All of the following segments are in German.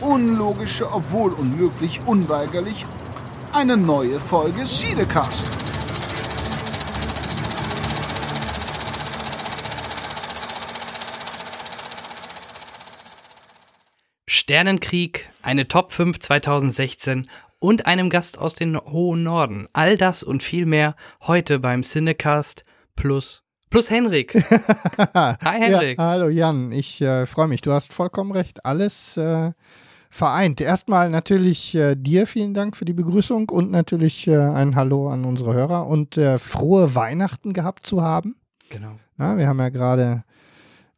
unlogische, obwohl unmöglich, unweigerlich eine neue Folge Siedecast. Sternenkrieg, eine Top 5 2016 und einem Gast aus dem hohen Norden. All das und viel mehr heute beim Cinecast plus plus Henrik. Hi Henrik. Ja, hallo Jan, ich äh, freue mich. Du hast vollkommen recht. Alles äh, vereint. Erstmal natürlich äh, dir vielen Dank für die Begrüßung und natürlich äh, ein Hallo an unsere Hörer und äh, frohe Weihnachten gehabt zu haben. Genau. Na, wir haben ja gerade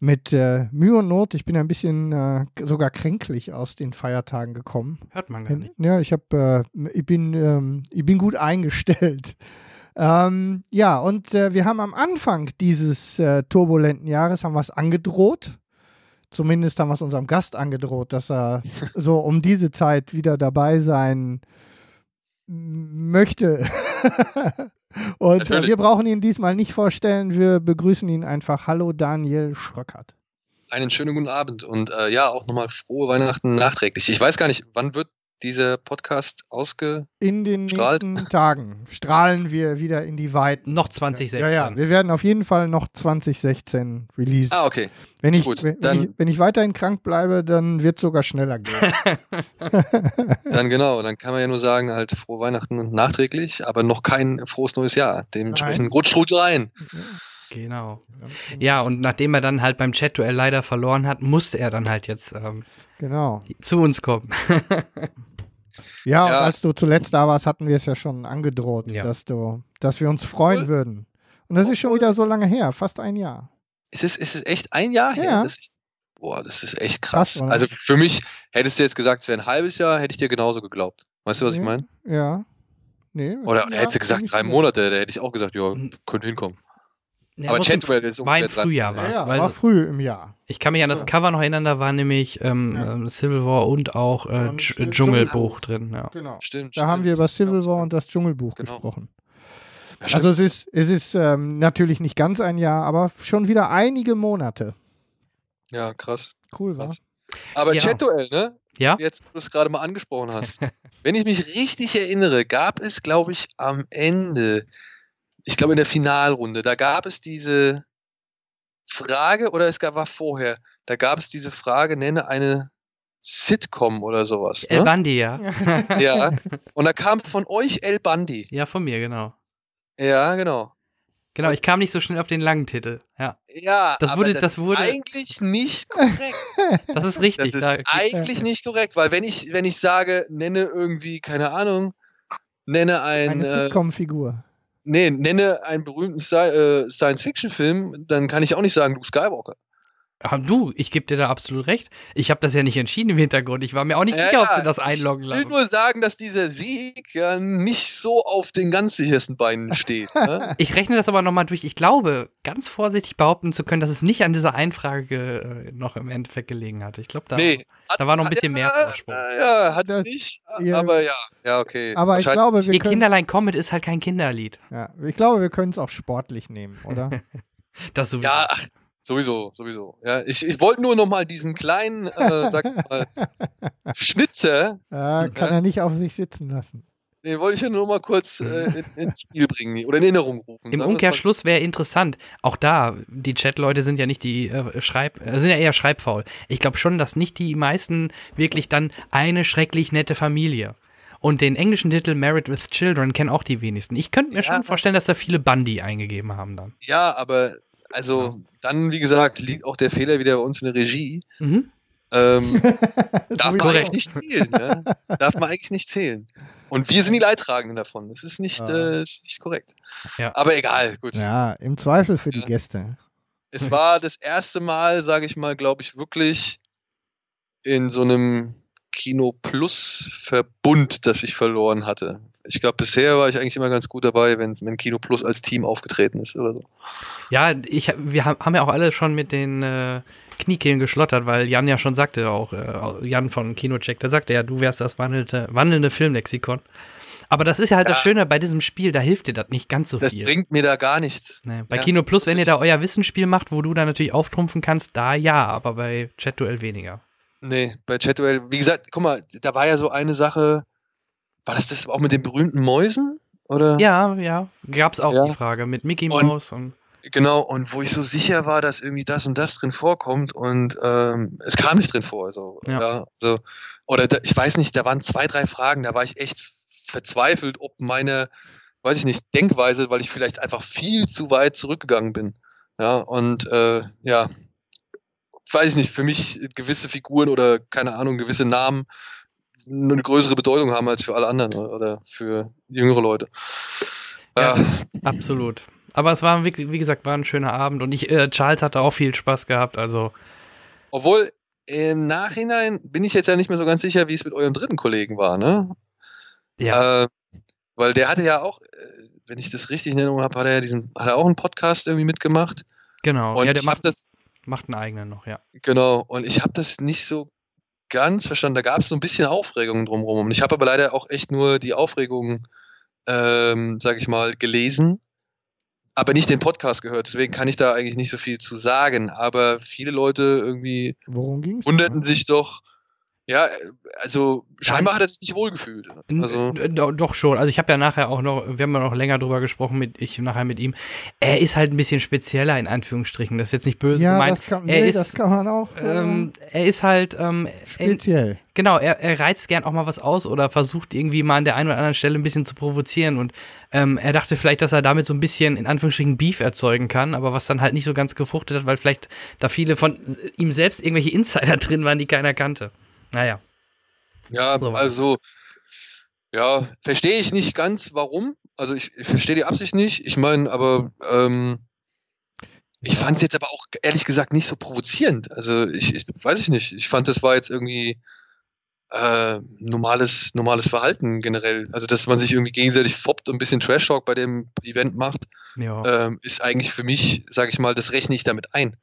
mit äh, Mühe und Not, ich bin ein bisschen äh, sogar kränklich aus den Feiertagen gekommen. Hört man gar nicht. Ja, ich habe, äh, ich bin, ähm, ich bin gut eingestellt. Ähm, ja, und wir haben am Anfang dieses turbulenten Jahres haben es angedroht. Zumindest haben wir es unserem Gast angedroht, dass er so um diese Zeit wieder dabei sein möchte. und äh, Natürlich. wir brauchen ihn diesmal nicht vorstellen. Wir begrüßen ihn einfach. Hallo Daniel Schröckert. Einen schönen guten Abend und äh, ja, auch nochmal frohe Weihnachten nachträglich. Ich weiß gar nicht, wann wird dieser Podcast ausge... In den nächsten Tagen strahlen wir wieder in die Weiten. Noch 2016. Ja, ja, wir werden auf jeden Fall noch 2016 releasen. Ah, okay. Wenn ich, Gut, wenn, wenn dann- ich, wenn ich weiterhin krank bleibe, dann wird es sogar schneller gehen. Dann genau, dann kann man ja nur sagen, halt frohe Weihnachten nachträglich, aber noch kein frohes neues Jahr. Dementsprechend rutscht gut rein. Genau. Ja, und nachdem er dann halt beim Chat-Duell leider verloren hat, musste er dann halt jetzt ähm, Genau. zu uns kommen. Ja, und Ja. als du zuletzt da warst, hatten wir es ja schon angedroht, Ja. dass du, dass wir uns freuen Obwohl- würden. Und das ist schon wieder so lange her, fast ein Jahr. Ist es, ist es echt ein Jahr her? Ja. Das ist, boah, das ist echt krass. Krass, also für mich, hättest du jetzt gesagt, es wäre ein halbes Jahr, hätte ich dir genauso geglaubt. Weißt du, was ich Ja. meine? Ja. Nee. Oder ja, hättest du gesagt, drei. Monate, da hätte ich auch gesagt, ja, könnte hinkommen. Ja, Aber Chatwell ist war im. Frühjahr Ja, was. ja, weil war früh im Jahr. ich kann mich an das Ja. Cover noch erinnern, da war nämlich ähm, Ja. ähm, Civil War und auch äh, Dschungelbuch drin. Ja. Genau. Stimmt. Da haben wir über Civil War und das Dschungelbuch Genau. gesprochen. Ja, stimmt. Also es ist, es ist ähm, natürlich nicht ganz ein Jahr, aber schon wieder einige Monate. ja, krass. Cool, war. Aber Ja. Chat-Duell, ne? Ja? Jetzt, wo du es gerade mal angesprochen hast. Wenn ich mich richtig erinnere, gab es, glaube ich, am Ende, ich glaube in der Finalrunde, da gab es diese Frage, oder es gab, war vorher, da gab es diese Frage, nenne eine Sitcom oder sowas. El Ne? Bandi, ja. Ja. Und da kam von euch El Bandi. ja, von mir, genau. Ja, genau. Genau, ich kam nicht so schnell auf den langen Titel. Ja, Ja, Das aber wurde- das, das ist wurde- eigentlich nicht korrekt. das ist richtig. Das ist da, eigentlich nicht korrekt, weil wenn ich, wenn ich sage, nenne irgendwie, keine Ahnung, nenne ein, Eine äh, Sitcom-Figur. Nee, nenne einen berühmten Sci äh, Science-Fiction-Film, dann kann ich auch nicht sagen, Luke Skywalker. Ah, du, ich gebe dir da absolut recht. Ich habe das ja nicht entschieden im Hintergrund. Ich war mir auch nicht sicher, ob sie das einloggen Ich will lassen. nur sagen, dass dieser Sieg ja nicht so auf den ganz sichersten Beinen steht. ne? Ich rechne das aber nochmal durch. Ich glaube, ganz vorsichtig behaupten zu können, dass es nicht an dieser Einfrage äh, noch im Endeffekt gelegen hatte. Ich glaube, da, nee. da war noch ein bisschen mehr ja, Vorsprung. Ja, hat es nicht, ja. aber ja, ja, okay. Aber ich glaube, wir Ihr können, Kinderlein Comet ist halt kein Kinderlied. ja, ich glaube, wir können es auch sportlich nehmen, oder? Das sowieso. Ja, ach, sowieso, sowieso. Ja, ich, ich wollte nur noch mal diesen kleinen, äh, sag mal, Schnitzer, äh, kann Ja. er nicht auf sich sitzen lassen. den wollte ich ja nur mal kurz äh, in, ins Spiel bringen oder in Erinnerung rufen. Im Umkehrschluss wäre interessant, auch da, die Chat-Leute sind ja nicht die äh, Schreib, äh, sind ja eher schreibfaul. Ich glaube schon, dass nicht die meisten wirklich dann eine schrecklich nette Familie. Und den englischen Titel Married with Children kennen auch die wenigsten. Ich könnte mir Ja. schon vorstellen, dass da viele Bundy eingegeben haben dann. Ja, aber also dann, wie gesagt, liegt auch der Fehler wieder bei uns in der Regie. Mhm. Ähm, darf man eigentlich nicht zählen. Ne? Darf man eigentlich nicht zählen. Und wir sind die Leidtragenden davon. Das ist nicht, äh, ist nicht korrekt. Ja. Aber egal, gut. Ja, im Zweifel für die Ja. Gäste. Es war das erste Mal, sage ich mal, glaube ich, wirklich in so einem Kino Plus Verbund, das ich verloren hatte. Ich glaube, bisher war ich eigentlich immer ganz gut dabei, wenn, wenn Kino Plus als Team aufgetreten ist oder so. Ja, ich, wir haben ja auch alle schon mit den äh, Kniekehlen geschlottert, weil Jan ja schon sagte, auch äh, Jan von Kinocheck, der sagte ja, du wärst das wandelte, wandelnde Filmlexikon. Aber das ist ja halt ja. das Schöne bei diesem Spiel, da hilft dir das nicht ganz so das viel. Das bringt mir da gar nichts. Nee, bei ja. Kino Plus, wenn ihr da euer Wissensspiel macht, wo du da natürlich auftrumpfen kannst, da ja, aber bei Chat-Duell weniger. Nee, bei Chat-Duell, wie gesagt, guck mal, da war ja so eine Sache, war das das auch mit den berühmten Mäusen? Oder? Ja, ja, gab's auch ja. die Frage mit Mickey Mouse und, und Genau, und wo ich so sicher war, dass irgendwie das und das drin vorkommt und ähm, es kam nicht drin vor. Also, ja. ja so. Oder da, ich weiß nicht, da waren zwei, drei Fragen, da war ich echt verzweifelt, ob meine, weiß ich nicht, Denkweise, weil ich vielleicht einfach viel zu weit zurückgegangen bin. Ja, und äh, ja, weiß ich nicht, für mich gewisse Figuren oder keine Ahnung, gewisse Namen eine größere Bedeutung haben als für alle anderen oder für jüngere Leute. Ja, ja. absolut. Aber es war, wie, wie gesagt, war ein schöner Abend und ich, äh, Charles hatte auch viel Spaß gehabt, also. Obwohl, im Nachhinein bin ich jetzt ja nicht mehr so ganz sicher, wie es mit eurem dritten Kollegen war, ne? Ja. Äh, weil der hatte ja auch, äh, wenn ich das richtig in Erinnerung habe, hat er ja diesen, hat er auch einen Podcast irgendwie mitgemacht. Genau, und ja, der macht, das, macht einen eigenen noch, ja. Genau, und ich habe das nicht so ganz verstanden. Da gab es so ein bisschen Aufregung drumherum. Und ich habe aber leider auch echt nur die Aufregung, ähm, sag ich mal, gelesen, aber nicht den Podcast gehört. Deswegen kann ich da eigentlich nicht so viel zu sagen. Aber viele Leute irgendwie wunderten sich doch, ja, also scheinbar hat er sich nicht wohlgefühlt. Also, doch schon. Also ich habe ja nachher auch noch, wir haben ja noch länger drüber gesprochen mit ich nachher mit ihm. Er ist halt ein bisschen spezieller in Anführungsstrichen. Das ist jetzt nicht böse ja, gemeint. Das kann, er nee, ist, das kann man auch. Ähm, er ist halt ähm, speziell. Er, genau, er, er reizt gern auch mal was aus oder versucht irgendwie mal an der einen oder anderen Stelle ein bisschen zu provozieren. Und ähm, er dachte vielleicht, dass er damit so ein bisschen in Anführungsstrichen Beef erzeugen kann, aber was dann halt nicht so ganz gefruchtet hat, weil vielleicht da viele von ihm selbst irgendwelche Insider drin waren, die keiner kannte. Naja. Ja, so also, ja, verstehe ich nicht ganz, warum. Also ich, ich verstehe die Absicht nicht. Ich meine, aber ähm, ich fand es jetzt aber auch ehrlich gesagt nicht so provozierend. Also ich, ich weiß ich nicht. Ich fand, das war jetzt irgendwie äh, normales, normales Verhalten generell. Also dass man sich irgendwie gegenseitig foppt und ein bisschen Trash-Talk bei dem Event macht, ja. ähm, ist eigentlich für mich, sage ich mal, das rechne ich damit ein.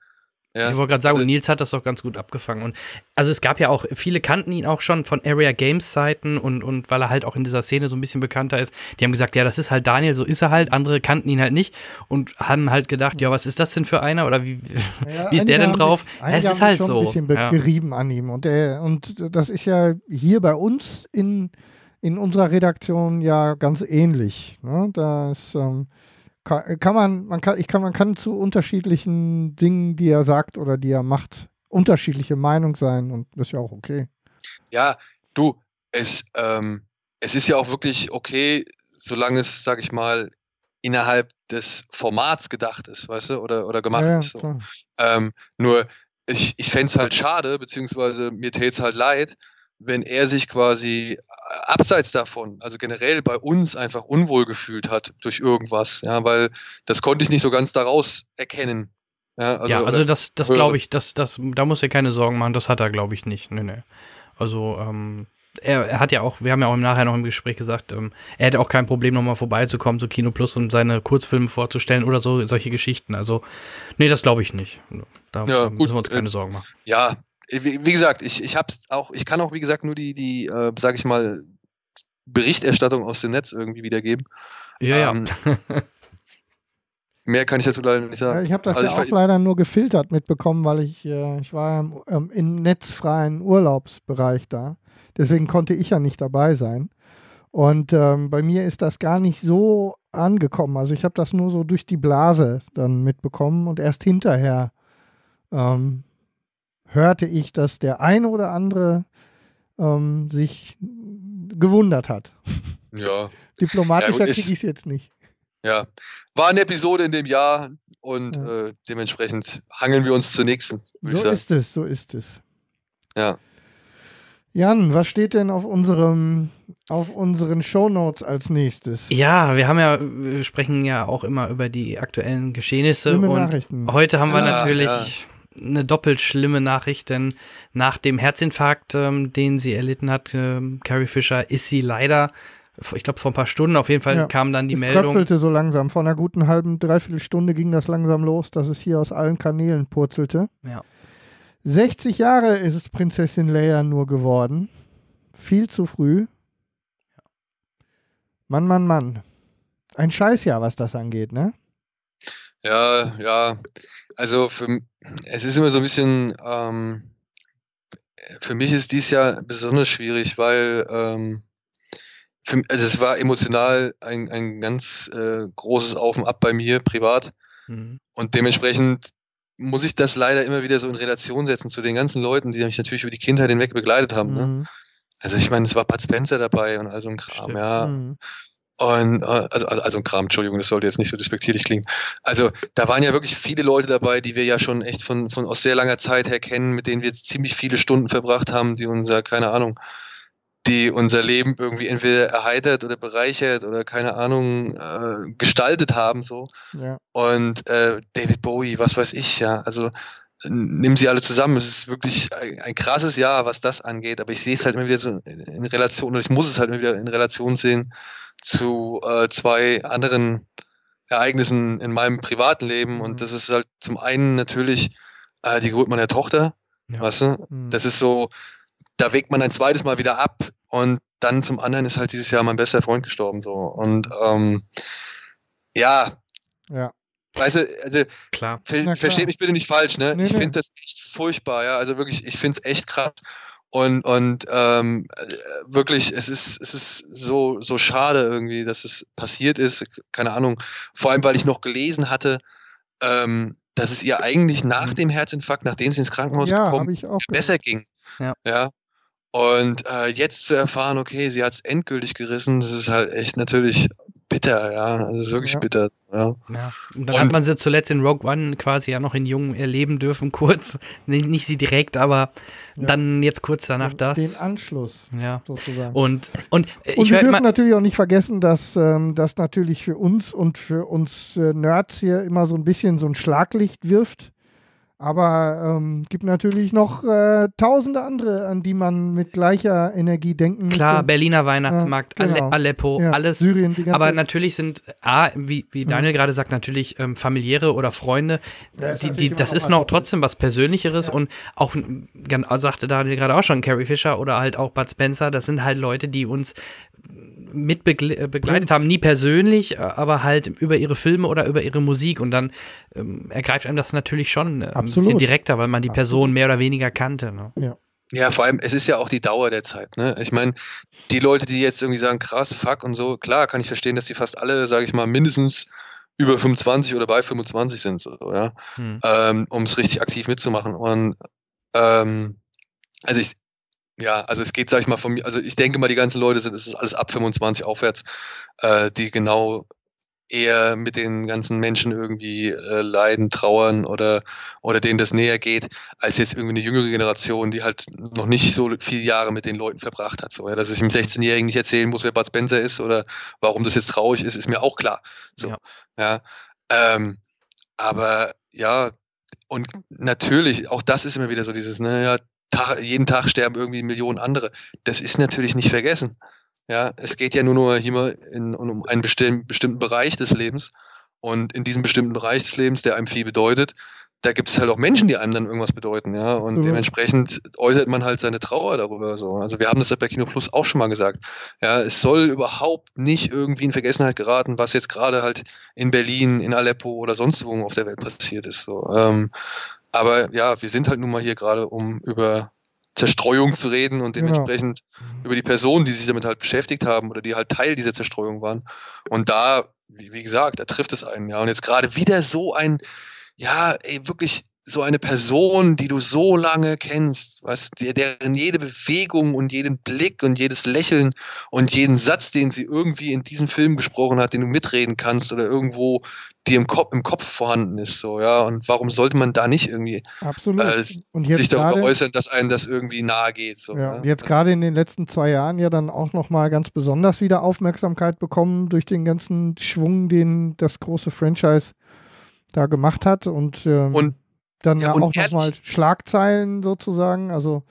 Ja. Ich wollte gerade sagen, also, Nils hat das doch ganz gut abgefangen. Und also es gab ja auch, viele kannten ihn auch schon von Area Games Seiten und, und weil er halt auch in dieser Szene so ein bisschen bekannter ist. Die haben gesagt, ja, das ist halt Daniel, so ist er halt. Andere kannten ihn halt nicht und haben halt gedacht, ja, was ist das denn für einer? Oder wie, ja, wie ist der denn drauf? Mich, es ist halt schon so. ein bisschen ja. gerieben an ihm. Und, der, und das ist ja hier bei uns in, in unserer Redaktion ja ganz ähnlich. Ne? Da ist. Ähm, kann, kann, man, man kann, ich kann, man kann zu unterschiedlichen Dingen, die er sagt oder die er macht, unterschiedliche Meinung sein und das ist ja auch okay. Ja, du, es, ähm, es ist ja auch wirklich okay, solange es, sag ich mal, innerhalb des Formats gedacht ist, weißt du, oder, oder gemacht ja, ist. So. Ähm, nur, ich, ich fände es halt schade, beziehungsweise mir täte es halt leid, wenn er sich quasi abseits davon, also generell bei uns einfach unwohl gefühlt hat durch irgendwas, ja, weil das konnte ich nicht so ganz daraus erkennen. Ja, also, ja, also das, das glaube ich, das, das, da muss er keine Sorgen machen, das hat er, glaube ich, nicht. Nee, nee. Also, ähm, er, er, hat ja auch, wir haben ja auch im Nachher noch im Gespräch gesagt, ähm, er hätte auch kein Problem, nochmal vorbeizukommen zu Kino Plus und seine Kurzfilme vorzustellen oder so, solche Geschichten. Also, nee, das glaube ich nicht. Da ja, müssen wir uns keine äh, Sorgen machen. Ja, wie, wie, gesagt, ich, ich hab's auch, ich kann auch, wie gesagt, nur die, die, äh, sag ich mal, Berichterstattung aus dem Netz irgendwie wiedergeben. Ja, ähm, ja. mehr kann ich dazu leider nicht sagen. Ich habe das also ja auch leider nur gefiltert mitbekommen, weil ich, äh, ich war im, ähm, im netzfreien Urlaubsbereich da. Deswegen konnte ich ja nicht dabei sein. Und ähm, bei mir ist das gar nicht so angekommen. Also ich habe das nur so durch die Blase dann mitbekommen und erst hinterher ähm, hörte ich, dass der eine oder andere ähm, sich gewundert hat. Ja. Diplomatischer ja, kriege ich es jetzt nicht. Ja, war eine Episode in dem Jahr und ja. äh, dementsprechend hangeln wir uns zur nächsten. So ist es, so ist es. Ja. Jan, was steht denn auf unserem auf unseren Shownotes als nächstes? Ja, wir haben ja, wir sprechen ja auch immer über die aktuellen Geschehnisse und Nachrichten. heute haben wir ja, natürlich eine doppelt schlimme Nachricht, denn nach dem Herzinfarkt, ähm, den sie erlitten hat, ähm, Carrie Fisher, ist sie leider, ich glaube vor ein paar Stunden auf jeden Fall Ja, kam dann die es Meldung. tröpfelte so langsam. Vor einer guten halben, dreiviertel Stunde ging das langsam los, dass es hier aus allen Kanälen purzelte. Ja. 60 Jahre ist es Prinzessin Leia nur geworden. Viel zu früh. Mann, Mann, Mann. Ein Scheißjahr, was das angeht, ne? Ja, ja. Also für, es ist immer so ein bisschen, ähm, für mich ist dies Jahr besonders schwierig, weil ähm, für, also es war emotional ein, ein ganz äh, großes Auf und Ab bei mir privat Mhm. und dementsprechend muss ich das leider immer wieder so in Relation setzen zu den ganzen Leuten, die mich natürlich über die Kindheit hinweg begleitet haben. Ne? Mhm. Also ich meine, es war Bud Spencer dabei und all so ein Kram, Stimmt. ja. Mhm. Und äh, also, also also ein Kram, Entschuldigung, das sollte jetzt nicht so despektierlich klingen. Also da waren ja wirklich viele Leute dabei, die wir ja schon echt von, von aus sehr langer Zeit her kennen, mit denen wir jetzt ziemlich viele Stunden verbracht haben, die unser, keine Ahnung, die unser Leben irgendwie entweder erheitert oder bereichert oder keine Ahnung äh, gestaltet haben so. Ja. Und äh, David Bowie, was weiß ich, ja. Also nimm sie alle zusammen. Es ist wirklich ein, ein krasses Jahr, was das angeht. Aber ich sehe es halt immer wieder so in, Relation, oder ich muss es halt immer wieder in Relation sehen zu äh, zwei anderen Ereignissen in meinem privaten Leben. Mhm. Und das ist halt zum einen natürlich äh, die Geburt meiner Tochter. Ja. Weißt du? Mhm. Das ist so, da wägt man ein zweites Mal wieder ab. Und dann zum anderen ist halt dieses Jahr mein bester Freund gestorben. so Und ähm, ja, ja. Weißt du, also Klar. Ver klar. versteht mich bitte nicht falsch, ne? Nee, ich nee. finde das echt furchtbar, ja. Also wirklich, ich finde es echt krass. Und, und ähm, äh, wirklich, es ist, es ist so, so schade irgendwie, dass es passiert ist. Keine Ahnung. Vor allem, weil ich noch gelesen hatte, ähm, dass es ihr eigentlich nach dem Herzinfarkt, nachdem sie ins Krankenhaus Ja, gekommen habe ich auch besser ging. Ja. ja. Und äh, jetzt zu erfahren, okay, sie hat es endgültig gerissen, das ist halt echt natürlich bitter, ja. Das ist wirklich Ja. bitter. Ja. Ja. Und dann Und- hat man sie zuletzt in Rogue One quasi ja noch in Jung erleben dürfen, kurz. Nicht sie direkt, aber Ja. dann jetzt kurz danach das. den Anschluss ja. sozusagen. Und, und äh, Und ich wir dürfen natürlich auch nicht vergessen, dass ähm, das natürlich für uns und für uns äh, Nerds hier immer so ein bisschen so ein Schlaglicht wirft. Aber ähm, gibt natürlich noch äh, tausende andere, an die man mit gleicher Energie denken Klar, müsste. Berliner Weihnachtsmarkt, Ja, genau. Ale Aleppo, Ja, alles. Syrien, die ganze aber natürlich sind, A, wie, wie Daniel gerade sagt, natürlich ähm, familiäre oder Freunde, Ja, ist die, die, das ist noch trotzdem was Persönlicheres Ja. und auch, sagte Daniel gerade auch schon, Carrie Fisher oder halt auch Bud Spencer, das sind halt Leute, die uns mit begle äh, begleitet haben, nie persönlich, äh, aber halt über ihre Filme oder über ihre Musik und dann ähm, ergreift einem das natürlich schon äh, ein bisschen Absolut. direkter, weil man die Absolut. Person mehr oder weniger kannte. Ne? Ja, vor allem, es ist ja auch die Dauer der Zeit. Ne? Ich meine, die Leute, die jetzt irgendwie sagen, krass, fuck und so, klar kann ich verstehen, dass die fast alle, sage ich mal, mindestens über 25 oder bei 25 sind, so, ja, Hm. ähm, um es richtig aktiv mitzumachen. Und ähm, also ich, ja, also es geht, sag ich mal, von mir, also ich denke mal, die ganzen Leute sind, es ist alles ab 25 aufwärts, äh, die genau eher mit den ganzen Menschen irgendwie äh, leiden, trauern oder, oder denen das näher geht, als jetzt irgendwie eine jüngere Generation, die halt noch nicht so viele Jahre mit den Leuten verbracht hat. So, ja, dass ich dem 16-Jährigen nicht erzählen muss, wer Bud Spencer ist oder warum das jetzt traurig ist, ist mir auch klar. So, Ja. ja. Ähm, aber ja, und natürlich, auch das ist immer wieder so dieses, naja, Tag, jeden Tag sterben irgendwie Millionen andere. Das ist natürlich nicht vergessen. Ja, es geht ja nur, nur hier mal in, um einen bestimm, bestimmten Bereich des Lebens. Und in diesem bestimmten Bereich des Lebens, der einem viel bedeutet, da gibt es halt auch Menschen, die einem dann irgendwas bedeuten, ja. Und Absolut. dementsprechend äußert man halt seine Trauer darüber. So. Also wir haben das ja bei Kino Plus auch schon mal gesagt. Ja, es soll überhaupt nicht irgendwie in Vergessenheit geraten, was jetzt gerade halt in Berlin, in Aleppo oder sonst wo auf der Welt passiert ist. So. Ähm, aber ja, wir sind halt nun mal hier gerade, um über Zerstreuung zu reden und Genau. dementsprechend über die Personen, die sich damit halt beschäftigt haben oder die halt Teil dieser Zerstreuung waren. Und da, wie, wie gesagt, da trifft es einen, ja. Und jetzt gerade wieder so ein, ja, ey, wirklich so eine Person, die du so lange kennst, weißt, der, deren jede Bewegung und jeden Blick und jedes Lächeln und jeden Satz, den sie irgendwie in diesem Film gesprochen hat, den du mitreden kannst oder irgendwo dir im Kopf, im Kopf vorhanden ist, so, ja. Und warum sollte man da nicht irgendwie Absolut. äh, und jetzt sich darüber gerade, äußern, dass einem das irgendwie nahe geht, so, ja, ja. und jetzt gerade in den letzten zwei Jahren ja dann auch nochmal ganz besonders wieder Aufmerksamkeit bekommen durch den ganzen Schwung, den das große Franchise da gemacht hat. Und, ähm, Und dann Ja, ja, auch nochmal Schlagzeilen sozusagen, also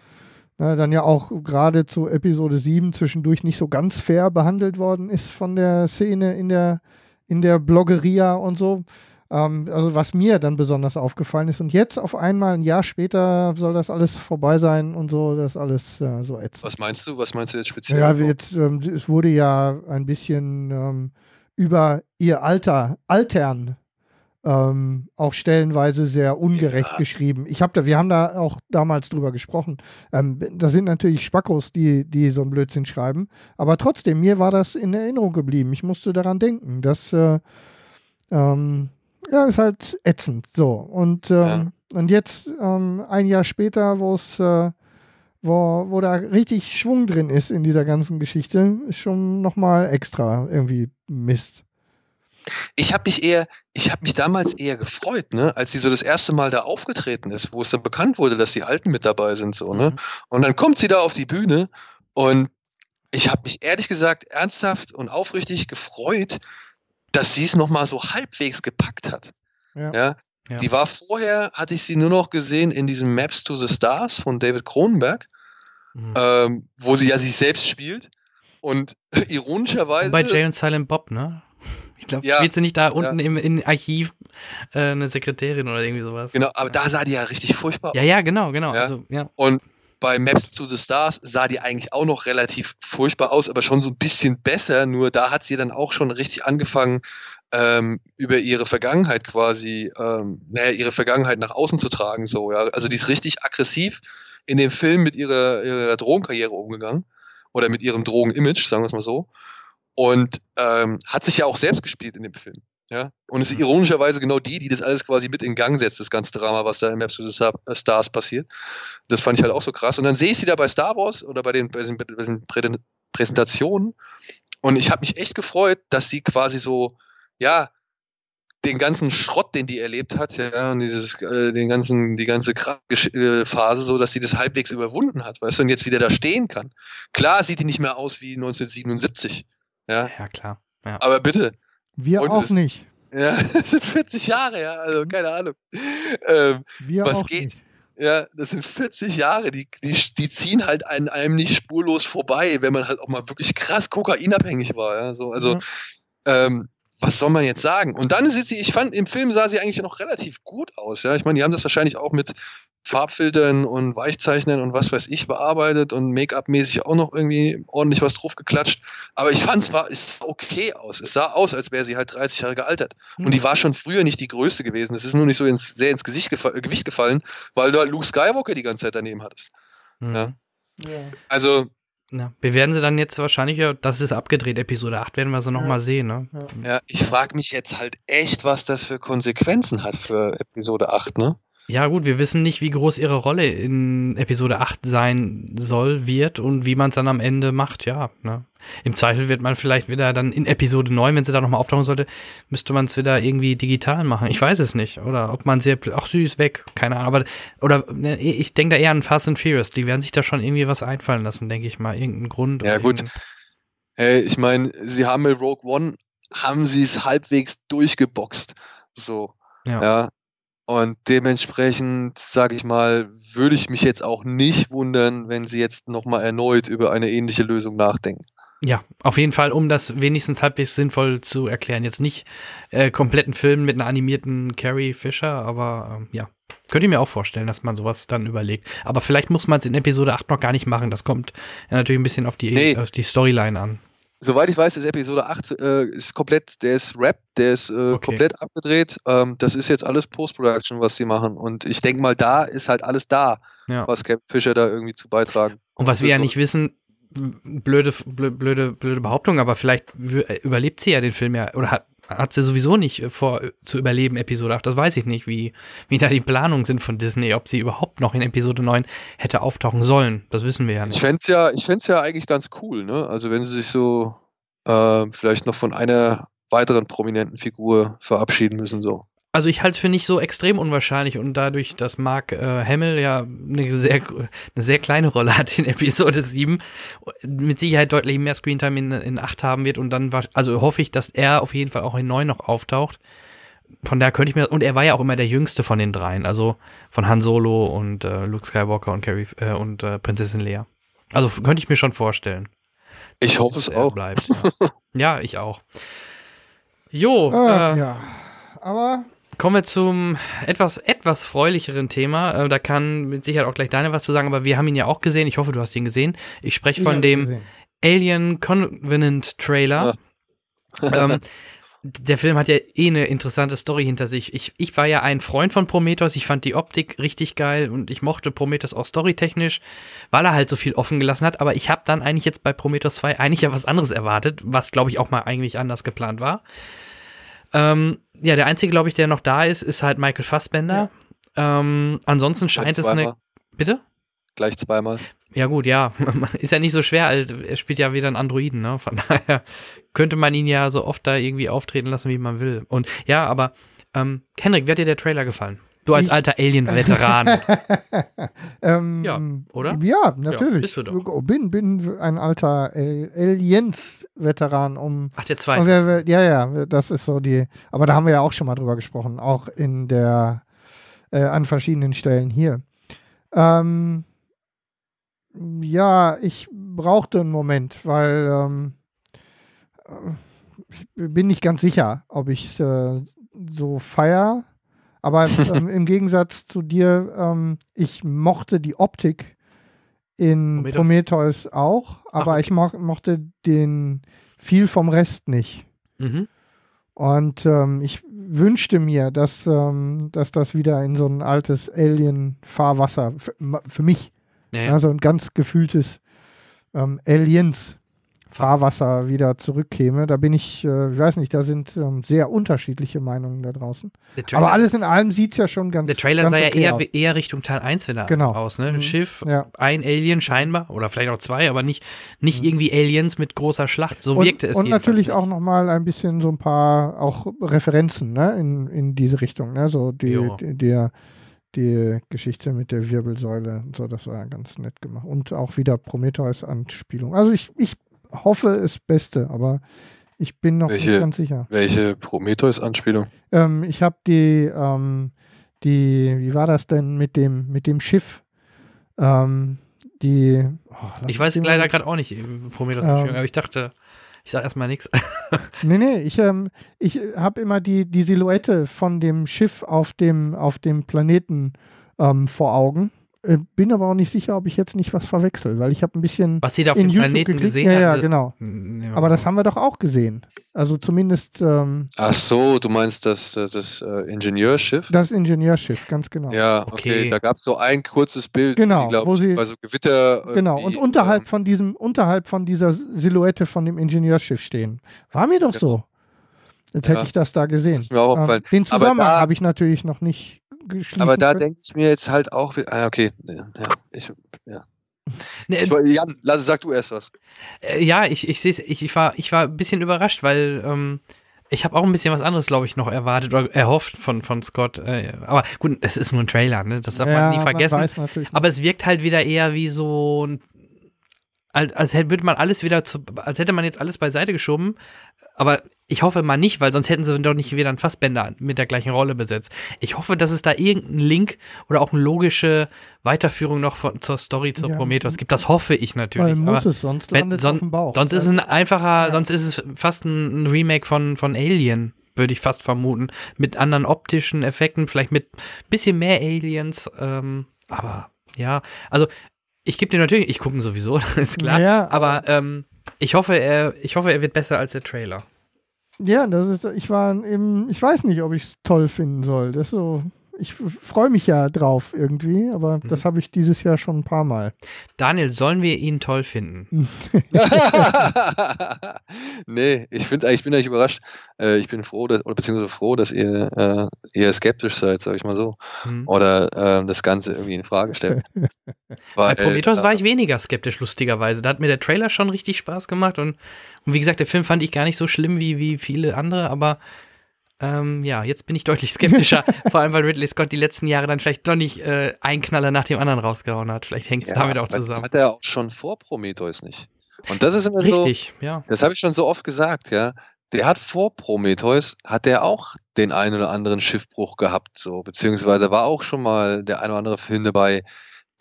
ne, dann ja auch gerade zu Episode 7 zwischendurch nicht so ganz fair behandelt worden ist von der Szene in der, in der Bloggeria und so. Ähm, also was mir dann besonders aufgefallen ist. Und jetzt auf einmal, ein Jahr später, soll das alles vorbei sein und so, das alles äh, so ätzend. Was meinst du? Was meinst du jetzt speziell? Ja, jetzt, ähm, es wurde ja ein bisschen ähm, über ihr Alter, Altern ähm, auch stellenweise sehr ungerecht Ja. geschrieben. Ich habe da, wir haben da auch damals drüber gesprochen. Ähm, das sind natürlich Spackos, die, die so einen Blödsinn schreiben. Aber trotzdem, mir war das in Erinnerung geblieben. Ich musste daran denken. Das äh, ähm, ja, ist halt ätzend. So. Und, ähm, und jetzt, ähm, ein Jahr später, wo es äh, wo, wo da richtig Schwung drin ist in dieser ganzen Geschichte, ist schon nochmal extra irgendwie Mist. Ich habe mich eher, ich habe mich damals eher gefreut, ne, als sie so das erste Mal da aufgetreten ist, wo es dann bekannt wurde, dass die Alten mit dabei sind, so, ne. Mhm. Und dann kommt sie da auf die Bühne und ich habe mich ehrlich gesagt ernsthaft und aufrichtig gefreut, dass sie es nochmal so halbwegs gepackt hat. Ja. Ja? Ja. Die war vorher, hatte ich sie nur noch gesehen in diesem Maps to the Stars von David Cronenberg, Mhm. ähm, wo sie ja sich selbst spielt. Und ironischerweise. Bei Jay und Silent Bob, ne? Ich glaube, Ja, spielt sie nicht da unten im, im Archiv äh, eine Sekretärin oder irgendwie sowas? Genau, aber da sah die ja richtig furchtbar aus. Ja, ja, genau, genau. Ja. Also, ja. Und bei Maps to the Stars sah die eigentlich auch noch relativ furchtbar aus, aber schon so ein bisschen besser. Nur da hat sie dann auch schon richtig angefangen, ähm, über ihre Vergangenheit quasi, ähm, naja, ihre Vergangenheit nach außen zu tragen. So, ja. Also die ist richtig aggressiv in dem Film mit ihrer, ihrer Drogenkarriere umgegangen. Oder mit ihrem Drogen-Image, sagen wir es mal so. Und ähm, hat sich ja auch selbst gespielt in dem Film. Ja? Und ist ironischerweise genau die, die das alles quasi mit in Gang setzt, das ganze Drama, was da im Star- äh, Stars passiert. Das fand ich halt auch so krass. Und dann sehe ich sie da bei Star Wars oder bei den, bei den, bei den Prä- Präsentationen. Und ich habe mich echt gefreut, dass sie quasi so, ja, den ganzen Schrott, den die erlebt hat, ja, und dieses, äh, den ganzen, die ganze äh, Phase, so, dass sie das halbwegs überwunden hat, weißt du, und jetzt wieder da stehen kann. Klar sieht die nicht mehr aus wie 1977, ja, ja, klar. Ja. aber bitte, Wir Und auch es- nicht. ja, das sind 40 Jahre, ja, also keine Ahnung. Ähm, Wir was auch geht? nicht. Ja, das sind 40 Jahre, die, die, die ziehen halt an einem nicht spurlos vorbei, wenn man halt auch mal wirklich krass kokainabhängig war. Ja? So, also, Ja. ähm, was soll man jetzt sagen? Und dann sieht sie, ich fand, im Film sah sie eigentlich noch relativ gut aus. Ja? Ich meine, die haben das wahrscheinlich auch mit Farbfiltern und Weichzeichnern und was weiß ich bearbeitet und Make-up-mäßig auch noch irgendwie ordentlich was drauf geklatscht. Aber ich fand es war, es sah okay aus. Es sah aus, als wäre sie halt 30 Jahre gealtert. Und die war schon früher nicht die größte gewesen. Es ist nur nicht so ins, sehr ins Gesicht gefa äh, Gewicht gefallen, weil du halt Luke Skywalker die ganze Zeit daneben hattest. Mhm. Ja. Also, Ja. Wir werden sie dann jetzt wahrscheinlich, ja, das ist abgedreht, Episode 8 werden wir sie nochmal Ja. mal sehen, ne? ja, ich frage mich jetzt halt echt, was das für Konsequenzen hat für Episode 8, ne? Ja, gut, wir wissen nicht, wie groß ihre Rolle in Episode 8 sein soll, wird und wie man es dann am Ende macht, ja. Ne? Im Zweifel wird man vielleicht wieder dann in Episode 9, wenn sie da nochmal auftauchen sollte, müsste man es wieder irgendwie digital machen. Ich weiß es nicht. Oder ob man sie, ach süß, weg, keine Ahnung. Aber, oder ne, ich denke da eher an Fast and Furious. Die werden sich da schon irgendwie was einfallen lassen, denke ich mal. Irgendeinen Grund. Ja, gut. Hey, ich meine, sie haben mit Rogue One, haben sie es halbwegs durchgeboxt. So. Ja. ja. Und dementsprechend, sage ich mal, würde ich mich jetzt auch nicht wundern, wenn sie jetzt nochmal erneut über eine ähnliche Lösung nachdenken. Ja, auf jeden Fall, um das wenigstens halbwegs sinnvoll zu erklären. Jetzt nicht äh, kompletten Film mit einer animierten Carrie Fisher, aber ähm, ja. Könnte ich mir auch vorstellen, dass man sowas dann überlegt. Aber vielleicht muss man es in Episode 8 noch gar nicht machen. Das kommt ja natürlich ein bisschen auf die, Nee. auf die Storyline an. Soweit ich weiß, ist Episode 8 äh, ist komplett, der ist Rap, der ist äh, Okay. komplett abgedreht. Ähm, das ist jetzt alles Post-Production, was sie machen. Und ich denke mal, da ist halt alles da, Ja. was Captain Fisher da irgendwie zu beitragen. Und was wir ja nicht wissen, blöde, blö- blöde, blöde Behauptung, aber vielleicht überlebt sie ja den Film ja, oder hat, hat sie sowieso nicht äh, vor äh, zu überleben, Episode 8. Das weiß ich nicht, wie, wie da die Planungen sind von Disney, ob sie überhaupt noch in Episode 9 hätte auftauchen sollen. Das wissen wir ja Ich nicht. fände es ja, ich fänd's ja eigentlich ganz cool, ne? Also wenn sie sich so äh, vielleicht noch von einer weiteren prominenten Figur verabschieden müssen, so. Also ich halte es für nicht so extrem unwahrscheinlich und dadurch, dass Mark äh, Hamill ja eine sehr, eine sehr kleine Rolle hat in Episode 7, mit Sicherheit deutlich mehr Screentime in, in 8 haben wird und dann, war, also hoffe ich, dass er auf jeden Fall auch in 9 noch auftaucht. von daher könnte ich mir, und er war ja auch immer der jüngste von den dreien, also von Han Solo und äh, Luke Skywalker und Carrie äh, und äh, Prinzessin Leia. Also könnte ich mir schon vorstellen. Ich hoffe es auch. Bleibt, ja. ja, ich auch. Jo, Ah, äh, ja. Aber kommen wir zum etwas, etwas freulicheren Thema. Äh, da kann mit Sicherheit auch gleich deine was zu sagen, aber wir haben ihn ja auch gesehen. Ich hoffe, du hast ihn gesehen. Ich spreche ich von hab dem gesehen. Alien Covenant Trailer. ähm, der Film hat ja eh eine interessante Story hinter sich. Ich, ich war ja ein Freund von Prometheus. Ich fand die Optik richtig geil und ich mochte Prometheus auch storytechnisch, weil er halt so viel offen gelassen hat. Aber ich habe dann eigentlich jetzt bei Prometheus 2 eigentlich ja was anderes erwartet, was glaube ich auch mal eigentlich anders geplant war. Ähm, ja, der einzige, glaube ich, der noch da ist, ist halt Michael Fassbender. Ähm, ansonsten scheint es eine. Bitte? Gleich zweimal. Ja, gut, ja. Ist ja nicht so schwer. also Er spielt ja wieder einen Androiden, ne? Von daher könnte man ihn ja so oft da irgendwie auftreten lassen, wie man will. Und ja, aber ähm, Henrik, wie hat dir der Trailer gefallen? Du als Ich- alter Alien-Veteran. ähm, Ja, oder? Ja, natürlich. bist du doch. Bin, bin ein alter Al- Aliens-Veteran, um Ach, der zweite. wir, wir, ja, ja, das ist so die. Aber da haben wir ja auch schon mal drüber gesprochen, auch in der äh, an verschiedenen Stellen hier. Ähm, ja, ich brauchte einen Moment, weil ähm, äh, ich bin nicht ganz sicher, ob ich äh, so feier. Aber ähm, im Gegensatz zu dir, ähm, ich mochte die Optik in Prometheus? Prometheus auch, aber okay. ich mo mochte den viel vom Rest nicht. Mhm. Und ähm, ich wünschte mir, dass, ähm, dass das wieder in so ein altes Alien-Fahrwasser, für, für mich, Ja, ja. ja. so ein ganz gefühltes ähm, Aliens-Fahrwasser wieder zurückkäme. Da bin ich, äh, ich weiß nicht, da sind ähm, sehr unterschiedliche Meinungen da draußen. Trailer, Aber alles in allem sieht es ja schon ganz der Trailer ganz sah ja okay eher, aus. eher Richtung Teil 1 wieder Genau. aus, ne? Mhm. Schiff, Ja. ein Alien scheinbar, oder vielleicht auch zwei, aber nicht, nicht irgendwie Aliens mit großer Schlacht. So und, wirkte es Und natürlich nicht. auch nochmal ein bisschen so ein paar auch Referenzen ne, in, in diese Richtung. Ne? So die, die, der, die Geschichte mit der Wirbelsäule und so, das war ganz nett gemacht. Und auch wieder Prometheus-Anspielung. Also ich, ich hoffe es Beste, aber ich bin noch Welche- nicht ganz sicher. Welche Prometheus-Anspielung? Ähm, ich habe die, ähm, die, wie war das denn mit dem, mit dem Schiff? Ähm, die, oh, Ich weiß leider gerade auch nicht, äh, Prometheus, Ähm. aber ich dachte, ich sag erstmal nichts. Nee, nee, ich, ähm, ich habe immer die, die Silhouette von dem Schiff auf dem, auf dem Planeten ähm, vor Augen. Äh, bin aber auch nicht sicher, ob ich jetzt nicht was verwechsel, weil ich habe ein bisschen Was sie da auf in dem YouTube Planeten geklickt. gesehen ja, ja, haben. genau. Ja. Aber das haben wir doch auch gesehen. Also zumindest ähm, Ach so, du meinst das, das, das äh, Ingenieurschiff? das Ingenieurschiff, ganz genau. Ja, okay. Okay. Da gab es so ein kurzes Bild, Genau, glaub wo sie- bei so Gewitter. äh, Genau, und unterhalb ähm, von diesem, unterhalb von dieser Silhouette von dem Ingenieurschiff stehen. War mir doch so. Jetzt hätte Ja, ich das da gesehen. das ist mir auch Ähm, aufgefallen. den Zusammenhang habe ich natürlich noch nicht geschlossen. Aber da denke ich mir jetzt halt auch, ah, okay, ja, ich, ja. Ne, Ich, wollte- Jan, lass, sag du erst was. Äh, ja, ich, ich sehe ich, ich war ich war ein bisschen überrascht, weil ähm, ich habe auch ein bisschen was anderes, glaube ich, noch erwartet oder erhofft von, von Scott. Äh, aber gut, es ist nur ein Trailer, ne? Das darf man nie vergessen. nicht. aber es wirkt halt wieder eher wie so ein als, als hätte würde man alles wieder zu, als hätte man jetzt alles beiseite geschoben. Aber ich hoffe mal nicht, weil sonst hätten sie doch nicht wieder einen Fassbänder mit der gleichen Rolle besetzt. Ich hoffe, dass es da irgendeinen Link oder auch eine logische Weiterführung noch von, zur Story zur Ja, Prometheus gibt. Das hoffe ich natürlich. Weil muss aber es, sonst landet es son- auf dem Bauch. Sonst ist es ein einfacher, Ja. sonst ist es fast ein, Remake von, von Alien, würde ich fast vermuten. Mit anderen optischen Effekten, vielleicht mit bisschen mehr Aliens. Ähm, aber ja, also ich gebe dir natürlich, ich gucke ihn sowieso, ist klar. Ja, aber ähm, ich hoffe, er, ich hoffe, er wird besser als der Trailer. Ja, das ist, ich war eben, ich weiß nicht, ob ich es toll finden soll. Das ist so, ich freue mich ja drauf irgendwie, aber Mhm. das habe ich dieses Jahr schon ein paar Mal. Daniel, sollen wir ihn toll finden? nee, ich finde eigentlich, ich bin eigentlich überrascht. Äh, ich bin froh, dass, oder beziehungsweise froh, dass ihr äh, eher skeptisch seid, sag ich mal so. Hm. Oder ähm, das Ganze irgendwie in Frage stellt. Bei Prometheus äh, war ich weniger skeptisch, lustigerweise. Da hat mir der Trailer schon richtig Spaß gemacht und, und wie gesagt, der Film fand ich gar nicht so schlimm wie, wie viele andere, aber ähm, ja, jetzt bin ich deutlich skeptischer, vor allem weil Ridley Scott die letzten Jahre dann vielleicht doch nicht äh, einen Knaller nach dem anderen rausgehauen hat. Vielleicht hängt es ja, damit auch aber Das zusammen. hat er auch schon vor Prometheus nicht. Und das ist immer so, Richtig, ja. das habe ich schon so oft gesagt, ja. der hat vor Prometheus, hat der auch den einen oder anderen Schiffbruch gehabt, so, beziehungsweise war auch schon mal der ein oder andere Film dabei,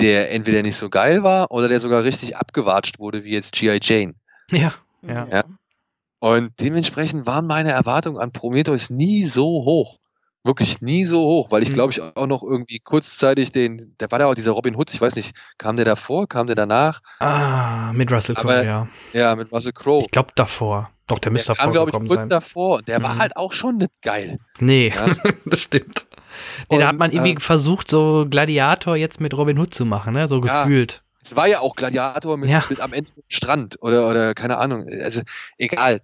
der entweder nicht so geil war oder der sogar richtig abgewatscht wurde, wie jetzt G.I. Jane. Ja, ja. Ja. Und dementsprechend waren meine Erwartungen an Prometheus nie so hoch. Wirklich nie so hoch, weil ich Mhm. glaube ich auch noch irgendwie kurzzeitig den, da war da auch dieser Robin Hood, ich weiß nicht, kam der davor, kam der danach? Ah, mit Russell Crowe, ja. Ja, mit Russell Crowe. Ich glaube davor. Doch, der müsste Der kam, davor glaube ich, kurz sein. davor. Der war Mhm. halt auch schon nicht geil. Nee, Ja. das stimmt. Nee, da hat Und, man irgendwie äh, versucht, so Gladiator jetzt mit Robin Hood zu machen, ne? So Ja. gefühlt. Es war ja auch Gladiator mit, Ja. mit am Ende Strand oder, oder keine Ahnung. Also egal.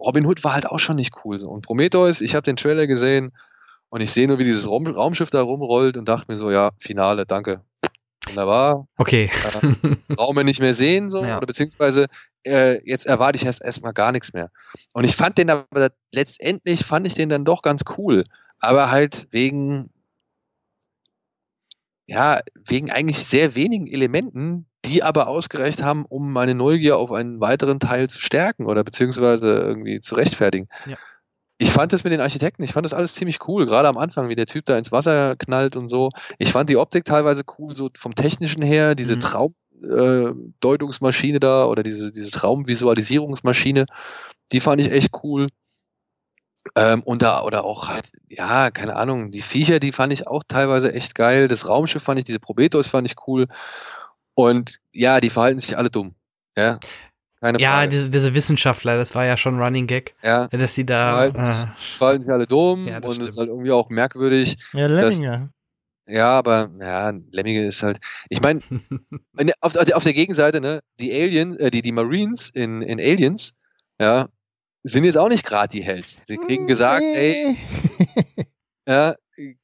Robin Hood war halt auch schon nicht cool. So. Und Prometheus, ich habe den Trailer gesehen und ich sehe nur, wie dieses Raum, Raumschiff da rumrollt und dachte mir so, ja, Finale, danke. Wunderbar. Okay. Brauchen wir nicht mehr sehen, so, Ja. oder beziehungsweise äh, jetzt erwarte ich erst erstmal gar nichts mehr. Und ich fand den aber letztendlich fand ich den dann doch ganz cool. Aber halt wegen, ja, wegen eigentlich sehr wenigen Elementen, die aber ausgereicht haben, um meine Neugier auf einen weiteren Teil zu stärken oder beziehungsweise irgendwie zu rechtfertigen. Ja. Ich fand das mit den Architekten, ich fand das alles ziemlich cool, gerade am Anfang, wie der Typ da ins Wasser knallt und so. Ich fand die Optik teilweise cool, so vom Technischen her, diese Mhm. Traumdeutungsmaschine da oder diese, diese Traumvisualisierungsmaschine, die fand ich echt cool. Ähm, und da, oder auch halt, ja, keine Ahnung, die Viecher, die fand ich auch teilweise echt geil. Das Raumschiff fand ich, diese Prometheus fand ich cool. Und ja, die verhalten sich alle dumm. Ja, keine Ja, Frage. diese, diese Wissenschaftler, das war ja schon Running Gag, ja, dass sie da. Halt. Äh, verhalten sich alle dumm Ja, und es ist halt irgendwie auch merkwürdig. Ja, Lemminger. Ja, aber ja, Lemminge ist halt. Ich meine, auf, auf der- auf der Gegenseite, ne, die Alien, äh, die, die Marines in, in Aliens, ja, sind jetzt auch nicht gerade die Hells. Sie kriegen gesagt, ey, ja,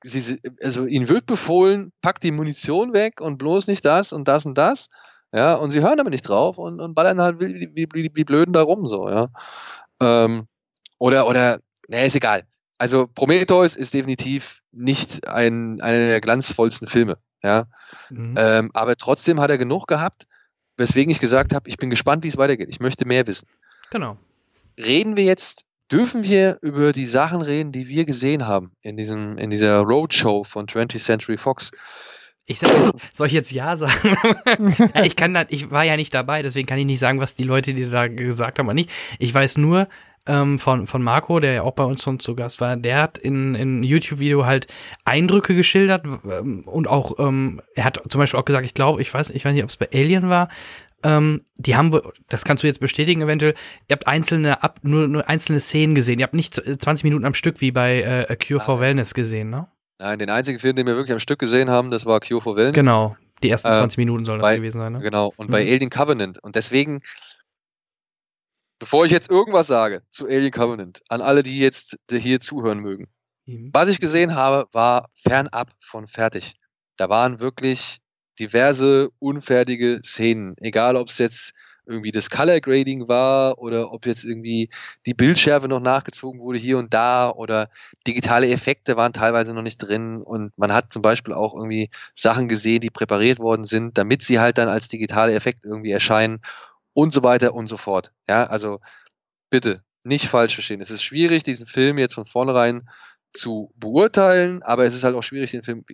sie, si- also ihnen wird befohlen, packt die Munition weg und bloß nicht das und das und das. Ja, und sie hören aber nicht drauf und, und ballern halt wie, wie, wie, wie Blöden da rum, so, ja. Ähm, oder, oder, ne, ist egal. Also Prometheus ist definitiv nicht ein, einer der glanzvollsten Filme, ja. mhm. Ähm, aber trotzdem hat er genug gehabt, weswegen ich gesagt habe, ich bin gespannt, wie es weitergeht. Ich möchte mehr wissen. genau. Reden wir jetzt, dürfen wir über die Sachen reden, die wir gesehen haben in, diesem, in dieser Roadshow von 20th Century Fox? Ich sag, soll ich jetzt Ja sagen? ja, ich kann da, ich war ja nicht dabei, deswegen kann ich nicht sagen, was die Leute, die da gesagt haben, oder nicht. Ich weiß nur ähm, von, von Marco, der ja auch bei uns schon zu Gast war, der hat in, in YouTube-Video halt Eindrücke geschildert ähm, und auch, ähm, er hat zum Beispiel auch gesagt, ich glaube, ich weiß, ich weiß nicht, ob es bei Alien war, ähm, die haben, be- das kannst du jetzt bestätigen eventuell, ihr habt einzelne, ab, nur, nur einzelne Szenen gesehen, ihr habt nicht z- 20 Minuten am Stück wie bei äh, Cure for. Wellness gesehen, ne? Nein, den einzigen Film, den wir wirklich am Stück gesehen haben, das war Cure for Wellness. Genau, die ersten Äh, 20 Minuten soll das bei- gewesen sein, ne? Genau. Und bei Mhm. Alien Covenant. Und deswegen, bevor ich jetzt irgendwas sage zu Alien Covenant, an alle, die jetzt hier zuhören mögen, Mhm. Was ich gesehen habe, war fernab von fertig. Da waren wirklich diverse unfertige Szenen. Egal, ob es jetzt irgendwie das Color Grading war oder ob jetzt irgendwie die Bildschärfe noch nachgezogen wurde hier und da oder digitale Effekte waren teilweise noch nicht drin und man hat zum Beispiel auch irgendwie Sachen gesehen, die präpariert worden sind, damit sie halt dann als digitale Effekt irgendwie erscheinen und so weiter und so fort. Ja, also bitte nicht falsch verstehen. Es ist schwierig, diesen Film jetzt von vornherein zu beurteilen, aber es ist halt auch schwierig, den Film,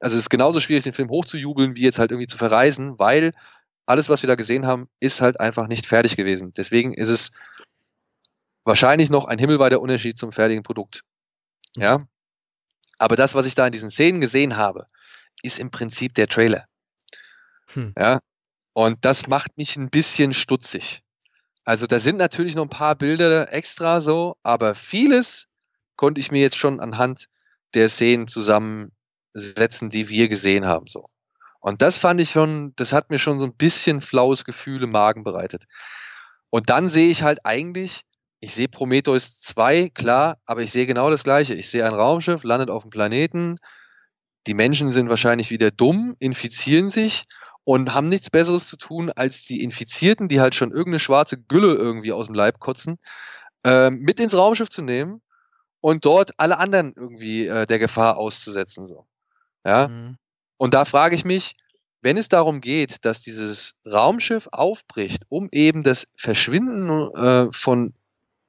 also es ist genauso schwierig, den Film hochzujubeln, wie jetzt halt irgendwie zu verreisen, weil alles, was wir da gesehen haben, ist halt einfach nicht fertig gewesen. Deswegen ist es wahrscheinlich noch ein himmelweiter Unterschied zum fertigen Produkt. Ja. Aber das, was ich da in diesen Szenen gesehen habe, ist im Prinzip der Trailer. Hm. Ja. Und das macht mich ein bisschen stutzig. Also da sind natürlich noch ein paar Bilder extra so, aber vieles konnte ich mir jetzt schon anhand der Szenen zusammensetzen, die wir gesehen haben so. Und das fand ich schon, das hat mir schon so ein bisschen flaues Gefühl im Magen bereitet. Und dann sehe ich halt eigentlich, ich sehe Prometheus 2, klar, aber ich sehe genau das Gleiche. Ich sehe ein Raumschiff, landet auf dem Planeten, die Menschen sind wahrscheinlich wieder dumm, infizieren sich und haben nichts Besseres zu tun, als die Infizierten, die halt schon irgendeine schwarze Gülle irgendwie aus dem Leib kotzen, ähm, mit ins Raumschiff zu nehmen und dort alle anderen irgendwie äh, der Gefahr auszusetzen. So. Ja? Mhm. Und da frage ich mich, wenn es darum geht, dass dieses Raumschiff aufbricht, um eben das Verschwinden äh, von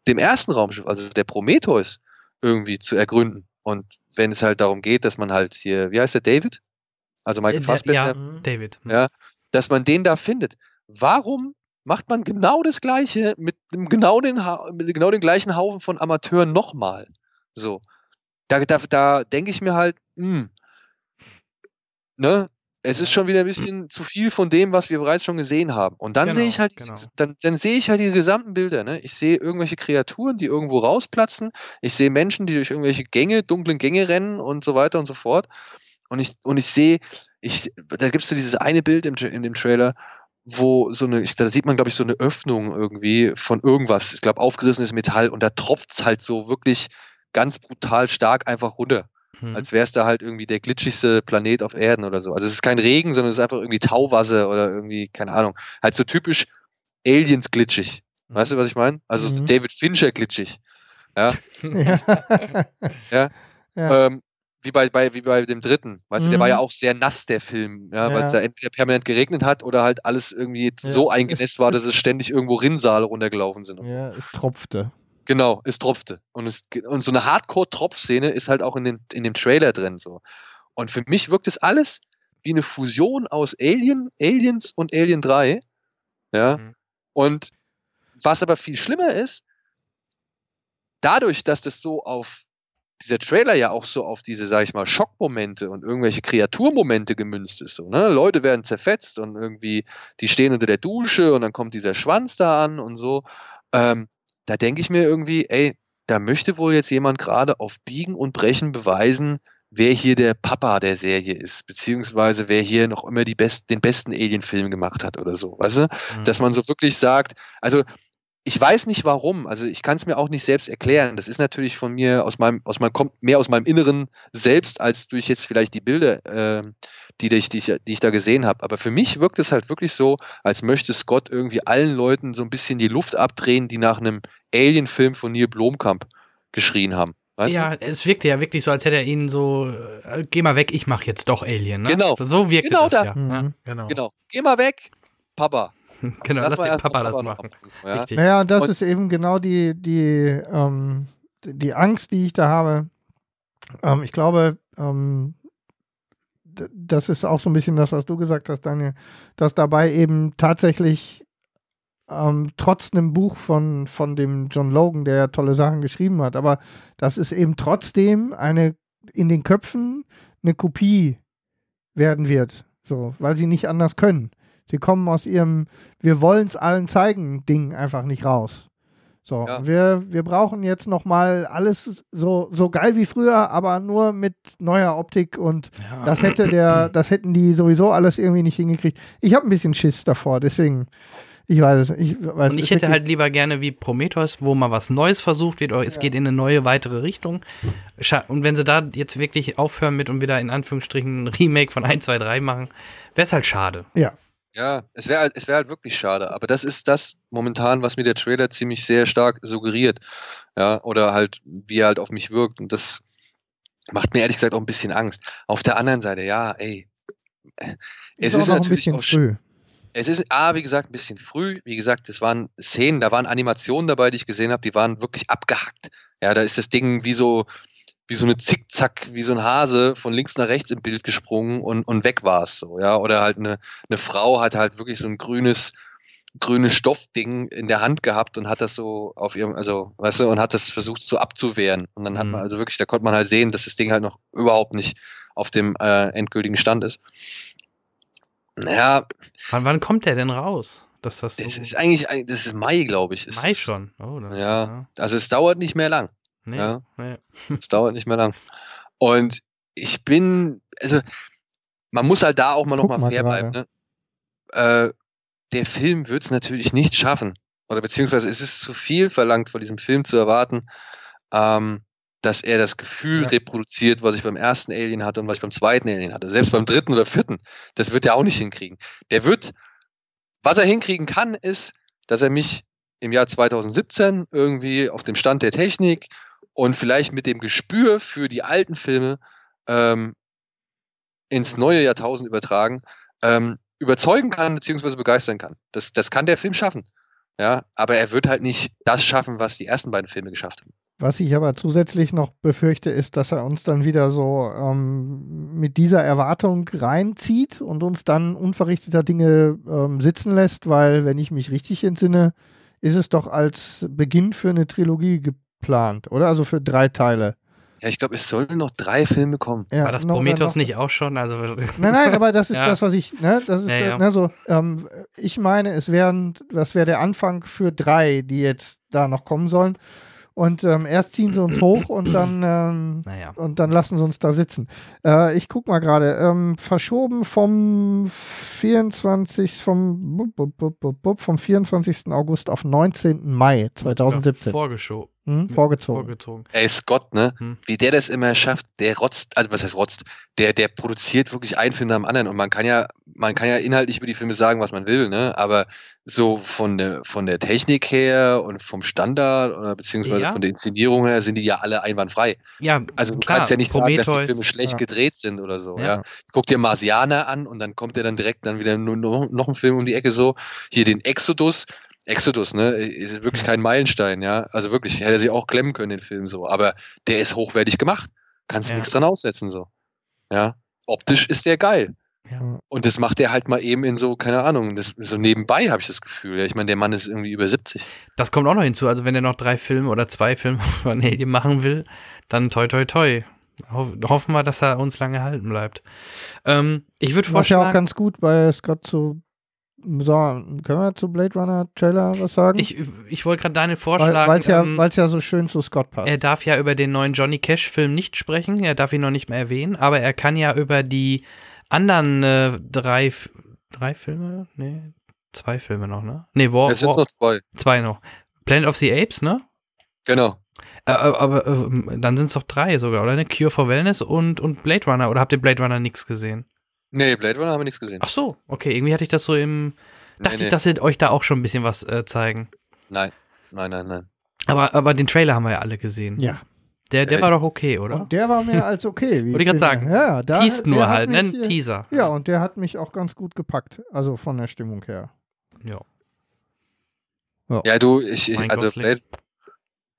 dem ersten Raumschiff, also der Prometheus, irgendwie zu ergründen. Und wenn es halt darum geht, dass man halt hier, wie heißt der, David? Also Michael Äh, der- Fassbender, Ja, Mhm. David. hm. ja, dass man den da findet. Warum macht man genau das Gleiche mit dem genau den, mit genau den gleichen Haufen von Amateuren nochmal? So. Da, da, da denke ich mir halt, hm, ne, es ist schon wieder ein bisschen zu viel von dem, was wir bereits schon gesehen haben. Und dann sehe Genau, ich halt, genau. dann, dann sehe ich halt diese gesamten Bilder, ne? Ich sehe irgendwelche Kreaturen, die irgendwo rausplatzen. Ich sehe Menschen, die durch irgendwelche Gänge, dunklen Gänge rennen und so weiter und so fort. Und ich, und ich sehe, ich, da gibt es so dieses eine Bild im, in dem Trailer, wo so eine, da sieht man, glaube ich, so eine Öffnung irgendwie von irgendwas. Ich glaube, aufgerissenes Metall und da tropft es halt so wirklich ganz brutal stark einfach runter. Hm. Als wäre es da halt irgendwie der glitschigste Planet auf Erden oder so. Also es ist kein Regen, sondern es ist einfach irgendwie Tauwasser oder irgendwie, keine Ahnung. Halt so typisch Aliens glitschig. Weißt du, was ich meine? Also Mhm. David Fincher glitschig. ja. Ja. Ja. Ähm, wie bei, bei, wie bei dem dritten. Weißt du, der war Mhm. ja auch sehr nass, der Film, ja, weil Ja. es da entweder permanent geregnet hat oder halt alles irgendwie Ja, so eingenässt war, dass es ständig irgendwo Rinnsale runtergelaufen sind. ja, es tropfte. Genau, es tropfte. Und, es, und so eine Hardcore-Tropf-Szene ist halt auch in dem, in dem Trailer drin. So. Und für mich wirkt es alles wie eine Fusion aus Alien, Aliens und Alien 3. Ja. Mhm. Und was aber viel schlimmer ist, dadurch, dass das so auf dieser Trailer ja auch so auf diese, sag ich mal, Schockmomente und irgendwelche Kreaturmomente gemünzt ist. So, ne? Leute werden zerfetzt und irgendwie, die stehen unter der Dusche und dann kommt dieser Schwanz da an und so. Ähm, da denke ich mir irgendwie, ey, da möchte wohl jetzt jemand gerade auf Biegen und Brechen beweisen, wer hier der Papa der Serie ist, beziehungsweise wer hier noch immer die best, den besten Alien-Film gemacht hat oder so, weißt du? Hm. Dass man so wirklich sagt, also ich weiß nicht warum, also ich kann es mir auch nicht selbst erklären. Das ist natürlich von mir aus meinem, aus meinem, kommt mehr aus meinem Inneren selbst, als durch jetzt vielleicht die Bilder, ähm, die, ich, die, ich, die ich da gesehen habe. Aber für mich wirkt es halt wirklich so, als möchte Scott irgendwie allen Leuten so ein bisschen die Luft abdrehen, die nach einem Alien-Film von Neil Blomkamp geschrien haben. Weißt ja, es wirkte ja wirklich so, als hätte er ihnen so, äh, geh mal weg, ich mach jetzt doch Alien. Ne? Genau. So wirkte Genau das, das. ja. ja Mhm. genau. du? Genau. Geh mal weg, Papa. genau, lass, mal den Papa das machen. Ja? Naja, das Und- ist eben genau die, die, ähm, die Angst, die ich da habe. Ähm, ich glaube, ähm, das ist auch so ein bisschen das, was du gesagt hast, Daniel, dass dabei eben tatsächlich ähm, trotz einem Buch von, von dem John Logan, der ja tolle Sachen geschrieben hat, aber das ist eben trotzdem eine in den Köpfen eine Kopie werden wird, so, weil sie nicht anders können. Sie kommen aus ihrem Wir wollen es allen zeigen Ding einfach nicht raus. So, Ja. wir, wir brauchen jetzt noch mal alles so, so geil wie früher, aber nur mit neuer Optik und Ja. das hätte der, das hätten die sowieso alles irgendwie nicht hingekriegt. Ich habe ein bisschen Schiss davor, deswegen, ich weiß es. Ich, weiß, Und ich hätte halt lieber gerne wie Prometheus, wo mal was Neues versucht wird, oder es Ja. geht in eine neue, weitere Richtung. Und wenn sie da jetzt wirklich aufhören mit und wieder in Anführungsstrichen ein Remake von 1, 2, 3 machen, wäre es halt schade. Ja, Ja, es wäre halt, es wär halt wirklich schade. Aber das ist das momentan, was mir der Trailer ziemlich sehr stark suggeriert. Ja, oder halt, wie er halt auf mich wirkt. Und das macht mir ehrlich gesagt auch ein bisschen Angst. Auf der anderen Seite, ja, ey. Es auch ist noch ein natürlich bisschen auch früh. es ist, A, wie gesagt, ein bisschen früh. Wie gesagt, es waren Szenen, da waren Animationen dabei, die ich gesehen habe, die waren wirklich abgehackt. Ja, da ist das Ding wie so, wie so eine Zickzack, wie so ein Hase von links nach rechts im Bild gesprungen und, und weg war es so, ja. Oder halt eine, eine Frau hat halt wirklich so ein grünes, grünes Stoffding in der Hand gehabt und hat das so auf ihrem, also, weißt du, und hat das versucht so abzuwehren. Und dann hat Mhm. man also wirklich, da konnte man halt sehen, dass das Ding halt noch überhaupt nicht auf dem äh, endgültigen Stand ist. Naja, Wann, wann kommt der denn raus? Dass das so es ist eigentlich, das ist Mai, glaube ich. Ist Mai schon. Oh, da- Ja. Also es dauert nicht mehr lang. Nee, Ja. nee. Es dauert nicht mehr lang. Und ich bin, also man muss halt da auch mal nochmal mal fair bleiben. Ne? Äh, der Film wird es natürlich nicht schaffen. Oder beziehungsweise es ist zu viel verlangt von diesem Film zu erwarten, ähm, dass er das Gefühl Ja. reproduziert, was ich beim ersten Alien hatte und was ich beim zweiten Alien hatte. Selbst beim dritten oder vierten. Das wird er auch nicht hinkriegen. Der wird, was er hinkriegen kann, ist, dass er mich im Jahr 2017 irgendwie auf dem Stand der Technik und vielleicht mit dem Gespür für die alten Filme ähm, ins neue Jahrtausend übertragen, ähm, überzeugen kann, beziehungsweise begeistern kann. Das, das kann der Film schaffen. Ja, aber er wird halt nicht das schaffen, was die ersten beiden Filme geschafft haben. Was ich aber zusätzlich noch befürchte, ist, dass er uns dann wieder so ähm, mit dieser Erwartung reinzieht und uns dann unverrichteter Dinge ähm, sitzen lässt, weil, wenn ich mich richtig entsinne, ist es doch als Beginn für eine Trilogie geplant, oder? Also für drei Teile. Ja, ich glaube, es sollen noch drei Filme kommen. Ja, War das noch- Prometheus noch- nicht auch schon? Also, Nein, nein, aber das ist Ja. das, was ich, ne, das ist, Ja, ja. Ne, so, ähm, ich meine, es wären, das wäre der Anfang für drei, die jetzt da noch kommen sollen. Und ähm, erst ziehen sie uns hoch und dann, ähm, naja. und dann lassen sie uns da sitzen. Äh, ich guck mal gerade, ähm, verschoben vom 24. vom, bup, bup, bup, bup, bup, vom 24. August auf 19. Mai 2017. Vorgeschoben. Hm, vorgezogen. Vorgezogen. Ey, Scott, ne? Hm. Wie der das immer schafft, der rotzt, also was heißt rotzt, der, der produziert wirklich einen Film nach dem anderen und man kann ja, man kann ja inhaltlich über die Filme sagen, was man will, ne? Aber so von der, von der Technik her und vom Standard oder beziehungsweise Ja. von der Inszenierung her sind die ja alle einwandfrei. Ja, Also du klar, kannst ja nicht sagen, dass die Prometheus. Filme schlecht Ja. gedreht sind oder so, Ja. ja. Guck dir Marsianer an und dann kommt der dann direkt dann wieder nur, nur, noch ein Film um die Ecke so. Hier den Exodus. Exodus, ne, ist wirklich kein Meilenstein, ja. Also wirklich, hätte er sich auch klemmen können, den Film so. Aber der ist hochwertig gemacht. Kannst Ja. nichts dran aussetzen, so. Ja. Optisch ist der geil. Ja. Und das macht er halt mal eben in so, keine Ahnung, das, so nebenbei habe ich das Gefühl. Ja, ich meine, der Mann ist irgendwie über 70. Das kommt auch noch hinzu. Also wenn er noch drei Filme oder zwei Filme von Alien machen will, dann toi toi toi. Hoff, hoffen wir, dass er uns lange halten bleibt. Ähm, ich würde Was ja auch vorschlagen, ganz gut bei Scott zu. So, können wir zu Blade Runner Trailer was sagen? ich, ich wollte gerade deine Weil Vorschlag. es ja, ähm, ja so schön zu Scott passt. er darf ja über den neuen Johnny Cash-Film nicht sprechen. Er darf ihn noch nicht mehr erwähnen, aber er kann ja über die anderen äh, drei, drei Filme? Nee, zwei Filme noch, ne? Nee, War, Jetzt sind noch zwei. zwei noch. Planet of the Apes, ne? Genau. Äh, aber äh, dann sind es doch drei sogar, oder? Ne? Cure for Wellness und, und Blade Runner. Oder habt ihr Blade Runner nichts gesehen? Nee, Blade Runner haben wir nichts gesehen. Ach so, okay. Irgendwie hatte ich das so im. Dachte nee, ich, dass sie euch da auch schon ein bisschen was äh, zeigen. Nein, nein, nein, nein. Aber, aber den Trailer haben wir ja alle gesehen. ja. Der, der Echt? war doch okay, oder? Und der war mehr als okay. Wollte ich gerade sagen. Ja, da, Teast der nur halt, ne? mich, Ein äh, Teaser. Ja, und der hat mich auch ganz gut gepackt. Also von der Stimmung her. Ja. Ja, du, ich, ich also. Blade,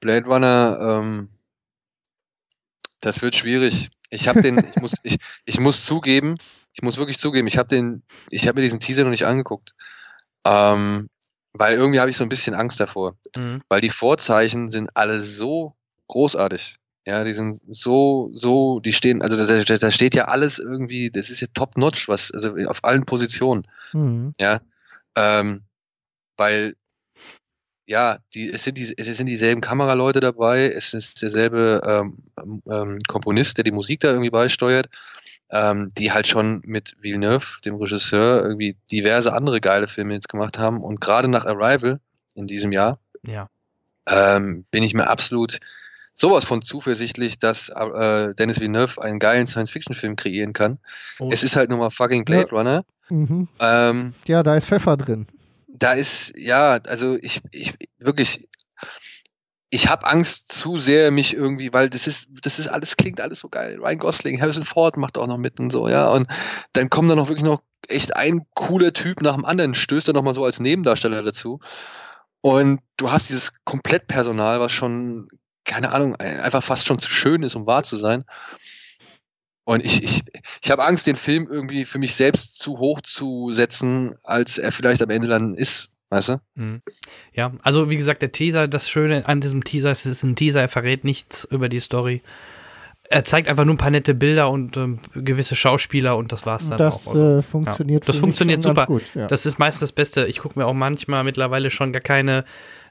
Blade Runner, ähm, das wird schwierig. Ich habe den, ich muss, ich, ich muss zugeben, ich muss wirklich zugeben, ich habe den, ich habe mir diesen Teaser noch nicht angeguckt, ähm, weil irgendwie habe ich so ein bisschen Angst davor, Mhm. weil die Vorzeichen sind alle so großartig. Ja, die sind so, so, die stehen, also da, da, steht ja alles irgendwie, das ist ja top notch, was, also auf allen Positionen. Mhm. Ja, ähm, weil ja, die, es, sind die, es sind dieselben Kameraleute dabei, es ist derselbe ähm, ähm, Komponist, der die Musik da irgendwie beisteuert, ähm, die halt schon mit Villeneuve, dem Regisseur, irgendwie diverse andere geile Filme jetzt gemacht haben. Und gerade nach Arrival in diesem Jahr Ja. ähm, bin ich mir absolut sowas von zuversichtlich, dass äh, Dennis Villeneuve einen geilen Science-Fiction-Film kreieren kann. Oh, Es ist halt nun mal fucking Blade Runner. Mhm. Ähm, Ja, da ist Pfeffer drin. da ist, ja, also ich, ich wirklich, ich habe Angst zu sehr, mich irgendwie, weil das ist, das ist alles, klingt alles so geil. Ryan Gosling, Harrison Ford macht auch noch mit und so, ja. Und dann kommt da noch wirklich noch echt ein cooler Typ nach dem anderen, stößt er noch mal so als Nebendarsteller dazu. Und du hast dieses Komplettpersonal, was schon, keine Ahnung, einfach fast schon zu schön ist, um wahr zu sein. Und ich, ich, ich habe Angst, den Film irgendwie für mich selbst zu hoch zu setzen, als er vielleicht am Ende dann ist. Weißt du? Mhm. Ja, also wie gesagt, der Teaser, das Schöne an diesem Teaser ist, es ist ein Teaser, er verrät nichts über die Story. Er zeigt einfach nur ein paar nette Bilder und ähm, gewisse Schauspieler und das war's dann Das auch. Äh, funktioniert Das für mich funktioniert super. Gut, ja. Das ist meistens das Beste. Ich gucke mir auch manchmal mittlerweile schon gar keine,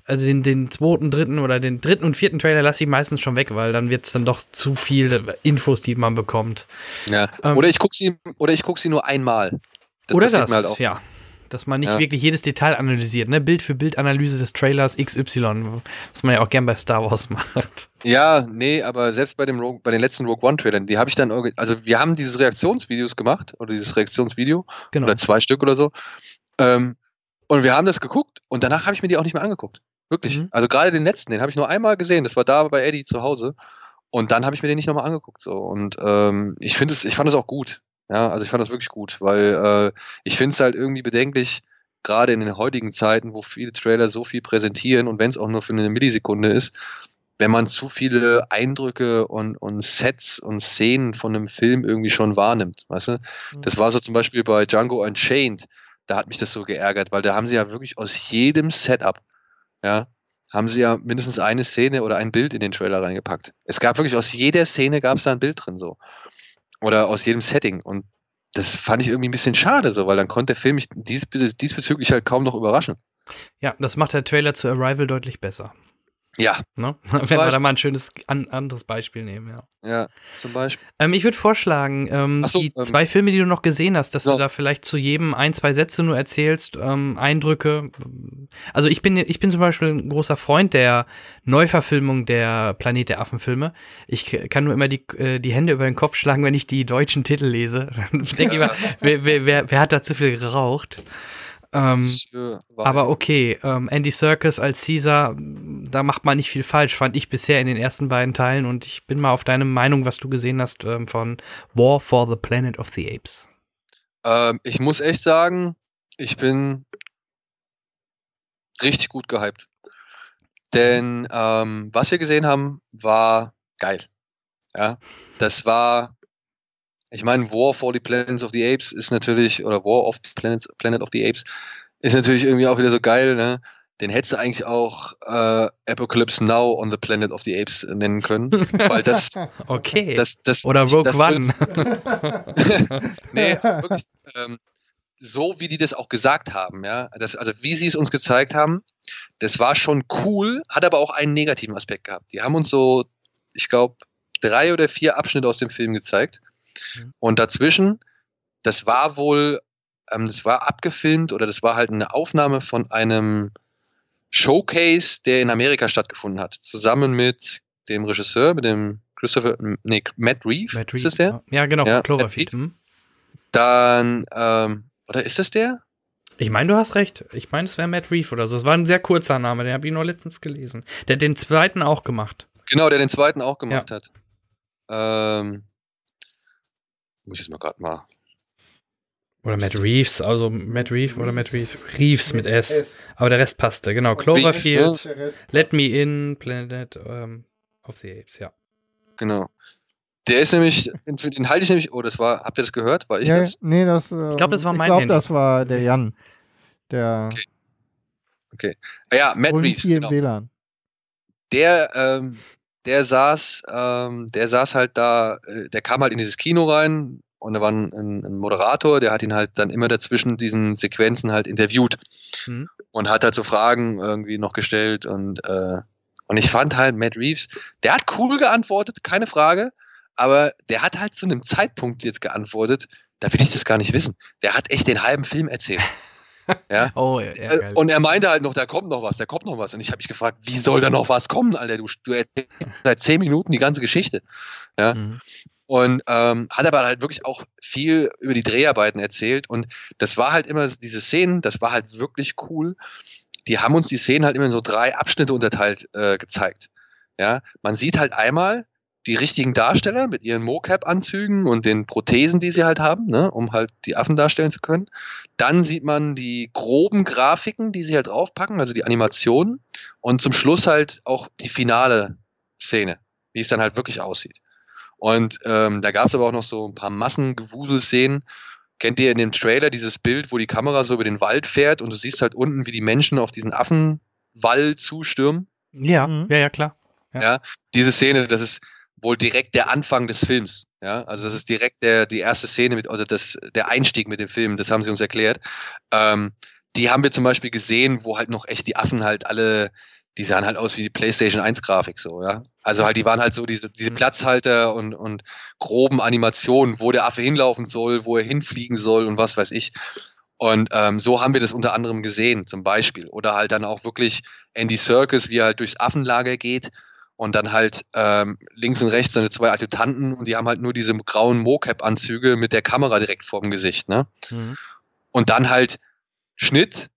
also den, den zweiten, dritten oder den dritten und vierten Trailer lasse ich meistens schon weg, weil dann wird es dann doch zu viel Infos, die man bekommt. Ja. Ähm, oder ich gucke sie, oder ich guck sie nur einmal. oder passiert das, halt auch. ja. Dass man nicht Ja. wirklich jedes Detail analysiert, ne? Bild für Bild Analyse des Trailers XY, was man ja auch gern bei Star Wars macht. Ja, nee, aber selbst bei dem Rogue, bei den letzten Rogue One Trailern, die habe ich dann, also wir haben diese Reaktionsvideos gemacht oder dieses Reaktionsvideo Genau. oder zwei Stück oder so. Ähm, und wir haben das geguckt und danach habe ich mir die auch nicht mehr angeguckt. Wirklich. Mhm. Also gerade den letzten, den habe ich nur einmal gesehen. Das war da bei Eddie zu Hause. Und dann habe ich mir den nicht nochmal angeguckt. So. Und ähm, ich finde es, ich fand es auch gut. Ja, also ich fand das wirklich gut, weil äh, ich finde es halt irgendwie bedenklich, gerade in den heutigen Zeiten, wo viele Trailer so viel präsentieren und wenn es auch nur für eine Millisekunde ist, wenn man zu viele Eindrücke und, und Sets und Szenen von einem Film irgendwie schon wahrnimmt, weißt du? Mhm. Das war so zum Beispiel bei Django Unchained, da hat mich das so geärgert, weil da haben sie ja wirklich aus jedem Setup, ja, haben sie ja mindestens eine Szene oder ein Bild in den Trailer reingepackt. Es gab wirklich aus jeder Szene gab es da ein Bild drin so. Oder aus jedem Setting. Und das fand ich irgendwie ein bisschen schade, so, weil dann konnte der Film mich dies, diesbezüglich halt kaum noch überraschen. Ja, das macht der Trailer zu Arrival deutlich besser. Ja, Ne? Wenn wir da mal ein schönes an, anderes Beispiel nehmen, ja. ja, zum Beispiel. Ähm, ich würde vorschlagen, ähm, so, die ähm, zwei Filme, die du noch gesehen hast, dass ja. du da vielleicht zu jedem ein, zwei Sätze nur erzählst, ähm, Eindrücke. Also ich bin, ich bin zum Beispiel ein großer Freund der Neuverfilmung der Planet der Affen-Filme. Ich kann nur immer die, äh, die Hände über den Kopf schlagen, wenn ich die deutschen Titel lese. Dann denke ich immer, wer, wer, wer, wer hat da zu viel geraucht? Ähm, war- aber okay, ähm, Andy Serkis als Caesar, da macht man nicht viel falsch, fand ich bisher in den ersten beiden Teilen. Und ich bin mal auf deine Meinung, was du gesehen hast ähm, von War for the Planet of the Apes. Ähm, ich muss echt sagen, ich bin richtig gut gehypt. Denn ähm, was wir gesehen haben, war geil. Ja, das war, ich meine, War for the Planet of the Apes ist natürlich, oder War of the Planet, Planet of the Apes ist natürlich irgendwie auch wieder so geil, ne? Den hättest du eigentlich auch äh, Apocalypse Now on the Planet of the Apes nennen können, weil das, Okay. das, das Oder Rogue One. nee, wirklich, ähm, so wie die das auch gesagt haben, ja, das, also wie sie es uns gezeigt haben, das war schon cool, hat aber auch einen negativen Aspekt gehabt. Die haben uns so, ich glaube, drei oder vier Abschnitte aus dem Film gezeigt. Mhm. Und dazwischen, das war wohl, ähm, das war abgefilmt oder das war halt eine Aufnahme von einem Showcase, der in Amerika stattgefunden hat, zusammen mit dem Regisseur, mit dem Christopher, nee, Matt Reeve, Matt ist Reeves, das der? Ja, genau, Ja, Cloverfield. Hm? Dann, ähm, oder ist das der? Ich meine, du hast recht. Ich meine, es wäre Matt Reeves oder so. Es war ein sehr kurzer Name, den habe ich nur letztens gelesen. Der hat den zweiten auch gemacht. Genau, der den zweiten auch gemacht hat. Ähm, muss ich jetzt mal gerade mal. Oder Matt Reeves, also Matt Reeves oder Matt Reeves. Reeves mit S. Aber der Rest passte, genau. Cloverfield, ne? Rest- Let Me In, Planet ähm, of the Apes, ja. Genau. Der ist nämlich, den, den halte ich nämlich, oh, das war, habt ihr das gehört? War ich Ja, das? nee, das, äh, glaub, das war mein Ich glaube, das war der Jan. Der Okay. Ah ja, Matt Reeves, genau. WLAN. Der, ähm, der saß, ähm, der saß halt da, äh, der kam halt in dieses Kino rein und da war ein, ein, Moderator, der hat ihn halt dann immer dazwischen diesen Sequenzen halt interviewt Mhm. und hat halt so Fragen irgendwie noch gestellt und äh, und ich fand halt Matt Reeves, der hat cool geantwortet, keine Frage, aber der hat halt zu einem Zeitpunkt jetzt geantwortet, da will ich das gar nicht wissen. Der hat echt den halben Film erzählt. ja. Oh, ja, Äh. Und er meinte halt noch, da kommt noch was, da kommt noch was. Und ich habe mich gefragt, wie soll da noch was kommen, Alter? Du, du erzählst seit zehn Minuten die ganze Geschichte. Ja. Mhm. Und ähm, hat aber halt wirklich auch viel über die Dreharbeiten erzählt. Und das war halt immer, diese Szenen, das war halt wirklich cool. Die haben uns die Szenen halt immer in so drei Abschnitte unterteilt äh, gezeigt. Ja, man sieht halt einmal die richtigen Darsteller mit ihren Mocap-Anzügen und den Prothesen, die sie halt haben, ne, um halt die Affen darstellen zu können. Dann sieht man die groben Grafiken, die sie halt draufpacken, also die Animationen. Und zum Schluss halt auch die finale Szene, wie es dann halt wirklich aussieht. Und ähm, da gab es aber auch noch so ein paar Massengewusel-Szenen. Kennt ihr in dem Trailer dieses Bild, wo die Kamera so über den Wald fährt und du siehst halt unten, wie die Menschen auf diesen Affenwall zustürmen? Ja, Mhm. ja, ja, klar. Ja. Ja. Diese Szene, das ist wohl direkt der Anfang des Films. Ja, also das ist direkt der, die erste Szene mit, oder das, der Einstieg mit dem Film, das haben sie uns erklärt. Ähm, die haben wir zum Beispiel gesehen, wo halt noch echt die Affen halt alle, die sahen halt aus wie die PlayStation 1 Grafik so, ja. Also halt, die waren halt so diese, diese Mhm. Platzhalter und, und groben Animationen, wo der Affe hinlaufen soll, wo er hinfliegen soll und was weiß ich. Und ähm, so haben wir das unter anderem gesehen, zum Beispiel. Oder halt dann auch wirklich Andy Serkis, wie er halt durchs Affenlager geht und dann halt ähm, links und rechts seine zwei Adjutanten und die haben halt nur diese grauen Mocap-Anzüge mit der Kamera direkt vorm Gesicht, ne? Mhm. Und dann halt Schnitt,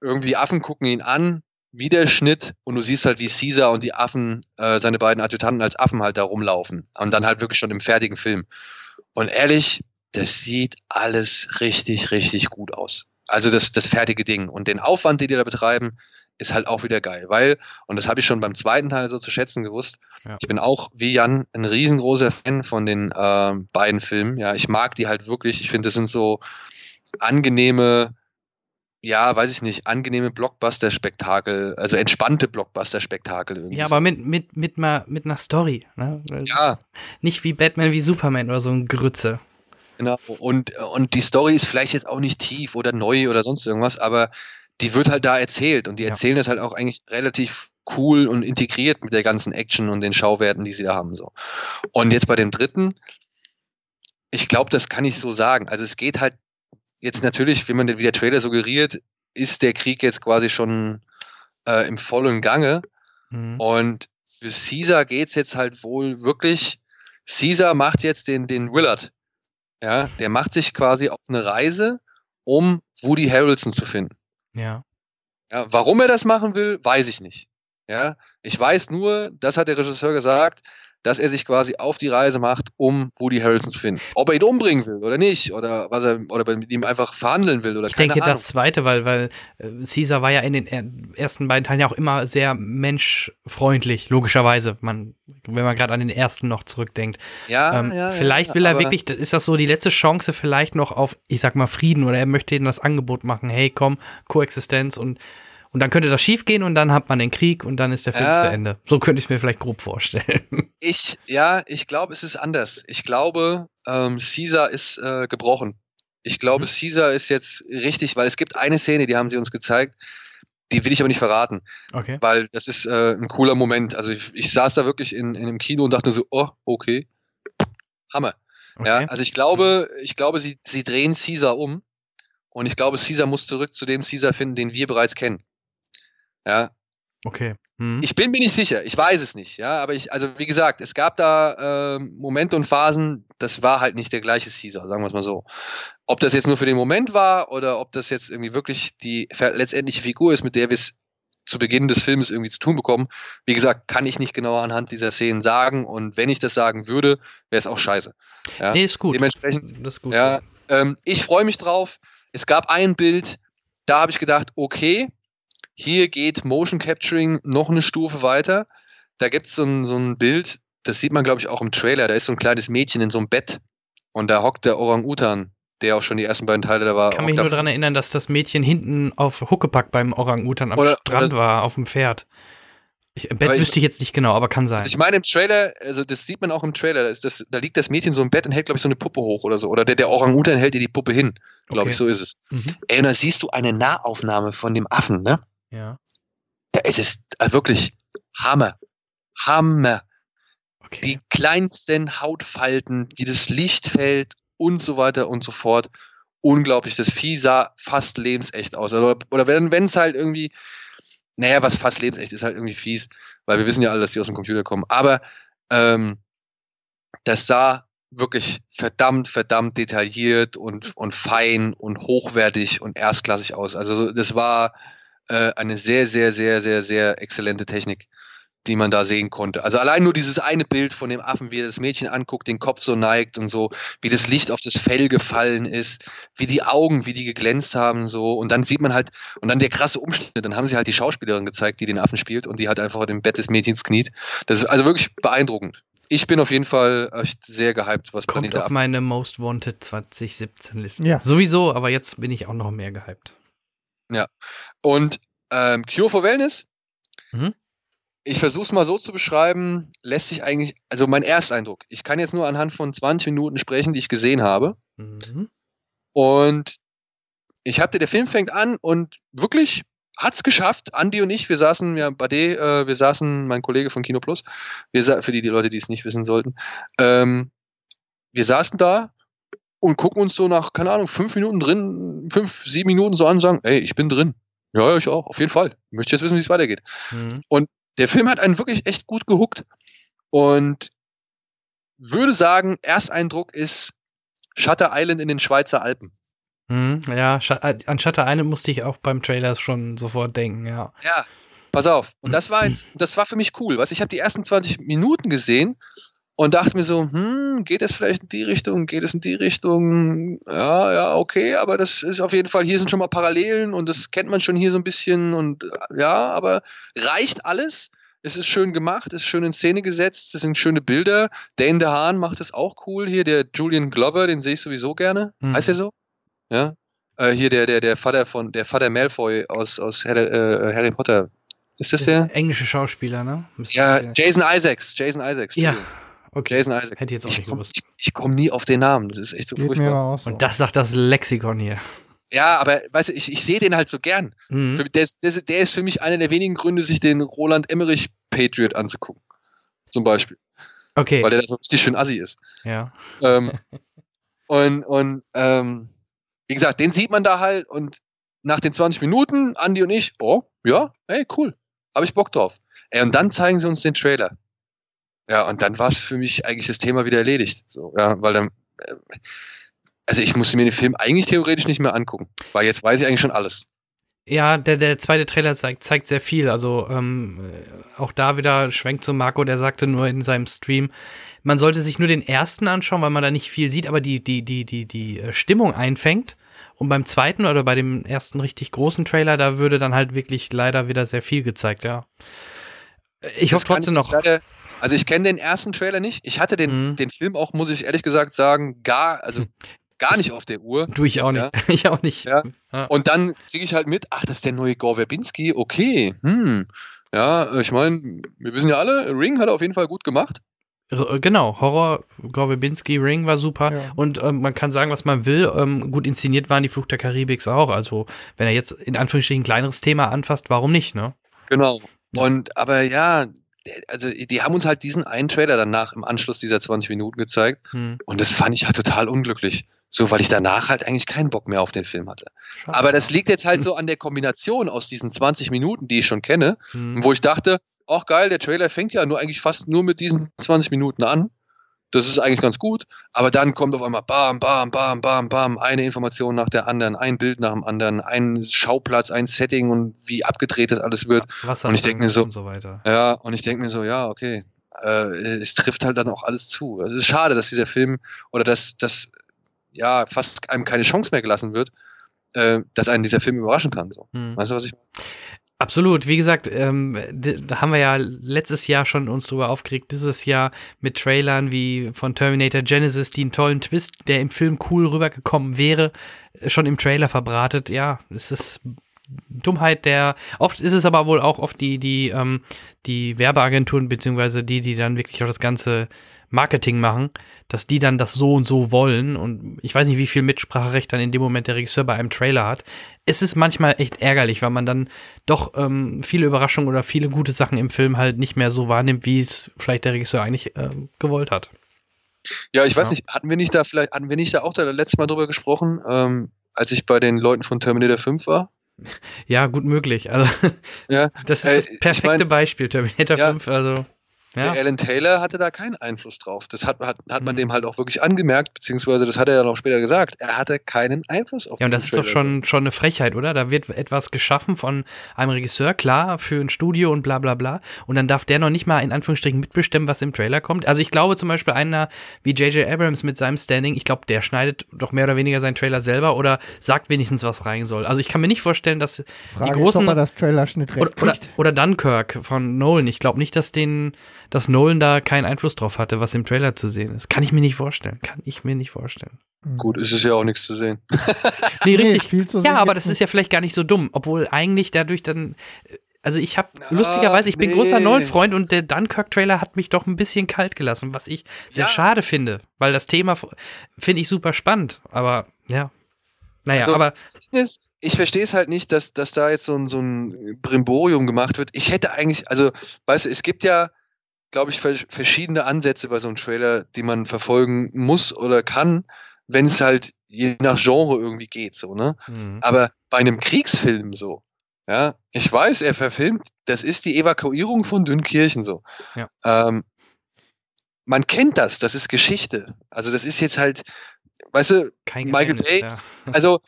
irgendwie Affen gucken ihn an, wieder Schnitt und du siehst halt, wie Caesar und die Affen, äh, seine beiden Adjutanten als Affen halt da rumlaufen. Und dann halt wirklich schon im fertigen Film. Und ehrlich, das sieht alles richtig, richtig gut aus. Also das, das fertige Ding. Und den Aufwand, den die da betreiben, ist halt auch wieder geil. Weil, und das habe ich schon beim zweiten Teil so zu schätzen gewusst, Ja. ich bin auch wie Jan ein riesengroßer Fan von den ähm, beiden Filmen. Ja, ich mag die halt wirklich. Ich finde, das sind so angenehme, ja, weiß ich nicht, angenehme Blockbuster-Spektakel, also entspannte Blockbuster-Spektakel irgendwie. Ja, aber mit, mit, mit, mal, mit einer Story. Ne? ja, Nicht wie Batman, wie Superman oder so ein Grütze. Genau. Und, und die Story ist vielleicht jetzt auch nicht tief oder neu oder sonst irgendwas, aber die wird halt da erzählt und die Ja. erzählen das halt auch eigentlich relativ cool und integriert mit der ganzen Action und den Schauwerten, die sie da haben. So. Und jetzt bei dem dritten, ich glaube, das kann ich so sagen. Also es geht halt jetzt natürlich, wie man wie der Trailer suggeriert, ist der Krieg jetzt quasi schon äh, im vollen Gange. Mhm. Und für Caesar geht's jetzt halt wohl wirklich. Caesar macht jetzt den, den Willard. Ja, der macht sich quasi auf eine Reise, um Woody Harrelson zu finden. Ja. Ja, warum er das machen will, weiß ich nicht. Ja, ich weiß nur, das hat der Regisseur gesagt, dass er sich quasi auf die Reise macht, um Woody Harrelson zu finden. Ob er ihn umbringen will oder nicht, oder was er, oder mit ihm einfach verhandeln will oder Ich denke, Ahnung. das zweite, weil, weil äh, Caesar war ja in den er ersten beiden Teilen ja auch immer sehr menschfreundlich, logischerweise. Man, wenn man gerade an den ersten noch zurückdenkt. ja, ähm, ja, vielleicht ja, will er wirklich, ist das so die letzte Chance vielleicht noch auf, ich sag mal, Frieden oder er möchte ihnen das Angebot machen, hey, komm, Koexistenz und, und dann könnte das schief gehen und dann hat man den Krieg und dann ist der Film Ja. zu Ende. So könnte ich mir vielleicht grob vorstellen. Ich, ja, ich glaube, es ist anders. Ich glaube, ähm, Caesar ist äh, gebrochen. Ich glaube, Mhm. Caesar ist jetzt richtig, weil es gibt eine Szene, die haben sie uns gezeigt, die will ich aber nicht verraten, Okay. weil das ist äh, ein cooler Moment. Also ich, ich saß da wirklich in, in einem Kino und dachte so, oh, okay, Hammer. Ja, okay. also ich glaube, ich glaube, sie, sie drehen Caesar um und ich glaube, Caesar muss zurück zu dem Caesar finden, den wir bereits kennen. Ja, okay. Mhm. ich bin mir nicht sicher, ich weiß es nicht, ja, aber ich, also wie gesagt, es gab da ähm, Momente und Phasen, das war halt nicht der gleiche Caesar, sagen wir es mal so. Ob das jetzt nur für den Moment war oder ob das jetzt irgendwie wirklich die letztendliche Figur ist, mit der wir es zu Beginn des Films irgendwie zu tun bekommen, wie gesagt, kann ich nicht genauer anhand dieser Szenen sagen und wenn ich das sagen würde, wäre es auch scheiße. Ja? nee, ist gut. Dementsprechend das ist gut. Ja, ähm, ich freue mich drauf. Es gab ein Bild, da habe ich gedacht, okay, hier geht Motion Capturing noch eine Stufe weiter. Da gibt es so ein, so ein Bild, das sieht man, glaube ich, auch im Trailer. Da ist so ein kleines Mädchen in so einem Bett und da hockt der Orang-Utan, der auch schon die ersten beiden Teile da war. Ich kann mich nur da- daran erinnern, dass das Mädchen hinten auf Huckepack beim Orang-Utan am Oder- Strand oder- war, auf dem Pferd. Ich, Im Bett ich- wüsste ich jetzt nicht genau, aber kann sein. Also ich meine im Trailer, also das sieht man auch im Trailer, da, das, da liegt das Mädchen so im Bett und hält, glaube ich, so eine Puppe hoch oder so. Oder der, der Orang-Utan hält ihr die Puppe hin. Glaube Okay. ich, so ist es. Mhm. Ey, und da siehst du eine Nahaufnahme von dem Affen, ne? Ja, Da ist es äh, wirklich Hammer. Hammer. okay. Die kleinsten Hautfalten, wie das Licht fällt und so weiter und so fort. Unglaublich. Das Vieh sah fast lebensecht aus. Also, oder wenn es halt irgendwie, naja, was fast lebensecht ist, halt irgendwie fies, weil wir wissen ja alle, dass die aus dem Computer kommen. Aber ähm, das sah wirklich verdammt, verdammt detailliert und, und fein und hochwertig und erstklassig aus. Also das war äh, eine sehr, sehr, sehr, sehr, sehr exzellente Technik, die man da sehen konnte. Also allein nur dieses eine Bild von dem Affen, wie er das Mädchen anguckt, den Kopf so neigt und so, wie das Licht auf das Fell gefallen ist, wie die Augen, wie die geglänzt haben, so. Und dann sieht man halt, und dann der krasse Umschnitt, dann haben sie halt die Schauspielerin gezeigt, die den Affen spielt und die halt einfach auf dem Bett des Mädchens kniet. Das ist also wirklich beeindruckend. Ich bin auf jeden Fall echt sehr gehypt, was Kommt Planet auf Affen. meine Most Wanted 2017 Liste. Ja. Sowieso, aber jetzt bin ich auch noch mehr gehypt. Und ähm, Cure for Wellness, Mhm. ich versuche es mal so zu beschreiben, lässt sich eigentlich, also mein Ersteindruck, ich kann jetzt nur anhand von 20 Minuten sprechen, die ich gesehen habe. Mhm. Und ich hatte, der Film fängt an und wirklich hat's geschafft. Andi und ich, wir saßen ja bei D, äh, wir saßen, mein Kollege von Kino Plus, wir für die, die Leute, die es nicht wissen sollten, ähm, wir saßen da und gucken uns so nach, keine Ahnung, fünf Minuten drin, fünf, sieben Minuten so an und sagen, ey, ich bin drin. Ja, ja, ich auch, auf jeden Fall. Ich möchte jetzt wissen, wie es weitergeht. Mhm. Der Film hat einen wirklich echt gut gehuckt und würde sagen, Ersteindruck ist Shutter Island in den Schweizer Alpen. Mhm. Ja, Sch an Shutter Island musste ich auch beim Trailer schon sofort denken, ja. Ja, pass auf. Und das war jetzt, das war für mich cool. Was ich habe die ersten 20 Minuten gesehen und dachte mir so, hm, geht es vielleicht in die Richtung, geht es in die Richtung? Ja, ja, okay, aber das ist auf jeden Fall, hier sind schon mal Parallelen und das kennt man schon hier so ein bisschen und ja, aber reicht alles? Es ist schön gemacht, es ist schön in Szene gesetzt, es sind schöne Bilder. Dane DeHaan macht es auch cool hier, der Julian Glover, den sehe ich sowieso gerne. Mhm. Heißt er so? Ja. Äh, hier der, der, der Vater von, der Vater Malfoy aus, aus Harry, äh, Harry Potter. Ist das Das der? ist ein englischer Schauspieler, ne? Müsste Ja, der- Jason Isaacs. Jason Isaacs. ja. Okay. Jason Isaacs. Hätte ich jetzt auch Ich nicht komme gewusst. ich, ich komm nie auf den Namen. Das ist echt so Geht mir furchtbar. aber auch so. Und das sagt das Lexikon hier. Ja, aber weißt du, ich, ich sehe den halt so gern. Mhm. Für, der, ist- der, der ist für mich einer der wenigen Gründe, sich den Roland Emmerich Patriot anzugucken. Zum Beispiel. Okay. Weil der da so richtig schön assi ist. ja. Ähm, und und ähm, wie gesagt, den sieht man da halt und nach den 20 Minuten, Andi und ich, oh, ja, ey, cool. Habe ich Bock drauf. Ey, und dann zeigen sie uns den Trailer. Ja, und dann war es für mich eigentlich das Thema wieder erledigt. So, ja, weil dann, äh, also ich musste mir den Film eigentlich theoretisch nicht mehr angucken, weil jetzt weiß ich eigentlich schon alles. Ja, der, der zweite Trailer zeigt, zeigt sehr viel. Also ähm, äh, auch da wieder schwenkt zu Marco, der sagte nur in seinem Stream, man sollte sich nur den ersten anschauen, weil man da nicht viel sieht, aber die, die, die, die, die äh, Stimmung einfängt. Und beim zweiten oder bei dem ersten richtig großen Trailer, da würde dann halt wirklich leider wieder sehr viel gezeigt, ja. Ich Das hoffe trotzdem noch. Leider, also ich kenne den ersten Trailer nicht. Ich hatte den, Mhm. den Film auch, muss ich ehrlich gesagt sagen, gar, also gar nicht auf der Uhr. Du, ich auch nicht. Ich auch nicht. Ja. Ja. Und dann kriege ich halt mit, ach, das ist der neue Gore Verbinski, okay, hm. Ja, ich meine, wir wissen ja alle, Ring hat er auf jeden Fall gut gemacht. R- Genau, Horror, Gorwebinski, Ring war super. Ja. Und ähm, man kann sagen, was man will. Ähm, gut inszeniert waren die Fluch der Karibiks auch. Also, wenn er jetzt in Anführungsstrichen ein kleineres Thema anfasst, warum nicht, ne? Genau. Und aber ja, also die haben uns halt diesen einen Trailer danach im Anschluss dieser 20 Minuten gezeigt. Hm. Und das fand ich halt total unglücklich. So, weil ich danach halt eigentlich keinen Bock mehr auf den Film hatte. Schade. Aber das liegt jetzt halt so an der Kombination aus diesen 20 Minuten, die ich schon kenne, Hm. wo ich dachte, ach geil, der Trailer fängt ja nur eigentlich fast nur mit diesen 20 Minuten an. Das ist eigentlich ganz gut. Aber dann kommt auf einmal bam, bam, bam, bam, bam, eine Information nach der anderen, ein Bild nach dem anderen, ein Schauplatz, ein Setting und wie abgedreht das alles wird. Wasser und ich denk mir so- so. Ja, und ich denke mir so, ja, okay. Äh, es trifft halt dann auch alles zu. Es ist schade, dass dieser Film oder dass, dass ja fast einem keine Chance mehr gelassen wird, äh, dass einen dieser Film überraschen kann. So. Hm. Weißt du, was ich meine? Absolut. Wie gesagt, ähm, da haben wir ja letztes Jahr schon uns drüber aufgeregt. Dieses Jahr mit Trailern wie von Terminator Genesis, die einen tollen Twist, der im Film cool rübergekommen wäre, schon im Trailer verbratet. Ja, es ist Dummheit der. Oft ist es aber wohl auch oft die, die, ähm, die Werbeagenturen, beziehungsweise die, die dann wirklich auch das ganze Marketing machen, dass die dann das so und so wollen. Und ich weiß nicht, wie viel Mitspracherecht dann in dem Moment der Regisseur bei einem Trailer hat. Es ist manchmal echt ärgerlich, weil man dann doch ähm, viele Überraschungen oder viele gute Sachen im Film halt nicht mehr so wahrnimmt, wie es vielleicht der Regisseur eigentlich ähm, gewollt hat. Ja, ich weiß Ja. nicht, hatten wir nicht da vielleicht, hatten wir nicht da auch da letztes Mal drüber gesprochen, ähm, als ich bei den Leuten von Terminator 5 war? Ja, gut möglich. Also, Ja, das ist Äh, das ich perfekte mein- Beispiel, Terminator Ja. 5. Also, ja. Der Alan Taylor hatte da keinen Einfluss drauf. Das hat, hat, hat man Mhm. dem halt auch wirklich angemerkt, beziehungsweise das hat er ja noch später gesagt. Er hatte keinen Einfluss auf Ja, und das ist doch Trailer. schon, schon eine Frechheit, oder? Da wird etwas geschaffen von einem Regisseur, klar, für ein Studio und bla bla bla. Und dann darf der noch nicht mal in Anführungsstrichen mitbestimmen, was im Trailer kommt. Also ich glaube zum Beispiel einer wie J.J. Abrams mit seinem Standing, ich glaube, der schneidet doch mehr oder weniger seinen Trailer selber oder sagt wenigstens, was rein soll. Also ich kann mir nicht vorstellen, dass Frage die ist, großen ob er das Trailerschnitt recht oder, oder, oder Dunkirk von Nolan. Ich glaube nicht, dass den, dass Nolan da keinen Einfluss drauf hatte, was im Trailer zu sehen ist. Kann ich mir nicht vorstellen. Kann ich mir nicht vorstellen. Gut, ist es ja auch nichts zu sehen. Nee, Nee, richtig. viel zu ja, sehen aber das ist ja vielleicht gar nicht so dumm, obwohl eigentlich dadurch dann. Also ich habe Ach, lustigerweise, ich bin nee. großer Nolan-Freund und der Dunkirk-Trailer hat mich doch ein bisschen kalt gelassen, was ich sehr Ja. schade finde, weil das Thema finde ich super spannend, aber ja. Naja, Also, aber ich verstehe es halt nicht, dass, dass da jetzt so ein, so ein Brimborium gemacht wird. Ich hätte eigentlich, also, weißt du, es gibt ja, glaube ich, vers- verschiedene Ansätze bei so einem Trailer, die man verfolgen muss oder kann, wenn es halt je nach Genre irgendwie geht, so, ne? hm, Aber bei einem Kriegsfilm so, ja, ich weiß, er verfilmt, das ist die Evakuierung von Dünnkirchen so. Ja. Ähm, man kennt das, das ist Geschichte. Also das ist jetzt halt, weißt du, kein Michael Bay- ja. also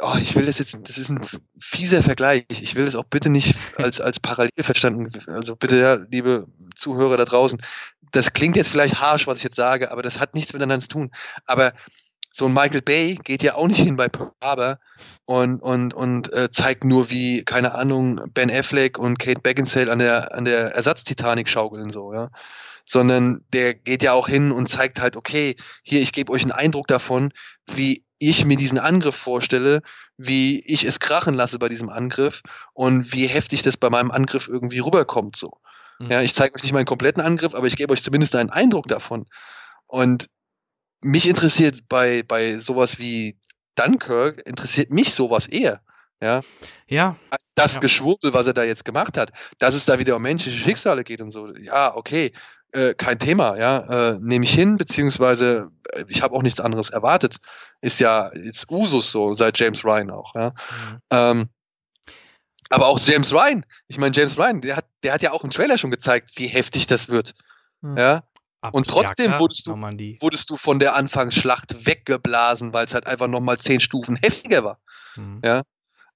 oh, ich will das jetzt, das ist ein fieser Vergleich. Ich will das auch bitte nicht als, als parallel verstanden. Also bitte, ja, liebe Zuhörer da draußen, das klingt jetzt vielleicht harsh, was ich jetzt sage, aber das hat nichts miteinander zu tun. Aber so ein Michael Bay geht ja auch nicht hin bei Pearl Harbor und, und, und äh, zeigt nur, wie, keine Ahnung, Ben Affleck und Kate Beckinsale an der, an der Ersatztitanic schaukeln, so, ja. Sondern der geht ja auch hin und zeigt halt, okay, hier, ich gebe euch einen Eindruck davon, wie ich mir diesen Angriff vorstelle, wie ich es krachen lasse bei diesem Angriff und wie heftig das bei meinem Angriff irgendwie rüberkommt, so. Mhm. Ja, ich zeige euch nicht meinen kompletten Angriff, aber ich gebe euch zumindest einen Eindruck davon. Und mich interessiert bei, bei sowas wie Dunkirk, interessiert mich sowas eher. Ja. Ja. Als das ja. Geschwurbel, was er da jetzt gemacht hat, dass es da wieder um menschliche Schicksale geht und so. Ja, okay. Äh, kein Thema, ja, äh, nehme ich hin, beziehungsweise äh, ich habe auch nichts anderes erwartet. Ist ja jetzt Usus so, seit James Ryan auch, ja. Mhm. Ähm, aber auch James Ryan, ich meine, James Ryan, der hat, der hat ja auch im Trailer schon gezeigt, wie heftig das wird. Mhm. Ja. Ab, Und trotzdem ja, klar, wurdest, du, wurdest du von der Anfangsschlacht weggeblasen, weil es halt einfach nochmal zehn Stufen heftiger war. Mhm. Ja.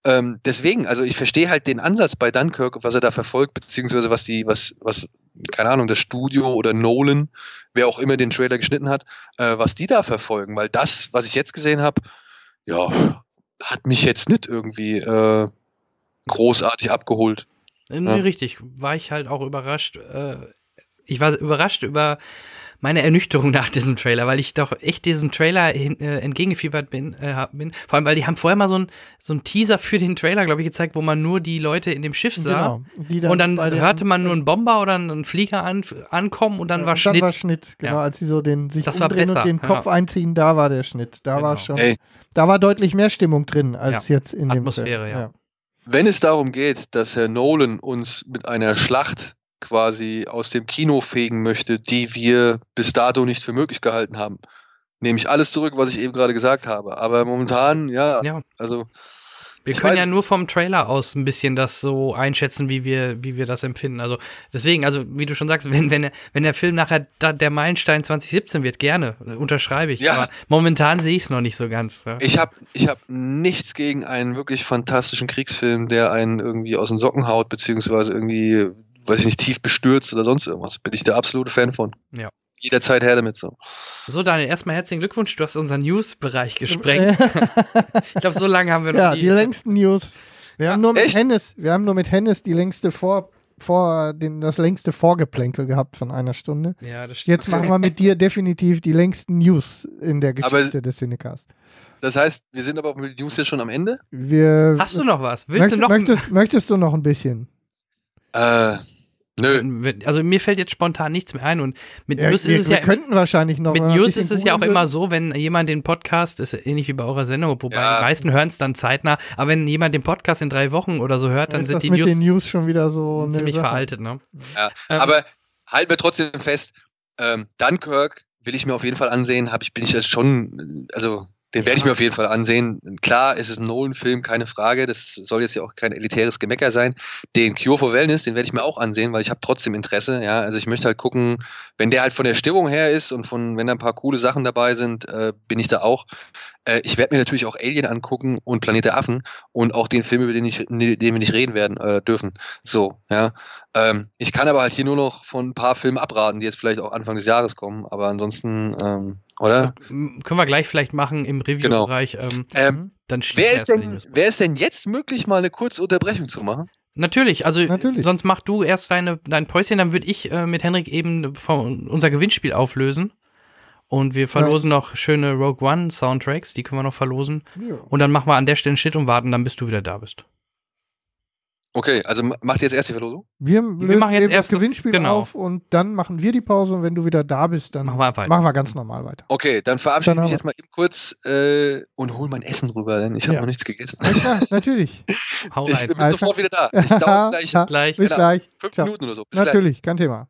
Ähm, deswegen, also ich verstehe halt den Ansatz bei Dunkirk, was er da verfolgt, beziehungsweise was die, was, was, keine Ahnung, das Studio oder Nolan, wer auch immer den Trailer geschnitten hat, äh, was die da verfolgen, weil das, was ich jetzt gesehen habe, ja, hat mich jetzt nicht irgendwie äh, großartig abgeholt. Nee, ja. richtig. War ich halt auch überrascht. Äh, ich war überrascht über meine Ernüchterung nach diesem Trailer, weil ich doch echt diesem Trailer hin, äh, entgegengefiebert bin, äh, bin. Vor allem, weil die haben vorher mal so ein so ein Teaser für den Trailer, glaube ich, gezeigt, wo man nur die Leute in dem Schiff sah. Genau, dann und dann hörte man nur einen Bomber oder einen Flieger an, ankommen und dann ja, war und Schnitt. Dann war Schnitt, genau, ja. als sie so den sich das umdrehen und den Kopf ja. einziehen, da war der Schnitt. Da genau. war schon, Ey. da war deutlich mehr Stimmung drin als jetzt in Atmosphäre, dem Atmosphäre, ja. Wenn es darum geht, dass Herr Nolan uns mit einer Schlacht quasi aus dem Kino fegen möchte, die wir bis dato nicht für möglich gehalten haben. Nehme ich alles zurück, was ich eben gerade gesagt habe. Aber momentan, ja, ja. also. Wir können ja nur vom Trailer aus ein bisschen das so einschätzen, wie wir, wie wir das empfinden. Also deswegen, also wie du schon sagst, wenn, wenn, der, wenn der Film nachher da, der Meilenstein 2017 wird, gerne, unterschreibe ich. Ja. Aber momentan sehe ich es noch nicht so ganz. Ja. Ich habe ich hab nichts gegen einen wirklich fantastischen Kriegsfilm, der einen irgendwie aus den Socken haut, beziehungsweise irgendwie weiß ich nicht, tief bestürzt oder sonst irgendwas. Bin ich der absolute Fan von. Ja. Jederzeit her damit so. So, Daniel, erstmal herzlichen Glückwunsch. Du hast unseren News-Bereich gesprengt. ich glaube, so lange haben wir noch Ja, die, die längsten News. Wir ja, haben nur mit echt? Hennes, wir haben nur mit Hennes die längste vor, vor den, das längste Vorgeplänkel gehabt von einer Stunde. Ja, das stimmt. Jetzt machen wir mit dir definitiv die längsten News in der Geschichte aber, des Cinecast. Das heißt, wir sind aber mit den News jetzt schon am Ende? Wir, Hast du noch was? Willst möcht, du noch möchtest, möchtest du noch ein bisschen? Äh, Nö. Also mir fällt jetzt spontan nichts mehr ein und mit ja, News wir, ist es wir ja könnten wahrscheinlich noch mit News ist es ja auch immer so, wenn jemand den Podcast ist ähnlich wie bei eurer Sendung, wobei ja. die meisten hören es dann zeitnah, aber wenn jemand den Podcast in drei Wochen oder so hört, dann sind die mit News, den News schon wieder so ziemlich veraltet, ne? Ja, ähm, aber halten wir trotzdem fest, ähm, Dunkirk will ich mir auf jeden Fall ansehen, habe ich bin ich jetzt schon also den werde ich mir auf jeden Fall ansehen. Klar, es ist ein Nolan-Film, keine Frage. Das soll jetzt ja auch kein elitäres Gemecker sein. Den Cure for Wellness, den werde ich mir auch ansehen, weil ich habe trotzdem Interesse. Ja, also ich möchte halt gucken, wenn der halt von der Stimmung her ist und von, wenn da ein paar coole Sachen dabei sind, äh, bin ich da auch. Äh, ich werde mir natürlich auch Alien angucken und Planet der Affen und auch den Film, über den, ich, den wir nicht reden werden äh, dürfen. So, ja. Ähm, ich kann aber halt hier nur noch von ein paar Filmen abraten, die jetzt vielleicht auch Anfang des Jahres kommen. Aber ansonsten ähm, oder? Können wir gleich vielleicht machen im Review-Bereich. Genau. Ähm, ähm, dann wer, ist denn, wer ist denn jetzt möglich, mal eine kurze Unterbrechung zu machen? Natürlich, also Natürlich. sonst mach du erst deine, dein Päuschen, dann würde ich äh, mit Henrik eben unser Gewinnspiel auflösen. Und wir verlosen ja. noch schöne Rogue One Soundtracks, die können wir noch verlosen. Ja. Und dann machen wir an der Stelle einen Schnitt und warten, dann bis du wieder da bist. Okay, also macht ihr jetzt erst die Verlosung? Wir, wir machen jetzt erst das Gewinnspiel genau. auf und dann machen wir die Pause und wenn du wieder da bist, dann machen wir, machen wir ganz normal weiter. Okay, dann verabschiede ich mich jetzt mal eben kurz äh, und hol mein Essen rüber, denn ich habe ja. noch nichts gegessen. Ja, natürlich. Hau rein. Ich bin Alter. sofort wieder da. Ich dauere gleich, gleich. Bis gleich. Fünf Ciao. Minuten oder so. Bis natürlich, gleich. kein Thema.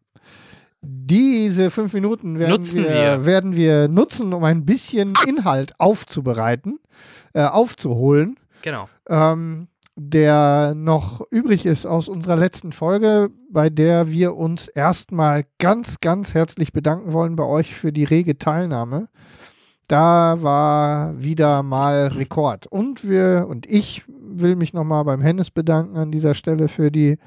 Diese fünf Minuten werden, wir, wir, werden wir nutzen, um ein bisschen Inhalt aufzubereiten, äh, aufzuholen. Genau. Ähm, der noch übrig ist aus unserer letzten Folge, bei der wir uns erstmal ganz, ganz herzlich bedanken wollen bei euch für die rege Teilnahme. da war wieder mal Rekord. Und wir und ich will mich nochmal beim Hennes bedanken an dieser Stelle für die,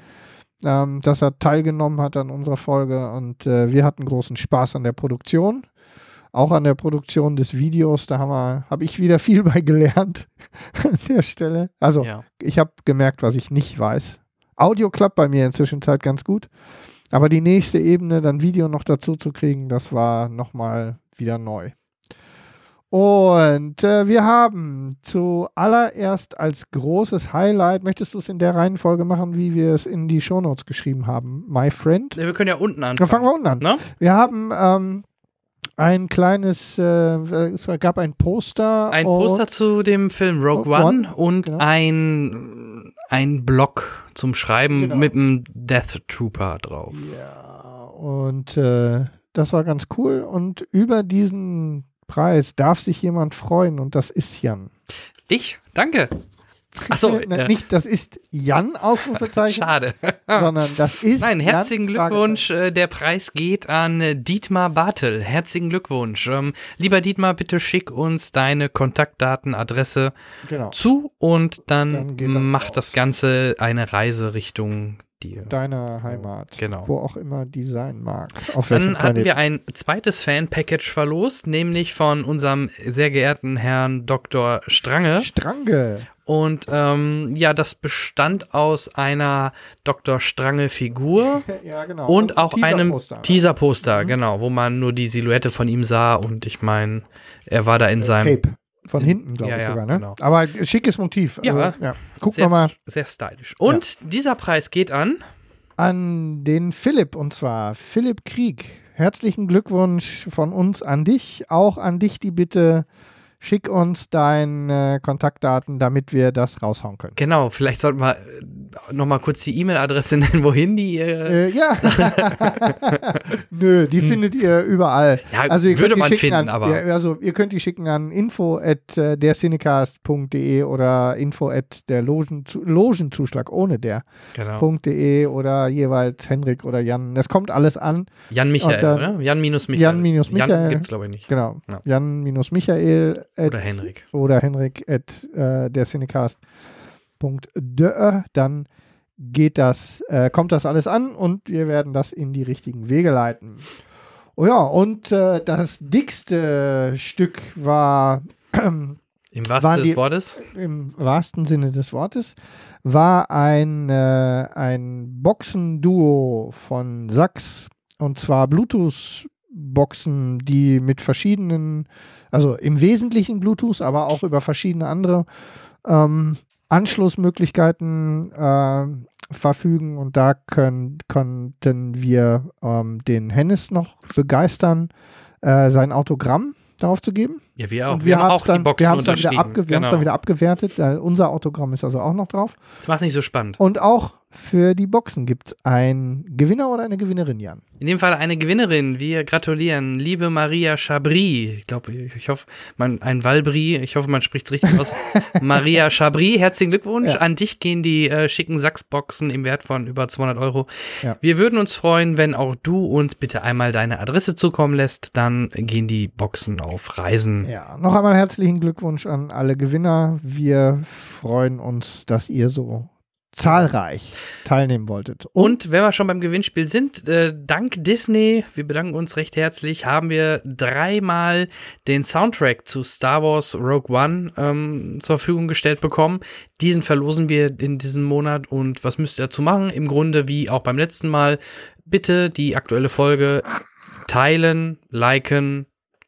ähm, dass er teilgenommen hat an unserer Folge. Und äh, wir hatten großen Spaß an der Produktion. Auch an der Produktion des Videos, da habe hab ich wieder viel bei gelernt an der Stelle. Also Ja. ich habe gemerkt, was ich nicht weiß. Audio klappt bei mir inzwischen Zeit ganz gut. Aber die nächste Ebene, dann Video noch dazu zu kriegen, das war nochmal wieder neu. Und äh, wir haben zuallererst als großes Highlight, möchtest du es in der Reihenfolge machen, wie wir es in die Shownotes geschrieben haben? My Friend? Wir können ja unten Dann anfangen. fangen wir unten an. Ne? Wir haben ähm, ein kleines, äh, es gab ein Poster. Ein Poster zu dem Film Rogue Rogue One, One, und genau. ein, ein Block zum Schreiben Genau. mit einem Death Trooper drauf. Ja, und äh, das war ganz cool. Und über diesen Preis darf sich jemand freuen und das ist Jan. Ich? Danke. Achso, äh, Nicht, das ist Jan, Ausrufezeichen, schade. sondern das ist Nein, Jan, herzlichen Glückwunsch. Äh, Der Preis geht an äh, Dietmar Bartel. Herzlichen Glückwunsch. Ähm, lieber Dietmar, bitte schick uns deine Kontaktdaten, Adresse. Genau. zu und dann, Dann das macht raus. das Ganze eine Reise Richtung dir. Deiner Heimat. Genau. Wo auch immer die sein mag. Auf Dann hatten wir ein zweites Fan-Package verlost, nämlich von unserem sehr geehrten Herrn Dr. Strange. Strange. Und ähm, ja, das bestand aus einer Dr. Strange-Figur Ja, genau. und auch einem Teaserposter. Teaser-Poster, Mhm. genau, wo man nur die Silhouette von ihm sah und ich meine, er war da in seinem Cape. Von hinten, glaube Ja, ich ja, sogar, ne? genau. Aber schickes Motiv. Also, Ja. ja. Guck sehr, mal sehr stylisch. Und dieser Preis geht an an den Philipp und zwar Philipp Krieg. Herzlichen Glückwunsch von uns an dich. Auch an dich die Bitte, schick uns deine Kontaktdaten, damit wir das raushauen können. Genau, vielleicht sollten wir nochmal kurz die E-Mail-Adresse nennen, wohin die. Äh, Äh, ja. Nö, die findet ihr überall. ja, Also ihr würde man finden, an, aber. Ja, also ihr könnt die schicken an info at äh, dercinecast.de oder info at der Logenzu Logenzuschlag ohne der genau. .de oder jeweils Henrik oder Jan. Das kommt alles an. Jan Michael, dann- oder? Jan minus Michael. Jan minus Michael. Jan gibt's, glaube ich, nicht. Genau. Ja. Jan-Michael at, Oder Henrik. oder Henrik at äh, dercinecast.de. Dann geht das, äh, kommt das alles an und wir werden das in die richtigen Wege leiten. Oh ja, und äh, das dickste Stück war Im wahrsten Waren des die- Wortes. im wahrsten Sinne des Wortes, war ein, äh, ein Boxenduo von Sachs und zwar Bluetooth-Boxen, die mit verschiedenen, also im Wesentlichen Bluetooth, aber auch über verschiedene andere ähm, Anschlussmöglichkeiten äh, verfügen und da können, konnten wir ähm, den Hennis noch begeistern, äh, sein Autogramm darauf zu geben. Ja, wir auch. Und wir, haben haben auch es dann, die Boxen wir haben's dann, wieder abge wir haben's dann genau. wieder abgewertet. Unser Autogramm ist also auch noch drauf. Das macht nicht so spannend. Und auch für die Boxen gibt es einen Gewinner oder eine Gewinnerin, Jan. In dem Fall eine Gewinnerin. Wir gratulieren, liebe Maria Chabry. Ich glaube, ich hoffe, man, ein Walbri, ich hoffe, man spricht es richtig aus. Maria Chabry, herzlichen Glückwunsch. Ja. An dich gehen die äh, schicken Sachsboxen im Wert von über 200 Euro. Ja. Wir würden uns freuen, wenn auch du uns bitte einmal deine Adresse zukommen lässt. Dann gehen die Boxen auf Reisen. Ja, noch einmal herzlichen Glückwunsch an alle Gewinner. Wir freuen uns, dass ihr so zahlreich teilnehmen wolltet. Und wenn wir schon beim Gewinnspiel sind, äh, dank Disney, wir bedanken uns recht herzlich, haben wir dreimal den Soundtrack zu Star Wars Rogue One ähm, zur Verfügung gestellt bekommen. Diesen verlosen wir in diesem Monat und was müsst ihr dazu machen? Im Grunde wie auch beim letzten Mal, bitte die aktuelle Folge teilen, liken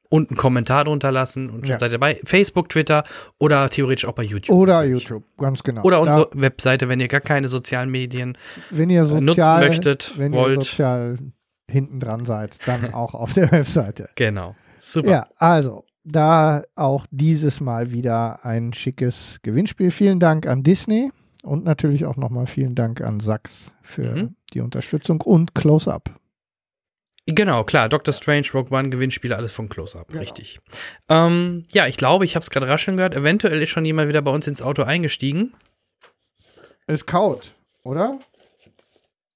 und einen Kommentar drunter lassen und schon Ja. seid ihr bei Facebook, Twitter oder theoretisch auch bei YouTube. Oder YouTube, ganz genau. Oder Da, unsere Webseite, wenn ihr gar keine sozialen Medien wenn ihr nutzen sozial, möchtet, wenn wollt. ihr sozial hinten dran seid, dann auch auf der Webseite. Genau. Super. Ja, also, da auch dieses Mal wieder ein schickes Gewinnspiel. Vielen Dank an Disney und natürlich auch nochmal vielen Dank an Sachs für Mhm. die Unterstützung und Close-Up. Genau, klar. Doctor Strange, Rogue One, Gewinnspiele, alles von Close-Up. Genau. Richtig. Ähm, ja, ich glaube, ich habe es gerade rascheln gehört. Eventuell ist schon jemand wieder bei uns ins Auto eingestiegen. Es kaut, oder?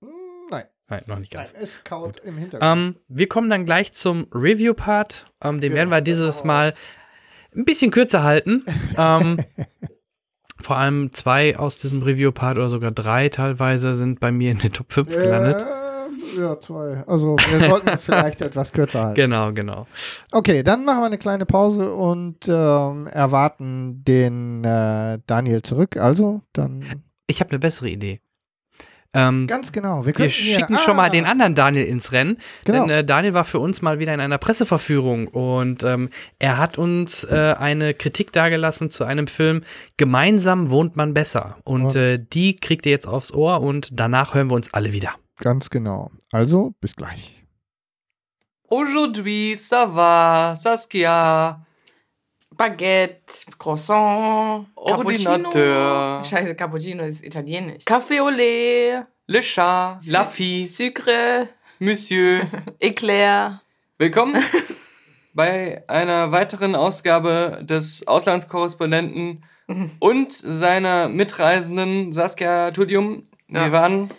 Hm, Nein, Nein, noch nicht nein, ganz. es kaut im Hintergrund. Ähm, wir kommen dann gleich zum Review-Part. Ähm, den Genau, werden wir dieses. Mal ein bisschen kürzer halten. ähm, vor allem zwei aus diesem Review-Part oder sogar drei teilweise sind bei mir in den Top 5 gelandet. Äh, ja, zwei. Also wir sollten es vielleicht etwas kürzer halten. Genau, genau. Okay, dann machen wir eine kleine Pause und ähm, erwarten den äh, Daniel zurück. Also, dann Ich habe eine bessere Idee. Ähm, ganz genau. Wir, wir könnten hier- schicken schon mal Ah, den anderen Daniel ins Rennen. Genau. Denn äh, Daniel war für uns mal wieder in einer Presseverführung und ähm, er hat uns äh, eine Kritik dargelassen zu einem Film Gemeinsam wohnt man besser. Und Ja. äh, die kriegt ihr jetzt aufs Ohr und danach hören wir uns alle wieder. Ganz genau. Also, bis gleich. Aujourd'hui, ça va, Saskia. Baguette, Croissant, Ordinateur. Cappuccino. Scheiße, Cappuccino ist italienisch. Café au lait, Le chat, la fille, Sucre, Monsieur. Eclair. Willkommen bei einer weiteren Ausgabe des Auslandskorrespondenten und seiner Mitreisenden Saskia Tudium. Wir Ja. waren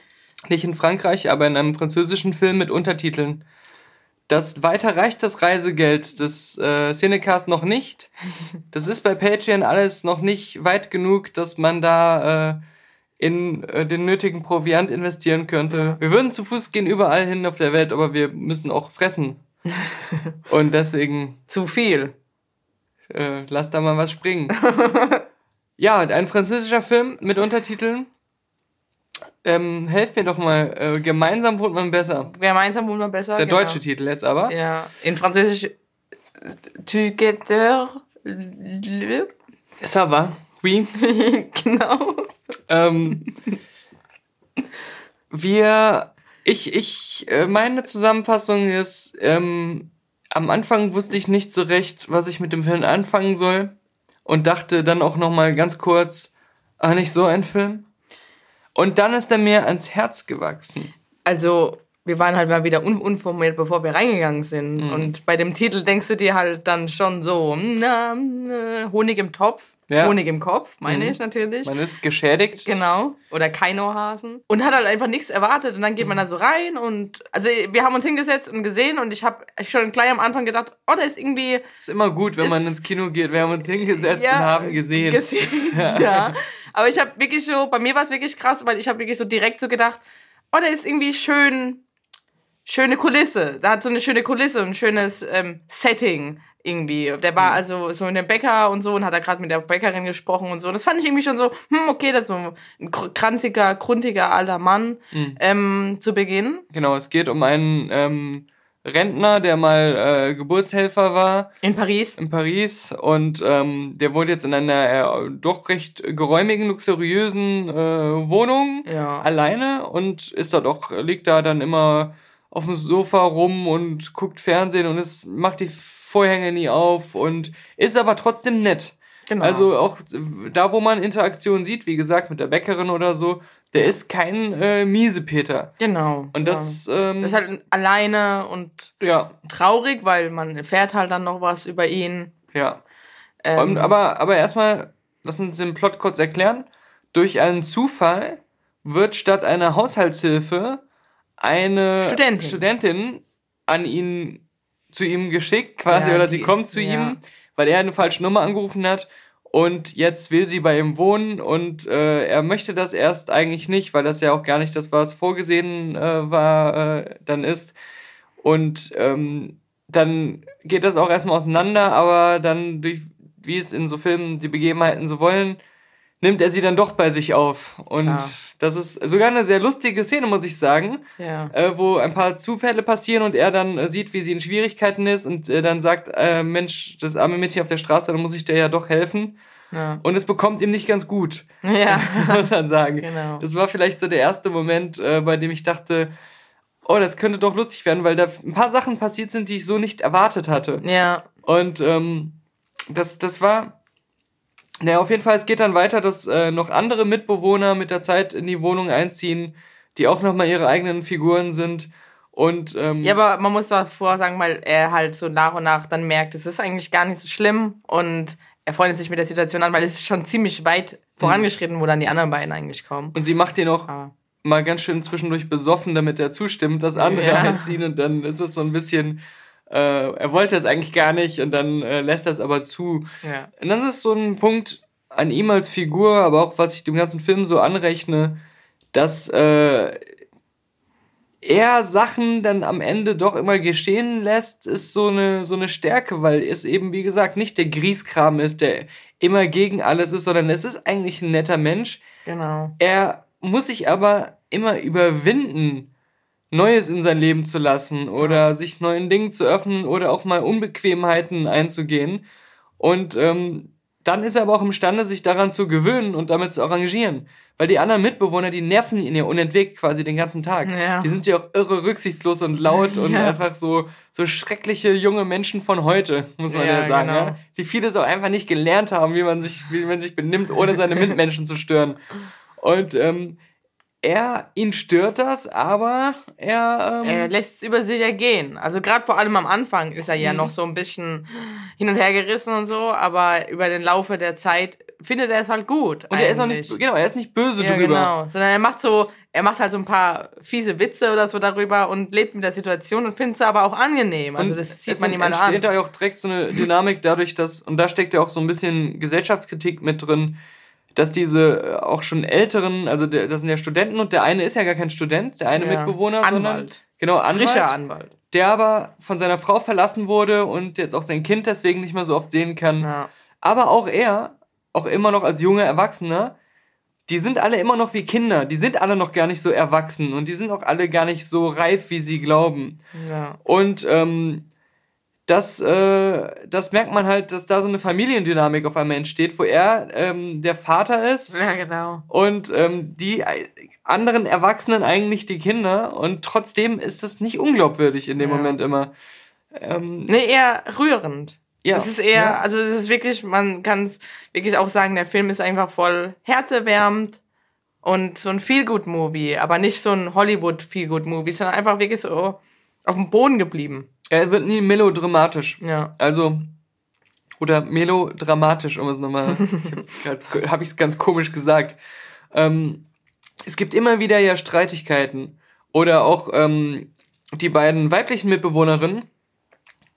nicht in Frankreich, aber in einem französischen Film mit Untertiteln. Das weiter reicht das Reisegeld des äh, Cinecast noch nicht. Das ist bei Patreon alles noch nicht weit genug, dass man da äh, in äh, den nötigen Proviant investieren könnte. Wir würden zu Fuß gehen überall hin auf der Welt, aber wir müssen auch fressen. Und deswegen Zu viel. äh, lass da mal was springen. ja, ein französischer Film mit Untertiteln. Ähm, helft mir doch mal. Äh, gemeinsam wohnt man besser. Gemeinsam wohnt man besser. Das ist der genau. deutsche Titel jetzt aber. Ja, in Französisch. le- Ça va. Oui. Genau. ähm, wir, ich, ich, äh, meine Zusammenfassung ist, ähm, am Anfang wusste ich nicht so recht, was ich mit dem Film anfangen soll und dachte dann auch noch mal ganz kurz, ah, nicht so ein Film. Und dann ist er mir ans Herz gewachsen. Also, wir waren halt mal wieder un unformiert, bevor wir reingegangen sind. Mhm. Und bei dem Titel denkst du dir halt dann schon so, na, na, Honig im Topf. Ja. Honig im Kopf, meine Mhm. ich natürlich. Man ist geschädigt. Genau. Oder Keinohasen. Und hat halt einfach nichts erwartet. Und dann geht man da so rein und, also wir haben uns hingesetzt und gesehen und ich habe schon gleich am Anfang gedacht, oh, da ist irgendwie. ist immer gut, wenn man ins Kino geht. Wir haben uns hingesetzt und haben gesehen. gesehen. ja. Aber ich habe wirklich so, bei mir war es wirklich krass, weil ich habe wirklich so direkt so gedacht, oh, da ist irgendwie schön, schöne Kulisse. Da hat so eine schöne Kulisse und ein schönes ähm, Setting irgendwie. Der Mhm. war also so in dem Bäcker und so und hat da gerade mit der Bäckerin gesprochen und so. Und das fand ich irgendwie schon so, hm, okay, das ist so ein kr- krantiger, gruntiger alter Mann Mhm. ähm, zu Beginn. Genau, es geht um einen ähm, Rentner, der mal äh, Geburtshelfer war In Paris. in Paris und ähm, der wohnt jetzt in einer äh, doch recht geräumigen, luxuriösen äh, Wohnung Ja. alleine und ist dort auch, liegt da dann immer auf dem Sofa rum und guckt Fernsehen und es macht die Vorhänge nie auf und ist aber trotzdem nett. Genau. Also auch da, wo man Interaktion sieht, wie gesagt, mit der Bäckerin oder so, der ist kein äh, Miesepeter. genau. Und ja. das, ähm, Das ist halt alleine und ja, traurig, weil man erfährt halt dann noch was über ihn. ja. Ähm, Und, aber, aber erstmal, lass uns den Plot kurz erklären. Durch einen Zufall wird statt einer Haushaltshilfe eine Studentin. Studentin an ihn zu ihm geschickt, quasi, Ja, oder sie die- kommt zu ja. ihm, weil er eine falsche Nummer angerufen hat. Und jetzt will sie bei ihm wohnen und äh, er möchte das erst eigentlich nicht, weil das ja auch gar nicht das, was vorgesehen äh, war, äh, dann ist. Und ähm, dann geht das auch erstmal auseinander, aber dann durch, wie es in so Filmen die Begebenheiten so wollen, nimmt er sie dann doch bei sich auf. Und Klar. Das ist sogar eine sehr lustige Szene, muss ich sagen, ja. äh, wo ein paar Zufälle passieren und er dann äh, sieht, wie sie in Schwierigkeiten ist und äh, dann sagt, äh, Mensch, das arme Mädchen auf der Straße, dann muss ich dir ja doch helfen. Ja. Und es bekommt ihm nicht ganz gut, ja. muss man sagen. Genau. Das war vielleicht so der erste Moment, äh, bei dem ich dachte, oh, das könnte doch lustig werden, weil da ein paar Sachen passiert sind, die ich so nicht erwartet hatte. Ja. Und ähm, das, das war. Naja, auf jeden Fall, es geht dann weiter, dass äh, noch andere Mitbewohner mit der Zeit in die Wohnung einziehen, die auch nochmal ihre eigenen Figuren sind. Und ähm, Ja, aber man muss davor sagen, weil er halt so nach und nach dann merkt, es ist eigentlich gar nicht so schlimm und er freundet sich mit der Situation an, weil es ist schon ziemlich weit vorangeschritten, wo dann die anderen beiden eigentlich kommen. und sie macht ihn auch Aber mal ganz schön zwischendurch besoffen, damit er zustimmt, dass andere Ja. einziehen und dann ist es so ein bisschen äh, er wollte es eigentlich gar nicht und dann äh, lässt er es aber zu. Ja. Und das ist so ein Punkt an ihm als Figur, aber auch was ich dem ganzen Film so anrechne, dass äh, er Sachen dann am Ende doch immer geschehen lässt, ist so eine, so eine Stärke, weil es eben, wie gesagt, nicht der Grieskram ist, der immer gegen alles ist, sondern es ist eigentlich ein netter Mensch. Genau. Er muss sich aber immer überwinden, Neues in sein Leben zu lassen oder sich neuen Dingen zu öffnen oder auch mal Unbequemheiten einzugehen. Und ähm, dann ist er aber auch imstande, sich daran zu gewöhnen und damit zu arrangieren. Weil die anderen Mitbewohner, die nerven ihn ja unentwegt quasi den ganzen Tag. Ja. Die sind ja auch irre rücksichtslos und laut und Ja. einfach so, so schreckliche junge Menschen von heute, muss man ja, Ja, sagen. genau. Die vieles auch einfach nicht gelernt haben, wie man sich, wie man sich benimmt, ohne seine Mitmenschen zu stören. Und ähm, er, ihn stört das, aber er, ähm, Er lässt es über sich ergehen. Also gerade vor allem am Anfang ist er Mhm. ja noch so ein bisschen hin und her gerissen und so, aber über den Laufe der Zeit findet er es halt gut. und er ist auch eigentlich. nicht, genau, er ist nicht böse ja, drüber. genau. Sondern er macht so, er macht halt so ein paar fiese Witze oder so darüber und lebt mit der Situation und findet es aber auch angenehm. Also Und das sieht man alle an. entsteht da ja auch direkt so eine Dynamik dadurch, dass, und da steckt ja auch so ein bisschen Gesellschaftskritik mit drin, dass diese äh, auch schon älteren, also der, das sind ja Studenten und der eine ist ja gar kein Student, der eine Ja. Mitbewohner, sondern Anwalt. genau Anwalt, Frischer Anwalt. der aber von seiner Frau verlassen wurde und jetzt auch sein Kind deswegen nicht mehr so oft sehen kann. Ja. Aber auch er, auch immer noch als junger Erwachsener, die sind alle immer noch wie Kinder. Die sind alle noch gar nicht so erwachsen und die sind auch alle gar nicht so reif, wie sie glauben. Ja. Und ähm, das, äh, das merkt man halt, dass da so eine Familiendynamik auf einmal entsteht, wo er ähm, der Vater ist ja, genau. und ähm, die äh, anderen Erwachsenen eigentlich die Kinder und trotzdem ist das nicht unglaubwürdig in dem Ja. Moment immer. Ähm, Nee, eher rührend. ja, Es ist eher, ja. also es ist wirklich, man kann es wirklich auch sagen, der Film ist einfach voll herzerwärmend und so ein Feel-Good-Movie, aber nicht so ein Hollywood-Feel-Good-Movie, sondern einfach wirklich so auf dem Boden geblieben. Er wird nie melodramatisch. Ja. Also, oder melodramatisch, um es nochmal, ich habe hab ich es ganz komisch gesagt. Ähm, es gibt immer wieder ja Streitigkeiten. Oder auch ähm, die beiden weiblichen Mitbewohnerinnen.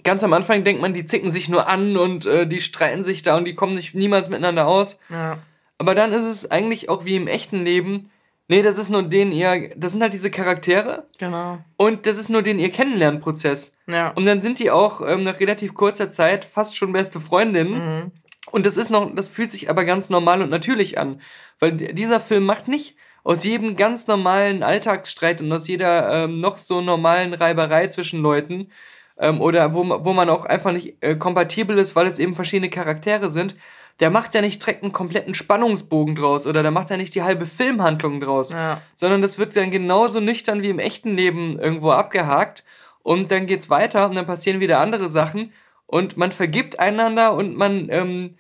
Ganz am Anfang denkt man, die zicken sich nur an und äh, die streiten sich da und die kommen nicht niemals miteinander aus. Ja. Aber dann ist es eigentlich auch wie im echten Leben. Nee, das ist nur den ihr, das sind halt diese Charaktere Genau. und das ist nur den ihr Kennenlernprozess. Ja. Und dann sind die auch ähm, nach relativ kurzer Zeit fast schon beste Freundinnen. Und das ist noch, das fühlt sich aber ganz normal und natürlich an. Weil dieser Film macht nicht aus jedem ganz normalen Alltagsstreit und aus jeder ähm, noch so normalen Reiberei zwischen Leuten ähm, oder wo, wo man auch einfach nicht äh, kompatibel ist, weil es eben verschiedene Charaktere sind, der macht ja nicht direkt einen kompletten Spannungsbogen draus oder der macht ja nicht die halbe Filmhandlung draus, Ja. sondern das wird dann genauso nüchtern wie im echten Leben irgendwo abgehakt und dann geht's weiter und dann passieren wieder andere Sachen und man vergibt einander und man ähm,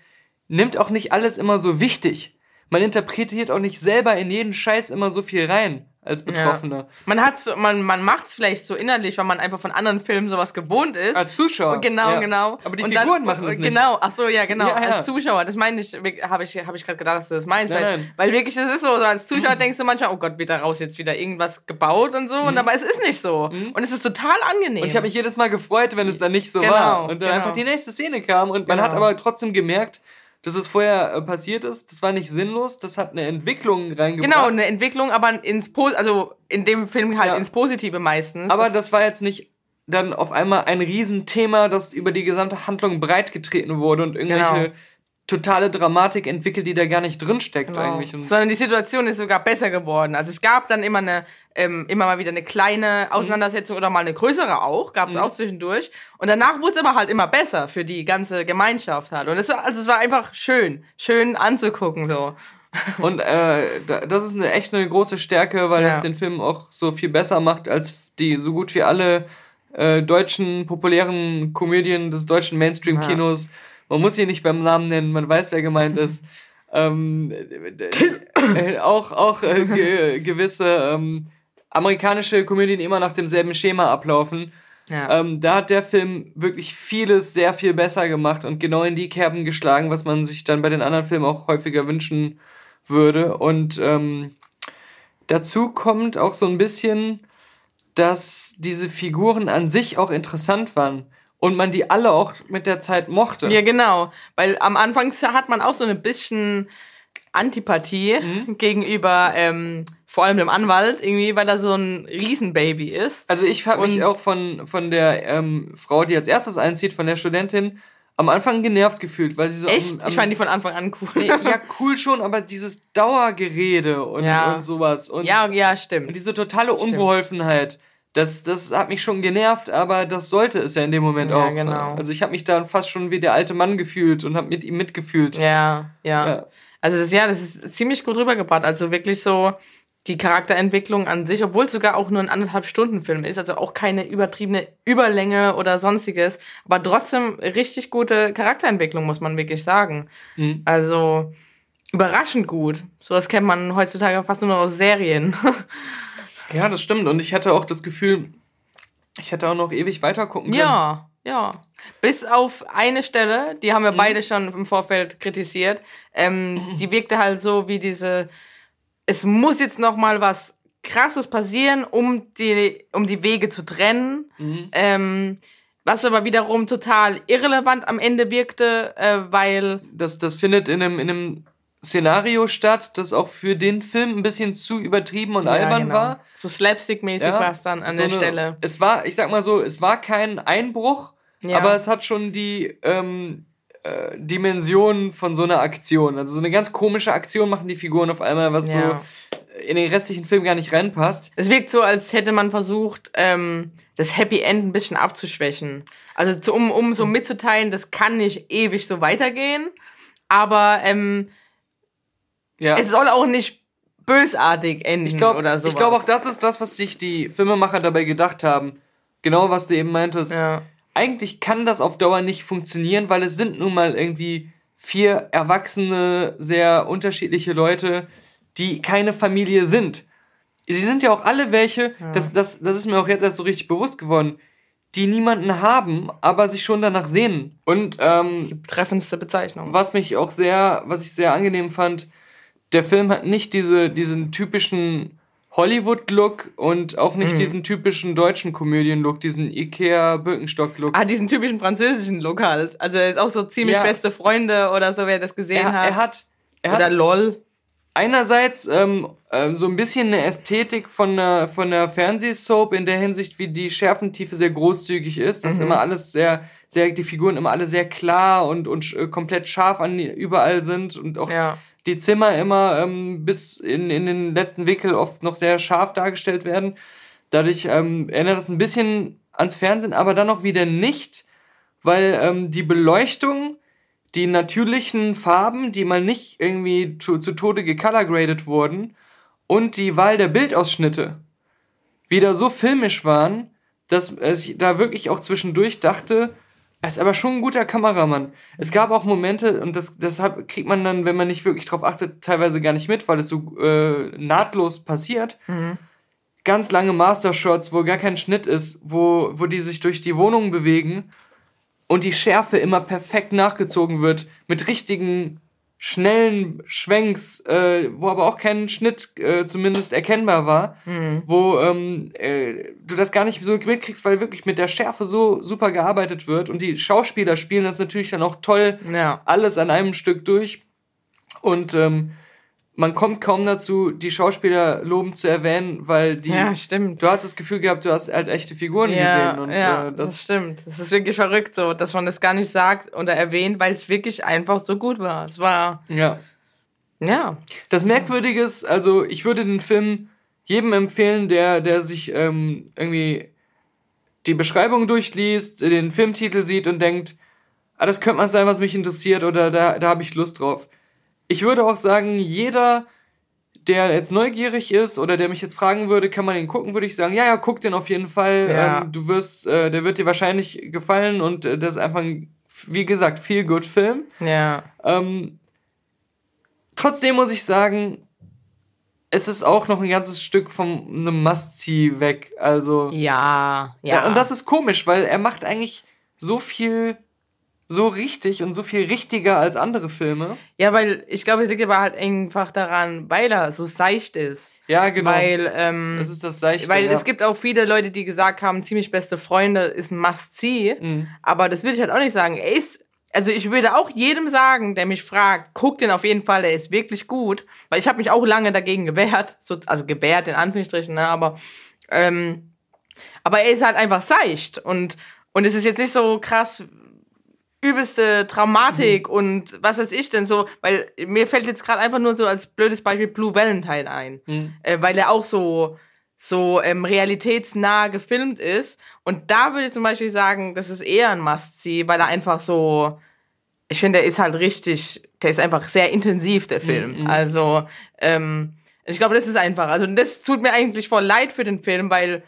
nimmt auch nicht alles immer so wichtig. Man interpretiert auch nicht selber in jeden Scheiß immer so viel rein als Betroffener. Man hat so, man, man macht es vielleicht so innerlich, weil man einfach von anderen Filmen sowas gewohnt ist. Als Zuschauer. Genau, ja. genau. Aber die Und Figuren dann, machen das nicht. Genau, ach so, ja, genau. Ja, ja. Als Zuschauer, das meine ich, habe ich, hab ich gerade gedacht, dass du das meinst. Nein, weil, nein. weil wirklich, es ist so, als Zuschauer denkst du manchmal, oh Gott, wird daraus jetzt wieder irgendwas gebaut und so. Und aber es ist nicht so. Und es ist total angenehm. Mhm. Und ich habe mich jedes Mal gefreut, wenn es dann nicht so Genau, war. Und dann genau. einfach die nächste Szene kam. Und man Genau. hat aber trotzdem gemerkt, dass es vorher äh, passiert ist. Das war nicht sinnlos. Das hat eine Entwicklung reingebracht. Genau, eine Entwicklung, aber ins Po also in dem Film halt Ja. ins Positive meistens. Aber das war jetzt nicht dann auf einmal ein Riesenthema, das über die gesamte Handlung breitgetreten wurde und irgendwelche Genau. Totale Dramatik entwickelt, die da gar nicht drinsteckt Genau. eigentlich. Sondern die Situation ist sogar besser geworden. Also es gab dann immer eine, ähm, immer mal wieder eine kleine Auseinandersetzung oder mal eine größere auch, gab Mhm. es auch zwischendurch. Und danach wurde es aber halt immer besser für die ganze Gemeinschaft halt. Und es war, also es war einfach schön, schön anzugucken so. Und äh, da- das ist eine, echt eine große Stärke, weil Ja. es den Film auch so viel besser macht als die so gut wie alle äh, deutschen populären Komödien des deutschen Mainstream-Kinos. Man muss sie nicht beim Namen nennen, man weiß, wer gemeint ist. ähm, d- äh, auch auch äh, ge gewisse ähm, amerikanische Komödien immer nach demselben Schema ablaufen. Ja. Ähm, da hat der Film wirklich vieles sehr viel besser gemacht und genau in die Kerben geschlagen, was man sich dann bei den anderen Filmen auch häufiger wünschen würde. Und ähm, dazu kommt auch so ein bisschen, dass diese Figuren an sich auch interessant waren. Und man die alle auch mit der Zeit mochte. Ja, genau. Weil am Anfang hat man auch so ein bisschen Antipathie Mhm. gegenüber ähm, vor allem dem Anwalt, irgendwie, weil er so ein Riesenbaby ist. Also ich habe mich auch von, von der ähm, Frau, die als erstes einzieht, von der Studentin, am Anfang genervt gefühlt, weil sie so Echt? am, am, ich fand die von Anfang an cool. nee, ja cool schon, aber dieses Dauergerede und, Ja. und sowas und, ja, ja, stimmt. und diese totale Unbeholfenheit, das, das hat mich schon genervt, aber das sollte es ja in dem Moment Ja, auch. genau. Also ich habe mich dann fast schon wie der alte Mann gefühlt und habe mit ihm mitgefühlt. Ja, ja. Ja. Also das, ja, das ist ziemlich gut rübergebracht. Also wirklich so die Charakterentwicklung an sich, obwohl es sogar auch nur ein anderthalb Stunden Film ist, also auch keine übertriebene Überlänge oder sonstiges, aber trotzdem richtig gute Charakterentwicklung, muss man wirklich sagen. Mhm. Also überraschend gut. Sowas kennt man heutzutage fast nur noch aus Serien. Ja, das stimmt. Und ich hatte auch das Gefühl, ich hätte auch noch ewig weiter gucken können. Ja, ja. Bis auf eine Stelle, die haben wir Mhm. beide schon im Vorfeld kritisiert. Ähm, die wirkte halt so wie diese, es muss jetzt noch mal was Krasses passieren, um die, um die Wege zu trennen. Mhm. Ähm, was aber wiederum total irrelevant am Ende wirkte, äh, weil Das, das findet in einem, in einem Szenario statt, das auch für den Film ein bisschen zu übertrieben und albern genau. war. So slapstick-mäßig war es dann an so der eine- Stelle. Es war, ich sag mal so, es war kein Einbruch, Ja. aber es hat schon die ähm, äh, Dimension von so einer Aktion. Also so eine ganz komische Aktion machen die Figuren auf einmal, was Ja. so in den restlichen Film gar nicht reinpasst. Es wirkt so, als hätte man versucht, ähm, das Happy End ein bisschen abzuschwächen. Also zu, um, um so mitzuteilen, das kann nicht ewig so weitergehen, aber ähm, Ja. es soll auch nicht bösartig enden Ich glaube oder sowas. ich glaub auch, das ist das, was sich die Filmemacher dabei gedacht haben. Genau, was du eben meintest. Ja. Eigentlich kann das auf Dauer nicht funktionieren, weil es sind nun mal irgendwie vier erwachsene, sehr unterschiedliche Leute, die keine Familie sind. Sie sind ja auch alle welche, das, das, das ist mir auch jetzt erst so richtig bewusst geworden, die niemanden haben, aber sich schon danach sehnen. Und ähm, Die treffendste Bezeichnung. was mich auch sehr, was ich sehr angenehm fand, der Film hat nicht diese, diesen typischen Hollywood-Look und auch Mhm. nicht diesen typischen deutschen Komödien-Look, diesen Ikea-Birkenstock-Look. Ah, diesen typischen französischen Look halt. Also er ist auch so ziemlich Ja. beste Freunde oder so, wer das gesehen er, hat. er hat, er oder hat LOL. einerseits ähm, äh, so ein bisschen eine Ästhetik von der, von der Fernsehsoap in der Hinsicht, wie die Schärfentiefe sehr großzügig ist. Mhm. Dass immer alles sehr, sehr, die Figuren immer alle sehr klar und, und äh, komplett scharf an überall sind und auch Ja. Die Zimmer immer ähm, bis in, in den letzten Winkel oft noch sehr scharf dargestellt werden. Dadurch ähm, erinnert das ein bisschen ans Fernsehen, aber dann auch wieder nicht, weil ähm, die Beleuchtung, die natürlichen Farben, die mal nicht irgendwie zu, zu Tode gecolorgraded wurden und die Wahl der Bildausschnitte wieder so filmisch waren, dass ich da wirklich auch zwischendurch dachte, er ist aber schon ein guter Kameramann. Es gab auch Momente, und das, deshalb kriegt man dann, wenn man nicht wirklich drauf achtet, teilweise gar nicht mit, weil es so äh, nahtlos passiert. Ganz lange Mastershots, wo gar kein Schnitt ist, wo, wo die sich durch die Wohnung bewegen und die Schärfe immer perfekt nachgezogen wird mit richtigen schnellen Schwenks, äh, wo aber auch kein Schnitt äh, zumindest erkennbar war, wo ähm, äh, du das gar nicht so mitkriegst, weil wirklich mit der Schärfe so super gearbeitet wird und die Schauspieler spielen das natürlich dann auch toll Ja. alles an einem Stück durch und ähm, man kommt kaum dazu, die Schauspieler lobend zu erwähnen, weil die Ja, stimmt. du hast das Gefühl gehabt, du hast halt echte Figuren Ja, gesehen und ja äh, das, das stimmt. Das ist wirklich verrückt so, dass man das gar nicht sagt oder erwähnt, weil es wirklich einfach so gut war. Es war, ja ja. Das Merkwürdige ist, also ich würde den Film jedem empfehlen, der, der sich ähm, irgendwie die Beschreibung durchliest, den Filmtitel sieht und denkt, ah, das könnte was sein, was mich interessiert oder da, da habe ich Lust drauf. Ich würde auch sagen, jeder, der jetzt neugierig ist oder der mich jetzt fragen würde, kann man den gucken, würde ich sagen, ja, ja, guck den auf jeden Fall. Ja. Ähm, du wirst, äh, der wird dir wahrscheinlich gefallen und äh, das ist einfach ein, wie gesagt, viel good Film. Ja. Ähm, trotzdem muss ich sagen, es ist auch noch ein ganzes Stück von einem Must-See weg. Also, Ja, ja. ja. Und das ist komisch, weil er macht eigentlich so viel so richtig und so viel richtiger als andere Filme. Ja, weil ich glaube, es liegt aber halt einfach daran, weil er so seicht ist. Ja, genau. Weil, ähm, das ist das Seichte. weil ja. es gibt auch viele Leute, die gesagt haben, ziemlich beste Freunde ist ein Must-See. Mhm. Aber das würde ich halt auch nicht sagen. Er ist, also ich würde auch jedem sagen, der mich fragt, guck den auf jeden Fall, der ist wirklich gut. Weil ich habe mich auch lange dagegen gewehrt. So, also gewehrt in Anführungsstrichen, ne? Aber, ähm, aber er ist halt einfach seicht. Und, und es ist jetzt nicht so krass übelste Dramatik Mhm. und was weiß ich denn so, weil mir fällt jetzt gerade einfach nur so als blödes Beispiel Blue Valentine ein, Mhm. äh, weil er auch so so ähm, realitätsnah gefilmt ist und da würde ich zum Beispiel sagen, das ist eher ein Must-See, weil er einfach so, ich finde, der ist halt richtig, der ist einfach sehr intensiv der Film, Mhm. also ähm, ich glaube, das ist einfach, also das tut mir eigentlich voll leid für den Film, weil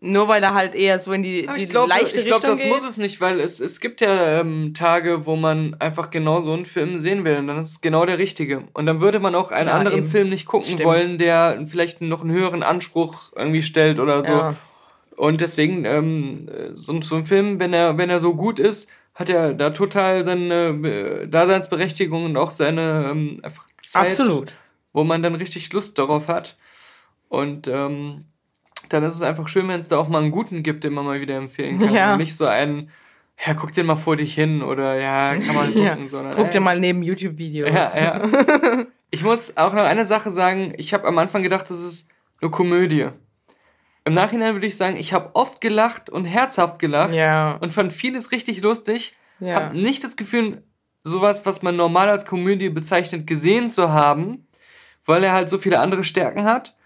nur weil er halt eher so in die, die ich glaube, leichte ich glaub, Richtung das geht. muss es nicht, weil es, es gibt ja ähm, Tage, wo man einfach genau so einen Film sehen will und dann ist es genau der richtige. Und dann würde man auch einen Ja, anderen eben. Film nicht gucken Stimmt. wollen, der vielleicht noch einen höheren Anspruch irgendwie stellt oder so. Ja. Und deswegen, ähm, so, so ein Film, wenn er, wenn er so gut ist, hat er da total seine äh, Daseinsberechtigung und auch seine ähm, einfach Zeit, Absolut. wo man dann richtig Lust darauf hat. Und ähm, dann ist es einfach schön, wenn es da auch mal einen guten gibt, den man mal wieder empfehlen kann. Ja. Und nicht so einen, ja, guck den mal vor dich hin oder ja, kann man gucken, Ja. sondern. Guck ey, dir mal neben YouTube-Videos. Ja, ja. Ich muss auch noch eine Sache sagen. Ich habe am Anfang gedacht, das ist eine Komödie. Im Nachhinein würde ich sagen, ich habe oft gelacht und herzhaft gelacht Ja. und fand vieles richtig lustig. Ja. Hab nicht das Gefühl, sowas, was man normal als Komödie bezeichnet, gesehen zu haben, weil er halt so viele andere Stärken hat.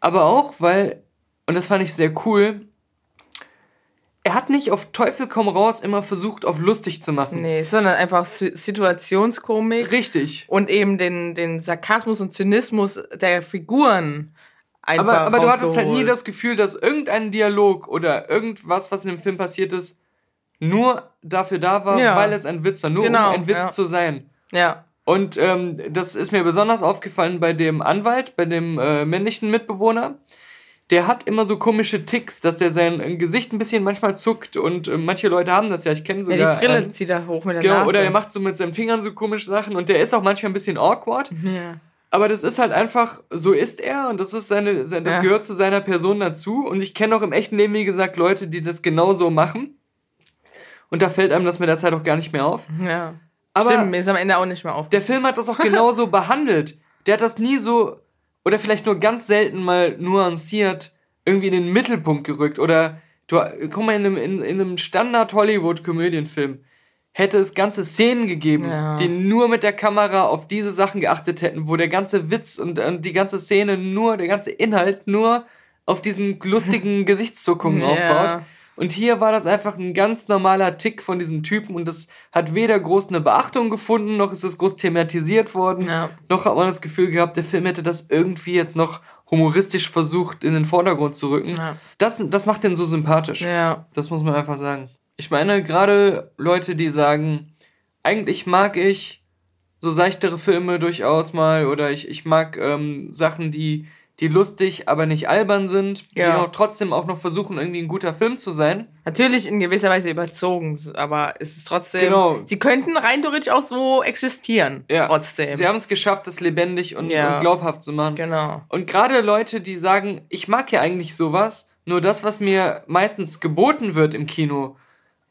Aber auch, weil, und das fand ich sehr cool, er hat nicht auf Teufel komm raus immer versucht, auf lustig zu machen. Nee, sondern einfach Si- Situationskomik Richtig. und eben den, den Sarkasmus und Zynismus der Figuren einfach Aber, aber du hattest halt nie das Gefühl, dass irgendein Dialog oder irgendwas, was in dem Film passiert ist, nur dafür da war, Ja. weil es ein Witz war, nur Genau, um ein Witz ja. zu sein. Ja, Und ähm, das ist mir besonders aufgefallen bei dem Anwalt, bei dem äh, männlichen Mitbewohner. Der hat immer so komische Ticks, dass der sein äh, Gesicht ein bisschen manchmal zuckt und äh, manche Leute haben das ja, ich kenne ja sogar. die Brille einen- zieht er hoch mit der Genau, Nase. oder er macht so mit seinen Fingern so komische Sachen und der ist auch manchmal ein bisschen awkward. ja. Aber das ist halt einfach, so ist er und das ist seine, sein, das Ja. gehört zu seiner Person dazu. Und ich kenne auch im echten Leben, wie gesagt, Leute, die das genauso machen. Und da fällt einem das mit der Zeit auch gar nicht mehr auf. ja. Aber Stimmt, mir ist am Ende auch nicht mehr auf. der Film hat das auch genauso behandelt. Der hat das nie so, oder vielleicht nur ganz selten mal nuanciert, irgendwie in den Mittelpunkt gerückt. Oder, du, guck mal, in einem, in, in einem Standard-Hollywood-Komödienfilm hätte es ganze Szenen gegeben, Ja. die nur mit der Kamera auf diese Sachen geachtet hätten, wo der ganze Witz und, und die ganze Szene nur, der ganze Inhalt nur auf diesen lustigen Gesichtszuckungen Ja. aufbaut. Und hier war das einfach ein ganz normaler Tick von diesem Typen und das hat weder groß eine Beachtung gefunden, noch ist es groß thematisiert worden, Ja. noch hat man das Gefühl gehabt, der Film hätte das irgendwie jetzt noch humoristisch versucht in den Vordergrund zu rücken. Ja. Das, das macht den so sympathisch. Ja. Das muss man einfach sagen. Ich meine, gerade Leute, die sagen, eigentlich mag ich so seichtere Filme durchaus mal oder ich, ich mag ähm, Sachen, die, die lustig, aber nicht albern sind, die Ja. auch trotzdem auch noch versuchen, irgendwie ein guter Film zu sein. Natürlich in gewisser Weise überzogen, aber es ist trotzdem. Genau. Sie könnten rein theoretisch auch so existieren. Ja. Trotzdem. Sie haben es geschafft, das lebendig und, Ja. und glaubhaft zu machen. genau. Und gerade Leute, die sagen, ich mag ja eigentlich sowas, nur das, was mir meistens geboten wird im Kino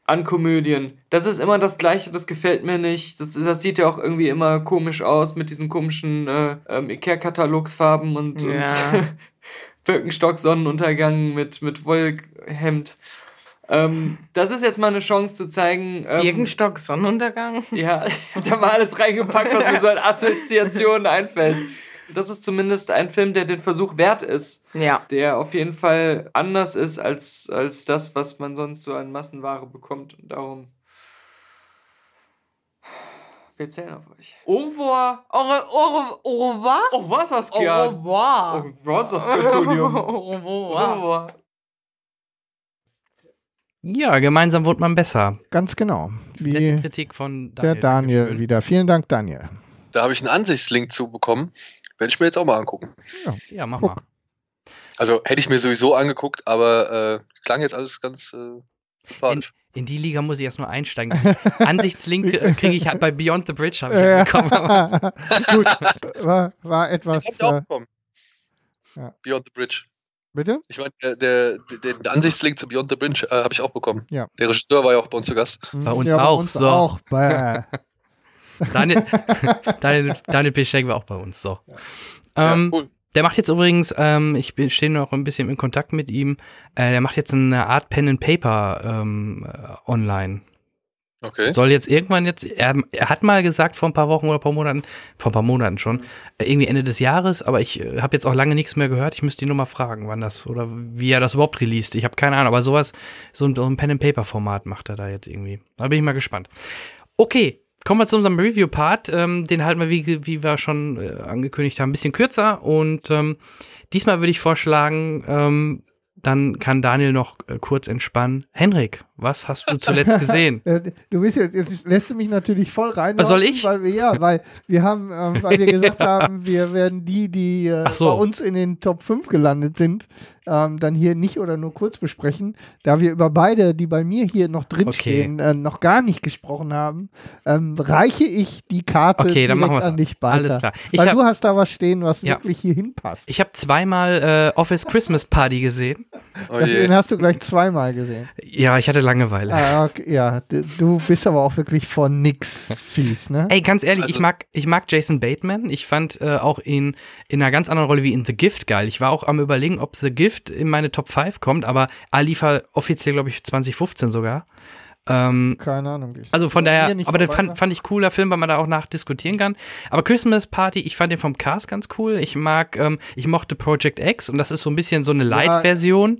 an Komödien, das ist immer das Gleiche, das gefällt mir nicht. Das, das sieht ja auch irgendwie immer komisch aus mit diesen komischen äh, ähm, Ikea-Katalogsfarben und, Ja. und Birkenstock Sonnenuntergang mit, mit Wollhemd. Ähm, das ist jetzt mal eine Chance zu zeigen. Ähm, Birkenstock, Sonnenuntergang. ja, ich hab da mal alles reingepackt, was mir so an Assoziationen einfällt. Das ist zumindest ein Film, der den Versuch wert ist. Ja. Der auf jeden Fall anders ist als, als das, was man sonst so an Massenware bekommt. Und darum. Wir zählen auf euch. Au revoir. Au re- au re- au revoir? Au revoir, Au Saskia. revoir. Au revoir, Saskia. Au Au revoir. revoir. Ja, gemeinsam wohnt man besser. Ganz genau. Nette Wie Kritik von der Daniel. Daniel Dankeschön. wieder. Vielen Dank, Daniel. Da habe ich einen Ansichtslink zu bekommen. Werde ich mir jetzt auch mal angucken. Ja, mach Guck. mal. Also hätte ich mir sowieso angeguckt, aber äh, klang jetzt alles ganz äh, Sympathisch. In die Liga muss ich erst nur einsteigen. Ansichtslink äh, kriege ich halt bei Beyond the Bridge, habe ich bekommen. Gut, war, war etwas. Ich auch Äh, bekommen. ja. Beyond the Bridge. bitte? Ich meine, der, der, der, der Ansichtslink zu Beyond the Bridge äh, habe ich auch bekommen. Ja. Der Regisseur war ja auch bei uns zu Gast. Bei uns ja, auch, Bei uns so. auch. Daniel, Daniel, Daniel Pischek war auch bei uns. So. Ähm, ja, cool. Der macht jetzt übrigens, ähm, ich bin- stehe noch ein bisschen in Kontakt mit ihm, äh, der macht jetzt eine Art Pen and Paper ähm, äh, online. Okay. Soll jetzt irgendwann jetzt, er, er hat mal gesagt vor ein paar Wochen oder ein paar Monaten, vor ein paar Monaten schon, äh, irgendwie Ende des Jahres, aber ich äh, habe jetzt auch lange nichts mehr gehört. Ich müsste ihn nur mal fragen, wann das oder wie er das überhaupt released. Ich habe keine Ahnung, aber sowas, so ein, so ein Pen and Paper Format macht er da jetzt irgendwie. Da bin ich mal gespannt. Okay. Kommen wir zu unserem Review-Part. Ähm, den halten wir, wie, wie wir schon äh, angekündigt haben, ein bisschen kürzer. Und ähm, diesmal würde ich vorschlagen, ähm, dann kann Daniel noch äh, kurz entspannen. Henrik, was hast du zuletzt gesehen? Äh, Du bist jetzt, jetzt lässt du mich natürlich voll rein. Was soll ich? Weil wir, ja, weil wir haben, ähm, weil wir gesagt haben, wir werden die, die äh, so. bei uns in den Top 5 gelandet sind, ähm, dann hier nicht oder nur kurz besprechen. Da wir über beide, die bei mir hier noch drinstehen, äh, noch gar nicht gesprochen haben, ähm, reiche ich die Karte Okay, dann machen an dich weiter. Alles klar. Ich weil hab- du hast da was stehen, was Ja. wirklich hier hinpasst. Ich habe zweimal äh, Office Christmas Party gesehen. Oh. Den hast du gleich zweimal gesehen. Ja, ich hatte Langeweile. Ah, okay, ja, du bist aber auch wirklich von nix fies, ne? Ey, ganz ehrlich, ich Also- mag, ich mag Jason Bateman. Ich fand äh, auch ihn in einer ganz anderen Rolle wie in The Gift geil. Ich war auch am überlegen, ob The Gift in meine Top 5 kommt, aber A lief er offiziell, glaube ich, 2015 sogar. Ähm, Keine Ahnung. ich- also von daher, aber den fand, fand ich cooler Film, weil man da auch nachdiskutieren kann. Aber Christmas Party, ich fand den vom Cast ganz cool. Ich mag, ähm, ich mochte Project X und das ist so ein bisschen so eine Light-Version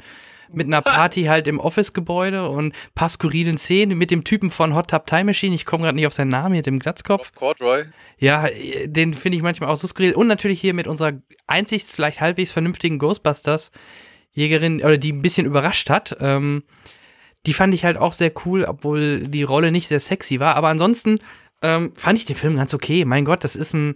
mit einer Party halt im Office-Gebäude und paar skurrilen Szenen mit dem Typen von Hot Tub Time Machine. Ich komme gerade nicht auf seinen Namen, mit dem Glatzkopf. Corduroy. Ja, den finde ich manchmal auch so skurril. Und natürlich hier mit unserer einzig vielleicht halbwegs vernünftigen Ghostbusters-Jägerin, oder die ein bisschen überrascht hat. Ähm, die fand ich halt auch sehr cool, obwohl die Rolle nicht sehr sexy war. Aber ansonsten ähm, fand ich den Film ganz okay. Mein Gott, das ist ein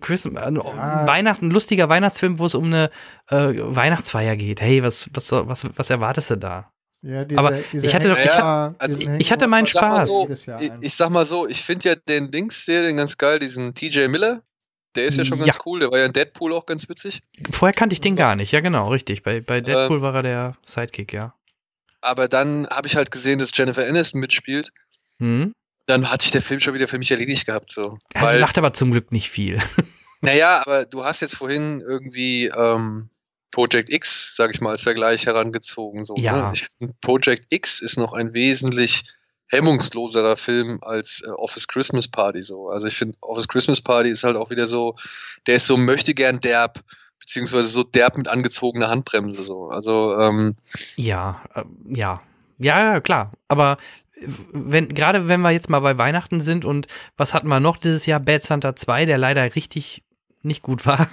Chris, ein Weihnachten, ein lustiger Weihnachtsfilm, wo es um eine äh, Weihnachtsfeier geht. Hey, was, was, was, was erwartest du da? Ja, diese, Aber diese ich hatte doch- ich Henker- hab- also ich hatte meinen Spaß. so, ich, ich sag mal so, ich finde ja den Dings hier, den ganz geil, diesen TJ Miller. Der ist ja schon Ja. ganz cool, der war ja in Deadpool auch ganz witzig. Vorher kannte ich den gar nicht. Ja, genau, richtig. Bei, bei Deadpool Ähm, war er der Sidekick, ja. Aber dann habe ich halt gesehen, dass Jennifer Aniston mitspielt. Hm? Dann hatte ich der Film schon wieder für mich erledigt gehabt. So. Ja, Weil, macht aber zum Glück nicht viel. naja, aber du hast jetzt vorhin irgendwie ähm, Project X, sag ich mal, als Vergleich herangezogen. So, Ja. ne? ich, Project X ist noch ein wesentlich hemmungsloserer Film als äh, Office Christmas Party. So. Also ich finde, Office Christmas Party ist halt auch wieder so, der ist so möchte gern derb, beziehungsweise so derb mit angezogener Handbremse. So. Also ähm, Ja, äh, ja. Ja, klar. Aber äh, wenn, gerade wenn wir jetzt mal bei Weihnachten sind und was hatten wir noch dieses Jahr? Bad Santa 2, der leider richtig nicht gut war.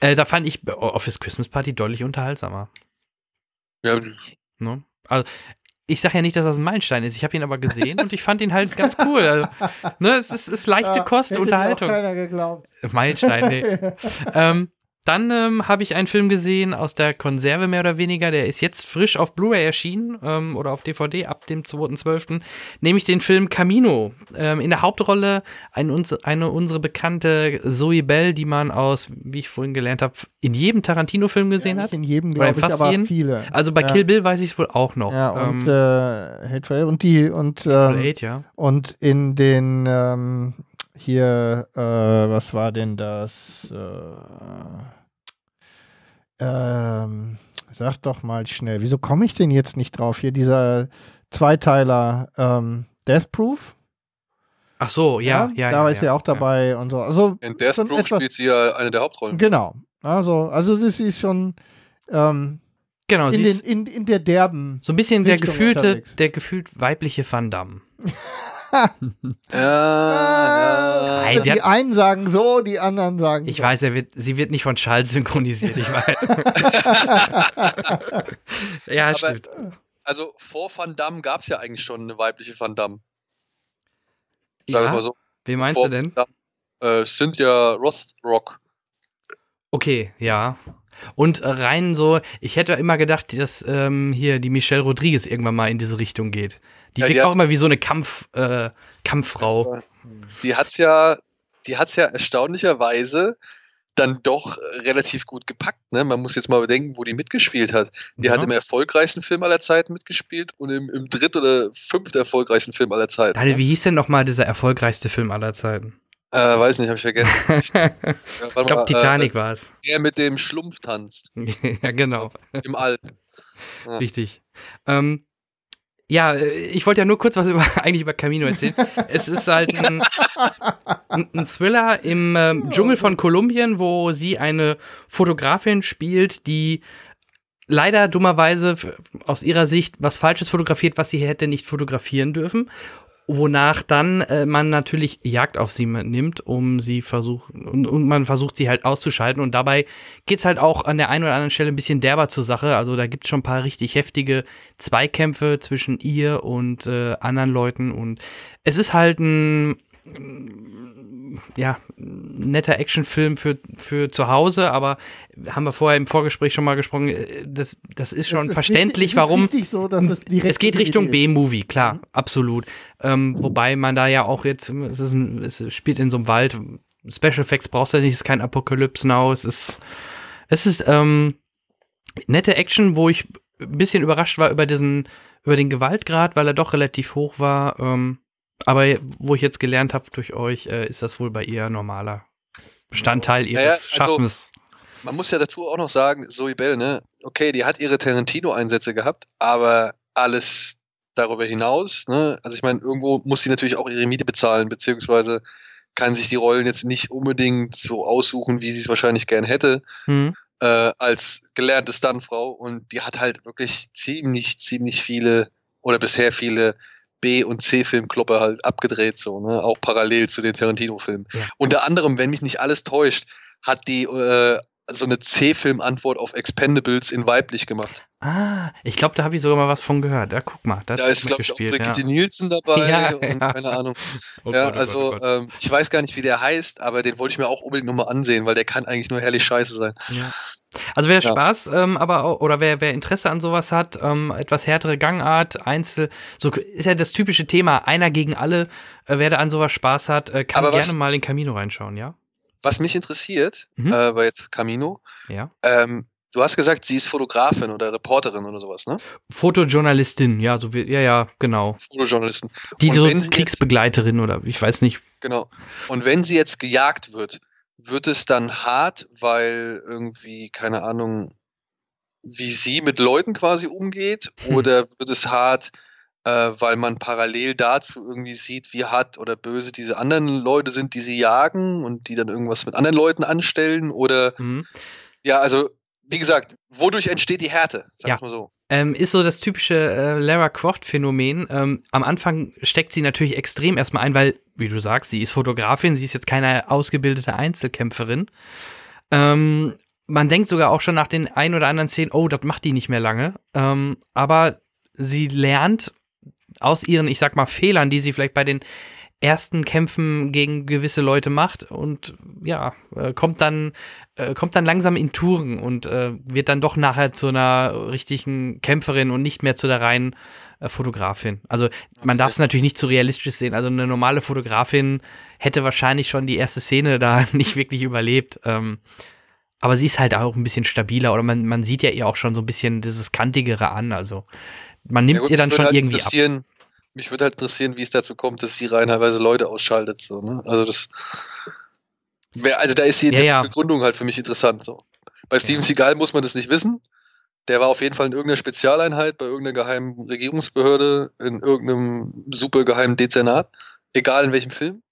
Äh, da fand ich Office Christmas Party deutlich unterhaltsamer. ja, Ne? Also, ich sage ja nicht, dass das ein Meilenstein ist. Ich habe ihn aber gesehen und ich fand ihn halt ganz cool. Also, ne, es ist, ist leichte Ja, Kost, hätte dir auch Unterhaltung. keiner geglaubt. Meilenstein, nee. ähm, dann ähm, habe ich einen Film gesehen aus der Konserve mehr oder weniger. Der ist jetzt frisch auf Blu-ray erschienen ähm, oder auf DVD ab dem 2.12. Nämlich den Film Camino. Ähm, in der Hauptrolle ein, eine unsere bekannte Zoe Bell, die man aus, wie ich vorhin gelernt habe, in jedem Tarantino-Film gesehen Nicht hat. in jedem, glaube ich, fast aber jeden? viele. Also bei ja. Kill Bill weiß ich es wohl auch noch. Ja, und ähm, äh, Hateful und die und ähm, Eight, ja. und in den ähm, hier, äh, was war denn das? Äh, ähm, sag doch mal schnell, wieso komme ich denn jetzt nicht drauf? Hier dieser Zweiteiler ähm, Death Proof. Ach so, ja, ja. Da ja, ist ja auch dabei und so. Also in Death Proof etwas- spielt sie ja eine der Hauptrollen. Genau. Also, also das ist schon ähm, Genau, in, sie den, ist in, in der derben. so ein bisschen der gefühlte, unterwegs. der gefühlt weibliche Van Damme. Ja. sie die einen sagen so, die anderen sagen Ich so. weiß, er wird, sie wird nicht von Charles synchronisiert, ich weiß. ja, Aber- stimmt. Also vor Van Damme gab es ja eigentlich schon eine weibliche Van Damme. Wir Ja? mal so. Wen meinst vor du denn? Damme, äh, Cynthia Rothrock. Okay, ja. Und äh, rein so, ich hätte immer gedacht, dass ähm, hier die Michelle Rodriguez irgendwann mal in diese Richtung geht. Die Ja, wirkt auch immer wie so eine Kampf, äh, Kampffrau. Die hat's ja, die hat's ja erstaunlicherweise dann doch relativ gut gepackt. Ne? Man muss jetzt mal bedenken, wo die mitgespielt hat. Die Ja. hat im erfolgreichsten Film aller Zeiten mitgespielt und im, im dritt- oder fünft erfolgreichsten Film aller Zeiten. Daniel, wie hieß denn nochmal dieser erfolgreichste Film aller Zeiten? Äh, weiß nicht, habe ich vergessen. Ich, ja, glaube, mal, Titanic war es. Äh, der mit dem Schlumpf tanzt. ja, genau. Im All. Ja. Richtig. Ähm, ja, äh, ich wollte ja nur kurz was über, eigentlich über Camino erzählen. es ist halt ein, ein, ein Thriller im ähm, Dschungel von Kolumbien, wo sie eine Fotografin spielt, die leider dummerweise aus ihrer Sicht was Falsches fotografiert, was sie hätte nicht fotografieren dürfen. Wonach dann äh, man natürlich Jagd auf sie nimmt, um sie versucht und, und man versucht sie halt auszuschalten. Und dabei geht's halt auch an der einen oder anderen Stelle ein bisschen derber zur Sache. Also da gibt's schon ein paar richtig heftige Zweikämpfe zwischen ihr und äh, anderen Leuten. Und es ist halt ein ja, netter Actionfilm für, für zu Hause, aber haben wir vorher im Vorgespräch schon mal gesprochen, äh, das, das ist schon Es ist verständlich, wichtig, warum. Es ist richtig so, dass es Es geht Richtung. B-Movie, klar, absolut. Ähm, wobei man da ja auch jetzt, es, ist ein, es spielt in so einem Wald, Special Effects brauchst du nicht, es ist kein Apocalypse Now, es ist, es ist ähm, nette Action, wo ich ein bisschen überrascht war über diesen, über den Gewaltgrad, weil er doch relativ hoch war. Ähm, aber wo ich jetzt gelernt habe durch euch, äh, ist das wohl bei ihr normaler Bestandteil ihres Naja, also- Schaffens. Man muss ja dazu auch noch sagen, Zoe Bell, ne? Okay, die hat ihre Tarantino-Einsätze gehabt, aber alles darüber hinaus, ne? Also ich meine, irgendwo muss sie natürlich auch ihre Miete bezahlen, beziehungsweise kann sich die Rollen jetzt nicht unbedingt so aussuchen, wie sie es wahrscheinlich gern hätte, Hm. äh, als gelernte Stuntfrau. Und die hat halt wirklich ziemlich, ziemlich viele oder bisher viele B- und C-Filmkloppe halt abgedreht, so, ne? Auch parallel zu den Tarantino-Filmen. Ja. Unter anderem, wenn mich nicht alles täuscht, hat die äh, so eine C-Film-Antwort auf Expendables in weiblich gemacht. Ah, ich glaube, da habe ich sogar mal was von gehört. Ja, guck mal, da, ist, glaube ich, auch Brigitte Nielsen dabei Ja, und ja. keine Ahnung. Oh ja, Gott, oh Gott, also oh Gott. Ähm, ich weiß gar nicht, wie der heißt, aber den wollte ich mir auch unbedingt nochmal ansehen, weil der kann eigentlich nur herrlich scheiße sein. Ja. Also wer Ja. Spaß, ähm, aber auch, oder wer, wer Interesse an sowas hat, ähm, etwas härtere Gangart, Einzel, so ist ja das typische Thema, einer gegen alle, äh, wer da an sowas Spaß hat, äh, kann Aber was- gerne mal in Camino reinschauen, ja? Was mich interessiert, Mhm. äh, war jetzt Camino, Ja. ähm, du hast gesagt, sie ist Fotografin oder Reporterin oder sowas, ne? Fotojournalistin, ja, so wie, ja, ja, genau. Fotojournalistin. Die so sie jetzt- Kriegsbegleiterin oder ich weiß nicht. Genau. Und wenn sie jetzt gejagt wird, wird es dann hart, weil irgendwie, keine Ahnung, wie sie mit Leuten quasi umgeht? Hm. Oder wird es hart, äh, weil man parallel dazu irgendwie sieht, wie hart oder böse diese anderen Leute sind, die sie jagen und die dann irgendwas mit anderen Leuten anstellen? Oder, Mhm. ja, also, wie gesagt, wodurch entsteht die Härte? Sag Ja. ich mal so. Ähm, ist so das typische äh, Lara Croft-Phänomen. Ähm, am Anfang steckt sie natürlich extrem erstmal ein, weil, wie du sagst, sie ist Fotografin, sie ist jetzt keine ausgebildete Einzelkämpferin. Ähm, man denkt sogar auch schon nach den ein oder anderen Szenen, oh, das macht die nicht mehr lange. Ähm, aber sie lernt aus ihren, ich sag mal, Fehlern, die sie vielleicht bei den ersten Kämpfen gegen gewisse Leute macht und ja, äh, kommt dann äh, kommt dann langsam in Touren und äh, wird dann doch nachher zu einer richtigen Kämpferin und nicht mehr zu der reinen äh, Fotografin. Also man darf es natürlich nicht zu realistisch sehen. Also eine normale Fotografin hätte wahrscheinlich schon die erste Szene da nicht wirklich überlebt. Ähm, aber sie ist halt auch ein bisschen stabiler oder man, man sieht ja ihr auch schon so ein bisschen dieses Kantigere an. Also man nimmt Ja gut, ihr dann schon halt irgendwie ab. Mich würde halt interessieren, wie es dazu kommt, dass sie reinweise Leute ausschaltet. So, ne? Also das wär, also da ist die Ja, ja. Begründung halt für mich interessant. So. Bei Steven Seagal muss man das nicht wissen. Der war auf jeden Fall in irgendeiner Spezialeinheit, bei irgendeiner geheimen Regierungsbehörde, in irgendeinem super geheimen Dezernat, egal in welchem Film.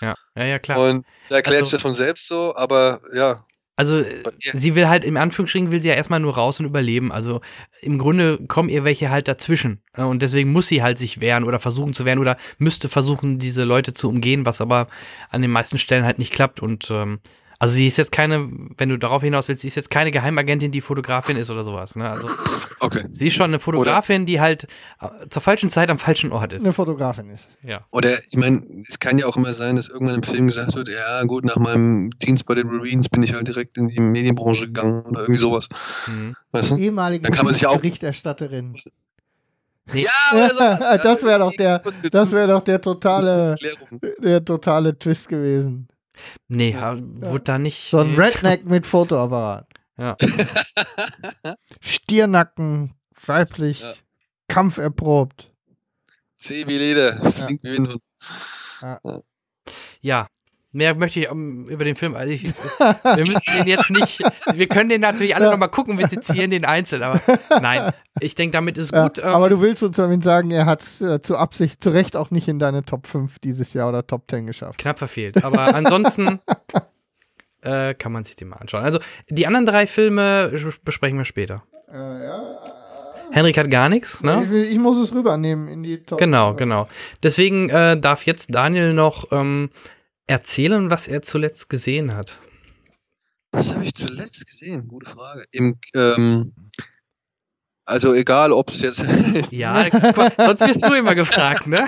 Ja, ja, ja klar. Und da erklärt Also- sich das von selbst so, aber ja, Also äh, sie will halt, im Anführungsstrichen will sie ja erstmal nur raus und überleben. Also im Grunde kommen ihr welche halt dazwischen. Äh, Und deswegen muss sie halt sich wehren oder versuchen zu wehren oder müsste versuchen, diese Leute zu umgehen, was aber an den meisten Stellen halt nicht klappt. Und ähm, Also sie ist jetzt keine, wenn du darauf hinaus willst, sie ist jetzt keine Geheimagentin, die Fotografin ist oder sowas. Ne? Also Okay. sie ist schon eine Fotografin, die halt äh, zur falschen Zeit am falschen Ort ist. Eine Fotografin ist. Ja. Oder ich meine, es kann ja auch immer sein, dass irgendwann im Film gesagt wird, ja gut, nach meinem Dienst bei den Marines bin ich halt direkt in die Medienbranche gegangen oder irgendwie sowas. Mhm. Weißt du? Ehemalige Dann kann man sich auch- Berichterstatterin. Nee, Ja, oder das wäre doch der, das wäre doch der totale, der totale Twist gewesen. Nee, ha- wurde da nicht. So ein nee. Redneck mit Fotoapparat. Ja. Stiernacken, weiblich, Ja. kampferprobt. Zäh wie Leder, flink wie Windhund. Ja. Mehr möchte ich um, über den Film. Also ich, wir müssen den jetzt nicht. Wir können den natürlich alle Ja. nochmal gucken, wir sezieren den einzeln. Aber nein, ich denke, damit ist Ja, gut. ähm, aber du willst uns damit sagen, er hat es äh, zu Absicht, zu Recht auch nicht in deine Top 5 dieses Jahr oder Top 10 geschafft. knapp verfehlt. Aber ansonsten äh, kann man sich den mal anschauen. Also die anderen drei Filme besprechen wir später. Äh, ja. Henrik hat gar nichts, ne? ich, ich muss es rübernehmen in die Top Genau, genau. Deswegen äh, darf jetzt Daniel noch ähm, erzählen, was er zuletzt gesehen hat. Was habe ich zuletzt gesehen? Gute Frage. Im, ähm, also egal, ob es jetzt Ja, mal, sonst wirst du immer gefragt, ne?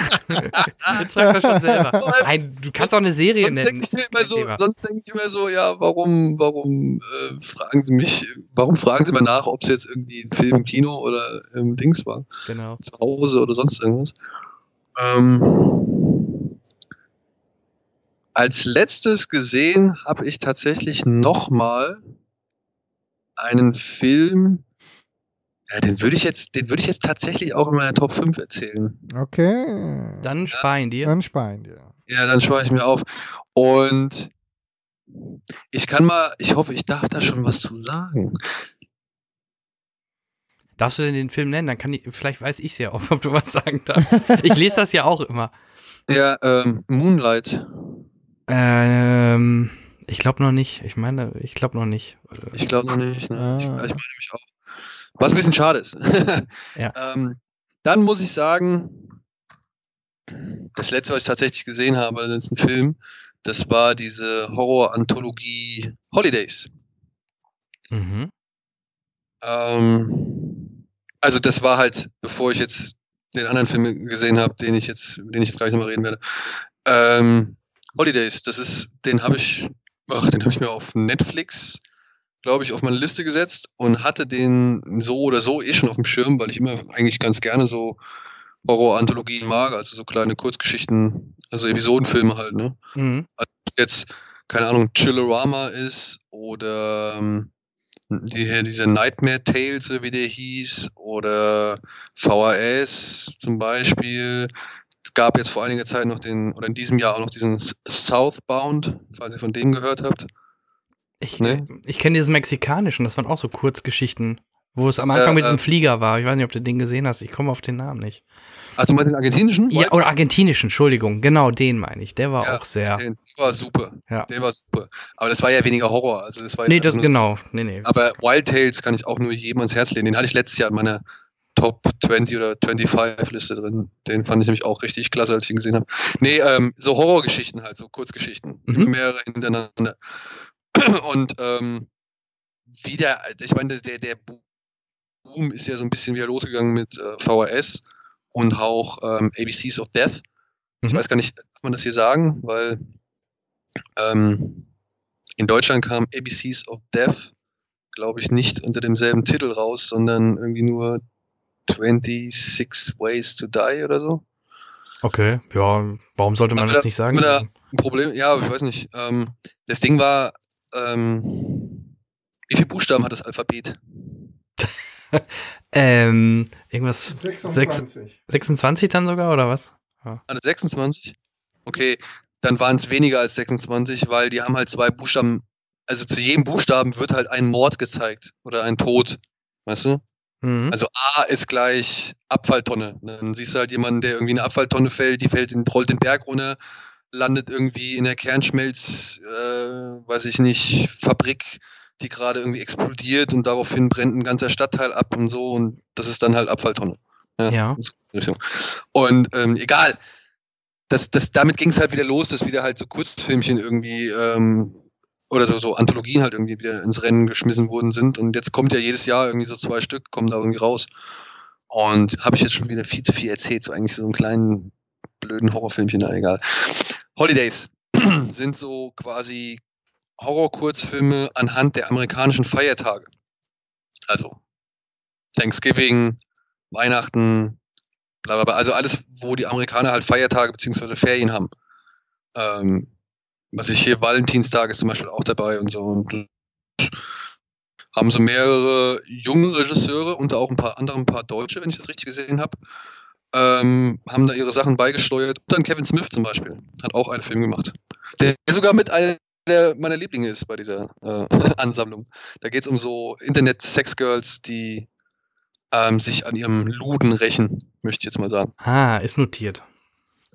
Jetzt fragt er schon selber. Nein, du kannst auch eine Serie Sonst nennen. kein so, sonst denke ich immer so, ja, warum, warum äh, fragen Sie mich, warum fragen Sie mal nach, ob es jetzt irgendwie ein Film im Kino oder im Dings war, Genau. zu Hause oder sonst irgendwas. Ähm, als letztes gesehen habe ich tatsächlich nochmal einen Film, ja, den würde ich jetzt, den würde ich jetzt tatsächlich auch in meiner Top 5 erzählen. Okay. Dann speien dir. Dann speien dir. Ja, dann spare ich mir auf. Und ich kann mal, ich hoffe, ich darf da schon was zu sagen. Darfst du denn den Film nennen? Dann kann ich, vielleicht weiß ich es ja auch, ob du was sagen darfst. Ich lese das ja auch immer. Ja, ähm, Moonlight. Ähm, ich glaube noch nicht. Ich meine, ich glaube noch nicht. Ich glaube noch nicht. Ne? Ich, ich Ah. meine nämlich auch. Was ein bisschen schade ist. Ja. ähm, dann muss ich sagen, das letzte, was ich tatsächlich gesehen habe, das ist ein Film, das war diese Horror-Anthologie Holidays. Mhm. Ähm, also das war halt, bevor ich jetzt den anderen Film gesehen habe, den ich jetzt, den ich jetzt gleich nochmal reden werde. Ähm, Holidays, das ist, den habe ich, ach, den habe ich mir auf Netflix, glaube ich, auf meine Liste gesetzt und hatte den so oder so eh schon auf dem Schirm, weil ich immer eigentlich ganz gerne so Horror-Anthologien mag, also so kleine Kurzgeschichten, also Episodenfilme halt, ne? Mhm. Also ob es jetzt, keine Ahnung, Chillerama ist oder ähm, die, hier diese Nightmare Tales, wie der hieß, oder VHS zum Beispiel. Es gab jetzt vor einiger Zeit noch den, oder in diesem Jahr auch noch diesen Southbound, falls ihr von dem gehört habt. Ich, Nee. ich kenne diesen mexikanischen, das waren auch so Kurzgeschichten, wo es am Äh, Anfang mit äh, diesem Flieger war. Ich weiß nicht, ob du den gesehen hast. Ich komme auf den Namen nicht. Du meinst den argentinischen? Ja, oder argentinischen, Entschuldigung. Genau, den meine ich. Der war Ja, auch sehr. Der war super. Ja. Der war super. Aber das war ja weniger Horror. Also das war ja Nee, einfach das nur- genau. Nee, nee. Aber Wild Tales kann ich auch nur jedem ans Herz legen. Den hatte ich letztes Jahr in meiner Top 20 oder 25 Liste drin. Den fand ich nämlich auch richtig klasse, als ich ihn gesehen habe. Nee, ähm, so Horrorgeschichten halt, so Kurzgeschichten. Mhm. Mehrere hintereinander. Und ähm, wieder, ich meine, der, der Boom ist ja so ein bisschen wieder losgegangen mit äh, VHS und auch ähm, ABCs of Death. Ich Mhm. weiß gar nicht, darf man das hier sagen, weil ähm, in Deutschland kam ABCs of Death, glaube ich, nicht unter demselben Titel raus, sondern irgendwie nur 26 Ways to Die oder so. Okay, ja, warum sollte man Aber das da- nicht sagen? da- Ein Problem, ja, ich weiß nicht. Ähm, das Ding war, ähm, wie viele Buchstaben hat das Alphabet? Ähm, irgendwas 26. 26 dann sogar oder was? Hat es 26? Okay, dann waren es weniger als 26, weil die haben halt zwei Buchstaben, also zu jedem Buchstaben wird halt ein Mord gezeigt oder ein Tod, weißt du? Mhm. Also A ist gleich Abfalltonne. Dann siehst du halt jemanden, der irgendwie in eine Abfalltonne fällt, die fällt, den, rollt den Berg runter, landet irgendwie in der Kernschmelz, äh, weiß ich nicht, Fabrik, die gerade irgendwie explodiert und daraufhin brennt ein ganzer Stadtteil ab und so und das ist dann halt Abfalltonne. Ja. in Richtung. Und ähm, egal. Das, das, damit ging es halt wieder los, dass wieder halt so Kurzfilmchen irgendwie ähm, oder so, so Anthologien halt irgendwie wieder ins Rennen geschmissen worden sind. Und jetzt kommt ja jedes Jahr irgendwie so zwei Stück, kommen da irgendwie raus. Und habe ich jetzt schon wieder viel zu viel erzählt, so eigentlich so einen kleinen blöden Horrorfilmchen, na egal. Holidays sind so quasi Horror-Kurzfilme anhand der amerikanischen Feiertage. Also Thanksgiving, Weihnachten, bla bla bla. Also alles, wo die Amerikaner halt Feiertage beziehungsweise Ferien haben. Ähm, was ich hier, Valentinstag ist zum Beispiel auch dabei und so. Und haben so mehrere junge Regisseure und auch ein paar andere, ein paar Deutsche, wenn ich das richtig gesehen habe, ähm, haben da ihre Sachen beigesteuert. Und dann Kevin Smith zum Beispiel hat auch einen Film gemacht, der sogar mit einer meiner Lieblinge ist bei dieser äh, Ansammlung. Da geht es um so Internet-Sex-Girls, die ähm, sich an ihrem Luden rächen, möchte ich jetzt mal sagen. Ah, ist notiert.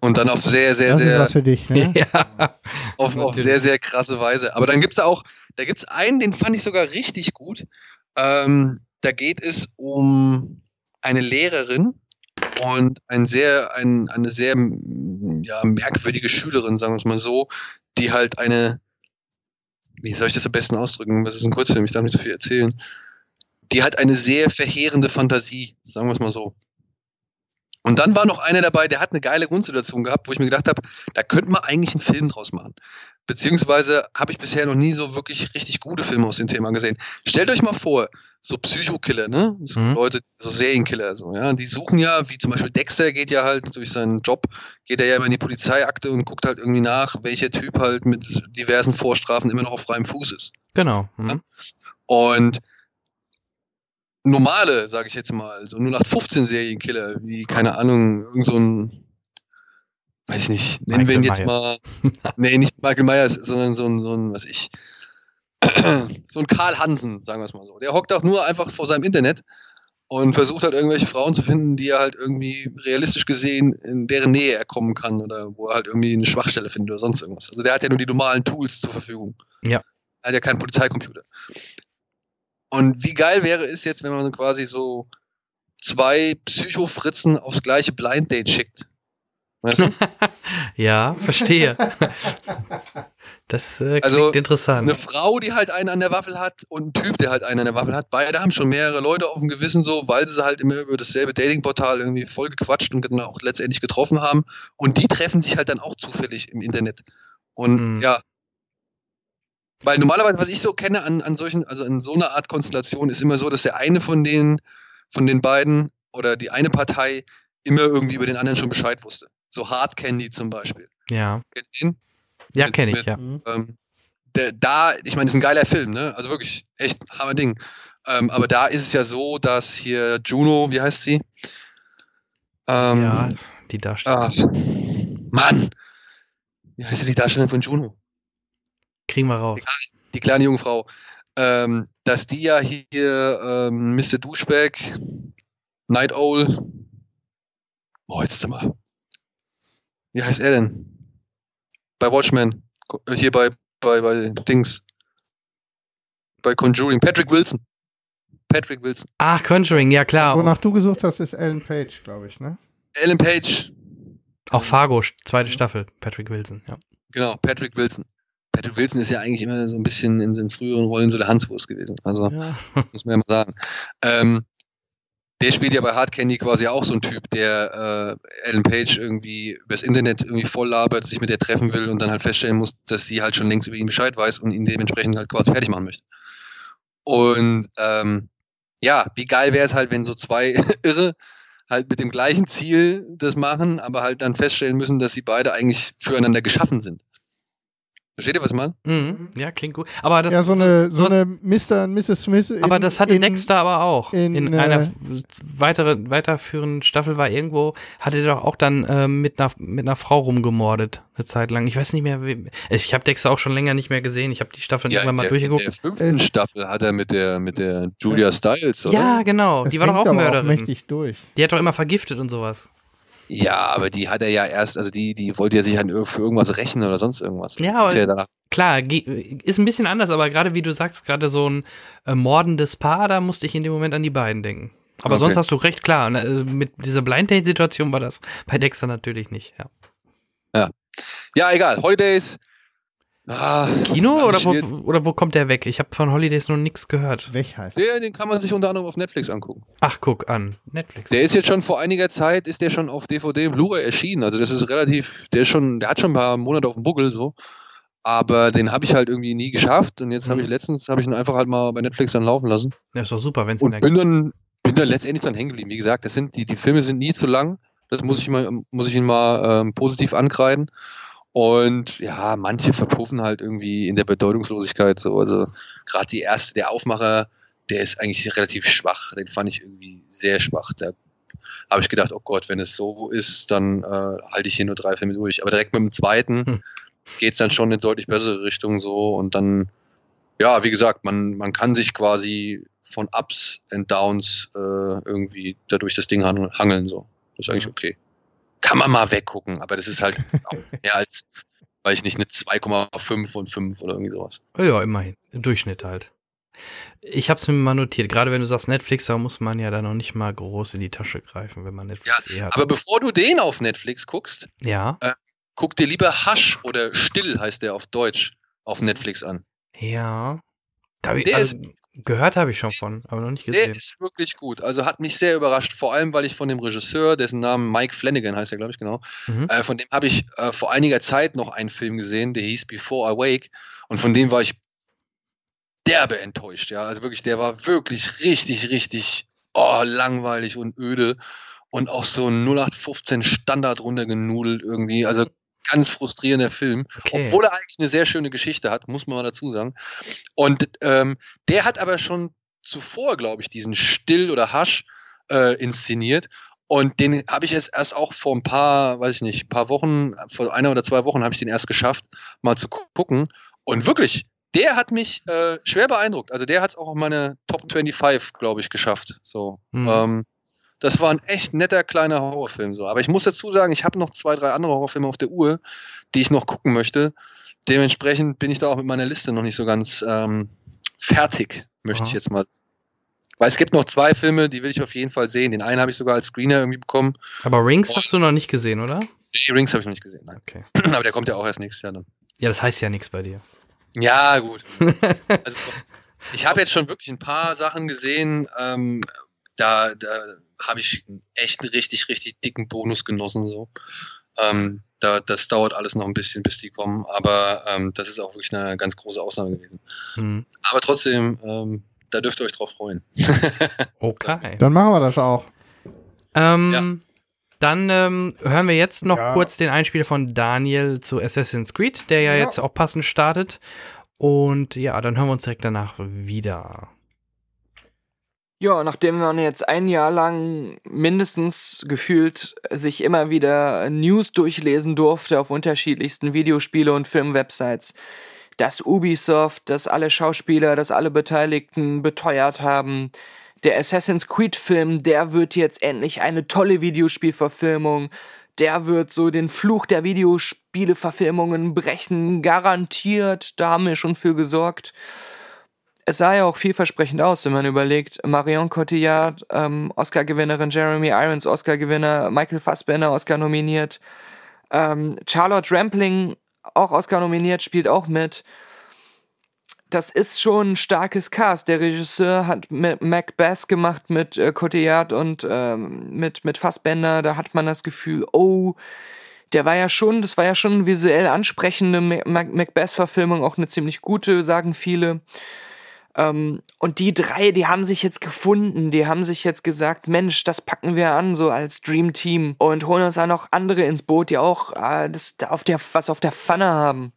Und dann auf sehr, sehr, Das ist sehr, was für dich, ne? Ja. auf, auf sehr, sehr krasse Weise. Aber dann gibt es da auch, da gibt es einen, den fand ich sogar richtig gut. Ähm, da geht es um eine Lehrerin und ein sehr, ein, eine sehr ja, merkwürdige Schülerin, sagen wir es mal so, die halt eine, wie soll ich das am besten ausdrücken? Das ist ein Kurzfilm, ich darf nicht so viel erzählen. Die hat eine sehr verheerende Fantasie, sagen wir es mal so. Und dann war noch einer dabei, der hat eine geile Grundsituation gehabt, wo ich mir gedacht habe, da könnte man eigentlich einen Film draus machen. Beziehungsweise habe ich bisher noch nie so wirklich richtig gute Filme aus dem Thema gesehen. Stellt euch mal vor, so Psychokiller, ne? So Mhm. Leute, so Serienkiller, so, ja. Die suchen ja, wie zum Beispiel Dexter geht ja halt durch seinen Job, geht er ja immer in die Polizeiakte und guckt halt irgendwie nach, welcher Typ halt mit diversen Vorstrafen immer noch auf freiem Fuß ist. Genau. Mhm. Und normale, sage ich jetzt mal, so 0815 Serienkiller, wie, keine Ahnung, irgend so ein, weiß ich nicht, nennen wir ihn Michael jetzt mal, nee, nicht Michael Myers, sondern so ein, so ein, was ich, so ein Karl Hansen, sagen wir es mal so. Der hockt auch nur einfach vor seinem Internet und versucht halt irgendwelche Frauen zu finden, die er halt irgendwie realistisch gesehen in deren Nähe er kommen kann oder wo er halt irgendwie eine Schwachstelle findet oder sonst irgendwas. Also der hat ja nur die normalen Tools zur Verfügung. Ja. Er hat ja keinen Polizeicomputer. Und wie geil wäre es jetzt, wenn man quasi so zwei Psychofritzen aufs gleiche Blind Date schickt? Weißt du? Ja, verstehe. Das äh, klingt Also, interessant. Eine Frau, die halt einen an der Waffel hat und ein Typ, der halt einen an der Waffel hat. Beide haben schon mehrere Leute auf dem Gewissen so, weil sie halt immer über dasselbe Datingportal irgendwie voll gequatscht und dann auch letztendlich getroffen haben. Und die treffen sich halt dann auch zufällig im Internet. Und Mhm. ja. Weil normalerweise, was ich so kenne an, an solchen, also an so einer Art Konstellation, ist immer so, dass der eine von den, von den beiden oder die eine Partei immer irgendwie über den anderen schon Bescheid wusste. So Hard Candy zum Beispiel. ja, Kennst du den? ja kenne ich, mit- ja. Ähm, der, da, ich meine, das ist ein geiler Film, ne? Also wirklich, echt hammer Ding. Ähm, aber da ist es ja so, dass hier Juno, wie heißt sie? Ähm, ja, die Darstellung. ach, Mann! Wie heißt denn die Darstellerin von Juno? Kriegen wir raus. Die kleine junge Frau. Ähm, dass die ja hier ähm, Mr. Douchebag, Night Owl, oh, jetzt ist er mal. Wie heißt er denn? Bei Watchmen. Äh, Hier bei, bei, bei Dings. Bei Conjuring. Patrick Wilson. Patrick Wilson. Ach, Conjuring, ja klar. Wonach du gesucht hast, ist Ellen Page, glaube ich, ne? Ellen Page. Auch Fargo, zweite Staffel, Patrick Wilson, ja. Genau, Patrick Wilson. Patrick Wilson ist ja eigentlich immer so ein bisschen in seinen früheren Rollen so der Hanswurst gewesen. Also, ja. muss man ja mal sagen. Ähm, der spielt ja bei Hard Candy quasi auch so ein Typ, der äh, Ellen Page irgendwie übers Internet irgendwie voll labert, sich mit der treffen will und dann halt feststellen muss, dass sie halt schon längst über ihn Bescheid weiß und ihn dementsprechend halt quasi fertig machen möchte. Und ähm, ja, wie geil wäre es halt, wenn so zwei Irre halt mit dem gleichen Ziel das machen, aber halt dann feststellen müssen, dass sie beide eigentlich füreinander geschaffen sind. Versteht ihr, was ich meine? Mhm. ja, klingt gut. Aber das, ja, so eine, so eine Mr. und Mrs. Smith. In, aber das hatte in, Dexter aber auch. In, in, einer äh, weiteren, weiterführenden Staffel war irgendwo, hatte der doch auch dann ähm, mit, einer, mit einer Frau rumgemordet, eine Zeit lang. Ich weiß nicht mehr, wem. Ich habe Dexter auch schon länger nicht mehr gesehen. Ich habe die Staffel irgendwann mal in der, in durchgeguckt. der fünften Äh, Staffel hat er mit der, mit der Julia Stiles, oder? Ja, genau. Das Die war doch auch Mörderin. mächtig durch. Die hat doch immer vergiftet und sowas. Ja, aber die hat er ja erst, also die, die wollte ja sich halt für irgendwas rächen oder sonst irgendwas. Ja, aber- Ist ja Klar, ist ein bisschen anders, aber gerade wie du sagst, gerade so ein äh, mordendes Paar, da musste ich in dem Moment an die beiden denken. Aber Okay. sonst hast du recht, klar. ne, äh, Mit dieser Blind Date-Situation war das bei Dexter natürlich nicht. Ja. ja, egal. Holidays, Ah, Kino oder wo, oder wo kommt der weg? Ich habe von Holidays noch nichts gehört. Weg heißt Der, den kann man sich unter anderem auf Netflix angucken. Ach, guck an. Netflix. Der ist jetzt schon vor einiger Zeit, ist der schon auf DVD und Blu-ray erschienen. Also das ist relativ, der ist schon, der hat schon ein paar Monate auf dem Buckel so. Aber den habe ich halt irgendwie nie geschafft. Und jetzt habe Mhm. ich letztens, habe ich ihn einfach halt mal bei Netflix dann laufen lassen. Ja, ist doch super, wenn es Und bin dann, bin dann letztendlich dann hängen geblieben. Wie gesagt, das sind, die, die Filme sind nie zu lang. Das muss ich mal, muss ich ihn mal ähm, positiv ankreiden. Und ja, manche verpuffen halt irgendwie in der Bedeutungslosigkeit so. Also gerade die erste, der Aufmacher, der ist eigentlich relativ schwach. Den fand ich irgendwie sehr schwach. Da habe ich gedacht, oh Gott, wenn es so ist, dann äh, halte ich hier nur drei Filme durch. Aber direkt mit dem zweiten Hm. geht es dann schon in deutlich bessere Richtung so. Und dann, ja, wie gesagt, man, man kann sich quasi von Ups und Downs äh, irgendwie dadurch das Ding han- hangeln so. Das ist eigentlich okay. Kann man mal weggucken, aber das ist halt auch mehr als, weiß ich nicht, eine 2,5 und 5 oder irgendwie sowas. Ja, immerhin. Im Durchschnitt halt. Ich habe es mir mal notiert. Gerade wenn du sagst Netflix, da muss man ja dann noch nicht mal groß in die Tasche greifen, wenn man Netflix eh hat. Aber bevor du den auf Netflix guckst, ja, guck dir lieber Hasch oder Still heißt der auf Deutsch auf Netflix an. ja. Hab ich, Der also, gehört habe ich schon von, aber noch nicht Der gesehen. ist wirklich gut. Also hat mich sehr überrascht, vor allem weil ich von dem Regisseur, dessen Namen Mike Flanagan heißt er, glaube ich, genau, Mhm. äh, von dem habe ich äh, vor einiger Zeit noch einen Film gesehen, der hieß Before I Wake und von dem war ich derbe enttäuscht, ja. Also wirklich, der war wirklich richtig, richtig oh, langweilig und öde und auch so ein 0815 Standard runtergenudelt irgendwie. Also ganz frustrierender Film. Okay. Obwohl er eigentlich eine sehr schöne Geschichte hat, muss man mal dazu sagen. Und ähm, der hat aber schon zuvor, glaube ich, diesen Still oder Hasch äh, inszeniert. Und den habe ich jetzt erst auch vor ein paar, weiß ich nicht, paar Wochen, vor einer oder zwei Wochen habe ich den erst geschafft, mal zu gu- gucken. Und wirklich, der hat mich äh, schwer beeindruckt. Also der hat es auch auf meine Top 25, glaube ich, geschafft. So. Mhm. Ähm, das war ein echt netter kleiner Horrorfilm. So. Aber ich muss dazu sagen, ich habe noch zwei, drei andere Horrorfilme auf der Uhr, die ich noch gucken möchte. Dementsprechend bin ich da auch mit meiner Liste noch nicht so ganz ähm, fertig, möchte Aha. ich jetzt mal. Weil es gibt noch zwei Filme, die will ich auf jeden Fall sehen. Den einen habe ich sogar als Screener irgendwie bekommen. Aber Rings hast du noch nicht gesehen, oder? Die Rings habe ich noch nicht gesehen, nein. Okay. Aber der kommt ja auch erst nächstes Jahr dann. Ja, das heißt ja nichts bei dir. Ja, gut. Also, ich habe jetzt schon wirklich ein paar Sachen gesehen. Ähm, da da habe ich echt einen richtig, richtig dicken Bonus genossen. So. Ähm, da, das dauert alles noch ein bisschen, bis die kommen. Aber ähm, das ist auch wirklich eine ganz große Ausnahme gewesen. Hm. Aber trotzdem, ähm, da dürft ihr euch drauf freuen. Okay. Dann machen wir das auch. Ähm, Dann ähm, hören wir jetzt noch Ja. kurz den Einspieler von Daniel zu Assassin's Creed, der ja, Ja. jetzt auch passend startet. Und ja, dann hören wir uns direkt danach wieder. Ja, nachdem man jetzt ein Jahr lang mindestens gefühlt sich immer wieder News durchlesen durfte auf unterschiedlichsten Videospiele- und Filmwebsites, dass Ubisoft, dass alle Schauspieler, dass alle Beteiligten beteuert haben, der Assassin's Creed-Film, der wird jetzt endlich eine tolle Videospielverfilmung. Der wird so den Fluch der Videospieleverfilmungen brechen, garantiert. Da haben wir schon für gesorgt es sah ja auch vielversprechend aus, wenn man überlegt, Marion Cotillard, ähm, Oscar-Gewinnerin, Jeremy Irons, Oscar-Gewinner, Michael Fassbender, Oscar nominiert, ähm, Charlotte Rampling, auch Oscar nominiert, spielt auch mit. Das ist schon ein starkes Cast. Der Regisseur hat Macbeth gemacht mit äh, Cotillard und ähm, mit, mit Fassbender. Da hat man das Gefühl, oh, der war ja schon, das war ja schon eine visuell ansprechende Ma- Ma- Macbeth-Verfilmung, auch eine ziemlich gute, sagen viele. Ähm, und die drei, die haben sich jetzt gefunden, die haben sich jetzt gesagt, Mensch, das packen wir an, so als Dream Team und holen uns da noch andere ins Boot, die auch äh, das da auf der, was auf der Pfanne haben.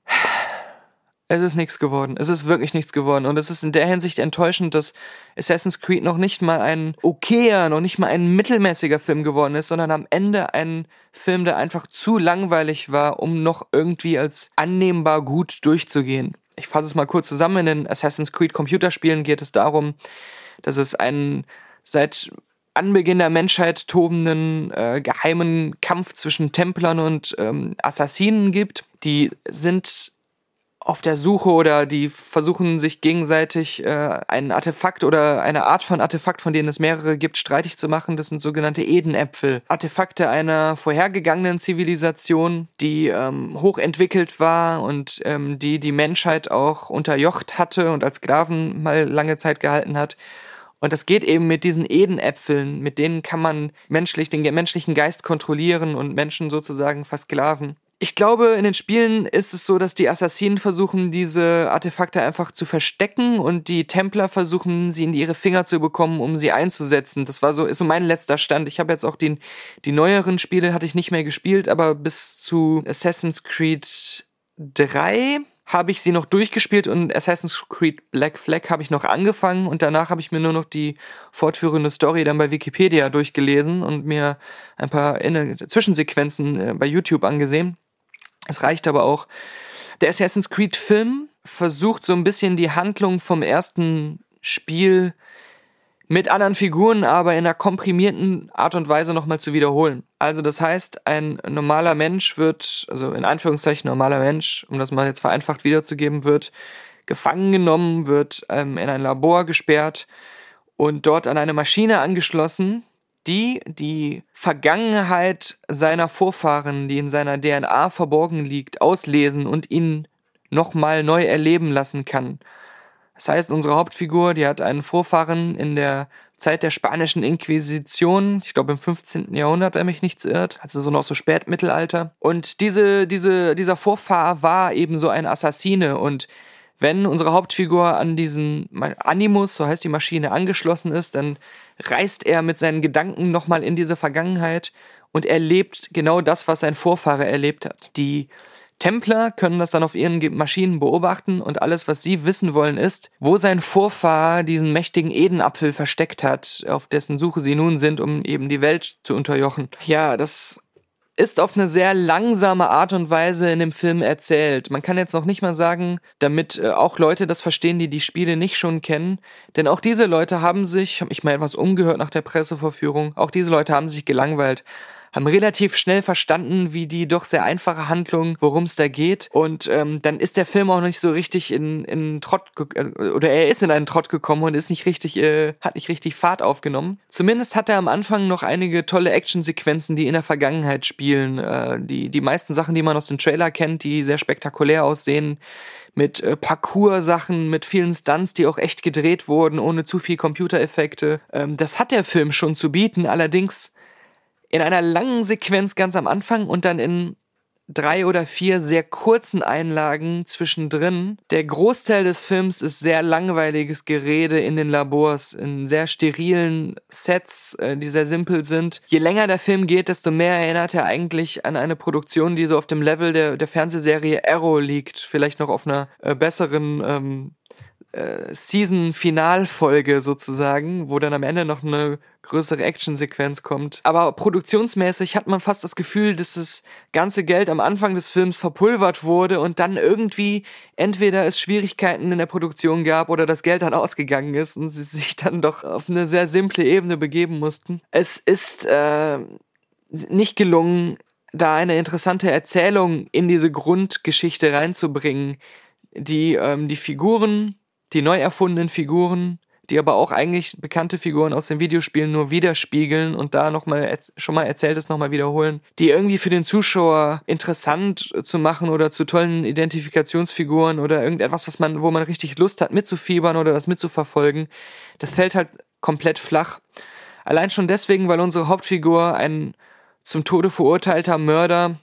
Es ist nichts geworden. Es ist wirklich nichts geworden. Und es ist in der Hinsicht enttäuschend, dass Assassin's Creed noch nicht mal ein okayer, noch nicht mal ein mittelmäßiger Film geworden ist, sondern am Ende ein Film, der einfach zu langweilig war, um noch irgendwie als annehmbar gut durchzugehen. Ich fasse es mal kurz zusammen. In den Assassin's Creed Computerspielen geht es darum, dass es einen seit Anbeginn der Menschheit tobenden äh, geheimen Kampf zwischen Templern und ähm, Assassinen gibt. Die sind auf der Suche oder die versuchen sich gegenseitig äh, ein Artefakt oder eine Art von Artefakt, von denen es mehrere gibt, streitig zu machen. Das sind sogenannte Edenäpfel. Artefakte einer vorhergegangenen Zivilisation, die ähm, hochentwickelt war und ähm, die die Menschheit auch unterjocht hatte und als Sklaven mal lange Zeit gehalten hat. Und das geht eben mit diesen Edenäpfeln, mit denen kann man menschlich, den menschlichen Geist kontrollieren und Menschen sozusagen versklaven. Ich glaube, in den Spielen ist es so, dass die Assassinen versuchen, diese Artefakte einfach zu verstecken und die Templer versuchen, sie in ihre Finger zu bekommen, um sie einzusetzen. Das war so, ist so mein letzter Stand. Ich habe jetzt auch den, die neueren Spiele hatte ich nicht mehr gespielt, aber bis zu Assassin's Creed 3 habe ich sie noch durchgespielt und Assassin's Creed Black Flag habe ich noch angefangen und danach habe ich mir nur noch die fortführende Story dann bei Wikipedia durchgelesen und mir ein paar Zwischensequenzen äh, bei YouTube angesehen. Es reicht aber auch. Der Assassin's Creed Film versucht so ein bisschen die Handlung vom ersten Spiel mit anderen Figuren, aber in einer komprimierten Art und Weise nochmal zu wiederholen. Also das heißt, ein normaler Mensch wird, also in Anführungszeichen normaler Mensch, um das mal jetzt vereinfacht wiederzugeben, wird gefangen genommen, wird ähm, in ein Labor gesperrt und dort an eine Maschine angeschlossen, die die Vergangenheit seiner Vorfahren, die in seiner DNA verborgen liegt, auslesen und ihn nochmal neu erleben lassen kann. Das heißt, unsere Hauptfigur, die hat einen Vorfahren in der Zeit der spanischen Inquisition, ich glaube im 15. Jahrhundert, wenn mich nichts irrt, also so noch so Spätmittelalter. Und diese, diese, dieser Vorfahr war eben so ein Assassine und wenn unsere Hauptfigur an diesen Animus, so heißt die Maschine, angeschlossen ist, dann reist er mit seinen Gedanken nochmal in diese Vergangenheit und erlebt genau das, was sein Vorfahre erlebt hat. Die Templer können das dann auf ihren Maschinen beobachten und alles, was sie wissen wollen, ist, wo sein Vorfahr diesen mächtigen Edenapfel versteckt hat, auf dessen Suche sie nun sind, um eben die Welt zu unterjochen. Ja, das ist auf eine sehr langsame Art und Weise in dem Film erzählt. Man kann jetzt noch nicht mal sagen, damit äh, auch Leute das verstehen, die die Spiele nicht schon kennen. Denn auch diese Leute haben sich, habe ich mal etwas umgehört nach der Pressevorführung, auch diese Leute haben sich gelangweilt haben relativ schnell verstanden, wie die doch sehr einfache Handlung, worum es da geht. Und ähm, dann ist der Film auch nicht so richtig in, in Trott, äh, oder er ist in einen Trott gekommen und ist nicht richtig, äh, hat nicht richtig Fahrt aufgenommen. Zumindest hat er am Anfang noch einige tolle Actionsequenzen, die in der Vergangenheit spielen. Äh, die, die meisten Sachen, die man aus dem Trailer kennt, die sehr spektakulär aussehen mit äh, Parcours-Sachen, mit vielen Stunts, die auch echt gedreht wurden, ohne zu viel Computereffekte. Ähm, das hat der Film schon zu bieten, allerdings in einer langen Sequenz ganz am Anfang und dann in drei oder vier sehr kurzen Einlagen zwischendrin. Der Großteil des Films ist sehr langweiliges Gerede in den Labors, in sehr sterilen Sets, äh, die sehr simpel sind. Je länger der Film geht, desto mehr erinnert er eigentlich an eine Produktion, die so auf dem Level der, der Fernsehserie Arrow liegt. Vielleicht noch auf einer äh, besseren ähm, äh, Season-Finalfolge sozusagen, wo dann am Ende noch eine größere Actionsequenz kommt. Aber produktionsmäßig hat man fast das Gefühl, dass das ganze Geld am Anfang des Films verpulvert wurde und dann irgendwie entweder es Schwierigkeiten in der Produktion gab oder das Geld dann ausgegangen ist und sie sich dann doch auf eine sehr simple Ebene begeben mussten. Es ist äh, nicht gelungen, da eine interessante Erzählung in diese Grundgeschichte reinzubringen, die ähm, die Figuren die neu erfundenen Figuren, die aber auch eigentlich bekannte Figuren aus den Videospielen nur widerspiegeln und da nochmal schon mal erzähltes nochmal wiederholen, die irgendwie für den Zuschauer interessant zu machen oder zu tollen Identifikationsfiguren oder irgendetwas, was man, wo man richtig Lust hat mitzufiebern oder das mitzuverfolgen, das fällt halt komplett flach. Allein schon deswegen, weil unsere Hauptfigur ein zum Tode verurteilter Mörder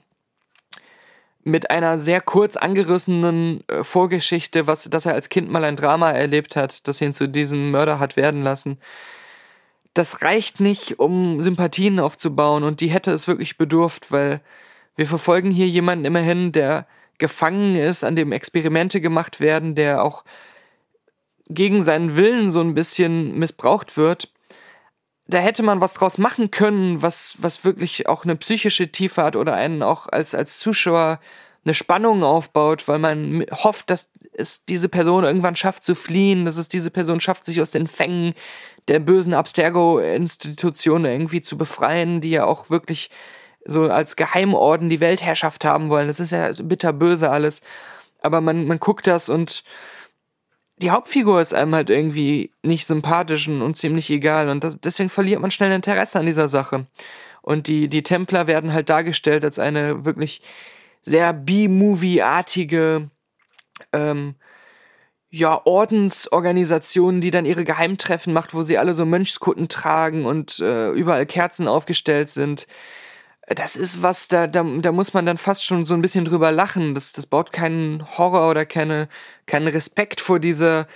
mit einer sehr kurz angerissenen äh, Vorgeschichte, was, dass er als Kind mal ein Drama erlebt hat, das ihn zu diesem Mörder hat werden lassen. Das reicht nicht, um Sympathien aufzubauen und die hätte es wirklich bedurft, weil wir verfolgen hier jemanden immerhin, der gefangen ist, an dem Experimente gemacht werden, der auch gegen seinen Willen so ein bisschen missbraucht wird da hätte man was draus machen können, was, was wirklich auch eine psychische Tiefe hat oder einen auch als, als Zuschauer eine Spannung aufbaut, weil man hofft, dass es diese Person irgendwann schafft zu fliehen, dass es diese Person schafft, sich aus den Fängen der bösen Abstergo-Institution irgendwie zu befreien, die ja auch wirklich so als Geheimorden die Weltherrschaft haben wollen. Das ist ja bitterböse alles. aber man, man guckt das und die Hauptfigur ist einem halt irgendwie nicht sympathisch und ziemlich egal und das, deswegen verliert man schnell Interesse an dieser Sache. Und die, die Templer werden halt dargestellt als eine wirklich sehr B-Movie-artige ähm, ja, Ordensorganisation, die dann ihre Geheimtreffen macht, wo sie alle so Mönchskutten tragen und äh, überall Kerzen aufgestellt sind. Das ist was, da, da, da muss man dann fast schon so ein bisschen drüber lachen. Das, das baut keinen Horror oder keine, keinen Respekt vor dieser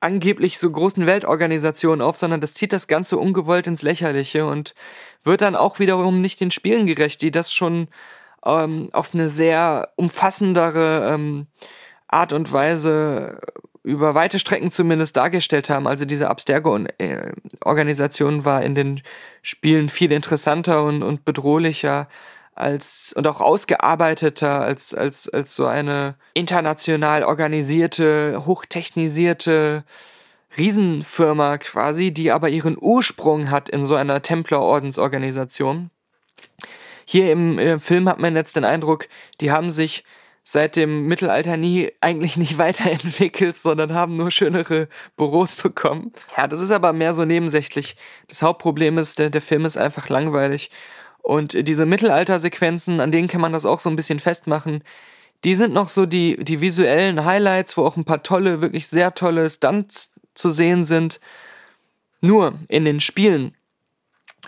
angeblich so großen Weltorganisation auf, sondern das zieht das Ganze ungewollt ins Lächerliche und wird dann auch wiederum nicht den Spielen gerecht, die das schon ähm, auf eine sehr umfassendere ähm, Art und Weise über weite Strecken zumindest dargestellt haben. Also diese Abstergo-Organisation war in den Spielen viel interessanter und, und bedrohlicher als und auch ausgearbeiteter als, als, als so eine international organisierte, hochtechnisierte Riesenfirma quasi, die aber ihren Ursprung hat in so einer Templerordensorganisation. Hier im, im Film hat man jetzt den Eindruck, die haben sich seit dem Mittelalter nie eigentlich nicht weiterentwickelt, sondern haben nur schönere Büros bekommen. Ja, das ist aber mehr so nebensächlich. Das Hauptproblem ist, der, der Film ist einfach langweilig. Und diese Mittelaltersequenzen, an denen kann man das auch so ein bisschen festmachen, die sind noch so die, die visuellen Highlights, wo auch ein paar tolle, wirklich sehr tolle Stunts zu sehen sind. Nur in den Spielen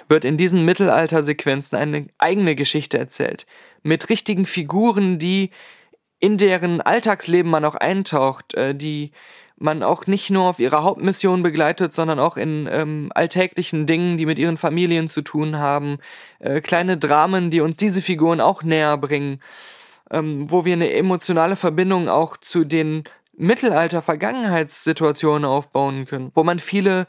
wird in diesen Mittelaltersequenzen eine eigene Geschichte erzählt. Mit richtigen Figuren, die in deren Alltagsleben man auch eintaucht, äh, die man auch nicht nur auf ihrer Hauptmission begleitet, sondern auch in ähm, alltäglichen Dingen, die mit ihren Familien zu tun haben, äh, kleine Dramen, die uns diese Figuren auch näher bringen, ähm, wo wir eine emotionale Verbindung auch zu den Mittelalter-Vergangenheitssituationen aufbauen können, wo man viele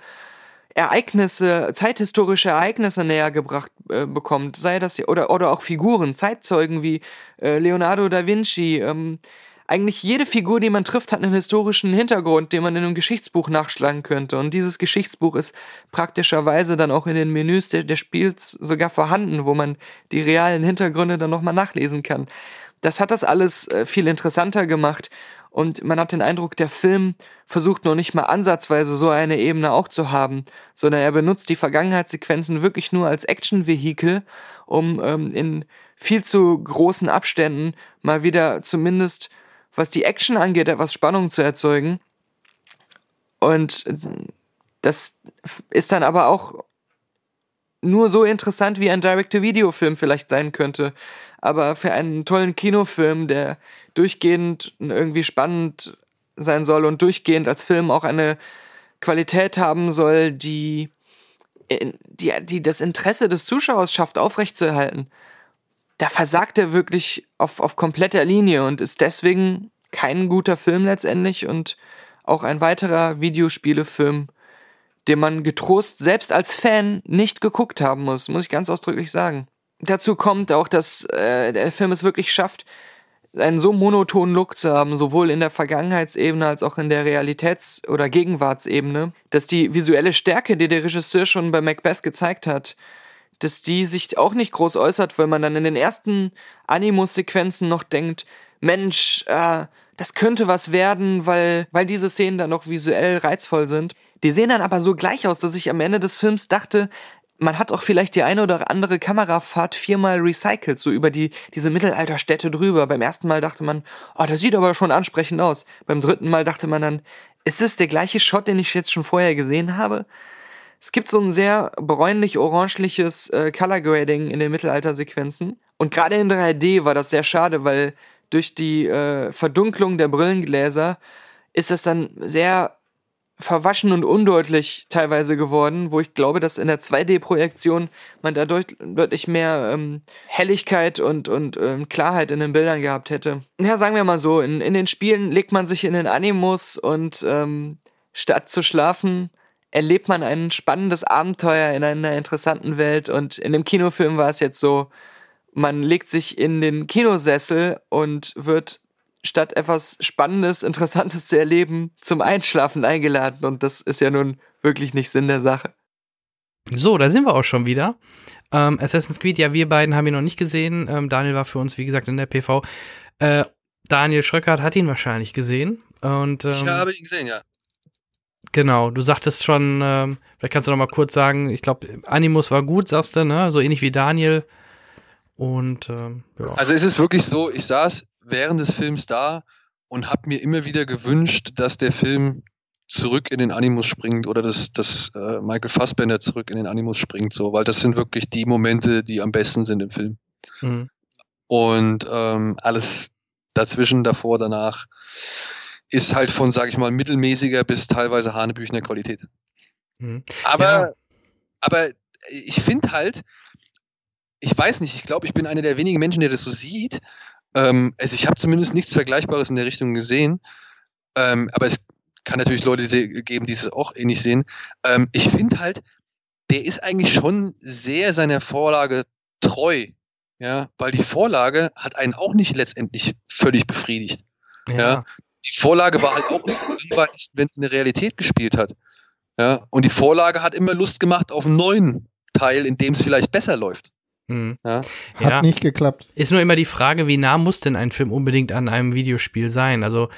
Ereignisse, zeithistorische Ereignisse näher gebracht äh, bekommt, sei das oder oder auch Figuren, Zeitzeugen wie äh, Leonardo da Vinci. Ähm, eigentlich jede Figur, die man trifft, hat einen historischen Hintergrund, den man in einem Geschichtsbuch nachschlagen könnte. Und dieses Geschichtsbuch ist praktischerweise dann auch in den Menüs des der Spiels sogar vorhanden, wo man die realen Hintergründe dann nochmal nachlesen kann. Das hat das alles äh, viel interessanter gemacht und man hat den Eindruck, der Film versucht noch nicht mal ansatzweise so eine Ebene auch zu haben, sondern er benutzt die Vergangenheitssequenzen wirklich nur als Action-Vehikel, um ähm, in viel zu großen Abständen mal wieder zumindest, was die Action angeht, etwas Spannung zu erzeugen. Und das ist dann aber auch nur so interessant, wie ein Direct-to-Video-Film vielleicht sein könnte. Aber für einen tollen Kinofilm, der durchgehend irgendwie spannend sein soll und durchgehend als Film auch eine Qualität haben soll, die, die, die das Interesse des Zuschauers schafft, aufrechtzuerhalten, da versagt er wirklich auf, auf kompletter Linie und ist deswegen kein guter Film letztendlich und auch ein weiterer Videospielefilm, den man getrost selbst als Fan nicht geguckt haben muss, muss ich ganz ausdrücklich sagen. Dazu kommt auch, dass äh, der Film es wirklich schafft, einen so monotonen Look zu haben, sowohl in der Vergangenheitsebene als auch in der Realitäts- oder Gegenwartsebene, dass die visuelle Stärke, die der Regisseur schon bei Macbeth gezeigt hat, dass die sich auch nicht groß äußert, weil man dann in den ersten Animus-Sequenzen noch denkt, Mensch, äh, das könnte was werden, weil, weil diese Szenen dann noch visuell reizvoll sind. Die sehen dann aber so gleich aus, dass ich am Ende des Films dachte, man hat auch vielleicht die eine oder andere Kamerafahrt viermal recycelt, so über die, diese Mittelalterstädte drüber. Beim ersten Mal dachte man, oh, das sieht aber schon ansprechend aus. Beim dritten Mal dachte man dann, ist es der gleiche Shot, den ich jetzt schon vorher gesehen habe? Es gibt so ein sehr bräunlich-orangeliches äh, Color Grading in den Mittelaltersequenzen. Und gerade in 3D war das sehr schade, weil durch die äh, Verdunklung der Brillengläser ist es dann sehr verwaschen und undeutlich teilweise geworden, wo ich glaube, dass in der 2D-Projektion man da deut deutlich mehr ähm, Helligkeit und, und ähm, Klarheit in den Bildern gehabt hätte. Ja, sagen wir mal so, in, in den Spielen legt man sich in den Animus und ähm, statt zu schlafen, erlebt man ein spannendes Abenteuer in einer interessanten Welt und in dem Kinofilm war es jetzt so, man legt sich in den Kinosessel und wird statt etwas Spannendes, Interessantes zu erleben, zum Einschlafen eingeladen. Und das ist ja nun wirklich nicht Sinn der Sache. So, da sind wir auch schon wieder. Ähm, Assassin's Creed, ja, wir beiden haben ihn noch nicht gesehen. Ähm, Daniel war für uns, wie gesagt, in der PV. Äh, Daniel Schröckert hat ihn wahrscheinlich gesehen. Und, ähm, Ich habe ihn gesehen, ja. Genau, du sagtest schon, ähm, vielleicht kannst du noch mal kurz sagen, ich glaube, Animus war gut, sagst du, ne? So ähnlich wie Daniel. Und ähm, ja. Also es ist wirklich so, ich saß während des Films da und habe mir immer wieder gewünscht, dass der Film zurück in den Animus springt oder dass, dass äh, Michael Fassbender zurück in den Animus springt, so, weil das sind wirklich die Momente, die am besten sind im Film. Mhm. Und ähm, alles dazwischen, davor, danach ist halt von, sag ich mal, mittelmäßiger bis teilweise hanebüchner Qualität. Mhm. Aber, Ja. aber ich finde halt, ich weiß nicht, ich glaube, ich bin einer der wenigen Menschen, der das so sieht. Ähm, also ich habe zumindest nichts Vergleichbares in der Richtung gesehen. Ähm, aber es kann natürlich Leute geben, die es auch ähnlich sehen. Ähm, ich finde halt, der ist eigentlich schon sehr seiner Vorlage treu. Ja, weil die Vorlage hat einen auch nicht letztendlich völlig befriedigt. Ja. Die Vorlage war halt auch nicht langweilig, wenn es in der Realität gespielt hat. Ja, und die Vorlage hat immer Lust gemacht auf einen neuen Teil, in dem es vielleicht besser läuft. Mhm. Ja. Hat Ja. nicht geklappt. Ist nur immer die Frage, wie nah muss denn ein Film unbedingt an einem Videospiel sein? Also,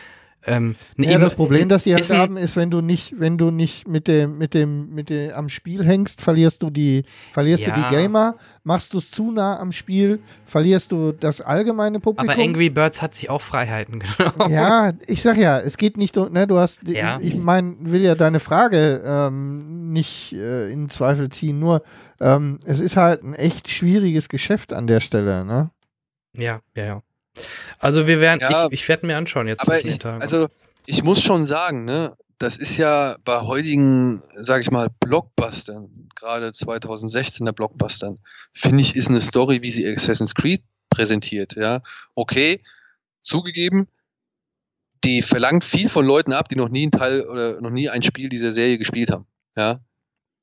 ähm, Ja, das Problem, das die halt haben, ist, wenn du nicht, wenn du nicht mit dem, mit dem, mit dem am Spiel hängst, verlierst du die, verlierst Ja. du die Gamer, machst du es zu nah am Spiel, verlierst du das allgemeine Publikum. aber Angry Birds hat sich auch Freiheiten genommen. Ja, ich sag ja, es geht nicht, um- ne, du hast, Ja. ich meine, will ja deine Frage ähm, nicht äh, in Zweifel ziehen, nur ähm, es ist halt ein echt schwieriges Geschäft an der Stelle, ne? Ja, ja, ja. Also wir werden, Ja, ich, ich werde mir anschauen jetzt Aber ich, Tagen. also ich muss schon sagen, ne, das ist ja bei heutigen, sag ich mal, Blockbustern, gerade 2016er Blockbustern, finde ich, ist eine Story, wie sie Assassin's Creed präsentiert, ja. Okay, zugegeben, die verlangt viel von Leuten ab, die noch nie ein Teil oder noch nie ein Spiel dieser Serie gespielt haben, ja.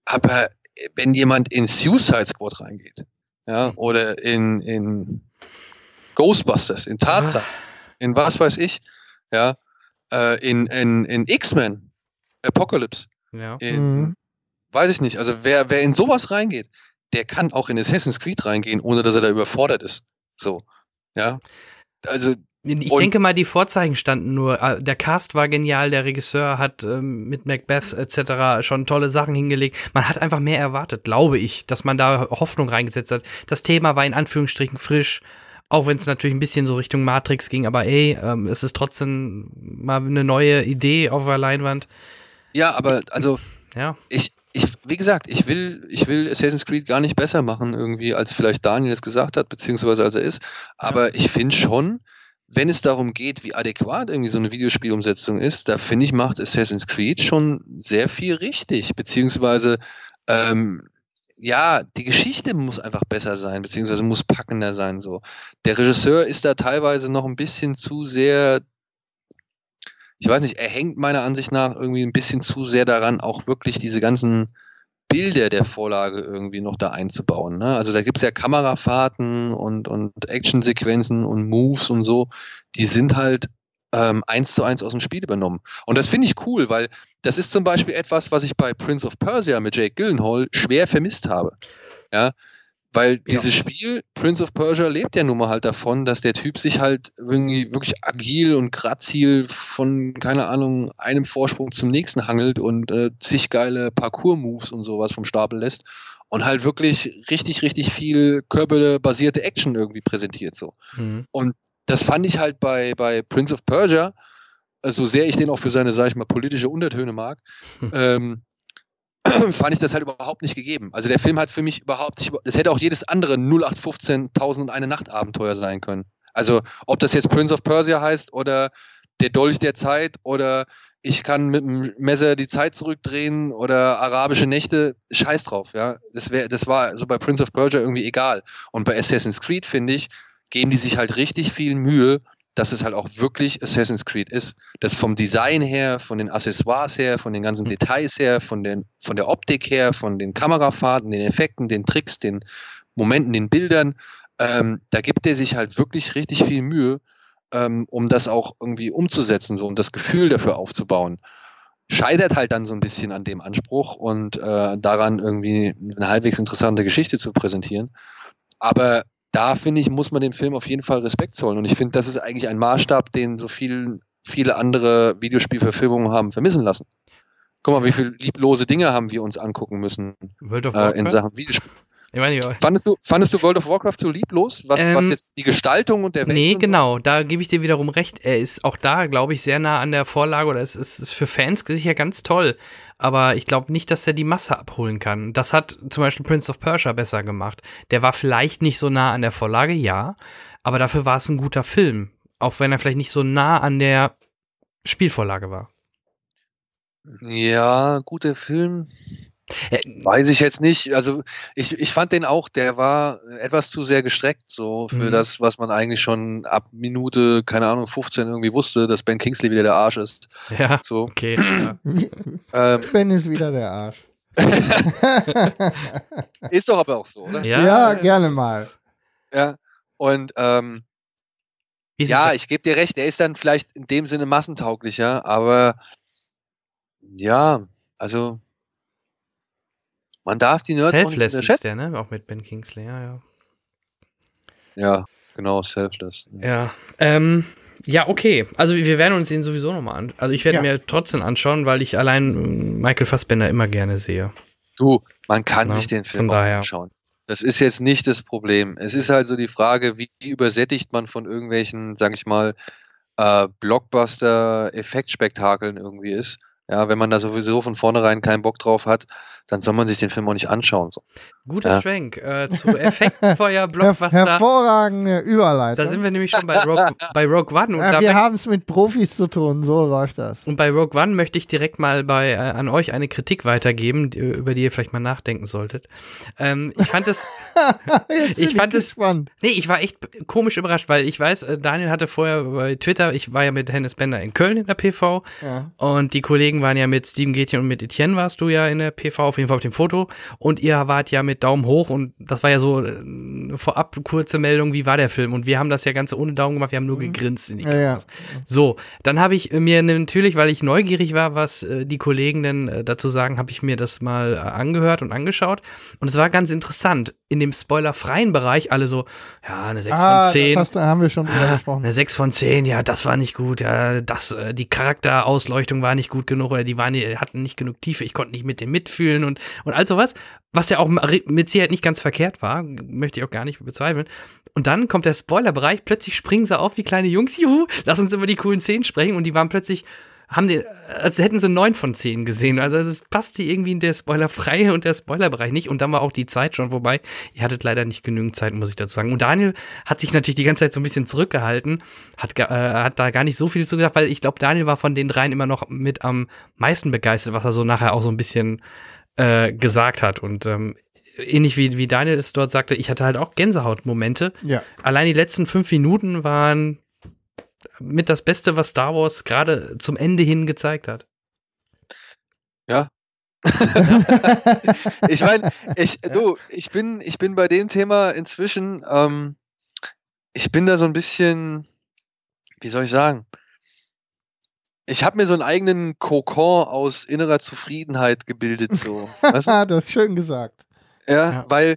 Aber wenn jemand in Suicide Squad reingeht, ja, oder in, in Ghostbusters, in Tarzan, in was weiß ich, ja, äh, in, in, in X-Men, Apocalypse, ja. in, Mhm. weiß ich nicht. Also wer, wer in sowas reingeht, der kann auch in Assassin's Creed reingehen, ohne dass er da überfordert ist. So, ja. Also, Ich Und- denke mal, die Vorzeichen standen nur. Äh, Der Cast war genial, der Regisseur hat ähm, mit Macbeth etc. schon tolle Sachen hingelegt. Man hat einfach mehr erwartet, glaube ich, dass man da Hoffnung reingesetzt hat. Das Thema war in Anführungsstrichen frisch, auch wenn es natürlich ein bisschen so Richtung Matrix ging, aber ey, ähm, es ist trotzdem mal eine neue Idee auf der Leinwand. ja, aber also Ja, ich, ich, wie gesagt, ich will, ich will Assassin's Creed gar nicht besser machen, irgendwie, als vielleicht Daniel es gesagt hat, beziehungsweise als er ist. Aber ich finde schon, wenn es darum geht, wie adäquat irgendwie so eine Videospielumsetzung ist, da finde ich, macht Assassin's Creed schon sehr viel richtig, beziehungsweise ähm, ja, die Geschichte muss einfach besser sein, beziehungsweise muss packender sein. So. Der Regisseur ist da teilweise noch ein bisschen zu sehr ich weiß nicht, er hängt meiner Ansicht nach irgendwie ein bisschen zu sehr daran, auch wirklich diese ganzen Bilder der Vorlage irgendwie noch da einzubauen. Ne? Also da gibt's ja Kamerafahrten und, und Actionsequenzen und Moves und so, die sind halt ähm, eins zu eins aus dem Spiel übernommen. Und das finde ich cool, weil das ist zum Beispiel etwas, was ich bei Prince of Persia mit Jake Gyllenhaal schwer vermisst habe. Ja, weil dieses Spiel, Prince of Persia, lebt ja nun mal halt davon, dass der Typ sich halt irgendwie wirklich agil und grazil von, keine Ahnung, einem Vorsprung zum nächsten hangelt und äh, zig geile Parkour-Moves und sowas vom Stapel lässt und halt wirklich richtig, richtig viel körperbasierte Action irgendwie präsentiert so. mhm. Das fand ich halt bei, bei Prince of Persia, so sehr ich den auch für seine, sag ich mal, politische Untertöne mag, Hm. ähm, fand ich das halt überhaupt nicht gegeben. Also der Film hat für mich überhaupt nicht, das hätte auch jedes andere 0815 1000 und eine Nacht Abenteuer sein können. Also ob das jetzt Prince of Persia heißt oder der Dolch der Zeit oder ich kann mit dem Messer die Zeit zurückdrehen oder arabische Nächte, scheiß drauf, ja. Das wäre, das war so bei Prince of Persia irgendwie egal. Und bei Assassin's Creed, finde ich, geben die sich halt richtig viel Mühe, dass es halt auch wirklich Assassin's Creed ist. Das vom Design her, von den Accessoires her, von den ganzen Details her, von, den, von der Optik her, von den Kamerafahrten, den Effekten, den Tricks, den Momenten, den Bildern. Ähm, da gibt er sich halt wirklich richtig viel Mühe, ähm, um das auch irgendwie umzusetzen so, und das Gefühl dafür aufzubauen. Scheitert halt dann so ein bisschen an dem Anspruch und äh, daran irgendwie eine halbwegs interessante Geschichte zu präsentieren. Aber da finde ich, muss man dem Film auf jeden Fall Respekt zollen. Und ich finde, das ist eigentlich ein Maßstab, den so viel, viele andere Videospielverfilmungen haben vermissen lassen. Guck mal, wie viele lieblose Dinge haben wir uns angucken müssen äh, in? Sachen Videospiel. Ich weiß nicht, Fandest du, fandest du World of Warcraft so lieblos? Was, Ähm, was jetzt die Gestaltung und der Welt Nee, genau, da gebe ich dir wiederum recht. Er ist auch da, glaube ich, sehr nah an der Vorlage oder es ist, ist für Fans sicher ganz toll. Aber ich glaube nicht, dass er die Masse abholen kann. Das hat zum Beispiel Prince of Persia besser gemacht. Der war vielleicht nicht so nah an der Vorlage, ja, aber dafür war es ein guter Film. Auch wenn er vielleicht nicht so nah an der Spielvorlage war. so? Ja, guter Film. Äh, Weiß ich jetzt nicht. Also ich, ich fand den auch, der war etwas zu sehr gestreckt, so für Mhm. das, was man eigentlich schon ab Minute, keine Ahnung, 15 irgendwie wusste, dass Ben Kingsley wieder der Arsch ist. Ja, So. okay. Ähm, Ben ist wieder der Arsch. ist doch aber auch so, oder? Ja, Ja, gerne mal. Ja. Und ähm, ja, ich gebe dir recht, der ist dann vielleicht in dem Sinne massentauglicher, aber ja, also man darf die Nerds auch nicht Selfless ist unterschätzen. der, ne? Auch mit Ben Kingsley, ja, ja. Ja, genau, Selfless. Ja, ähm, ja, okay. Also wir werden uns den sowieso nochmal an. Also ich werde Ja. mir trotzdem anschauen, weil ich allein ähm, Michael Fassbender immer gerne sehe. Du, man kann Ja, sich den Film auch daher. anschauen. Das ist jetzt nicht das Problem. Es ist halt so die Frage, wie übersättigt man von irgendwelchen, sag ich mal, äh, Blockbuster-Effektspektakeln irgendwie ist. Ja, wenn man da sowieso von vornherein keinen Bock drauf hat, dann soll man sich den Film auch nicht anschauen. So. Guter Ja. Schwenk äh, zu Effektfeuer Her Blockbuster. hervorragende Überleitung. Da sind wir nämlich schon bei Rogue, bei Rogue One und, ja, da wir haben es mit Profis zu tun, so läuft das. und bei Rogue One möchte ich direkt mal bei äh, an euch eine Kritik weitergeben, die, über die ihr vielleicht mal nachdenken solltet. Ähm, ich fand es Jetzt Ich fand es- gespannt. Nee, ich war echt komisch überrascht, weil ich weiß, äh, Daniel hatte vorher bei Twitter, ich war ja mit Hennes Bender in Köln in der PV Ja. und die Kollegen waren ja mit Steven Gätchen und mit Etienne warst du ja in der PV, auf jeden Fall auf dem Foto und ihr wart ja mit Daumen hoch und das war ja so äh, vorab kurze Meldung, wie war der Film und wir haben das ja ganz ohne Daumen gemacht, wir haben nur gegrinst in die Mhm. Ja, ja. Kameras. So, dann habe ich mir natürlich, weil ich neugierig war, was äh, die Kollegen denn äh, dazu sagen, habe ich mir das mal äh, angehört und angeschaut und es war ganz interessant. In dem spoilerfreien Bereich alle so, ja, eine 6 Ah, von 10. das hast haben wir schon drüber Ah, gesprochen. Eine 6 von 10, ja, das war nicht gut, ja, das, äh, die Charakterausleuchtung war nicht gut genug oder die waren, die hatten nicht genug Tiefe, ich konnte nicht mit dem mitfühlen und, und all sowas, was ja auch mit Sicherheit nicht ganz verkehrt war, möchte ich auch gar nicht bezweifeln. Und dann kommt der Spoilerbereich, plötzlich springen sie auf wie kleine Jungs, juhu, lass uns über die coolen Szenen sprechen und die waren plötzlich, haben die, als hätten sie 9 von 10 gesehen. Also es passte irgendwie in der spoilerfreie und der Spoilerbereich nicht. Und dann war auch die Zeit schon vorbei. Ihr hattet leider nicht genügend Zeit, muss ich dazu sagen. Und Daniel hat sich natürlich die ganze Zeit so ein bisschen zurückgehalten, hat, äh, hat da gar nicht so viel zu gesagt, weil ich glaube, Daniel war von den dreien immer noch mit am meisten begeistert, was er so nachher auch so ein bisschen äh, gesagt hat. Und ähm, ähnlich wie, wie Daniel es dort sagte, ich hatte halt auch Gänsehautmomente. Ja. Allein die letzten fünf Minuten waren mit das Beste, was Star Wars gerade zum Ende hin gezeigt hat. ich meine, ich, du, ich bin, ich bin bei dem Thema inzwischen, ähm, ich bin da so ein bisschen, wie soll ich sagen? Ich habe mir so einen eigenen Kokon aus innerer Zufriedenheit gebildet, so. weißt du? Ah, das ist schön gesagt. Ja, Ja. weil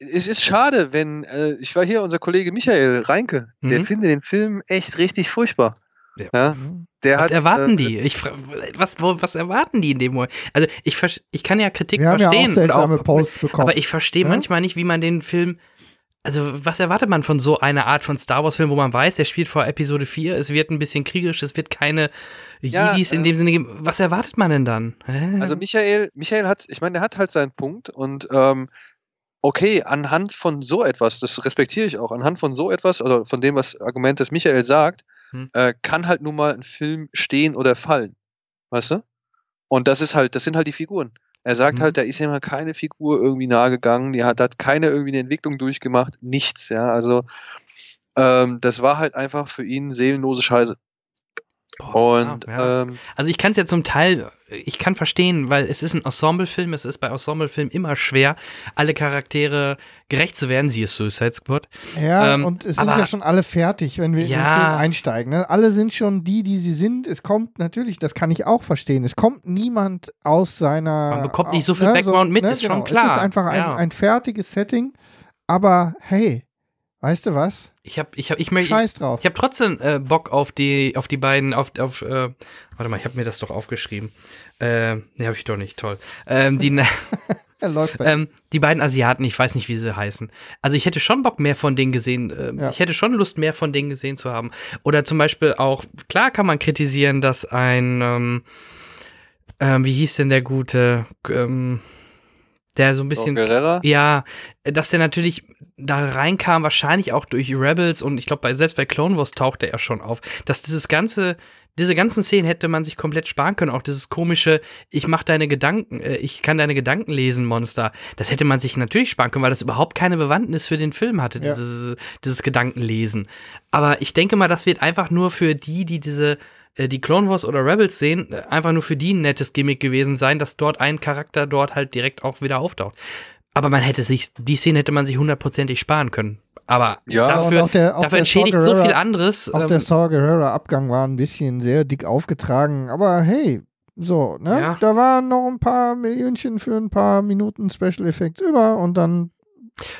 es ist schade, wenn, äh, ich war hier, unser Kollege Michael Reinke, der Mhm. findet den Film echt richtig furchtbar. Ja. Ja, der Was hat, erwarten äh, die? Ich, was, was erwarten die in dem Moment? Also ich, ich kann ja Kritik Wir haben ja auch verstehen. und seltsame auch, Posts bekommen. aber ich verstehe Ja? manchmal nicht, wie man den Film. Also, was erwartet man von so einer Art von Star Wars-Film, wo man weiß, der spielt vor Episode 4, es wird ein bisschen kriegerisch, es wird keine Ja, Jedis in äh, dem Sinne geben. Was erwartet man denn dann? Hä? Also Michael, Michael hat, ich meine, der hat halt seinen Punkt und ähm, okay, anhand von so etwas, das respektiere ich auch, anhand von so etwas, oder von dem, was Argument das Michael sagt, Hm. äh, kann halt nun mal ein Film stehen oder fallen. Weißt du? Und das ist halt, das sind halt die Figuren. Er sagt Mhm. halt, da ist ihm halt keine Figur irgendwie nahe gegangen, die hat, hat keine irgendwie eine Entwicklung durchgemacht, nichts, ja. Also ähm, das war halt einfach für ihn seelenlose Scheiße. Boah, Und ja, ja. ähm, Also ich kann es ja zum Teil, ich kann verstehen, weil es ist ein Ensemblefilm, es ist bei Ensemblefilmen immer schwer, alle Charaktere gerecht zu werden, sie ist Suicide Squad. Ja, Ähm, und es sind aber- ja schon alle fertig, wenn wir in den Ja. Film einsteigen. Ne? Alle sind schon die, die sie sind. Es kommt natürlich, das kann ich auch verstehen, es kommt niemand aus seiner. Man bekommt nicht so viel Background mit, ist schon genau. Es klar. ist einfach ein, Ja. ein fertiges Setting, aber hey, Weißt du was? Ich hab, ich hab, ich möchte. Scheiß drauf. Ich habe trotzdem äh, Bock auf die, auf die beiden, auf, auf, äh, warte mal, ich habe mir das doch aufgeschrieben. Äh, ne, habe ich doch nicht, toll. Ähm, die, ähm, die beiden Asiaten, ich weiß nicht, wie sie heißen. Also ich hätte schon Bock, mehr von denen gesehen. Ähm, Ja. Ich hätte schon Lust, mehr von denen gesehen zu haben. Oder zum Beispiel auch, klar kann man kritisieren, dass ein, ähm, ähm, wie hieß denn der gute, ähm, der so ein bisschen. Guerrera? Ja, dass der natürlich da reinkam, wahrscheinlich auch durch Rebels und ich glaube, bei, selbst bei Clone Wars tauchte er schon auf, dass dieses ganze, diese ganzen Szenen hätte man sich komplett sparen können. Auch dieses komische, ich mach deine Gedanken, äh, ich kann deine Gedanken lesen, Monster. Das hätte man sich natürlich sparen können, weil das überhaupt keine Bewandtnis für den Film hatte, Ja. dieses, dieses Gedankenlesen. Aber ich denke mal, das wird einfach nur für die, die diese die Clone Wars oder Rebels sehen, äh, einfach nur für die ein nettes Gimmick gewesen sein, dass dort ein Charakter dort halt direkt auch wieder auftaucht. Aber man hätte sich, die Szene hätte man sich hundertprozentig sparen können. Aber Ja, dafür, auch der- auch dafür der entschädigt Saw so viel anderes. Auch ähm, der Saw Gerrera-Abgang war ein bisschen sehr dick aufgetragen, aber hey, so, ne? Ja. Da waren noch ein paar Millionchen für ein paar Minuten Special Effects über und dann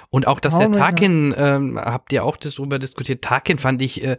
Und auch, dass der Tarkin, ähm, habt ihr auch das drüber diskutiert, Tarkin fand ich äh,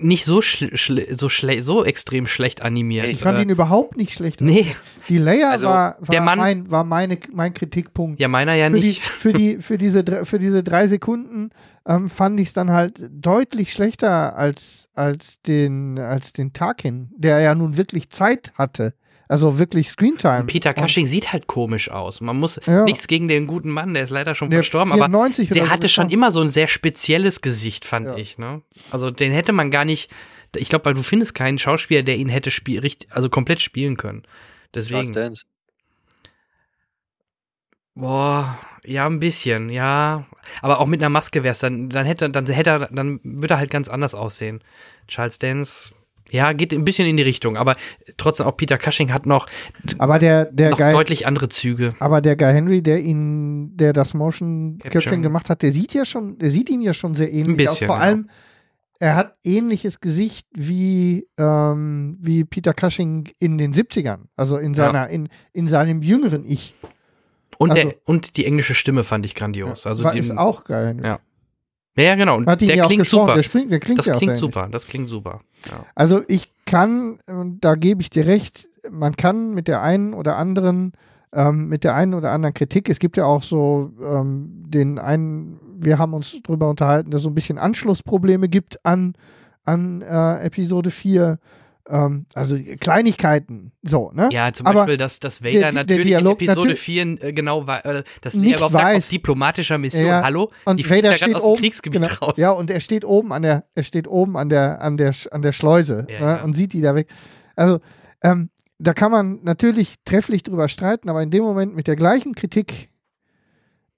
nicht so, schl schl so, schle so extrem schlecht animiert. Ich fand äh, ihn überhaupt nicht schlecht. Nee, Die Leia Also, war, war, der Mann- mein, war meine, mein Kritikpunkt. ja, meiner ja für, die, nicht. für, die, für, diese, für diese drei Sekunden ähm, fand ich es dann halt deutlich schlechter als, als, den, als den Tarkin, der ja nun wirklich Zeit hatte. Also wirklich Screentime. Und Peter Und Cushing sieht halt komisch aus. Man muss Ja. nichts gegen den guten Mann, der ist leider schon Der verstorben, aber 94 oder der so hatte schon immer so ein sehr spezielles Gesicht, fand Ja. ich. Ne? Also den hätte man gar nicht. Ich glaube, weil du findest keinen Schauspieler, der ihn hätte spiel, richtig, also komplett spielen können. Charles Deswegen. Dance. Boah, ja, ein bisschen, ja. Aber auch mit einer Maske wär's dann, dann hätte, dann hätte er, dann würde er halt ganz anders aussehen. Charles Dance, ja, geht ein bisschen in die Richtung, aber trotzdem auch Peter Cushing hat noch, Aber der, der Guy, deutlich andere Züge. aber der Guy Henry, der ihn, der das Motion. Capturing gemacht hat, der sieht ja schon, der sieht ihn ja schon sehr ähnlich bisschen, aus. Vor genau. allem, er hat ähnliches Gesicht wie, ähm, wie Peter Cushing in den 70ern. Also in Ja. seiner, in, in seinem jüngeren Ich. Und, Also- der, und die englische Stimme fand ich grandios. Also War, die, ist auch geil. Ja. Ja, ja, genau. Hat der ja klingt super. Der, springt, der klingt Das ja klingt super. Das klingt super. Ja. Also ich kann, und da gebe ich dir recht, man kann mit der einen oder anderen, ähm, mit der einen oder anderen Kritik, es gibt ja auch so ähm, den einen, wir haben uns darüber unterhalten, dass es so ein bisschen Anschlussprobleme gibt an, an äh, Episode 4. Ähm, also Kleinigkeiten, so, ne? Ja, zum Aber Beispiel, dass, dass der- Vader der natürlich Dialog in Episode natürlich 4 äh, genau war, äh, dass nicht er sagt, weiß. auf diplomatischer Mission. Ja, Hallo? Und die Vader steht aus dem oben, Kriegsgebiet genau, raus. Ja, und er steht oben an der, er steht oben an der, an der, an der Schleuse Ja, ne, ja. und sieht die da weg. Also, ähm, da kann man natürlich trefflich drüber streiten, aber in dem Moment mit der gleichen Kritik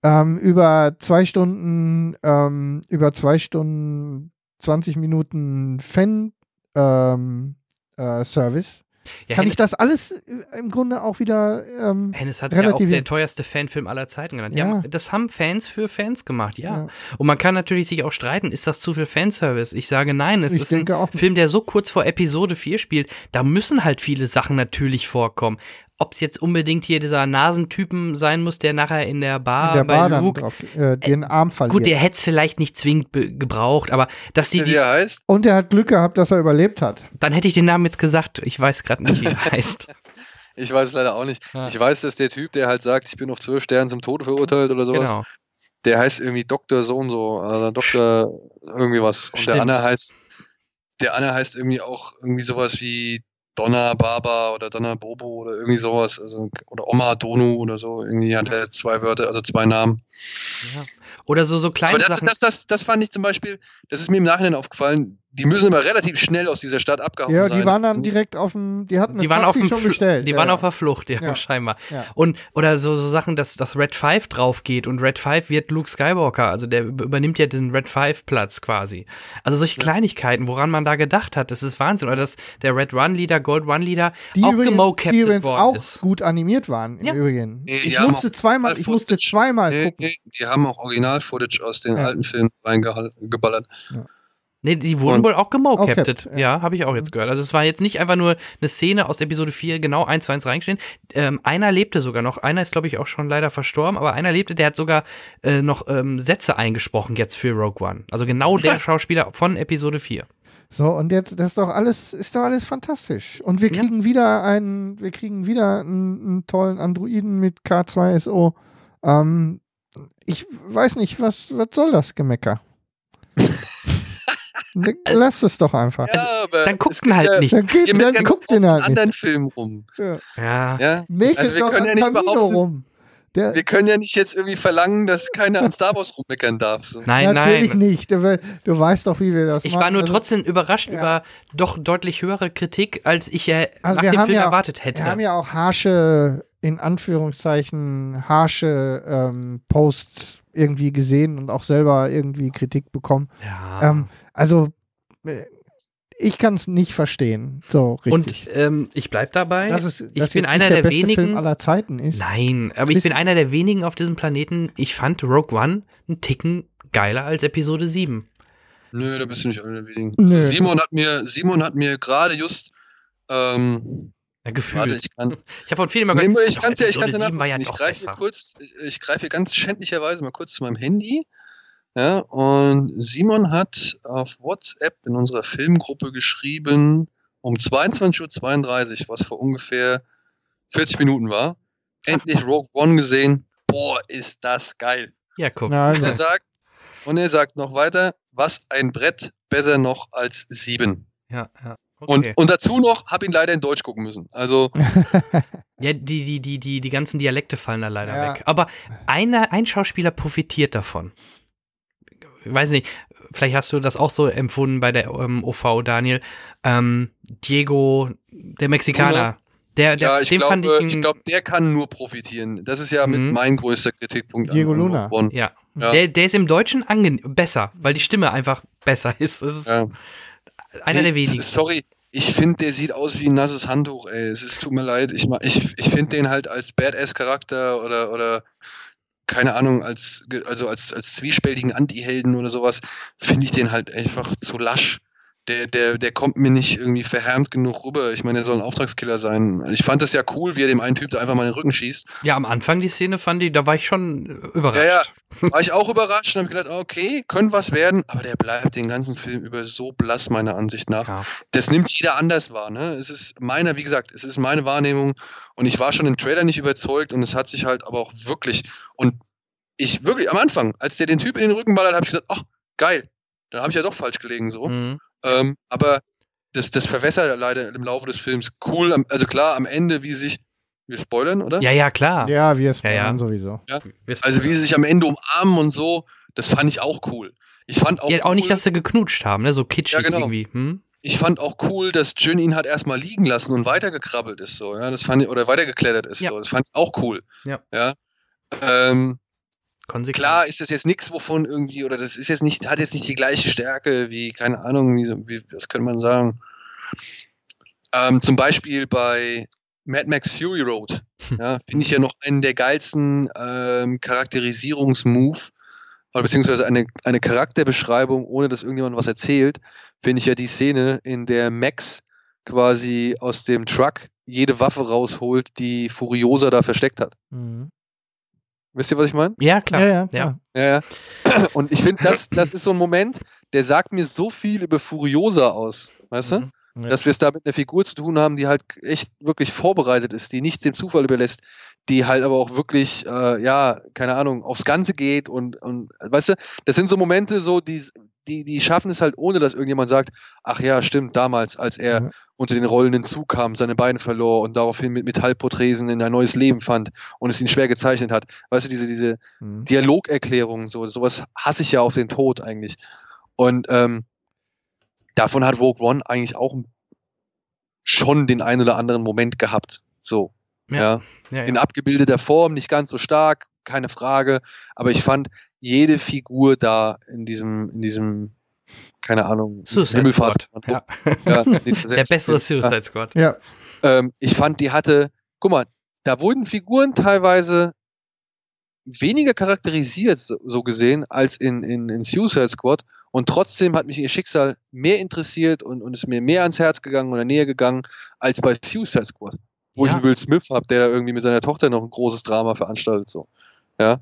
ähm, über zwei Stunden, ähm, über zwei Stunden, 20 Minuten Fan ähm, äh, Service, ja, kann Hennes, ich das alles äh, im Grunde auch wieder ähm, Hennes hat ja auch der teuerste Fanfilm aller Zeiten genannt. Ja. Ja. das haben Fans für Fans gemacht, ja. Ja. Und man kann natürlich sich auch streiten, ist das zu viel Fanservice? Ich sage nein, es Ich ist ein. Film, der so kurz vor Episode 4 spielt, da müssen halt viele Sachen natürlich vorkommen. Ob es jetzt unbedingt hier dieser Nasentypen sein muss, der nachher in der Bar der bei Bar dann Luke drauf, äh, den Arm verliert. Gut, der hätte es vielleicht nicht zwingend gebraucht, aber dass die, die, er heißt? und er hat Glück gehabt, dass er überlebt hat. dann hätte ich den Namen jetzt gesagt. Ich weiß gerade nicht, wie er heißt. Ich weiß es leider auch nicht. Ja. Ich weiß, dass der Typ, der halt sagt, ich bin auf zwölf Sternen zum Tode verurteilt oder sowas, Genau. der heißt irgendwie Doktor so und so, also Doktor irgendwie was. Und der Stimmt. andere heißt, der andere heißt irgendwie auch irgendwie sowas wie Donna Baba oder Donna Bobo oder irgendwie sowas, also oder Oma Donu oder so. Irgendwie hat er zwei Wörter, also zwei Namen. Ja. Oder so, so kleine Aber das, Sachen. das, das, das fand ich zum Beispiel, das ist mir im Nachhinein aufgefallen, die müssen immer relativ schnell aus dieser Stadt abgehauen Ja, sein. die waren dann Und direkt auf dem, die hatten das die waren auf dem schon Fl- bestellt. Die ja, waren ja. auf der Flucht, ja, Ja. scheinbar. Ja. Und oder so, so Sachen, dass, dass Red 5 drauf geht und Red 5 wird Luke Skywalker, also der über- übernimmt ja diesen Red 5 Platz quasi. Also solche Kleinigkeiten, woran man da gedacht hat, das ist Wahnsinn. Oder dass der Red One Leader, Gold One Leader die auch übrigens worden auch ist. gut animiert waren im Ja. Übrigen. Nee, ich musste zweimal, ich musste Footage. zweimal Nee, gucken. nee, die haben auch Original-Footage aus den Ja. alten Filmen reingeballert. Nee, die wurden Und- wohl auch capped, ja, ja. habe ich auch jetzt gehört. Also es war jetzt nicht einfach nur eine Szene aus Episode 4 genau eins zu eins reingeschnitten. Ähm, einer lebte sogar noch. Einer ist, glaube ich, auch schon leider verstorben, aber einer lebte, der hat sogar äh, noch ähm, Sätze eingesprochen jetzt für Rogue One. Also genau der Schauspieler von Episode 4. So, und jetzt, das ist doch alles, ist doch alles fantastisch. Und wir Ja. kriegen wieder einen, wir kriegen wieder einen, einen tollen Androiden mit K2SO. Ähm, ich weiß nicht, was, was soll das Gemecker? Lass es doch einfach. Ja, aber Dann guckt ihn halt ja, nicht. Dann, geht, Ihr dann guckt den halt nicht. anderen Filmen rum. Ja. Ja? Mäkelt Also wir doch können an ja nicht behaupten- rum. Der, Wir können ja nicht jetzt irgendwie verlangen, dass keiner an Star Wars rummeckern darf. So. Natürlich Nein, nein. nicht. Du, du weißt doch, wie wir das Ich machen. war nur Also, trotzdem überrascht Ja. über doch deutlich höhere Kritik, als ich äh, Also nach wir dem haben Film ja- erwartet hätte. Wir haben ja auch harsche, in Anführungszeichen, harsche ähm, Posts irgendwie gesehen und auch selber irgendwie Kritik bekommen. Ja. Ähm, also, äh, ich kann es nicht verstehen. So richtig. Und ähm, ich bleib dabei. dass es, ich dass bin jetzt einer nicht der, der beste wenigen. Film aller Zeiten ist. Nein, aber ich Ist- bin einer der wenigen auf diesem Planeten. Ich fand Rogue One einen Ticken geiler als Episode 7. Nö, da bist du nicht einer der wenigen. Nö. Simon hat mir, Simon hat mir gerade just, ähm, Ja, gefühlt. warte, ich kann, ich habe von vielen immer nee, gehört, ich doch, kann ja, ich kann's ja 7 war ja nachvollziehen. Ich greife hier kurz, ich greife hier ganz schändlicherweise mal kurz zu meinem Handy. Ja, und Simon hat auf WhatsApp in unserer Filmgruppe geschrieben, um 22.32 Uhr, was vor ungefähr 40 Minuten war, endlich Rogue One gesehen. Boah, ist das geil. Ja, guck. Ja, Und er also, sagt, und er sagt noch weiter, was ein Brett, besser noch als sieben. Ja, ja. Und, Okay. und dazu noch, hab ihn leider in Deutsch gucken müssen. Also, ja, die, die, die, die, die ganzen Dialekte fallen da leider Ja. weg. Aber einer, ein Schauspieler profitiert davon. Ich weiß nicht, vielleicht hast du das auch so empfunden bei der ähm, OV, Daniel. Ähm, Diego, der Mexikaner. Der, der, ja, ich glaube, ich, ich ihn- glaube, der kann nur profitieren. Das ist ja mit Mhm. mein größter Kritikpunkt Diego Luna. Ja. Ja. Der, der ist im Deutschen besser, weil die Stimme einfach besser ist. Das ist Ja. Einer der Nee, wenigen. Sorry, ich finde, der sieht aus wie ein nasses Handtuch, ey. Es ist, tut mir leid. Ich, ich, ich finde den halt als Badass-Charakter oder, oder keine Ahnung, als, also als, als zwiespältigen Anti-Helden oder sowas, finde ich den halt einfach zu lasch. Der, der, der kommt mir nicht irgendwie verhärmt genug rüber. Ich meine, er soll ein Auftragskiller sein. Ich fand das ja cool, wie er dem einen Typ da einfach mal in den Rücken schießt. Ja, am Anfang die Szene fand ich, da war ich schon äh, überrascht. Ja, ja. War ich auch überrascht und habe gedacht, okay, könnte was werden, aber der bleibt den ganzen Film über so blass, meiner Ansicht nach. Ja. Das nimmt jeder anders wahr, ne? Es ist meiner, wie gesagt, es ist meine Wahrnehmung und ich war schon im Trailer nicht überzeugt und es hat sich halt aber auch wirklich und ich wirklich am Anfang, als der den Typ in den Rücken ballert, habe ich gedacht, ach, geil. Dann habe ich ja doch falsch gelegen so. Mhm. Ähm, aber das, das verwässert leider im Laufe des Films. Cool, also klar, am Ende, wie sich, wir spoilern, oder? ja, ja, klar. ja, wir Ja, ja. spoilern sowieso. Wir- Also wie sie sich am Ende umarmen und so, das fand ich auch cool. Ich fand auch, ja, auch cool, nicht, dass sie geknutscht haben, ne? So kitschig Ja, genau. irgendwie. Hm? ich fand auch cool, dass Jin ihn hat erstmal liegen lassen und weitergekrabbelt ist so, ja, das fand ich, oder weitergeklettert ist Ja. so, das fand ich auch cool. Ja. Ja. Ähm, Konsequent. klar ist das jetzt nichts, wovon irgendwie, oder das ist jetzt nicht, hat jetzt nicht die gleiche Stärke wie, keine Ahnung, wie, wie was könnte man sagen? Ähm, zum Beispiel bei Mad Max Fury Road, ja, finde ich ja noch einen der geilsten ähm, Charakterisierungsmove, oder beziehungsweise eine, eine Charakterbeschreibung, ohne dass irgendjemand was erzählt, finde ich ja die Szene, in der Max quasi aus dem Truck jede Waffe rausholt, die Furiosa da versteckt hat. Mhm. Wisst ihr, was ich meine? Ja, klar. Ja, ja, klar. Ja, ja. Und ich finde, das, das ist so ein Moment, der sagt mir so viel über Furiosa aus, weißt du? Mhm. Ja. Dass wir es da mit einer Figur zu tun haben, die halt echt wirklich vorbereitet ist, die nichts dem Zufall überlässt, die halt aber auch wirklich, äh, ja, keine Ahnung, aufs Ganze geht und, und weißt du, das sind so Momente, so, die, die, die schaffen es halt, ohne dass irgendjemand sagt, ach ja, stimmt, damals, als er Ja. unter den rollenden Zug kam, seine Beine verlor und daraufhin mit Metallprothesen in ein neues Leben fand und es ihn schwer gezeichnet hat. Weißt du, diese, diese, Mhm. Dialogerklärungen, so, sowas hasse ich ja auf den Tod eigentlich. Und ähm, davon hat Rogue One eigentlich auch schon den einen oder anderen Moment gehabt. So, Ja. ja. Ja, In ja. abgebildeter Form, nicht ganz so stark, keine Frage. Aber ich fand jede Figur da in diesem, in diesem, keine Ahnung, Suicide Squad. Himmelfahrts- Ja. Ja, Der bessere Suicide Squad. Ja, ähm, ich fand, die hatte, guck mal, da wurden Figuren teilweise weniger charakterisiert, so, gesehen, als in, in, in Suicide Squad. Und trotzdem hat mich ihr Schicksal mehr interessiert und, und ist mir mehr ans Herz gegangen oder näher gegangen als bei Suicide Squad. Wo Ja. ich Will Smith habe, der da irgendwie mit seiner Tochter noch ein großes Drama veranstaltet. So. Ja.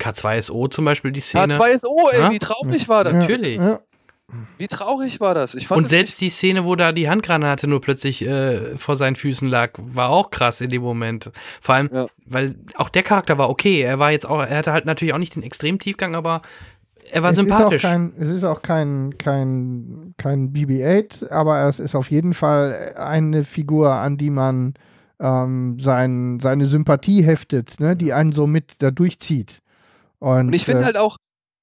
K2SO zum Beispiel, die Szene. H2SO, ey, Ja? wie traurig war das? Ja, Natürlich. Ja. Wie traurig war das? Ich fand Und das selbst die Szene, wo da die Handgranate nur plötzlich äh, vor seinen Füßen lag, war auch krass in dem Moment. Vor allem, Ja. weil auch der Charakter war okay. Er war jetzt auch, er hatte halt natürlich auch nicht den Extremtiefgang, aber er war es sympathisch. Ist auch kein, es ist auch kein, kein, kein BB-8, aber es ist auf jeden Fall eine Figur, an die man ähm, sein, seine Sympathie heftet, ne, die einen so mit da durchzieht. Und, Und ich finde äh, halt auch,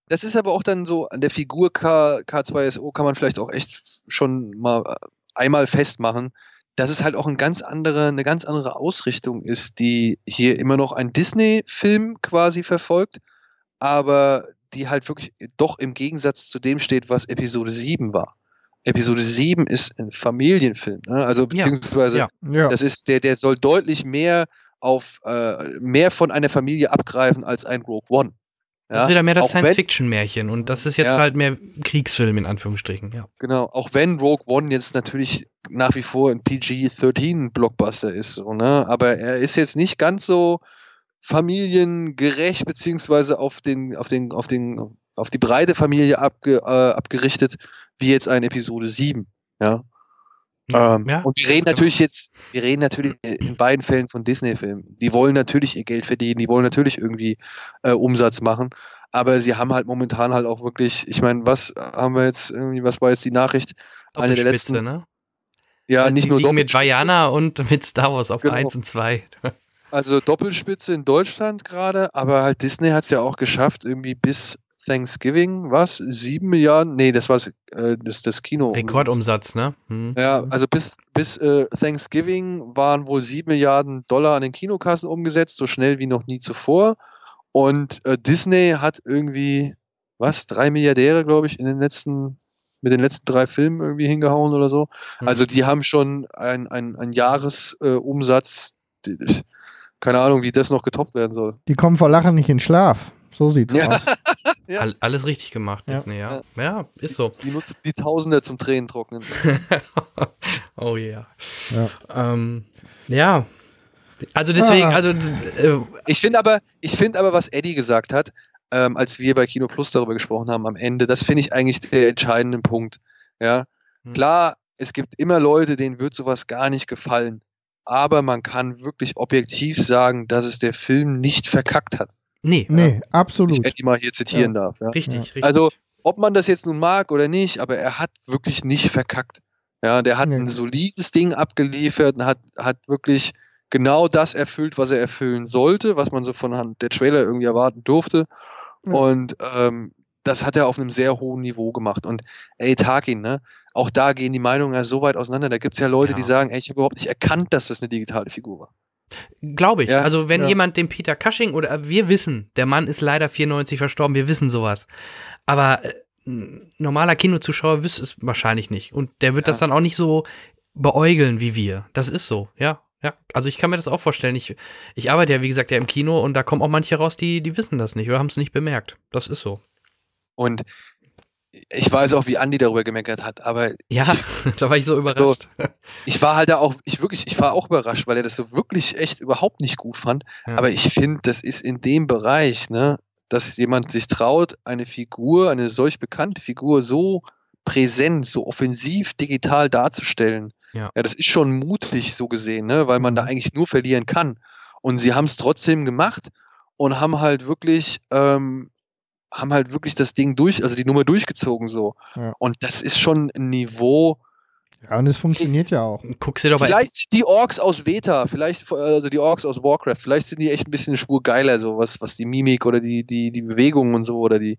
das ist aber auch dann so, an der Figur K, K2SO kann man vielleicht auch echt schon mal äh, einmal festmachen, dass es halt auch ein ganz andere, eine ganz andere Ausrichtung ist, die hier immer noch ein Disney-Film quasi verfolgt, aber die halt wirklich doch im Gegensatz zu dem steht, was Episode 7 war. Episode 7 ist ein Familienfilm, ne? also beziehungsweise ja. ja. das ist der, der soll deutlich mehr auf äh, mehr von einer Familie abgreifen als ein Rogue One. Das ist wieder mehr das Science-Fiction-Märchen und das ist jetzt Ja. halt mehr Kriegsfilm in Anführungsstrichen, ja. Genau, auch wenn Rogue One jetzt natürlich nach wie vor ein PG-13-Blockbuster ist, so, ne? aber er ist jetzt nicht ganz so familiengerecht, beziehungsweise auf den, auf den, auf den, auf die breite Familie abge, äh, abgerichtet, wie jetzt ein Episode 7. Ja. Ähm, ja, und wir reden genau. natürlich jetzt, wir reden natürlich in beiden Fällen von Disney-Filmen. Die wollen natürlich ihr Geld verdienen, die wollen natürlich irgendwie äh, Umsatz machen, aber sie haben halt momentan halt auch wirklich, ich meine, was haben wir jetzt irgendwie, was war jetzt die Nachricht? Eine der Doppelspitze, letzten, ne? ja, nicht die nur mit Vajana und mit Star Wars auf Genau. 1 und 2. also Doppelspitze in Deutschland gerade, aber halt Disney hat es ja auch geschafft, irgendwie bis Thanksgiving, was? Sieben Milliarden? Nee, das war äh, das, das Kino. Rekordumsatz, ne? Hm. Ja, also bis, bis äh, Thanksgiving waren wohl 7 Milliarden Dollar an den Kinokassen umgesetzt, so schnell wie noch nie zuvor. Und äh, Disney hat irgendwie, was, drei Milliardäre, glaube ich, in den letzten, mit den letzten drei Filmen irgendwie hingehauen oder so. Mhm. Also die haben schon ein, ein, ein Jahresumsatz, äh, keine Ahnung, wie das noch getoppt werden soll. Die kommen vor Lachen nicht in Schlaf. So sieht's Ja. aus. Ja. All, alles richtig gemacht, Ja. Disney, ja. Ja, ist so. Die nutzen die Tausender zum Tränen trocknen. oh yeah. Ja. Ähm, ja. Also deswegen, Ah. also äh, Ich finde aber, ich finde aber, was Eddie gesagt hat, ähm, als wir bei Kino Plus darüber gesprochen haben am Ende, das finde ich eigentlich der entscheidende Punkt. Ja, Hm. klar, es gibt immer Leute, denen wird sowas gar nicht gefallen, aber man kann wirklich objektiv sagen, dass es der Film nicht verkackt hat. Nee, Nee, Wenn ich absolut. Eddie mal hier zitieren darf. Ja. richtig, Ja. richtig. Also, ob man das jetzt nun mag oder nicht, aber er hat wirklich nicht verkackt. Ja, der hat Nee. ein solides Ding abgeliefert und hat, hat wirklich genau das erfüllt, was er erfüllen sollte, was man so von Hand der Trailer irgendwie erwarten durfte. Ja. Und ähm, das hat er auf einem sehr hohen Niveau gemacht. Und ey, Tarkin, ne? Auch da gehen die Meinungen ja so weit auseinander. Da gibt es ja Leute, Ja. die sagen, ey, ich habe überhaupt nicht erkannt, dass das eine digitale Figur war. Glaube ich. Ja, also wenn ja. jemand den Peter Cushing oder wir wissen, der Mann ist leider 94 verstorben, wir wissen sowas. Aber äh, normaler Kinozuschauer wüsste es wahrscheinlich nicht. Und der wird Ja. das dann auch nicht so beäugeln wie wir. Das ist so, ja. Ja, also ich kann mir das auch vorstellen. Ich, ich arbeite ja, wie gesagt, ja im Kino und da kommen auch manche raus, die, die wissen das nicht oder haben es nicht bemerkt. Das ist so. Und ich weiß auch, wie Andi darüber gemeckert hat, aber Ja, da war ich so überrascht. ich war halt da auch, ich wirklich, ich war auch überrascht, weil er das so wirklich echt überhaupt nicht gut fand. Ja. Aber ich finde, das ist in dem Bereich, ne, dass jemand sich traut, eine Figur, eine solch bekannte Figur so präsent, so offensiv digital darzustellen. Ja. das ist schon mutig so gesehen, ne, weil man da Mhm. eigentlich nur verlieren kann. Und sie haben es trotzdem gemacht und haben halt wirklich, ähm, haben halt wirklich das Ding durch, also die Nummer durchgezogen so. Ja. Und das ist schon ein Niveau, Ja, und es funktioniert ja auch. Guckst dir doch bei Vielleicht sind die Orks aus Veta, vielleicht, also die Orks aus Warcraft, vielleicht sind die echt ein bisschen eine Spur geiler, so was, was die Mimik oder die, die, die Bewegungen und so oder die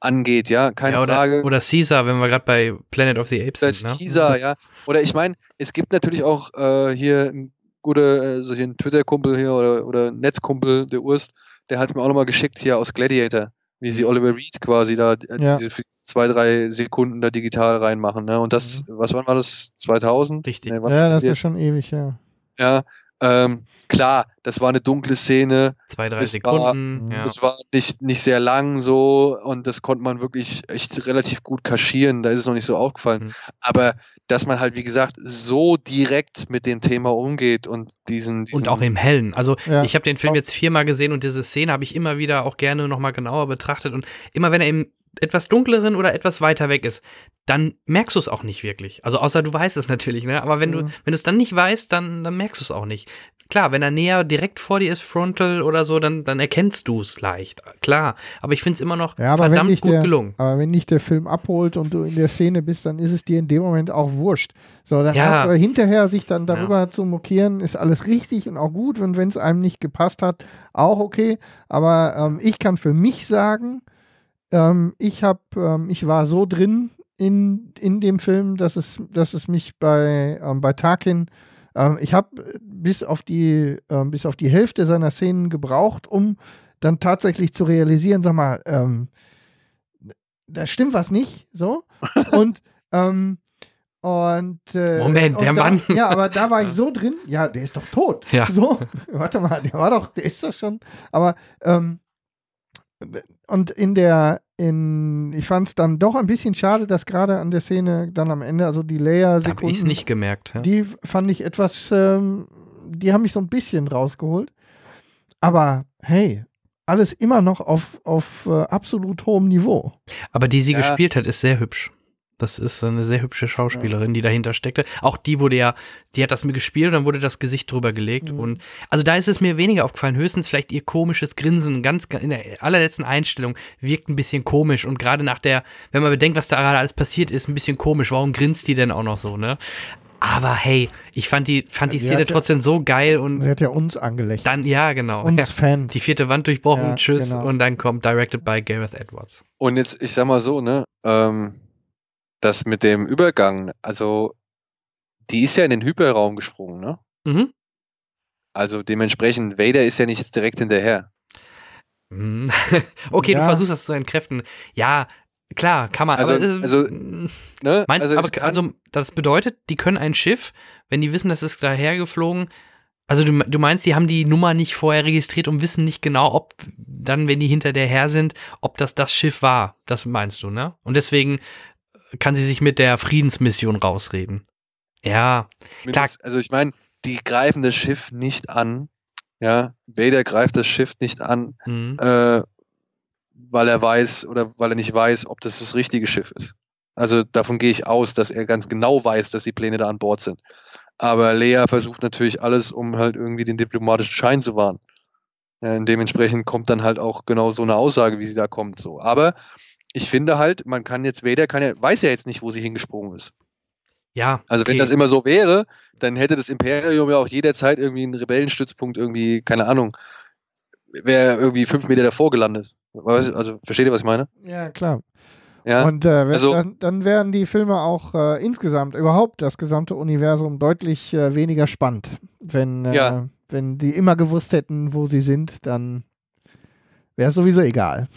angeht, ja, keine ja, oder, Frage. oder Caesar, wenn wir gerade bei Planet of the Apes Oder sind. Ne? Caesar, ja. Oder ich meine, es gibt natürlich auch äh, hier ein guter, äh, so hier ein Twitter-Kumpel hier oder, oder Netzkumpel, der Urst, der hat mir auch nochmal geschickt hier aus Gladiator, wie sie Oliver Reed quasi da äh, Ja. diese zwei, drei Sekunden da digital reinmachen, ne? Und das, was wann war das? 2000? Richtig. Nee, Ja, das ist schon ewig, ja. Ja, Ähm, klar, das war eine dunkle Szene. Zwei, drei Es Sekunden. ja. Es war nicht, nicht sehr lang so und das konnte man wirklich echt relativ gut kaschieren. Da ist es noch nicht so aufgefallen. Mhm. Aber dass man halt, wie gesagt, so direkt mit dem Thema umgeht und diesen. diesen Und auch im Hellen. Also Ja. ich habe den Film jetzt viermal gesehen und diese Szene habe ich immer wieder auch gerne nochmal genauer betrachtet. Und immer wenn er im etwas dunkleren oder etwas weiter weg ist, dann merkst du es auch nicht wirklich. Also außer du weißt es natürlich, ne? Aber wenn du, Mhm. wenn du es dann nicht weißt, dann, dann merkst du es auch nicht. Klar, wenn er näher direkt vor dir ist, frontal oder so, dann, dann erkennst du es leicht. Klar. Aber ich finde es immer noch Ja, verdammt gut der, gelungen. Aber wenn dich der Film abholt und du in der Szene bist, dann ist es dir in dem Moment auch wurscht. So, dann Ja. hinterher sich dann darüber zu mokieren, ist alles richtig und auch gut. Und wenn es einem nicht gepasst hat, auch okay. Aber ähm, ich kann für mich sagen, ähm, ich habe, ähm, ich war so drin in, in dem Film, dass es, dass es mich bei, ähm, bei Tarkin, ähm, ich habe bis auf die, ähm, bis auf die Hälfte seiner Szenen gebraucht, um dann tatsächlich zu realisieren, sag mal, ähm, da stimmt was nicht, so. Und, ähm, und, äh, Moment, und der da, Mann. Ja, aber da war ich so drin, ja, der ist doch tot. Ja. So, warte mal, der war doch, der ist doch schon, aber, ähm, und in der, in, ich fand es dann doch ein bisschen schade, dass gerade an der Szene dann am Ende, also die Da habe ich es Leia-Sekunden, nicht gemerkt. Ja. die fand ich etwas, ähm, die haben mich so ein bisschen rausgeholt. Aber hey, alles immer noch auf, auf äh, absolut hohem Niveau. Aber die sie Ja. gespielt hat, ist sehr hübsch. Das ist eine sehr hübsche Schauspielerin, die dahinter steckte. Auch die wurde ja, die hat das mir gespielt und dann wurde das Gesicht drüber gelegt. Mhm. Und also da ist es mir weniger aufgefallen. Höchstens vielleicht ihr komisches Grinsen, ganz in der allerletzten Einstellung wirkt ein bisschen komisch. Und gerade nach der, wenn man bedenkt, was da gerade alles passiert ist, ein bisschen komisch. Warum grinst die denn auch noch so, ne? Aber hey, ich fand die, fand die Sie Szene ja- trotzdem so geil und Sie hat ja uns angelächelt. dann, ja, genau. uns Ja. Fans. Die vierte Wand durchbrochen, Ja, tschüss, genau. und dann kommt Directed by Gareth Edwards. Und jetzt, ich sag mal so, ne, ähm, das mit dem Übergang, also die ist ja in den Hyperraum gesprungen, ne? Mhm. Also dementsprechend, Vader ist ja nicht direkt hinterher. Hm. okay, du Ja. versuchst das zu entkräften. Ja, klar, kann man. Also- aber es ist, also, mm, Ne? meinst, also, aber also das bedeutet, die können ein Schiff, wenn die wissen, das ist dahergeflogen. Also du, du meinst, die haben die Nummer nicht vorher registriert und wissen nicht genau, ob dann, wenn die hinter der her sind, ob das das Schiff war. Das meinst du, ne? Und deswegen kann sie sich mit der Friedensmission rausreden. Ja, klar. Also ich meine, die greifen das Schiff nicht an. Ja, Vader greift das Schiff nicht an, mhm. äh, weil er weiß oder weil er nicht weiß, ob das das richtige Schiff ist. Also davon gehe ich aus, dass er ganz genau weiß, dass die Pläne da an Bord sind. Aber Lea versucht natürlich alles, um halt irgendwie den diplomatischen Schein zu wahren. Und dementsprechend kommt dann halt auch genau so eine Aussage, wie sie da kommt. So. Aber ich finde halt, man kann jetzt, Vader kann ja, weiß ja jetzt nicht, wo sie hingesprungen ist. ja. Also wenn okay. das immer so wäre, dann hätte das Imperium ja auch jederzeit irgendwie einen Rebellenstützpunkt irgendwie, keine Ahnung, wäre irgendwie fünf Meter davor gelandet. Also versteht ihr, was ich meine? ja, klar. Ja. Und äh, wenn, also- dann, dann wären die Filme auch äh, insgesamt, überhaupt das gesamte Universum deutlich äh, weniger spannend. Wenn, äh, Ja. wenn die immer gewusst hätten, wo sie sind, dann wäre es sowieso egal.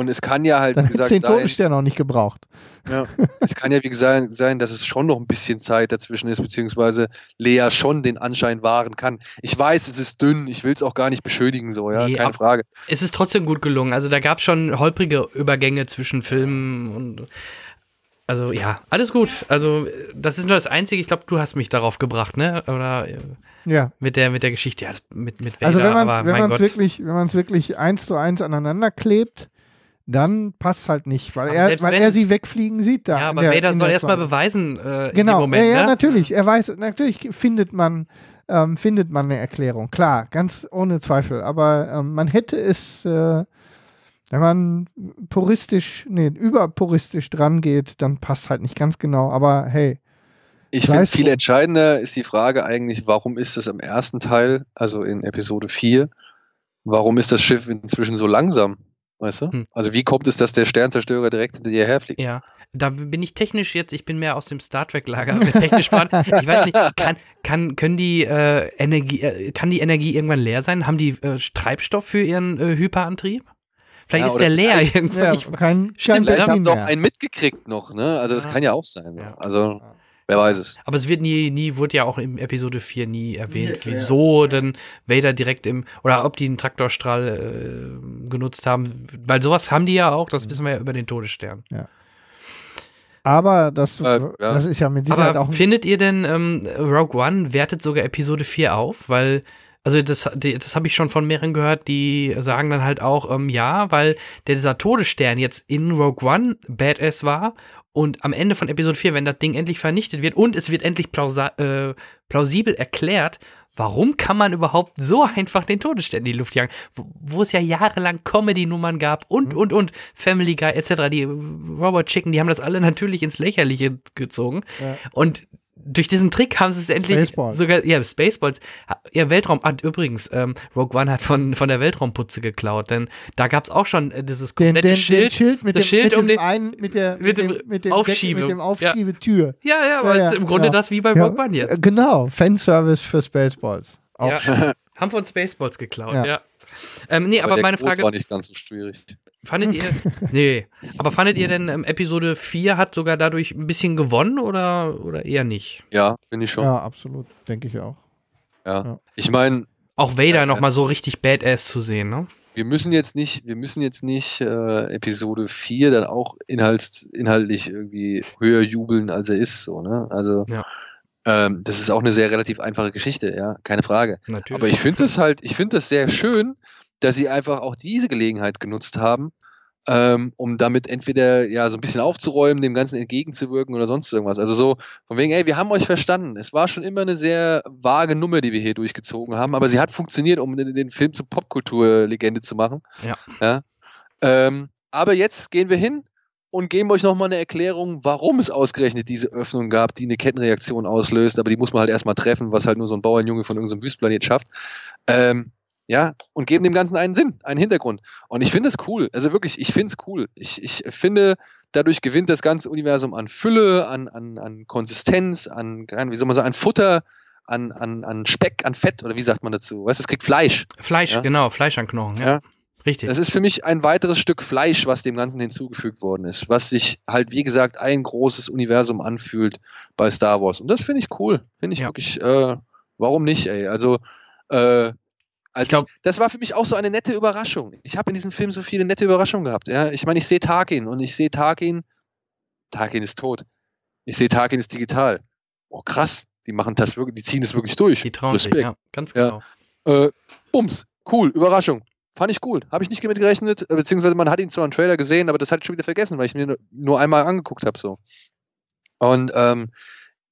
Und es kann ja halt, Dann wie gesagt, den Totenstern auch nicht gebraucht. ja, es kann ja wie gesagt sein, dass es schon noch ein bisschen Zeit dazwischen ist, beziehungsweise Lea schon den Anschein wahren kann. Ich weiß, es ist dünn, ich will es auch gar nicht beschönigen, so, ja, Nee, keine Frage. es ist trotzdem gut gelungen. Also da gab es schon holprige Übergänge zwischen Filmen und also ja, alles gut. Also das ist nur das Einzige. Ich glaube, du hast mich darauf gebracht, ne? Oder äh, Ja. mit der mit der Geschichte, ja, mit mit Vader, Also wenn man wenn es wirklich, wenn man es wirklich eins zu eins aneinander klebt, dann passt halt nicht, weil Aber er, weil wenn- er sie wegfliegen sieht da. ja, aber der- Vader soll erstmal beweisen äh, Genau, Moment, ja, ja, ne? natürlich. Er weiß, natürlich findet man, ähm, findet man eine Erklärung. Klar, ganz ohne Zweifel. Aber ähm, man hätte es, äh, wenn man puristisch, nee, überpuristisch dran geht, dann passt halt nicht ganz genau. Aber hey, Ich finde, viel entscheidender ist die Frage eigentlich, warum ist das im ersten Teil, also in Episode 4, warum ist das Schiff inzwischen so langsam? Weißt du? Hm. Also wie kommt es, dass der Sternzerstörer direkt hinter dir herfliegt? Ja, da bin ich technisch jetzt, ich bin mehr aus dem Star Trek Lager, bin technisch spannend. Ich weiß nicht, kann, kann, können die äh, Energie, äh, kann die Energie irgendwann leer sein? Haben die äh, Treibstoff für ihren äh, Hyperantrieb? Vielleicht Ja, ist der leer irgendwann. ja, Ich, kein, kein Stimmt, Vielleicht haben mehr. einen mitgekriegt noch, ne? Also das Ja. kann ja auch sein. Ja. Also Wer weiß es. Aber es wird nie, nie, wurde ja auch in Episode 4 nie erwähnt, erklärt. wieso denn Vader direkt im, oder ob die einen Traktorstrahl äh, genutzt haben. Weil sowas haben die ja auch, das wissen wir ja über den Todesstern. Aber das, Äh, ja. das ist ja mit Sicherheit Aber auch ein findet ihr denn, ähm, Rogue One wertet sogar Episode 4 auf? Weil, also das, das habe ich schon von mehreren gehört, die sagen dann halt auch, ähm, ja, weil der, dieser Todesstern jetzt in Rogue One Badass war und am Ende von Episode 4, wenn das Ding endlich vernichtet wird und es wird endlich plausa äh, plausibel erklärt, warum kann man überhaupt so einfach den Todesstern in die Luft jagen? Wo, wo es ja jahrelang Comedy-Nummern gab und, und, und Family Guy etc. Die Robot Chicken, die haben das alle natürlich ins Lächerliche gezogen. Ja. Und durch diesen Trick haben sie es endlich Spaceballs. sogar, ja, Spaceballs, ja, Weltraum, ah, übrigens, ähm, Rogue One hat von, von der Weltraumputze geklaut, denn da gab es auch schon äh, dieses den, komplette den, Schild, den Schild mit das dem, Schild mit um den, einen, mit der mit dem mit dem, mit dem Aufschiebe- mit dem ja. Aufschiebetür. ja, ja, aber Ja, es ist ja, im Grunde genau. das wie bei Ja, Rogue One jetzt. äh, Genau, Fanservice für Spaceballs. Auch Ja, haben von Spaceballs geklaut, ja. Ja. Ähm, nee, aber der meine Code Frage, war nicht ganz so schwierig. Fandet ihr, nee, aber fandet ihr denn, ähm, Episode 4 hat sogar dadurch ein bisschen gewonnen oder, oder eher nicht? Ja, bin ich schon. Ja, absolut, denke ich auch. Ja. Ja. Ich meine, Auch Vader Äh, nochmal so richtig badass zu sehen, ne? wir müssen jetzt nicht, wir müssen jetzt nicht äh, Episode 4 dann auch inhalts, inhaltlich irgendwie höher jubeln, als er ist, so, ne? Also Ja. ähm, das ist auch eine sehr relativ einfache Geschichte, ja, keine Frage. Natürlich. Aber ich finde das halt, ich finde das sehr schön, dass sie einfach auch diese Gelegenheit genutzt haben, ähm, um damit entweder ja so ein bisschen aufzuräumen, dem Ganzen entgegenzuwirken oder sonst irgendwas. Also so von wegen, ey, wir haben euch verstanden. Es war schon immer eine sehr vage Nummer, die wir hier durchgezogen haben, aber sie hat funktioniert, um den, den Film zur Popkulturlegende zu machen. Ja. ja? Ähm, aber jetzt gehen wir hin und geben euch nochmal eine Erklärung, warum es ausgerechnet diese Öffnung gab, die eine Kettenreaktion auslöst, aber die muss man halt erstmal treffen, was halt nur so ein Bauernjunge von irgendeinem Wüstplanet schafft. Ähm, ja, und geben dem Ganzen einen Sinn, einen Hintergrund. Und ich finde es cool. Also wirklich, ich finde es cool. Ich, ich finde, dadurch gewinnt das ganze Universum an Fülle, an, an, an Konsistenz, an, wie soll man sagen, an Futter, an, an, an Speck, an Fett, oder wie sagt man dazu? Weißt du, es kriegt Fleisch. Fleisch, Ja. genau, Fleisch an Knochen, ja. Ja. Richtig. Das ist für mich ein weiteres Stück Fleisch, was dem Ganzen hinzugefügt worden ist, was sich halt, wie gesagt, ein großes Universum anfühlt bei Star Wars. Und das finde ich cool. Finde ich Ja. wirklich, äh, warum nicht, ey? Also, äh, als Ich glaub- ich, das war für mich auch so eine nette Überraschung. Ich habe in diesem Film so viele nette Überraschungen gehabt. Ja? Ich meine, ich sehe Tarkin und ich sehe Tarkin, Tarkin ist tot. Ich sehe Tarkin ist digital. Oh, krass. Die machen das wirklich, die ziehen das wirklich durch. Die trauen sich, Respekt. ja, ganz Ja. genau. Äh, Bums, cool, Überraschung. Fand ich cool. Habe ich nicht damit gerechnet, äh, beziehungsweise man hat ihn zwar im Trailer gesehen, aber das hatte ich schon wieder vergessen, weil ich mir nur- nur einmal angeguckt habe. So. Und ähm,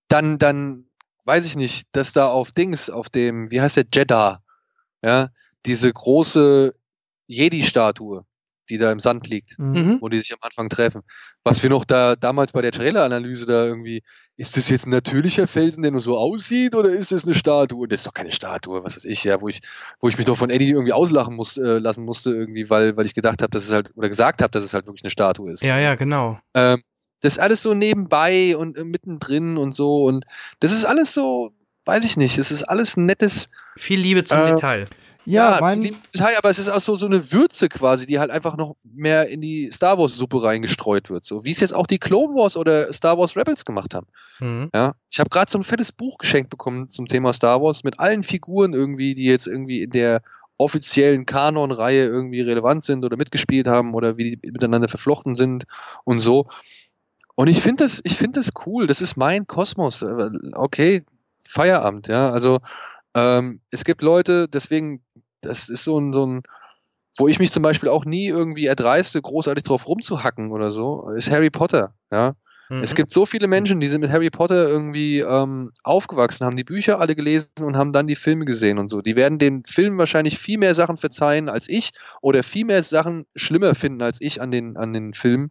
dann, dann weiß ich nicht, dass da auf Dings, auf dem, wie heißt der, Jeddah, ja, diese große Jedi-Statue, die da im Sand liegt, Mhm. Mhm. wo die sich am Anfang treffen. Was wir noch da damals bei der Trailer-Analyse da irgendwie, ist das jetzt ein natürlicher Felsen, der nur so aussieht, oder ist das eine Statue? Das ist doch keine Statue, was weiß ich, ja, wo ich, wo ich mich doch von Eddie irgendwie auslachen muss, äh, lassen musste, irgendwie, weil, weil ich gedacht habe, dass es halt, oder gesagt habe, dass es halt wirklich eine Statue ist. Ja, ja, genau. Ähm, das ist alles so nebenbei und äh, mittendrin und so. Und das ist alles so, weiß ich nicht, es ist alles ein nettes, Viel Liebe zum Äh, Detail. Ja, ja, mein, Detail, aber es ist auch so, so eine Würze quasi, die halt einfach noch mehr in die Star Wars Suppe reingestreut wird. So wie es jetzt auch die Clone Wars oder Star Wars Rebels gemacht haben. Mhm. Ja, ich habe gerade so ein fettes Buch geschenkt bekommen zum Thema Star Wars mit allen Figuren irgendwie, die jetzt irgendwie in der offiziellen Kanon-Reihe irgendwie relevant sind oder mitgespielt haben oder wie die miteinander verflochten sind und so. Und ich finde das, ich finde das cool. Das ist mein Kosmos. Äh, Okay, Feierabend, ja. Also ähm, es gibt Leute, deswegen, das ist so ein, so ein, wo ich mich zum Beispiel auch nie irgendwie erdreiste, großartig drauf rumzuhacken oder so, ist Harry Potter, ja. Mhm. Es gibt so viele Menschen, die sind mit Harry Potter irgendwie ähm, aufgewachsen, haben die Bücher alle gelesen und haben dann die Filme gesehen und so. Die werden den Filmen wahrscheinlich viel mehr Sachen verzeihen als ich oder viel mehr Sachen schlimmer finden als ich an den, an den Filmen.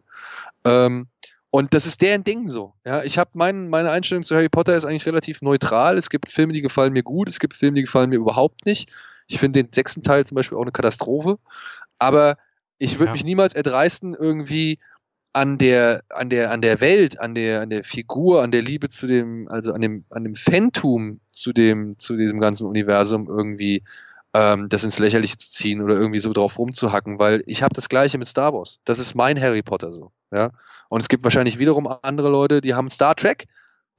Ähm, und das ist deren Ding so. Ja, ich habe mein, meine Einstellung zu Harry Potter ist eigentlich relativ neutral. Es gibt Filme, die gefallen mir gut, es gibt Filme, die gefallen mir überhaupt nicht. Ich finde den sechsten Teil zum Beispiel auch eine Katastrophe. Aber ich würde Ja. mich niemals erdreisten, irgendwie an der, an der, an der Welt, an der, an der Figur, an der Liebe zu dem, also an dem, an dem Phantom zu dem, zu diesem ganzen Universum irgendwie ähm, das ins Lächerliche zu ziehen oder irgendwie so drauf rumzuhacken, weil ich habe das gleiche mit Star Wars. Das ist mein Harry Potter so, ja. Und es gibt wahrscheinlich wiederum andere Leute, die haben Star Trek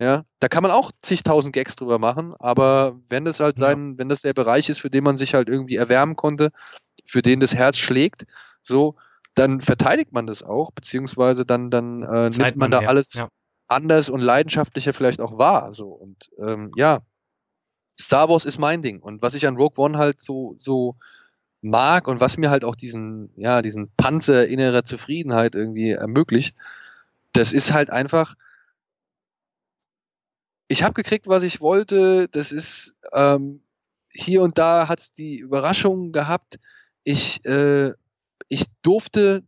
Ja, da kann man auch zigtausend Gags drüber machen, aber wenn das halt Ja. sein, wenn das der Bereich ist, für den man sich halt irgendwie erwärmen konnte, für den das Herz schlägt, so, dann verteidigt man das auch, beziehungsweise dann, dann äh, nimmt man da mehr. alles Ja. anders und leidenschaftlicher vielleicht auch wahr. So. Und ähm, ja, Star Wars ist mein Ding. Und was ich an Rogue One halt so, so mag und was mir halt auch diesen, ja, diesen Panzer innerer Zufriedenheit irgendwie ermöglicht, das ist halt einfach, ich habe gekriegt, was ich wollte. Das ist ähm, hier und da hat es die Überraschung gehabt. Ich, äh, ich durfte,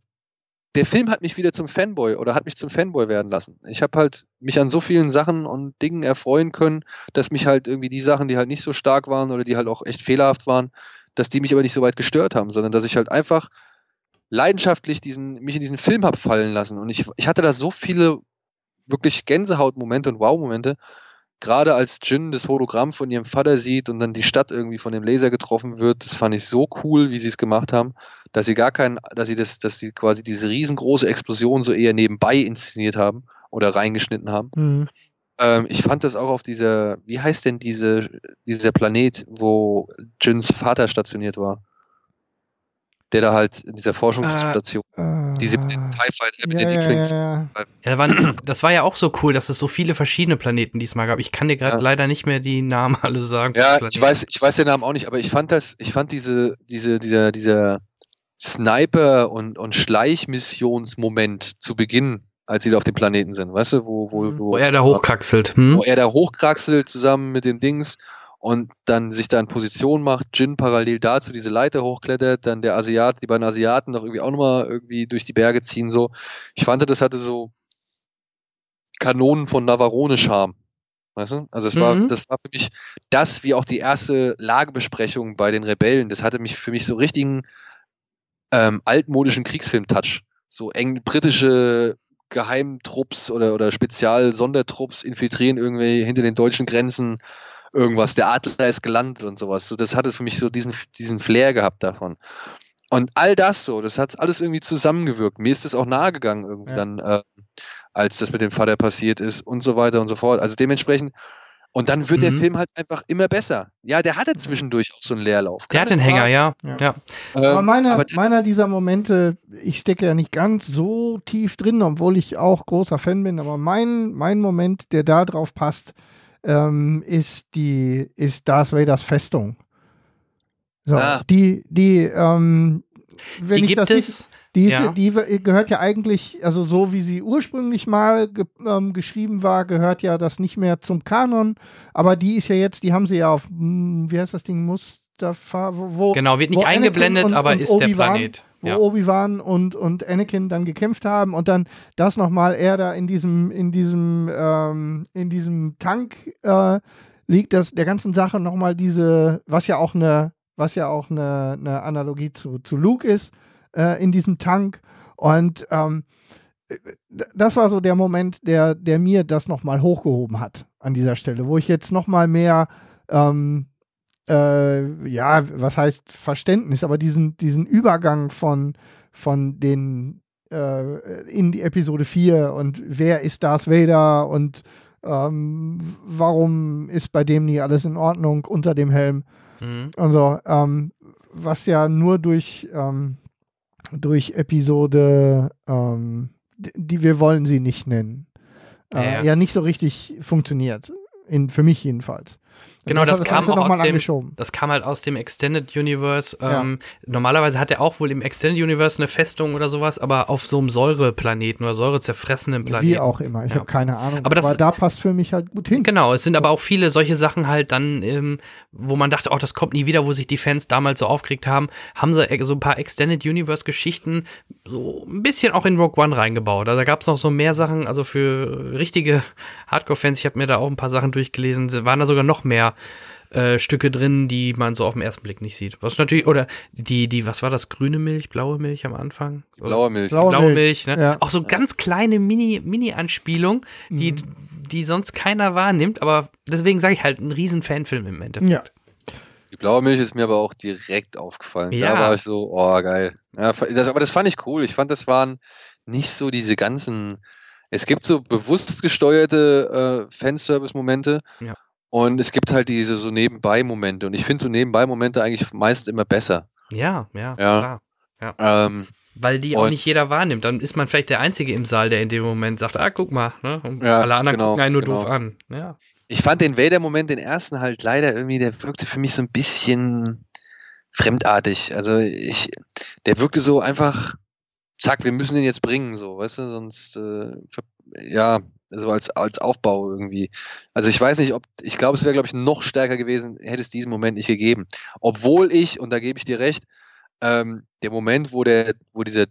der Film hat mich wieder zum Fanboy oder hat mich zum Fanboy werden lassen. Ich habe halt mich an so vielen Sachen und Dingen erfreuen können, dass mich halt irgendwie die Sachen, die halt nicht so stark waren oder die halt auch echt fehlerhaft waren, dass die mich aber nicht so weit gestört haben, sondern dass ich halt einfach leidenschaftlich diesen, mich in diesen Film hab fallen lassen. Und ich, ich hatte da so viele wirklich Gänsehautmomente und Wow-Momente, gerade als Jin das Hologramm von ihrem Vater sieht und dann die Stadt irgendwie von dem Laser getroffen wird, das fand ich so cool, wie sie es gemacht haben, dass sie gar keinen, dass sie das, dass sie quasi diese riesengroße Explosion so eher nebenbei inszeniert haben oder reingeschnitten haben. Mhm. Ähm, ich fand das auch auf dieser, wie heißt denn diese, dieser Planet, wo Jins Vater stationiert war? Der da halt in dieser Forschungsstation, Äh, diese mit den TIE Fighter, mit ja, den X-Wings. ja, ja. Das war ja auch so cool, dass es so viele verschiedene Planeten diesmal gab. Ich kann dir gerade Ja. leider nicht mehr die Namen alle sagen. Ja, ich weiß, ich weiß den Namen auch nicht, aber ich fand das, ich fand diese, diese, dieser, dieser Sniper- und, und Schleichmissionsmoment zu Beginn, als sie da auf dem Planeten sind, weißt du, wo, wo, Mhm. wo, Wo er da hochkraxelt. Hm? wo er da hochkraxelt zusammen mit dem Dings und dann sich da in Position macht, Jin parallel dazu diese Leiter hochklettert, dann der Asiat, die beiden Asiaten noch irgendwie auch nochmal irgendwie durch die Berge ziehen, so. Ich fand, das hatte so Kanonen von Navarone-Charme. Weißt du? Also es war, Mhm. das war für mich das, wie auch die erste Lagebesprechung bei den Rebellen, das hatte mich für mich so richtigen ähm, altmodischen Kriegsfilm-Touch. So eng britische Geheimtrupps oder, oder Spezial-Sondertrupps infiltrieren irgendwie hinter den deutschen Grenzen irgendwas. Der Adler ist gelandet und sowas. So, das hatte für mich so diesen, diesen Flair gehabt davon. Und all das so, das hat alles irgendwie zusammengewirkt. Mir ist das auch nahegegangen irgendwie Ja. dann, äh, als das mit dem Vater passiert ist und so weiter und so fort. Also dementsprechend, und dann wird der Mhm. Film halt einfach immer besser. Ja, der hatte zwischendurch auch so einen Leerlauf. Der hat den Hänger, ja. Ja. ja. Ähm, Aber meiner, aber meiner dieser Momente, ich stecke ja nicht ganz so tief drin, obwohl ich auch großer Fan bin, aber mein, mein Moment, der da drauf passt, ähm, ist die, ist Darth Vaders Festung. So, Ah. die, die, ähm, wenn Die ich gibt das nicht, es. die, ist, ja. die gehört ja eigentlich, also so wie sie ursprünglich mal ge ähm, geschrieben war, gehört ja das nicht mehr zum Kanon. Aber die ist ja jetzt, die haben sie ja auf, hm, wie heißt das Ding, Mustafa, wo, Genau, wird nicht eingeblendet, und- aber und ist der Planet. Wo Ja. Obi-Wan und, und Anakin dann gekämpft haben und dann das nochmal er da in diesem, in diesem, ähm, in diesem Tank äh, liegt, das der ganzen Sache nochmal diese, was ja auch eine, was ja auch eine, eine Analogie zu, zu Luke ist, äh, in diesem Tank. Und ähm, äh, das war so der Moment, der, der mir das nochmal hochgehoben hat an dieser Stelle, wo ich jetzt nochmal mehr ähm, äh, ja, was heißt Verständnis, aber diesen, diesen Übergang von, von den äh, in die Episode 4 und wer ist Darth Vader und ähm, warum ist bei dem nie alles in Ordnung unter dem Helm Mhm. und so, ähm, was ja nur durch, ähm, durch Episode, ähm, die wir wollen sie nicht nennen, äh, Ja, ja, ja. nicht so richtig funktioniert. In, für mich jedenfalls. Genau, das hat- kam auch aus dem-. Das kam halt aus dem Extended Universe. Ja. Ähm, Normalerweise hat er auch wohl im Extended Universe eine Festung oder sowas, aber auf so einem Säureplaneten oder säurezerfressenen Planeten. Wie auch immer, ich Ja. habe keine Ahnung. Aber das- da passt für mich halt gut hin. Genau, es sind aber auch viele solche Sachen halt dann, ähm, wo man dachte, oh, das kommt nie wieder, wo sich die Fans damals so aufgeregt haben, haben sie so ein paar Extended Universe Geschichten so ein bisschen auch in Rogue One reingebaut. Also da gab es noch so mehr Sachen, also für richtige Hardcore-Fans, ich habe mir da auch ein paar Sachen durchgelesen, waren da sogar noch mehr äh, Stücke drin, die man so auf den ersten Blick nicht sieht. Was natürlich, oder die, die, was war das, grüne Milch, blaue Milch am Anfang? Die blaue Milch. Blaue blaue Milch, Milch, ne? ja. Auch so ganz kleine Mini, Mini-Anspielung, die, Mhm. die sonst keiner wahrnimmt, aber deswegen sage ich halt, ein riesen Fanfilm im Endeffekt. Ja. Die blaue Milch ist mir aber auch direkt aufgefallen. Ja. Da war ich so, oh geil. Ja, das, aber das fand ich cool. Ich fand, das waren nicht so diese ganzen Es gibt so bewusst gesteuerte äh, Fanservice-Momente. Ja. Und es gibt halt diese so Nebenbei-Momente. Und ich finde so Nebenbei-Momente eigentlich meist immer besser. Ja, ja, Ja. klar. Ähm, Weil die auch nicht jeder wahrnimmt. Dann ist man vielleicht der Einzige im Saal, der in dem Moment sagt, ah, guck mal. Ne? Und Ja, alle anderen genau, gucken einen nur genau. doof an. Ja. ich fand den Vader-Moment, den ersten halt leider irgendwie, der wirkte für mich so ein bisschen fremdartig. Also ich, der wirkte so einfach, zack, wir müssen den jetzt bringen, so, weißt du, sonst, äh, ja, also als, als Aufbau irgendwie. Also ich weiß nicht, ob, ich glaube, es wäre, glaube ich, noch stärker gewesen, hätte es diesen Moment nicht gegeben. Obwohl ich, und da gebe ich dir recht, ähm, der Moment, wo der, wo dieser,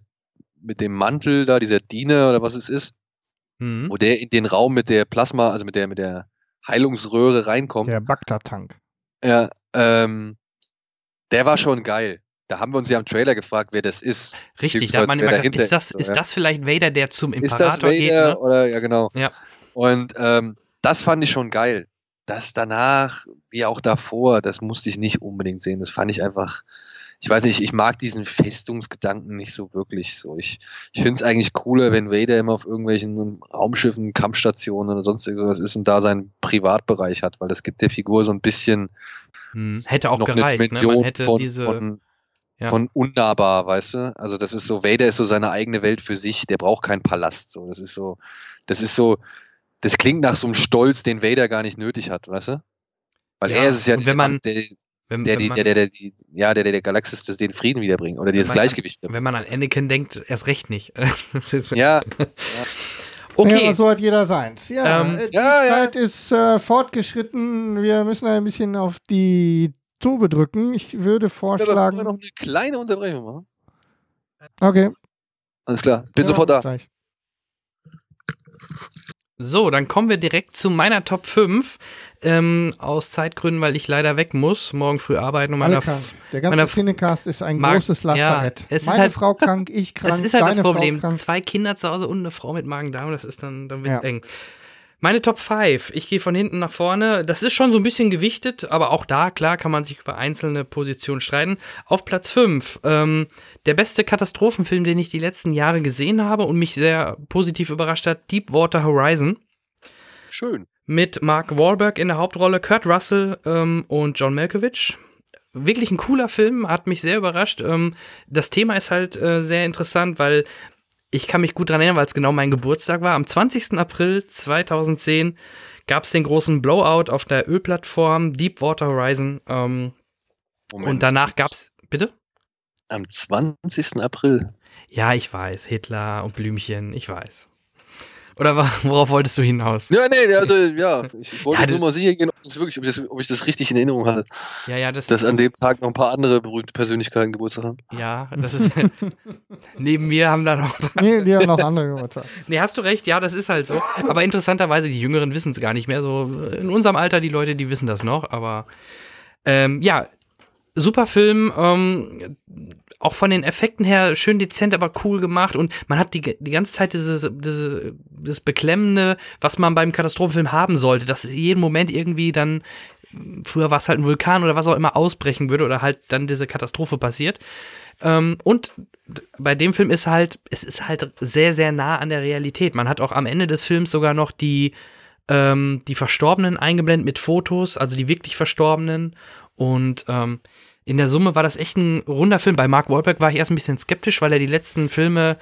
mit dem Mantel da, dieser Diener oder was es ist, Mhm. wo der in den Raum mit der Plasma, also mit der, mit der Heilungsröhre reinkommt, Der Bagdad-Tank. ja, ähm, der war schon geil. Da haben wir uns ja im Trailer gefragt, wer das ist. Richtig, da hat man immer gedacht, ist das, ist, so, ist ja. das vielleicht Vader, der zum Ist das Imperator Vader geht? Ne? oder ja genau. Ja. Und ähm, das fand ich schon geil. Das danach, wie auch davor, das musste ich nicht unbedingt sehen. Das fand ich einfach, ich weiß nicht, ich mag diesen Festungsgedanken nicht so wirklich. So, ich, ich finde es eigentlich cooler, wenn Vader immer auf irgendwelchen Raumschiffen, Kampfstationen oder sonst irgendwas ist und da seinen Privatbereich hat, weil das gibt der Figur so ein bisschen Hm, Hätte auch noch eine gereicht. Ne? Dimension Man hätte von, diese. von, ja. von unnahbar, weißt du? Also das ist so, Vader ist so seine eigene Welt für sich, der braucht keinen Palast. So, das ist so, das ist so, das klingt nach so einem Stolz, den Vader gar nicht nötig hat, weißt du? Weil Ja, er ist es ja, wenn man- der, wenn, der, wenn die, man, der, der, der, die, ja, der, der, der Galaxis das den Frieden wiederbringt oder das man- Gleichgewicht wiederbringt. wenn man an Anakin denkt, erst recht nicht. Ist- Ja, okay. Ja, so hat jeder seins. Ja, Ähm, äh, die ja, ja. Zeit ist äh, fortgeschritten. Wir müssen ein bisschen auf die Tube drücken. Ich würde aber wollen wir vorschlagen. noch eine kleine Unterbrechung machen. Okay. Alles klar, bin ja, sofort da. Gleich. So, dann kommen wir direkt zu meiner Top 5. Ähm, aus Zeitgründen, weil ich leider weg muss, morgen früh arbeiten und Alle meiner krank. Der ganze Cinecast ist ein Mag- großes ja, Lazarett. ist Meine halt- Frau krank, ich krank, Das ist halt das Problem. Zwei Kinder zu Hause und eine Frau mit Magen-Darm, das ist dann, dann wird Ja. eng. Meine Top 5. Ich gehe von hinten nach vorne. Das ist schon so ein bisschen gewichtet, aber auch da, klar, kann man sich über einzelne Positionen streiten. Auf Platz 5. Ähm, der beste Katastrophenfilm, den ich die letzten Jahre gesehen habe und mich sehr positiv überrascht hat: Deepwater Horizon. Schön. Mit Mark Wahlberg in der Hauptrolle, Kurt Russell ähm, und John Malkovich. Wirklich ein cooler Film, hat mich sehr überrascht. Ähm, das Thema ist halt äh, sehr interessant, weil ich kann mich gut daran erinnern, weil es genau mein Geburtstag war. Am 20. April 2010 gab es den großen Blowout auf der Ölplattform Deepwater Horizon. Ähm, Moment. und danach gab es. Bitte? Am 20. April. Ja, ich weiß. Hitler und Blümchen, ich weiß. Oder worauf wolltest du hinaus? Ja, nee, also, ja, ich, wollte Ja, nur mal sicher gehen, ob, das wirklich, ob, ich das, ob ich das richtig in Erinnerung hatte, Ja, ja, das, dass an dem Tag noch ein paar andere berühmte Persönlichkeiten Geburtstag haben. ja, das ist. neben mir haben da noch Nee, die haben noch andere Geburtstag. Nee, hast du recht, ja, das ist halt so. Aber interessanterweise, die Jüngeren wissen es gar nicht mehr. So in unserem Alter, die Leute, die wissen das noch. Aber ähm, ja, super Film. Ähm, auch von den Effekten her schön dezent, aber cool gemacht. Und man hat die, die ganze Zeit dieses, diese, das Beklemmende, was man beim Katastrophenfilm haben sollte, dass jeden Moment irgendwie dann, früher war es halt ein Vulkan oder was auch immer, ausbrechen würde oder halt dann diese Katastrophe passiert. Ähm, und bei dem Film ist halt, es ist halt sehr, sehr nah an der Realität. Man hat auch am Ende des Films sogar noch die, ähm, die Verstorbenen eingeblendet mit Fotos, also die wirklich Verstorbenen. Und ähm, in der Summe war das echt ein runder Film. Bei Mark Wahlberg war ich erst ein bisschen skeptisch, weil er die letzten Filme,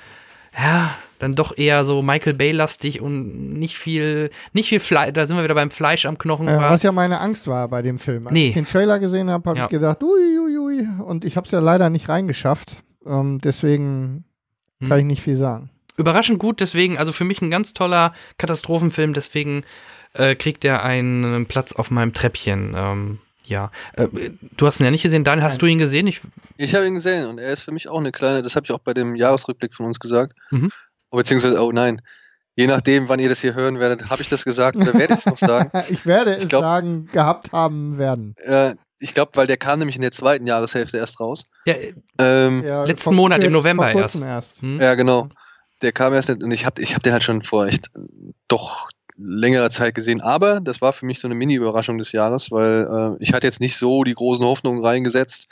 ja, dann doch eher so Michael Bay-lastig und nicht viel, nicht viel Fleisch, da sind wir wieder beim Fleisch am Knochen. Äh, was ja meine Angst war bei dem Film. Als Nee. ich den Trailer gesehen habe, habe Ja. ich gedacht, ui, ui, ui. Und ich habe es ja leider nicht reingeschafft. Ähm, deswegen Hm. kann ich nicht viel sagen. Überraschend gut, deswegen, also für mich ein ganz toller Katastrophenfilm, deswegen äh, kriegt er einen Platz auf meinem Treppchen. Ähm, ja. Äh, du hast ihn ja nicht gesehen, Daniel, hast Nein. du ihn gesehen? Ich, Ich habe ihn gesehen und er ist für mich auch eine kleine, das habe ich auch bei dem Jahresrückblick von uns gesagt. Mhm. Beziehungsweise, oh nein, je nachdem, wann ihr das hier hören werdet, habe ich das gesagt oder werde ich es noch sagen. Ich werde Ich es glaub- sagen, gehabt haben werden. Äh, ich glaube, weil der kam nämlich in der zweiten Jahreshälfte erst raus. ja, äh, Ähm, Ja, Letzten vor- Monat im November kurzem erst. hm? Ja, genau. Der kam erst nicht, und ich habe ich hab den halt schon vor echt doch längerer Zeit gesehen. Aber das war für mich so eine Mini-Überraschung des Jahres, weil äh, ich hatte jetzt nicht so die großen Hoffnungen reingesetzt.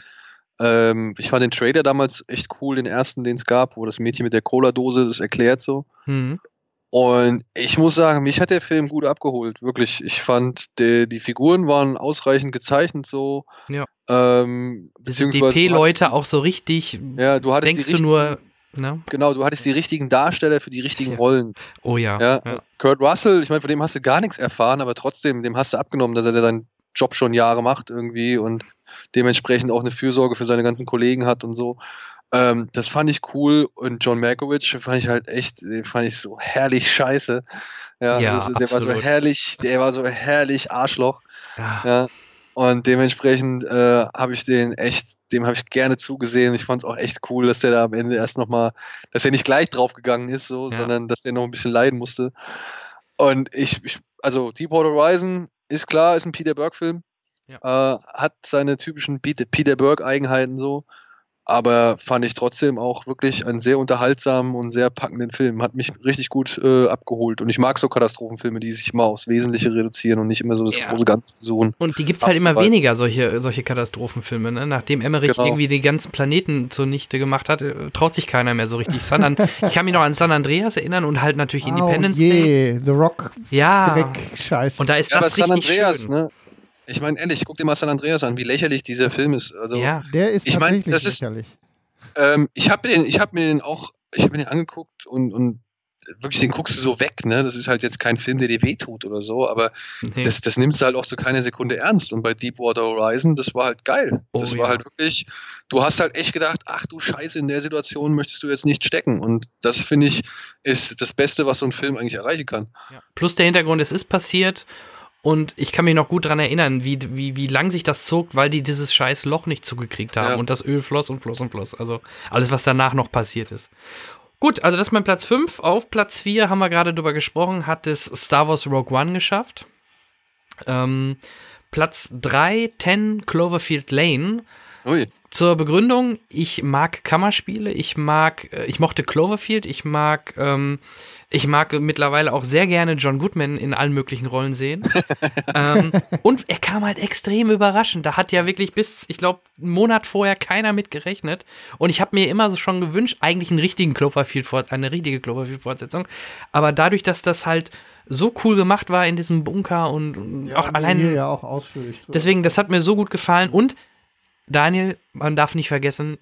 Ähm, ich fand den Trailer damals echt cool, den ersten, den es gab, wo das Mädchen mit der Cola-Dose das erklärt so. Hm. Und ich muss sagen, mich hat der Film gut abgeholt. Wirklich. Ich fand, der, die Figuren waren ausreichend gezeichnet so. Ja. Ähm, beziehungsweise hattest DP-Leute die- auch so richtig. Ja, du hattest denkst die du nur, richtigen- ne? Genau, du hattest die richtigen Darsteller für die richtigen Ja. Rollen. Oh ja. Ja, ja. Kurt Russell, ich meine, von dem hast du gar nichts erfahren, aber trotzdem, dem hast du abgenommen, dass er seinen Job schon Jahre macht irgendwie und dementsprechend auch eine Fürsorge für seine ganzen Kollegen hat und so. Ähm, das fand ich cool und John Malkovich fand ich halt echt, den fand ich so herrlich scheiße. Ja, Ja, das, der war so absolut. herrlich, der war so herrlich Arschloch. Ja. Ja. Und dementsprechend äh, habe ich den echt, dem habe ich gerne zugesehen. Ich fand es auch echt cool, dass der da am Ende erst nochmal, dass er nicht gleich draufgegangen ist, so, Ja. sondern dass der noch ein bisschen leiden musste. Und ich, ich also Deepwater Horizon ist klar, ist ein Peter Berg-Film. Äh, hat seine typischen Peter, Peter Berg-Eigenheiten so. Aber fand ich trotzdem auch wirklich einen sehr unterhaltsamen und sehr packenden Film. Hat mich richtig gut äh, abgeholt. Und ich mag so Katastrophenfilme, die sich mal aufs Wesentliche reduzieren und nicht immer so das Ja. große Ganze versuchen. Und die gibt es halt immer weniger, solche, solche Katastrophenfilme. Ne? Nachdem Emmerich Genau. irgendwie den ganzen Planeten zunichte gemacht hat, äh, traut sich keiner mehr so richtig. San An ich kann mich noch an San Andreas erinnern und halt natürlich Oh Independence Day. je, The Rock, Ja. Dreck, Scheiße. Und da ist Ja, aber das San richtig Andreas, schön. ne? Ich meine, ehrlich, guck dir mal San Andreas an, wie lächerlich dieser Film ist. Also, Ja. Der ist Ich mein, tatsächlich das ist- lächerlich. ähm, ich habe mir den, ich habe mir den auch, ich habe mir den angeguckt und, und wirklich, den guckst du so weg, ne? Das ist halt jetzt kein Film, der dir wehtut oder so, aber Nee. das, das nimmst du halt auch zu keiner Sekunde ernst. Und bei Deepwater Horizon, das war halt geil. Oh das ja. war halt wirklich, du hast halt echt gedacht, ach du Scheiße, in der Situation möchtest du jetzt nicht stecken. Und das finde ich, ist das Beste, was so ein Film eigentlich erreichen kann. Ja. Plus der Hintergrund, es ist passiert und ich kann mich noch gut daran erinnern, wie, wie, wie lang sich das zog, weil die dieses scheiß Loch nicht zugekriegt haben Ja. und das Öl floss und floss und floss. Also alles, was danach noch passiert ist. Gut, also das ist mein Platz 5. Auf Platz 4 haben wir gerade drüber gesprochen, hat es Star Wars Rogue One geschafft. Ähm, Platz 3, 10 Cloverfield Lane. Ui. Zur Begründung, ich mag Kammerspiele, ich mag, äh, ich mochte Cloverfield, ich mag, ähm, ich mag mittlerweile auch sehr gerne John Goodman in allen möglichen Rollen sehen. ähm, und er kam halt extrem überraschend. Da hat ja wirklich bis, ich glaube, einen Monat vorher keiner mit gerechnet. Und ich habe mir immer so schon gewünscht, eigentlich einen richtigen Cloverfield, eine richtige Cloverfield-Fortsetzung. Aber dadurch, dass das halt so cool gemacht war in diesem Bunker und, und auch haben wir allein. Ja auch ausführlich drüber. Deswegen, das hat mir so gut gefallen. Und Daniel, man darf nicht vergessen,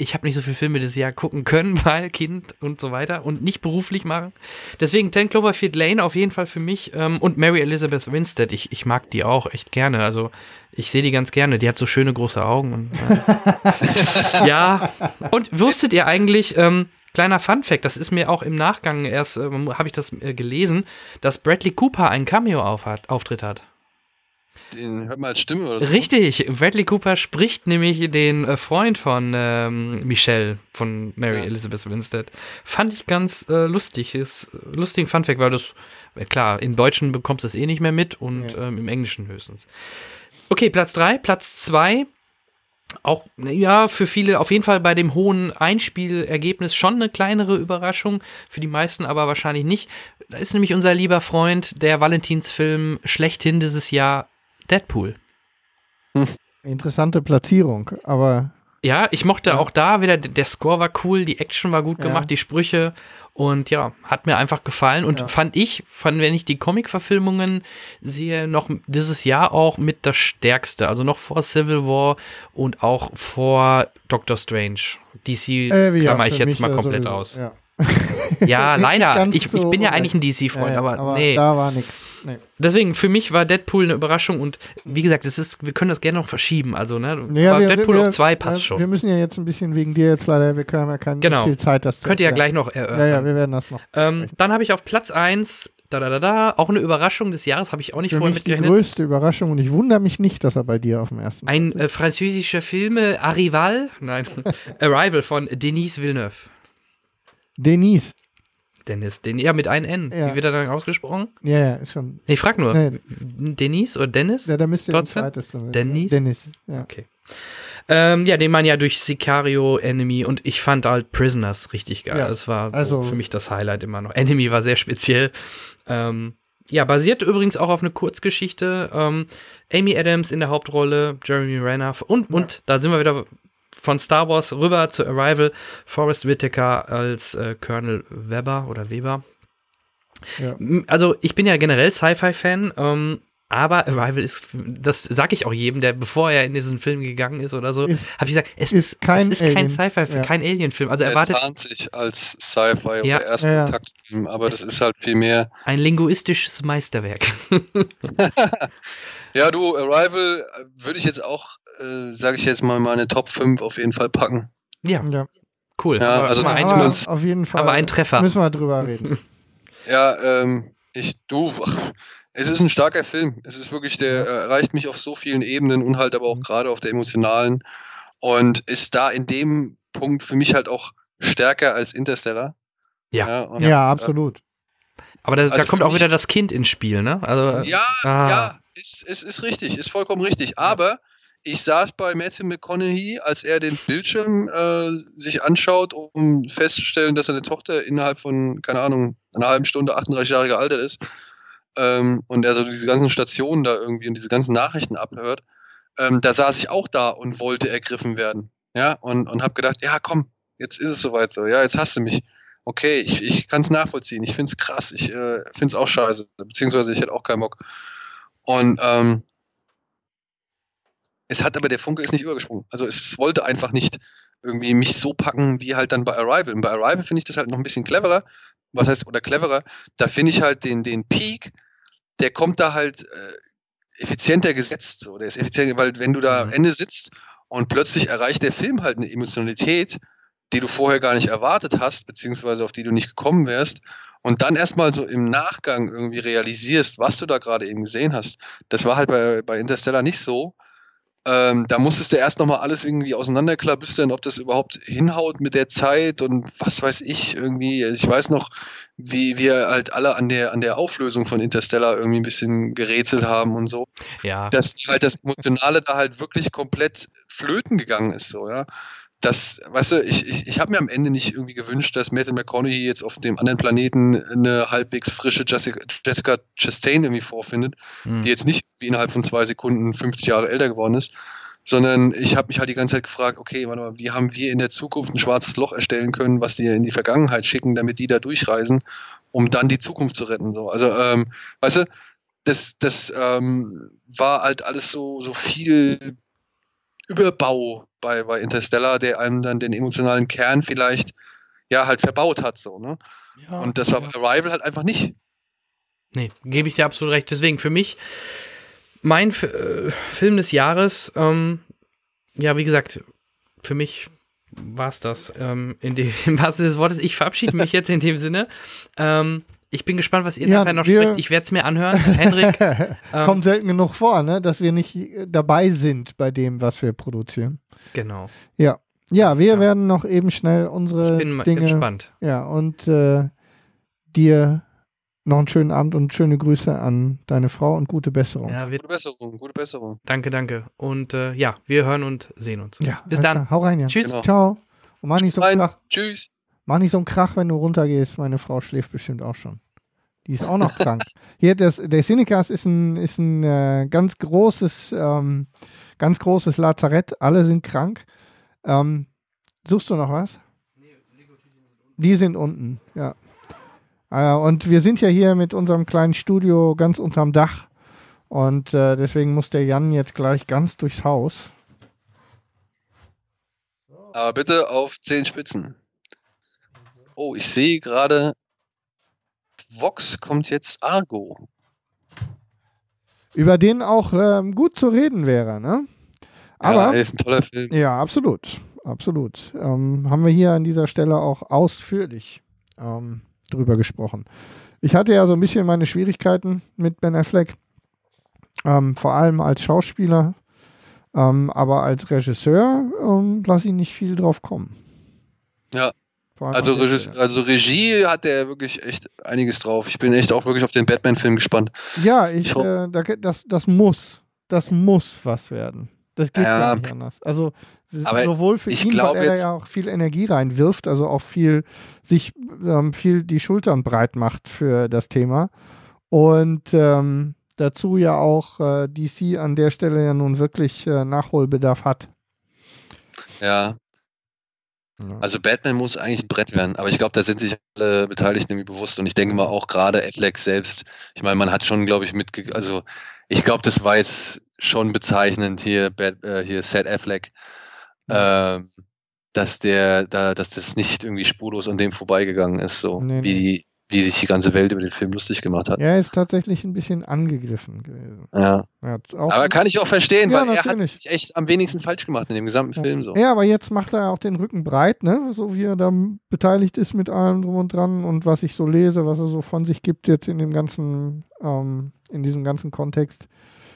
ich habe nicht so viele Filme dieses Jahr gucken können, weil Kind und so weiter und nicht beruflich machen. Deswegen 10 Cloverfield Lane auf jeden Fall für mich ähm, und Mary Elizabeth Winstead. Ich, ich mag die auch echt gerne. Also ich sehe die ganz gerne. Die hat so schöne große Augen. Und, äh, ja, und wusstet ihr eigentlich, ähm, kleiner Fun Fact, das ist mir auch im Nachgang erst, ähm, habe ich das äh, gelesen, dass Bradley Cooper einen Cameo-Auftritt hat. Den hört man als Stimme oder so. Richtig, Bradley Cooper spricht nämlich den äh, Freund von ähm, Michelle, von Mary Ja. Elizabeth Winstead. Fand ich ganz äh, lustig, ist äh, lustigen Funfact, weil das, äh, klar, im Deutschen bekommst du es eh nicht mehr mit und ähm, im Englischen höchstens. Okay, Platz 3, Platz 2. Auch, ja, für viele auf jeden Fall bei dem hohen Einspielergebnis schon eine kleinere Überraschung, für die meisten aber wahrscheinlich nicht. Da ist nämlich unser lieber Freund, der Valentinsfilm schlechthin dieses Jahr, Deadpool. Interessante Platzierung, aber Ja, ich mochte auch da wieder, der Score war cool, die Action war gut Ja. gemacht, die Sprüche und ja, hat mir einfach gefallen und Ja. fand ich, fand, wenn ich die Comic-Verfilmungen sehe, noch dieses Jahr auch mit das Stärkste, also noch vor Civil War und auch vor Doctor Strange. DC äh, ja, klammer ich jetzt mal komplett sowieso, aus. Ja, Ja, leider. Ich, ich bin ja eigentlich ein DC-Freund, Ja, ja, aber, nee. da war nichts. Nee. Deswegen, für mich war Deadpool eine Überraschung und wie gesagt, es ist, wir können das gerne noch verschieben. Also, ne? Ja, aber wir- Deadpool wir, auf 2 ja, passt schon. Wir müssen ja jetzt ein bisschen wegen dir jetzt leider, wir können ja keine Genau. viel Zeit, das zu Könnt ihr ja gleich noch erörtern. Ja, ja, wir werden das noch. Ähm, dann habe ich auf Platz 1, da, da, da, da, auch eine Überraschung des Jahres, habe ich auch nicht Für vorher mich die mitgerechnet. größte Überraschung und ich wundere mich nicht, dass er bei dir auf dem ersten Ein äh, französischer Film, äh, Arrival, nein, Arrival von Denis Villeneuve. Denise. Dennis, den, ja, mit einem N. Ja. Wie wird er dann ausgesprochen? Ja, ja, ist schon. Nee, ich frag nur. Nee. Denis oder Dennis? Ja, da müsste ein Trotzdem? zweites. Denise? Dennis. Ja. Okay. Ähm, ja, den man ja durch Sicario, Enemy und ich fand halt Prisoners richtig geil. Ja, das war so also- für mich das Highlight immer noch. Enemy war sehr speziell. Ähm, ja, basiert übrigens auch auf eine Kurzgeschichte. Ähm, Amy Adams in der Hauptrolle, Jeremy Renner und, und da sind wir wieder von Star Wars rüber zu Arrival, Forrest Whitaker als äh, Colonel Weber oder Weber. Ja. Also ich bin ja generell Sci-Fi-Fan, ähm, aber Arrival ist, das sage ich auch jedem, der bevor er in diesen Film gegangen ist oder so, habe ich gesagt, es ist kein es ist kein. Sci-Fi, Ja. kein Alien-Film. Also Er erwartet tarnt sich als Sci-Fi Ja. oder ersten Ja, ja. Kontaktfilm, aber das ist halt viel mehr. ein linguistisches Meisterwerk. Ja, du, Arrival äh, würde ich jetzt auch, äh, sage ich jetzt mal, meine Top 5 auf jeden Fall packen. ja, Ja, cool. Ja, aber, also aber ein, da- aber uns- auf jeden Fall aber ein Treffer. müssen wir drüber reden. Ja, ähm, ich, du, ach, es ist ein starker Film. Es ist wirklich, der äh, erreicht mich auf so vielen Ebenen und halt aber auch gerade auf der emotionalen und ist da in dem Punkt für mich halt auch stärker als Interstellar. Ja. und, Ja, absolut. aber da, da also kommt für auch wieder das Kind ins Spiel, ne? Also, Ja, Ah. ja, ist, ist, ist richtig, ist vollkommen richtig. Aber ich saß bei Matthew McConaughey, als er den Bildschirm äh, sich anschaut, um festzustellen, dass seine Tochter innerhalb von, keine Ahnung, einer halben Stunde 38 Jahre gealtert ist. Ähm, und er so diese ganzen Stationen da irgendwie und diese ganzen Nachrichten abhört. Ähm, da saß ich auch da und wollte ergriffen werden. Ja, und, und habe gedacht, ja, komm, jetzt ist es soweit so. Ja, jetzt hast du mich. Okay, ich, ich kann es nachvollziehen. Ich finde es krass. Ich äh, finde auch scheiße. Beziehungsweise ich hätte auch keinen Bock. Und ähm, es hat aber der Funke ist nicht übergesprungen. Also es, wollte einfach nicht irgendwie mich so packen wie halt dann bei Arrival. Und bei Arrival finde ich das halt noch ein bisschen cleverer. Was heißt, oder cleverer, da finde ich halt den, den Peak, der kommt da halt äh, effizienter gesetzt. So. Der ist effizienter, weil wenn du da am Mhm. Ende sitzt und plötzlich erreicht der Film halt eine Emotionalität, die du vorher gar nicht erwartet hast, beziehungsweise auf die du nicht gekommen wärst, und dann erstmal so im Nachgang irgendwie realisierst, was du da gerade eben gesehen hast. Das war halt bei, bei Interstellar nicht so. Ähm, da musstest du erst nochmal alles irgendwie auseinanderklabüstern, ob das überhaupt hinhaut mit der Zeit und was weiß ich irgendwie. Ich weiß noch, wie wir halt alle an der, an der Auflösung von Interstellar irgendwie ein bisschen gerätselt haben und so ja. dass halt das Emotionale da halt wirklich komplett flöten gegangen ist, so, ja. Das, weißt du, ich, ich, ich habe mir am Ende nicht irgendwie gewünscht, dass Matthew McConaughey jetzt auf dem anderen Planeten eine halbwegs frische Jessica, Jessica Chastain irgendwie vorfindet, Hm. die jetzt nicht wie innerhalb von zwei Sekunden 50 Jahre älter geworden ist, sondern ich habe mich halt die ganze Zeit gefragt, okay, warte mal, wie haben wir in der Zukunft ein schwarzes Loch erstellen können, was die in die Vergangenheit schicken, damit die da durchreisen, um dann die Zukunft zu retten. So. Also, ähm, weißt du, das, das ähm, war halt alles so, so viel Überbau bei, bei Interstellar, der einem dann den emotionalen Kern vielleicht ja halt verbaut hat, so, ne? ja. Und das war bei Arrival halt einfach nicht. Nee, gebe ich dir absolut recht. Deswegen für mich mein F äh, Film des Jahres, ähm, ja, wie gesagt, für mich war es das. Ähm, in dem Sinne des Wortes, ich verabschiede mich jetzt in dem Sinne. Ähm, ich bin gespannt, was ihr Ja, nachher noch wir- spricht. Ich werde es mir anhören. Henrik, ähm, Kommt selten genug vor, ne? dass wir nicht äh, dabei sind bei dem, was wir produzieren. genau. Ja. Ja, wir Ja. werden noch eben schnell unsere Ich bin mal Dinge. gespannt. Ja, und äh, dir noch einen schönen Abend und schöne Grüße an deine Frau und gute Besserung. Ja, wir, Gute Besserung, gute Besserung. danke, danke. Und äh, ja, wir hören und sehen uns. Ja, Bis dann. Hau rein, ja. Tschüss. Genau. Ciao. Und mach nicht so. Tschüss. Mach nicht so einen Krach, wenn du runtergehst. Meine Frau schläft bestimmt auch schon. Die ist auch noch krank. Hier, das, der Cinecast ist ein, ist ein äh, ganz großes, ähm, ganz großes Lazarett. Alle sind krank. Ähm, suchst du noch was? Die sind unten, ja. Äh, und wir sind ja hier mit unserem kleinen Studio ganz unterm Dach. Und äh, deswegen muss der Jan jetzt gleich ganz durchs Haus. Aber bitte auf zehn Spitzen. Oh, ich sehe gerade, Vox kommt jetzt Argo. Über den auch ähm, gut zu reden wäre, ne? Aber. ja, ist ein toller Film. Ja, absolut. Absolut. Ähm, haben wir hier an dieser Stelle auch ausführlich ähm, drüber gesprochen. Ich hatte ja so ein bisschen meine Schwierigkeiten mit Ben Affleck, ähm, vor allem als Schauspieler, ähm, aber als Regisseur ähm, lasse ich nicht viel drauf kommen. Ja. Also, Stelle. also Regie hat der wirklich echt einiges drauf. Ich bin echt auch wirklich auf den Batman-Film gespannt. Ja, ich, ich äh, da, das, das muss, das muss was werden. Das geht Ja, gar nicht anders. Also sowohl für ihn, weil er jetzt- ja auch viel Energie reinwirft, also auch viel sich ähm, viel die Schultern breit macht für das Thema. Und ähm, dazu ja auch äh, DC an der Stelle ja nun wirklich äh, Nachholbedarf hat. Ja. Ja. Also Batman muss eigentlich ein Brett werden, aber ich glaube, da sind sich alle Beteiligten irgendwie bewusst und ich denke mal auch gerade Affleck selbst. Ich meine, man hat schon, glaube ich, mitge... Also ich glaube, das war jetzt schon bezeichnend hier, Bat, äh, hier Seth Affleck, ähm, dass der, da, dass das nicht irgendwie spurlos an dem vorbeigegangen ist, so Nee, wie, nee. Wie sich die ganze Welt über den Film lustig gemacht hat. Er ist tatsächlich ein bisschen angegriffen gewesen. Ja. Auch Aber kann ich auch verstehen, Ja, weil er hat sich echt am wenigsten falsch gemacht in dem gesamten Film so. Ja, aber jetzt macht er auch den Rücken breit, ne? So wie er da beteiligt ist mit allem drum und dran und was ich so lese, was er so von sich gibt jetzt in dem ganzen, ähm, in diesem ganzen Kontext.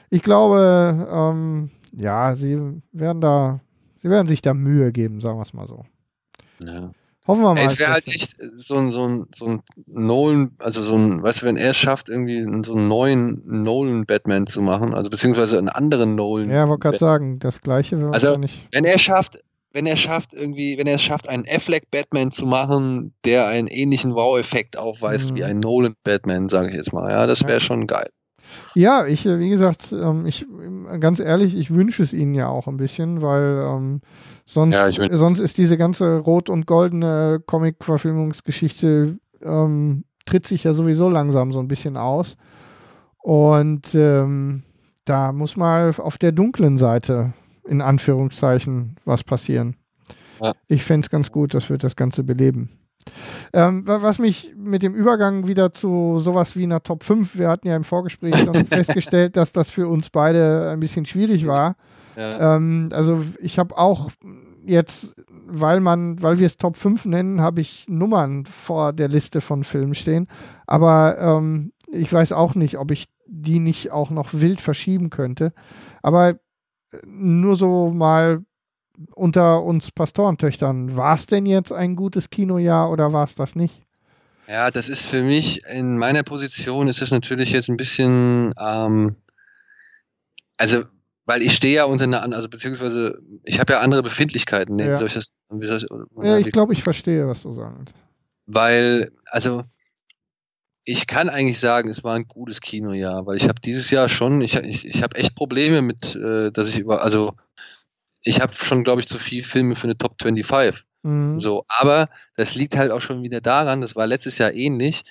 Ich glaube, ähm, ja, sie werden da, sie werden sich da Mühe geben, sagen wir es mal so. Ja. Hoffen wir mal. Ey, es wäre halt echt so ein, so ein, so ein Nolan, also so ein, weißt du, wenn er es schafft, irgendwie so einen neuen Nolan-Batman zu machen, also beziehungsweise einen anderen Nolan. Ja, wollte gerade sagen, das gleiche wäre Also, wahrscheinlich. wenn er schafft, wenn er schafft, irgendwie, wenn er es schafft, einen Affleck-Batman zu machen, der einen ähnlichen Wow-Effekt aufweist Mhm. wie ein Nolan-Batman, sage ich jetzt mal, ja, das Ja. wäre schon geil. Ja, ich, äh, wie gesagt, ähm, ich, ganz ehrlich, ich wünsche es ihnen ja auch ein bisschen, weil ähm, sonst, Ja, sonst ist diese ganze rot und goldene Comic-Verfilmungsgeschichte, ähm, tritt sich ja sowieso langsam so ein bisschen aus. Und ähm, da muss mal auf der dunklen Seite, in Anführungszeichen, was passieren. Ja. Ich fände es ganz gut, das wird das Ganze beleben. Ähm, wa- was mich mit dem Übergang wieder zu sowas wie einer Top 5, wir hatten ja im Vorgespräch festgestellt, dass das für uns beide ein bisschen schwierig war. Ja. Ähm, also ich habe auch jetzt, weil man, weil wir es Top 5 nennen, habe ich Nummern vor der Liste von Filmen stehen. Aber ähm, ich weiß auch nicht, ob ich die nicht auch noch wild verschieben könnte. Aber äh, nur so mal unter uns Pastorentöchtern, war es denn jetzt ein gutes Kinojahr oder war es das nicht? Ja, das ist für mich, in meiner Position ist das natürlich jetzt ein bisschen, ähm, also, weil ich stehe ja unter einer, also beziehungsweise, ich habe ja andere Befindlichkeiten. Ne? Ja. Soll ich das, soll ich, oder- Ja, ich glaube, ich verstehe, was du sagst. Weil, also, ich kann eigentlich sagen, es war ein gutes Kinojahr, weil ich habe dieses Jahr schon, ich, ich, ich habe echt Probleme mit, äh, dass ich über, also, ich habe schon, glaube ich, zu viele Filme für eine Top 25. Mhm. So, aber das liegt halt auch schon wieder daran, das war letztes Jahr ähnlich,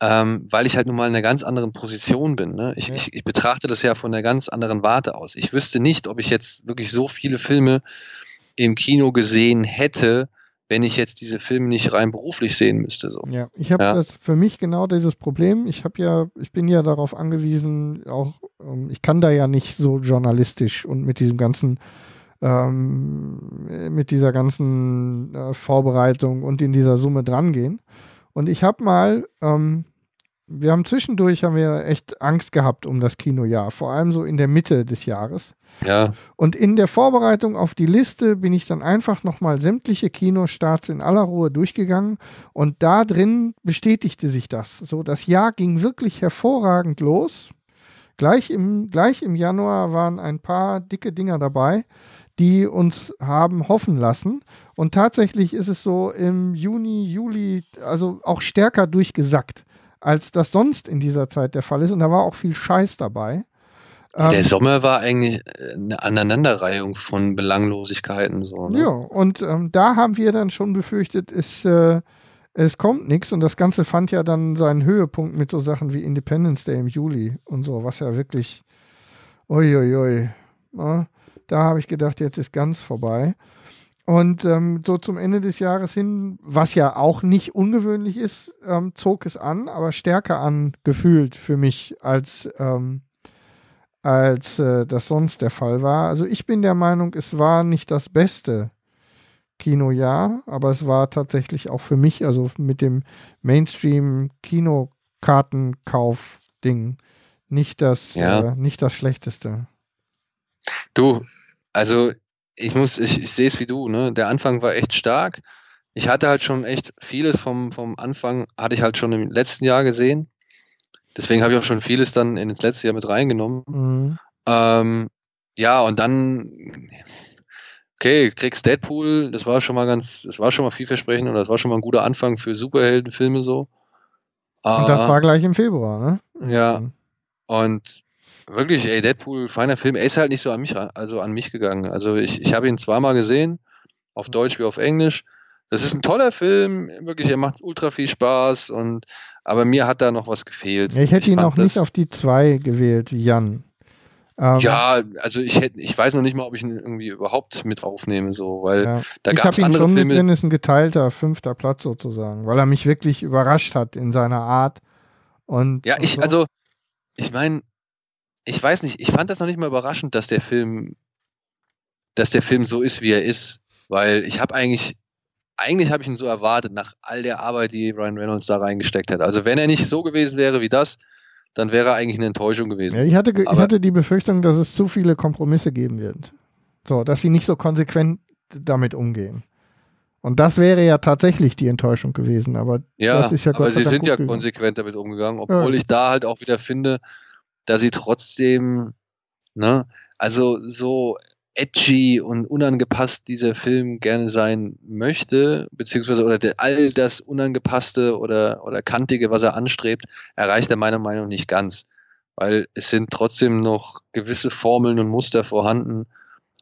ähm, weil ich halt nun mal in einer ganz anderen Position bin. Ne? Ich, Ja. ich, ich betrachte das ja von einer ganz anderen Warte aus. Ich wüsste nicht, ob ich jetzt wirklich so viele Filme im Kino gesehen hätte, wenn ich jetzt diese Filme nicht rein beruflich sehen müsste. So. Ja, ich habe Ja. das für mich genau dieses Problem. Ich habe ja, ich bin ja darauf angewiesen, auch ähm, ich kann da ja nicht so journalistisch und mit diesem ganzen, ähm, äh, mit dieser ganzen äh, Vorbereitung und in dieser Summe drangehen. Und ich habe mal, ähm, wir haben zwischendurch haben wir echt Angst gehabt um das Kinojahr, vor allem so in der Mitte des Jahres. Ja, Und in der Vorbereitung auf die Liste bin ich dann einfach nochmal sämtliche Kinostarts in aller Ruhe durchgegangen und da drin bestätigte sich das. So, das Jahr ging wirklich hervorragend los. Gleich im, gleich im Januar waren ein paar dicke Dinger dabei, die uns haben hoffen lassen. Und tatsächlich ist es so im Juni, Juli, also auch stärker durchgesackt, als das sonst in dieser Zeit der Fall ist. Und da war auch viel Scheiß dabei. der Ähm, Sommer war eigentlich eine Aneinanderreihung von Belanglosigkeiten. So, ne? Ja, und ähm, da haben wir dann schon befürchtet, es, äh, es kommt nichts. Und das Ganze fand ja dann seinen Höhepunkt mit so Sachen wie Independence Day im Juli und so, was ja wirklich, uiuiui. Ja, da habe ich gedacht, jetzt ist ganz vorbei. Und ähm, so zum Ende des Jahres hin, was ja auch nicht ungewöhnlich ist, ähm, zog es an, aber stärker an gefühlt für mich als, ähm, als äh, das sonst der Fall war. Also ich bin der Meinung, es war nicht das beste Kinojahr, aber es war tatsächlich auch für mich, also mit dem Mainstream-Kinokartenkauf-Ding, nicht das, Ja. äh, nicht das Schlechteste. Du, also ich muss, ich, ich sehe es wie du, ne? Der Anfang war echt stark. Ich hatte halt schon echt vieles vom, vom Anfang, hatte ich halt schon im letzten Jahr gesehen. Deswegen habe ich auch schon vieles dann ins letzte Jahr mit reingenommen. Mhm. Ähm, ja, und dann, okay, kriegst Deadpool, das war schon mal ganz, das war schon mal vielversprechend und das war schon mal ein guter Anfang für Superheldenfilme so. Und das war gleich im Februar, ne? ja, Mhm. und wirklich, ey, Deadpool, feiner Film. Er ist halt nicht so an mich, also an mich gegangen. Also ich, ich habe ihn zweimal gesehen, auf Deutsch wie auf Englisch. Das ist ein toller Film, wirklich, er macht ultra viel Spaß und aber mir hat da noch was gefehlt. Ich hätte ihn fand auch nicht auf die 2 gewählt, Jan. Ähm, Ja, also ich hätte, ich weiß noch nicht mal, ob ich ihn irgendwie überhaupt mit aufnehme, so, weil ja. da ich gab es ihn andere schon Filme. drin, ist ein geteilter fünfter Platz sozusagen, weil er mich wirklich überrascht hat in seiner Art. Und, Ja, und ich, so. also, ich meine, ich weiß nicht, ich fand das noch nicht mal überraschend, dass der Film, dass der Film so ist, wie er ist, weil ich habe eigentlich, eigentlich habe ich ihn so erwartet, nach all der Arbeit, die Ryan Reynolds da reingesteckt hat. Also, wenn er nicht so gewesen wäre wie das, dann wäre er eigentlich eine Enttäuschung gewesen. Ja, ich, hatte, ich hatte die Befürchtung, dass es zu viele Kompromisse geben wird. So, dass sie nicht so konsequent damit umgehen. Und das wäre ja tatsächlich die Enttäuschung gewesen, aber Ja, das ist ja Gott aber sie sind ja konsequent damit umgegangen, obwohl Ja. ich da halt auch wieder finde, dass sie trotzdem, ne, also so edgy und unangepasst dieser Film gerne sein möchte, beziehungsweise oder der, all das Unangepasste oder, oder Kantige, was er anstrebt, erreicht er meiner Meinung nach nicht ganz. Weil es sind trotzdem noch gewisse Formeln und Muster vorhanden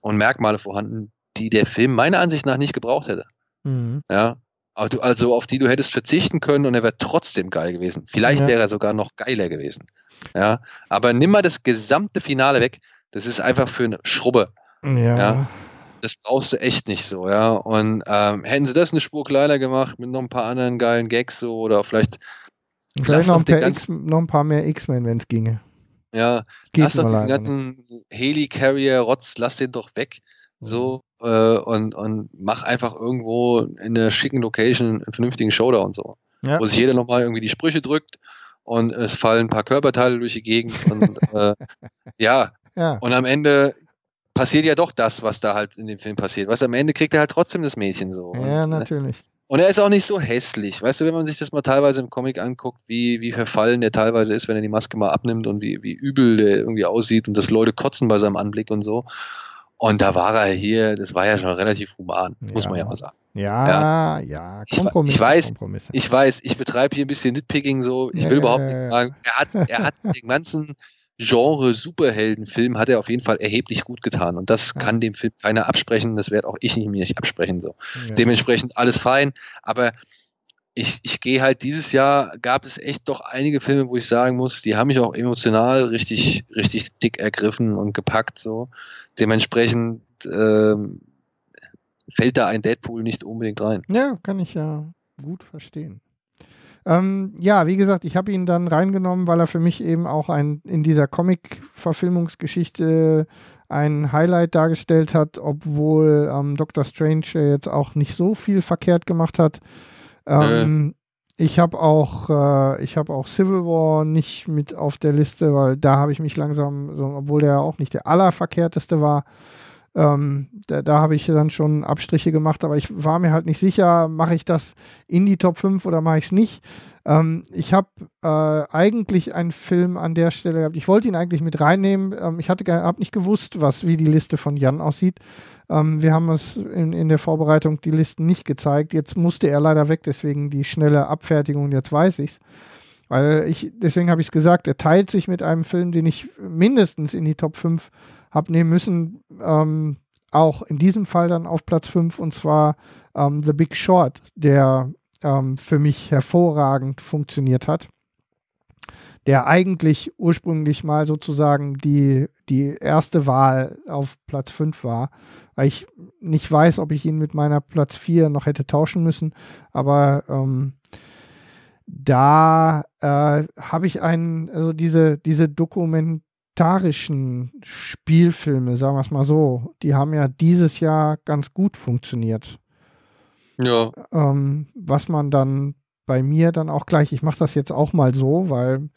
und Merkmale vorhanden, die der Film meiner Ansicht nach nicht gebraucht hätte. Mhm. Ja. Also auf die du hättest verzichten können und er wäre trotzdem geil gewesen. Vielleicht Ja. wäre er sogar noch geiler gewesen. Ja. Aber nimm mal das gesamte Finale weg. Das ist einfach für eine Schrubbe. Ja. Ja. Das brauchst du echt nicht so, ja. Und ähm, hätten sie das eine Spur kleiner gemacht mit noch ein paar anderen geilen Gags so oder vielleicht, Vielleicht noch ein, paar ganzen- X, noch ein paar mehr X-Men, wenn es ginge. ja, Geht lass doch diesen ganzen Heli-Carrier-Rotz, lass den doch weg. So, äh, und, und mach einfach irgendwo in einer schicken Location einen vernünftigen Showdown so. Ja. Wo sich jeder nochmal irgendwie die Sprüche drückt und es fallen ein paar Körperteile durch die Gegend und äh, ja, Ja. und am Ende passiert ja doch das, was da halt in dem Film passiert. Was am Ende kriegt er halt trotzdem das Mädchen so. ja, und, äh, natürlich. und er ist auch nicht so hässlich. Weißt du, wenn man sich das mal teilweise im Comic anguckt, wie, wie verfallen der teilweise ist, wenn er die Maske mal abnimmt und wie, wie übel der irgendwie aussieht und dass Leute kotzen bei seinem Anblick und so. Und da war er hier, das war ja schon relativ human, muss Ja. man ja mal sagen. Ja, ja, Ich wa- Kompromisse. ich weiß, Kompromisse. Ich weiß, ich betreibe hier ein bisschen Nitpicking so. Ich Ja, will ja, überhaupt ja, nicht ja. sagen, er hat, er hat den ganzen Genre Superheldenfilm hat er auf jeden Fall erheblich gut getan. Und das Ja. kann dem Film keiner absprechen. Das werde auch ich nicht, mir nicht absprechen. So. ja. Dementsprechend alles fein. Aber ich, ich gehe halt dieses Jahr, gab es echt doch einige Filme, wo ich sagen muss, die haben mich auch emotional richtig, richtig dick ergriffen und gepackt. So. Dementsprechend ähm, fällt da ein Deadpool nicht unbedingt rein. Ja, kann ich ja gut verstehen. Ähm, ja, wie gesagt, ich habe ihn dann reingenommen, weil er für mich eben auch ein in dieser Comic-Verfilmungsgeschichte ein Highlight dargestellt hat, obwohl ähm, Doctor Strange jetzt auch nicht so viel verkehrt gemacht hat. Ähm, Ich habe auch, äh, ich habe auch Civil War nicht mit auf der Liste, weil da habe ich mich langsam, obwohl der auch nicht der allerverkehrteste war, ähm, da, da habe ich dann schon Abstriche gemacht, aber ich war mir halt nicht sicher, mache ich das in die Top 5 oder mache ich es nicht. Ähm, ich habe äh, eigentlich einen Film an der Stelle gehabt. Ich wollte ihn eigentlich mit reinnehmen. Ähm, ich hatte habe nicht gewusst, was wie die Liste von Jan aussieht. Ähm, wir haben es in, in der Vorbereitung die Listen nicht gezeigt. Jetzt musste er leider weg, deswegen die schnelle Abfertigung. Jetzt weiß ich's. Weil ich, deswegen habe ich es gesagt, er teilt sich mit einem Film, den ich mindestens in die Top 5 habe nehmen müssen. Ähm, auch in diesem Fall dann auf Platz 5 und zwar ähm, The Big Short, der ähm, für mich hervorragend funktioniert hat. Der eigentlich ursprünglich mal sozusagen die, die erste Wahl auf Platz 5 war, weil ich nicht weiß, ob ich ihn mit meiner Platz 4 noch hätte tauschen müssen, aber ähm, da äh, habe ich einen, also diese, diese dokumentarischen Spielfilme, sagen wir es mal so, die haben ja dieses Jahr ganz gut funktioniert. Ja. Ähm, was man dann bei mir dann auch gleich, ich mache das jetzt auch mal so, weil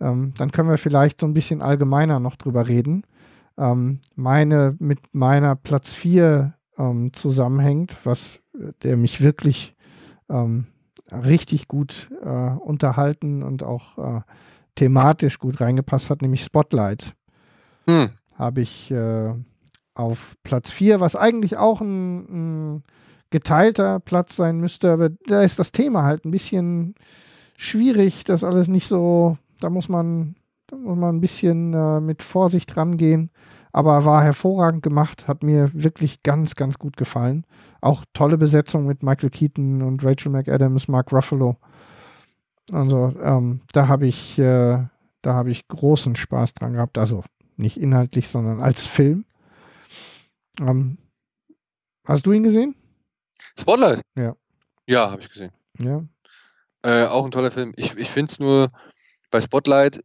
ähm, dann können wir vielleicht so ein bisschen allgemeiner noch drüber reden. Ähm, meine mit meiner Platz 4 ähm, zusammenhängt, was äh, der mich wirklich ähm, richtig gut äh, unterhalten und auch äh, thematisch gut reingepasst hat, nämlich Spotlight Hm. habe ich äh, auf Platz 4, was eigentlich auch ein, ein geteilter Platz sein müsste, aber da ist das Thema halt ein bisschen schwierig, das alles nicht so, da muss man, da muss man ein bisschen äh, mit Vorsicht rangehen. aber war hervorragend gemacht, hat mir wirklich ganz, ganz gut gefallen. Auch tolle Besetzung mit Michael Keaton und Rachel McAdams, Mark Ruffalo. Also ähm, da habe ich, äh, da habe ich großen Spaß dran gehabt. Also nicht inhaltlich, sondern als Film. Ähm, hast du ihn gesehen? Spotlight? Ja. Ja, habe ich gesehen. Ja. Äh, auch ein toller Film. Ich, ich finde es nur bei Spotlight,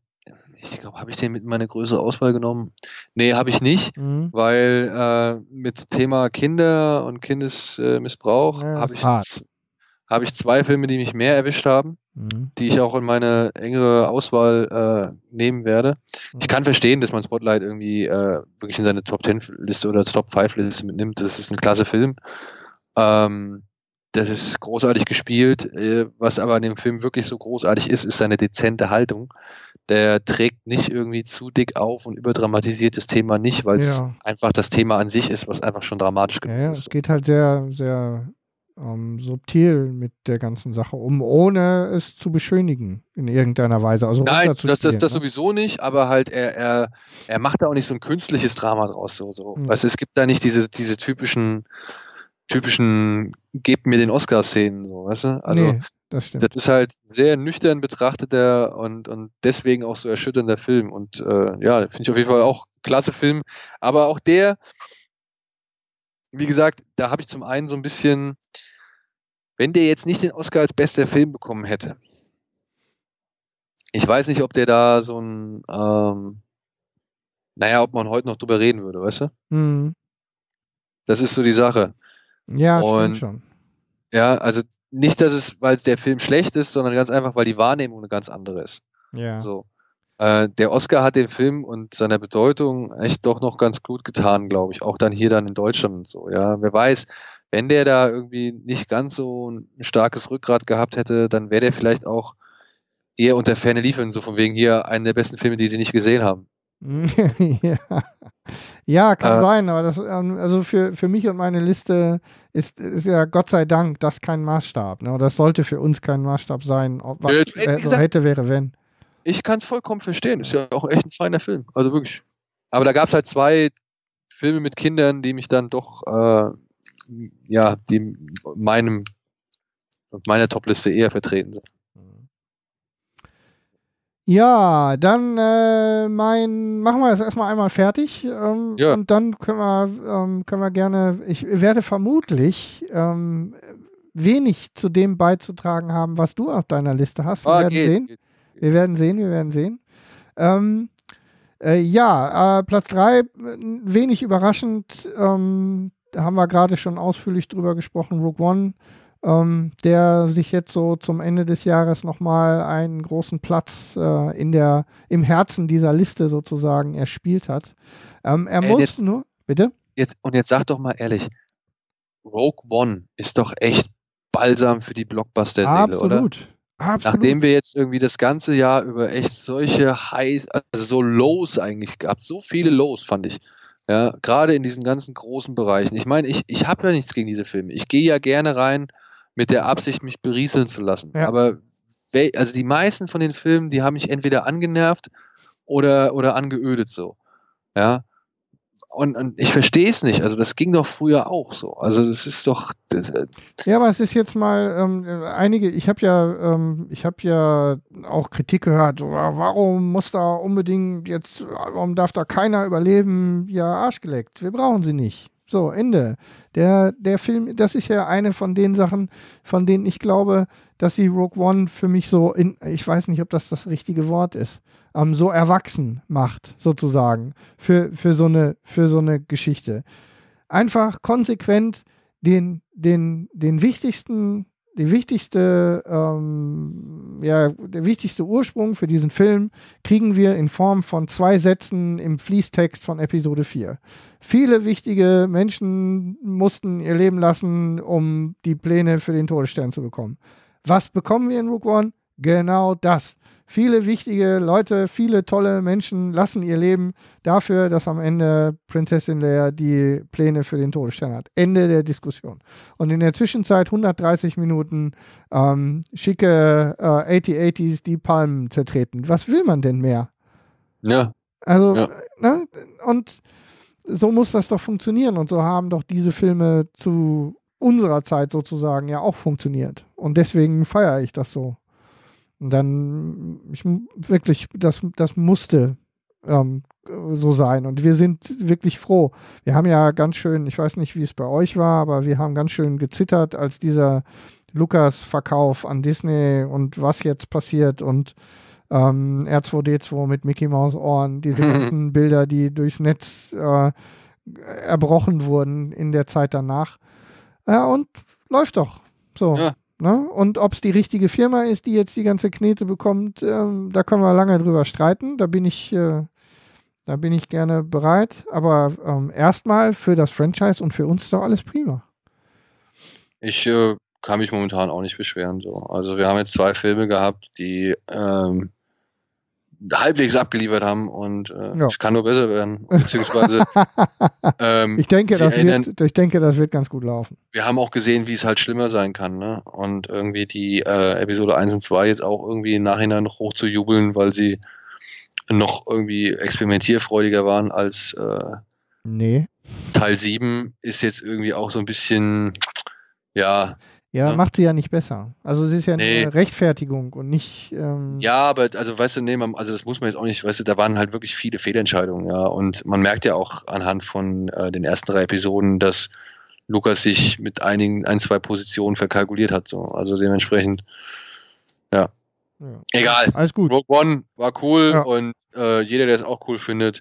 ich glaube, habe ich den mit in meine größere Auswahl genommen? Nee, habe ich nicht, Mhm. weil äh, mit Thema Kinder und Kindesmissbrauch Ja, habe ich, habe ich zwei Filme, die mich mehr erwischt haben, Mhm. die ich auch in meine engere Auswahl äh, nehmen werde. Ich kann verstehen, dass man Spotlight irgendwie äh, wirklich in seine Top 10 Liste oder Top 5 Liste mitnimmt. Das ist ein klasse Film. Ähm, das ist großartig gespielt. Äh, was aber an dem Film wirklich so großartig ist, ist seine dezente Haltung. Der trägt nicht irgendwie zu dick auf und überdramatisiert das Thema nicht, weil es Ja. einfach das Thema an sich ist, was einfach schon dramatisch Ja, genug ja, ist. es geht halt sehr, sehr ähm, subtil mit der ganzen Sache um, ohne es zu beschönigen in irgendeiner Weise. Also Nein, das, das, das ne? sowieso nicht, aber halt er, er, er macht da auch nicht so ein künstliches Drama draus. So, so. Mhm. Du, es gibt da nicht diese, diese typischen, typischen Gebt mir den Oscar-Szenen, so, weißt du? Also nee, das das ist halt sehr nüchtern betrachteter und, und deswegen auch so erschütternder Film. Und äh, ja, finde ich auf jeden Fall auch klasse Film. Aber auch der, wie gesagt, da habe ich zum einen so ein bisschen, wenn der jetzt nicht den Oscar als bester Film bekommen hätte, ich weiß nicht, ob der da so ein, ähm, naja, ob man heute noch drüber reden würde, weißt du? Mhm. Das ist so die Sache. Ja, Und- schon. Ja, also nicht, dass es, weil der Film schlecht ist, sondern ganz einfach, weil die Wahrnehmung eine ganz andere ist. Ja. So. Äh, der Oscar hat dem Film und seiner Bedeutung echt doch noch ganz gut getan, glaube ich. Auch dann hier dann in Deutschland und so. Ja, wer weiß, wenn der da irgendwie nicht ganz so ein starkes Rückgrat gehabt hätte, dann wäre der vielleicht auch eher unter Ferne liefern, so von wegen hier einen der besten Filme, die sie nicht gesehen haben. ja. ja, kann Äh, sein, aber das, ähm, also für, für mich und meine Liste ist, ist ja Gott sei Dank das kein Maßstab. Ne? Das sollte für uns kein Maßstab sein. Ob, was äh, so gesagt- hätte, wäre, wenn. Ich kann es vollkommen verstehen. Ist ja auch echt ein feiner Film. Also wirklich. Aber da gab es halt zwei Filme mit Kindern, die mich dann doch, äh, ja, die meinem, meiner Topliste eher vertreten sind. Ja, dann äh, mein, machen wir das erstmal einmal fertig ähm, Ja. und dann können wir, ähm, können wir gerne, ich werde vermutlich ähm, wenig zu dem beizutragen haben, was du auf deiner Liste hast. Wir Ah, werden geht, sehen. geht. Wir werden sehen, wir werden sehen. Ähm, äh, ja, äh, Platz 3, wenig überraschend, ähm, da haben wir gerade schon ausführlich drüber gesprochen, Rogue One, ähm, der sich jetzt so zum Ende des Jahres nochmal einen großen Platz äh, in der, im Herzen dieser Liste sozusagen erspielt hat. Ähm, er Äh, muss jetzt- nur, bitte? Jetzt, und jetzt sag doch mal ehrlich, Rogue One ist doch echt balsam für die Blockbuster-Seele, oder? Absolut. Absolut. Nachdem wir jetzt irgendwie das ganze Jahr über echt solche Highs, also so Lows eigentlich gehabt, so viele Lows fand ich. Ja, gerade in diesen ganzen großen Bereichen. Ich meine, ich, ich habe ja nichts gegen diese Filme. Ich gehe ja gerne rein mit der Absicht, mich berieseln zu lassen. Ja. Aber also die meisten von den Filmen, die haben mich entweder angenervt oder, oder angeödet so. Ja. Und, und ich verstehe es nicht. Also das ging doch früher auch so. Also das ist doch. Das, äh, Ja, aber es ist jetzt mal ähm, einige, ich habe ja, ähm, ich habe ja auch Kritik gehört, warum muss da unbedingt jetzt, warum darf da keiner überleben, ja, Arsch geleckt. Wir brauchen sie nicht. So, Ende. Der, der Film, das ist ja eine von den Sachen, von denen ich glaube, dass sie Rogue One für mich so in, ich weiß nicht, ob das das richtige Wort ist, ähm, so erwachsen macht, sozusagen, für, für, so eine, für so eine Geschichte. Einfach konsequent den, den, den wichtigsten, die wichtigste, ähm, ja, der wichtigste Ursprung für diesen Film kriegen wir in Form von zwei Sätzen im Fließtext von Episode 4. Viele wichtige Menschen mussten ihr Leben lassen, um die Pläne für den Todesstern zu bekommen. Was bekommen wir in Rook One? Genau das. Viele wichtige Leute, viele tolle Menschen lassen ihr Leben dafür, dass am Ende Prinzessin Leia die Pläne für den Todesstern hat. Ende der Diskussion. Und in der Zwischenzeit 130 Minuten ähm, schicke äh, 8080s die Palmen zertreten. Was will man denn mehr? ja. Also, Ja. ne? Und so muss das doch funktionieren und so haben doch diese Filme zu unserer Zeit sozusagen ja auch funktioniert. Und deswegen feiere ich das so. Und dann, ich wirklich, das, das musste ähm, so sein. Und wir sind wirklich froh. Wir haben ja ganz schön, ich weiß nicht, wie es bei euch war, aber wir haben ganz schön gezittert, als dieser Lukas-Verkauf an Disney und was jetzt passiert und ähm, R2D2 mit Mickey Mouse Ohren, diese ganzen Bilder, die durchs Netz äh, erbrochen wurden in der Zeit danach. Ja, und läuft doch. So. Ja. Ne? Und ob es die richtige Firma ist, die jetzt die ganze Knete bekommt, ähm, da können wir lange drüber streiten. Da bin ich, äh, da bin ich gerne bereit. Aber ähm, erstmal für das Franchise und für uns ist doch alles prima. Ich äh, kann mich momentan auch nicht beschweren. So. Also wir haben jetzt zwei Filme gehabt, die ähm, halbwegs abgeliefert haben und äh, Ja. es kann nur besser werden. Beziehungsweise ähm, Ich denke, das erinnern- wird, ich denke, das wird ganz gut laufen. wir haben auch gesehen, wie es halt schlimmer sein kann. Ne? Und irgendwie die äh, Episode 1 und 2 jetzt auch irgendwie im Nachhinein noch hoch zu jubeln, weil sie noch irgendwie experimentierfreudiger waren als äh, Nee. Teil 7 ist jetzt irgendwie auch so ein bisschen, ja, Ja, Ja. macht sie ja nicht besser. Also es ist ja Nee. eine Rechtfertigung und nicht. Ähm, ja, aber also weißt du, nee, man, also das muss man jetzt auch nicht, weißt du, da waren halt wirklich viele Fehlentscheidungen, ja. Und man merkt ja auch anhand von äh, den ersten drei Episoden, dass Lukas sich mit einigen, ein, zwei Positionen verkalkuliert hat. So. Also dementsprechend, ja. egal. Alles gut. Rogue One war cool Ja. und äh, jeder, der es auch cool findet,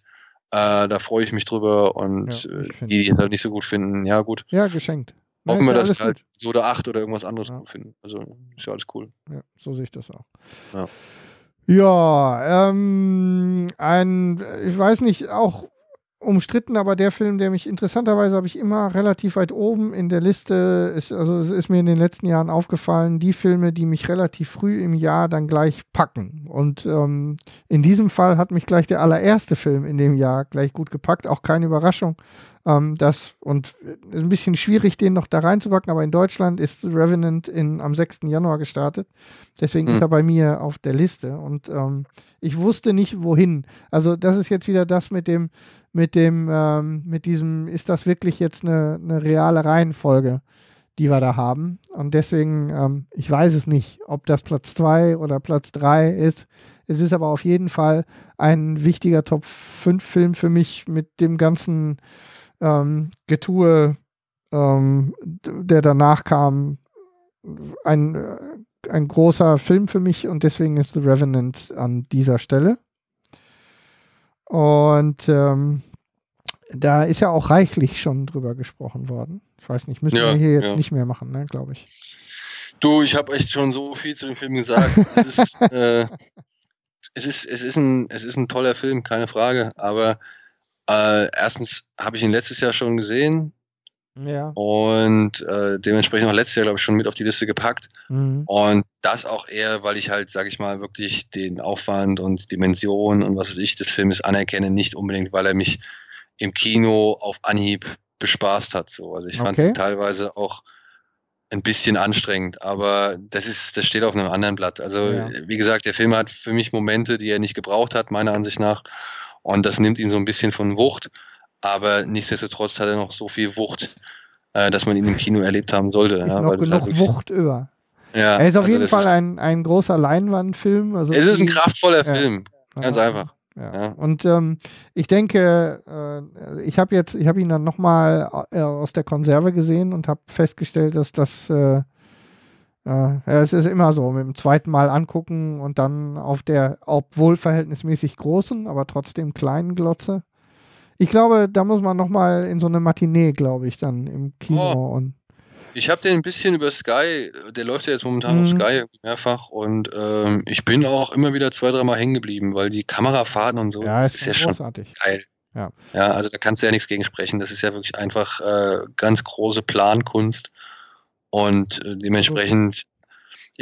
äh, da freue ich mich drüber. Und Ja, äh, die, die es halt nicht so gut finden, ja gut. Ja, geschenkt. Hoffen wir, ist ja dass wir halt. Episode 8 oder irgendwas anderes Ja. gut finden. Also ist ja alles cool. Ja, so sehe ich das auch. Ja. Ja, ähm, ein, ich weiß nicht, auch umstritten, aber der Film, der mich interessanterweise habe ich immer relativ weit oben in der Liste, ist, also es ist mir in den letzten Jahren aufgefallen, die Filme, die mich relativ früh im Jahr dann gleich packen. Und ähm, in diesem Fall hat mich gleich der allererste Film in dem Jahr gleich gut gepackt, auch keine Überraschung. Ähm, das und ist ein bisschen schwierig, den noch da reinzupacken, aber in Deutschland ist Revenant in, am 6. Januar gestartet. Deswegen Hm. ist er bei mir auf der Liste. Und ähm, ich wusste nicht, wohin. Also, das ist jetzt wieder das mit dem, mit dem, ähm, mit diesem, ist das wirklich jetzt eine, eine reale Reihenfolge, die wir da haben? Und deswegen, ähm, ich weiß es nicht, ob das Platz 2 oder Platz 3 ist. Es ist aber auf jeden Fall ein wichtiger Top 5 Film für mich mit dem ganzen ähm, Getue, ähm, der danach kam. Ein, äh, ein großer Film für mich und deswegen ist The Revenant an dieser Stelle. Und ähm, da ist ja auch reichlich schon drüber gesprochen worden. Ich weiß nicht, müssen Ja, wir hier jetzt ja. nicht mehr machen, ne, glaube ich. Du, ich habe echt schon so viel zu dem Film gesagt. es, ist, äh, es, ist, es, ist ein, es ist ein toller Film, keine Frage. Aber äh, erstens habe ich ihn letztes Jahr schon gesehen Ja. und äh, dementsprechend auch letztes Jahr, glaube ich, schon mit auf die Liste gepackt. Mhm. Und das auch eher, weil ich halt, sage ich mal, wirklich den Aufwand und Dimension und was weiß ich des Filmes anerkenne, nicht unbedingt, weil er mich im Kino auf Anhieb bespaßt hat. So. Also ich fand Okay. ihn teilweise auch ein bisschen anstrengend, aber das ist, das steht auf einem anderen Blatt. Also Ja. wie gesagt, der Film hat für mich Momente, die er nicht gebraucht hat, meiner Ansicht nach. Und das nimmt ihn so ein bisschen von Wucht. Aber nichtsdestotrotz hat er noch so viel Wucht, äh, dass man ihn im Kino erlebt haben sollte. Ist ja, noch genug halt Wucht über. Ja, er ist auf also jeden Fall ist- ein, ein großer Leinwandfilm. Also es ist ein kraftvoller Ja. Film, ganz Ja. einfach. Ja. Und ähm, ich denke, äh, ich habe jetzt, ich habe ihn dann nochmal äh, aus der Konserve gesehen und habe festgestellt, dass das, äh, ja, es ist immer so, mit dem zweiten Mal angucken und dann auf der, obwohl verhältnismäßig großen, aber trotzdem kleinen Glotze. Ich glaube, da muss man nochmal in so eine Matinee, glaube ich, dann im Kino Oh. und Ich habe den ein bisschen über Sky, der läuft ja jetzt momentan auf Mhm. Sky mehrfach und ähm, ich bin auch immer wieder zwei, dreimal hängen geblieben, weil die Kamerafahrten und so, ja, das ist, ja schon schon großartig. geil. Ja. ja, also da kannst du ja nichts gegen sprechen. Das ist ja wirklich einfach äh, ganz große Plankunst und äh, dementsprechend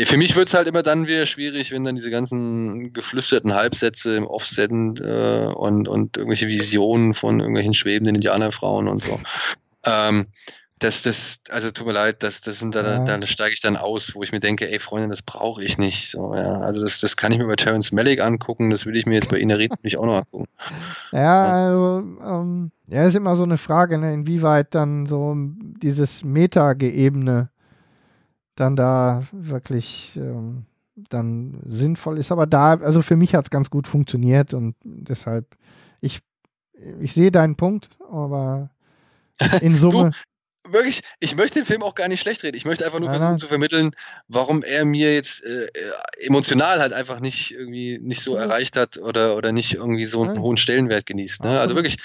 Für mich wird es halt immer dann wieder schwierig, wenn dann diese ganzen geflüsterten Halbsätze im Offset äh, und, und irgendwelche Visionen von irgendwelchen schwebenden Indianerfrauen und so. Ähm, das, das, also tut mir leid, das, das sind dann, Ja. dann steige ich dann aus, wo ich mir denke, ey Freunde, das brauche ich nicht. So, ja. Also das, das kann ich mir bei Terrence Malick angucken, das will ich mir jetzt bei Inerit nicht auch noch angucken. Ja, also, ähm, ja, ist immer so eine Frage, ne, inwieweit dann so dieses Meta-Geebene dann da wirklich ähm, dann sinnvoll ist. Aber da, also für mich hat es ganz gut funktioniert und deshalb, ich, ich sehe deinen Punkt, aber in Summe. Wirklich, ich möchte den Film auch gar nicht schlecht reden. Ich möchte einfach nur Nein, versuchen zu vermitteln, warum er mir jetzt äh, äh, emotional halt einfach nicht irgendwie nicht so erreicht hat oder, oder nicht irgendwie so einen Nein. hohen Stellenwert genießt. Ne? Also wirklich,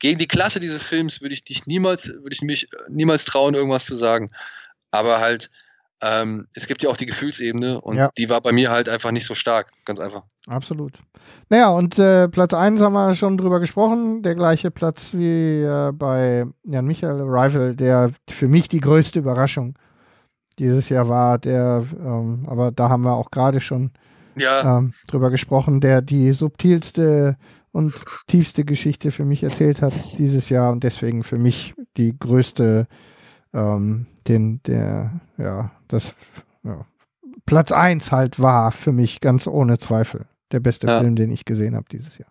gegen die Klasse dieses Films würde ich dich niemals, würde ich mich niemals trauen, irgendwas zu sagen. Aber halt, ähm, es gibt ja auch die Gefühlsebene und Ja. die war bei mir halt einfach nicht so stark, ganz einfach. Absolut. Naja, und äh, Platz 1 haben wir schon drüber gesprochen. Der gleiche Platz wie äh, bei Jan Michael Arrival, der für mich die größte Überraschung dieses Jahr war. Der, ähm, aber da haben wir auch gerade schon Ja, ähm, drüber gesprochen, der die subtilste und tiefste Geschichte für mich erzählt hat dieses Jahr und deswegen für mich die größte, ähm, den, der, ja, das, ja, Platz 1 halt war für mich ganz ohne Zweifel der beste Ja. Film, den ich gesehen habe dieses Jahr.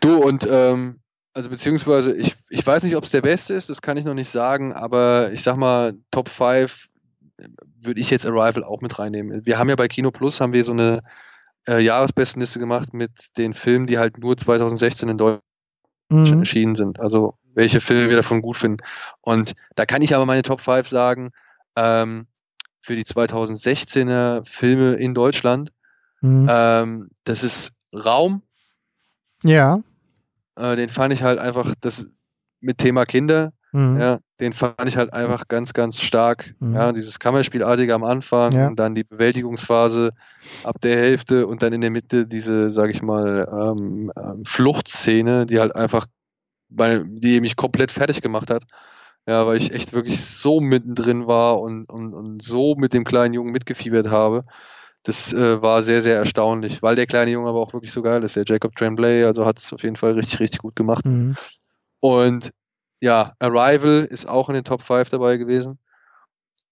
Du und ähm, also beziehungsweise ich, ich weiß nicht, ob es der beste ist, das kann ich noch nicht sagen, aber ich sag mal, Top 5 würde ich jetzt Arrival auch mit reinnehmen. Wir haben ja bei Kino Plus haben wir so eine äh, Jahresbestenliste gemacht mit den Filmen, die halt nur 2016 in Deutschland Mhm. erschienen sind. Also welche Filme wir davon gut finden. Und da kann ich aber meine Top 5 sagen, ähm, für die 2016er Filme in Deutschland. Mhm. Ähm, das ist Raum, ja. äh, den fand ich halt einfach, das mit Thema Kinder, Mhm. ja, den fand ich halt einfach ganz, ganz stark. Mhm. Ja, dieses Kammerspielartige am Anfang Ja. und dann die Bewältigungsphase ab der Hälfte und dann in der Mitte diese, sag ich mal, ähm, ähm, Fluchtszene, die halt einfach, bei, die mich komplett fertig gemacht hat. Ja, weil ich echt wirklich so mittendrin war und, und, und so mit dem kleinen Jungen mitgefiebert habe. Das äh, war sehr, sehr erstaunlich, weil der kleine Junge aber auch wirklich so geil ist. Der Jacob Tremblay, also hat es auf jeden Fall richtig, richtig gut gemacht. Mhm. Und ja, Arrival ist auch in den Top 5 dabei gewesen.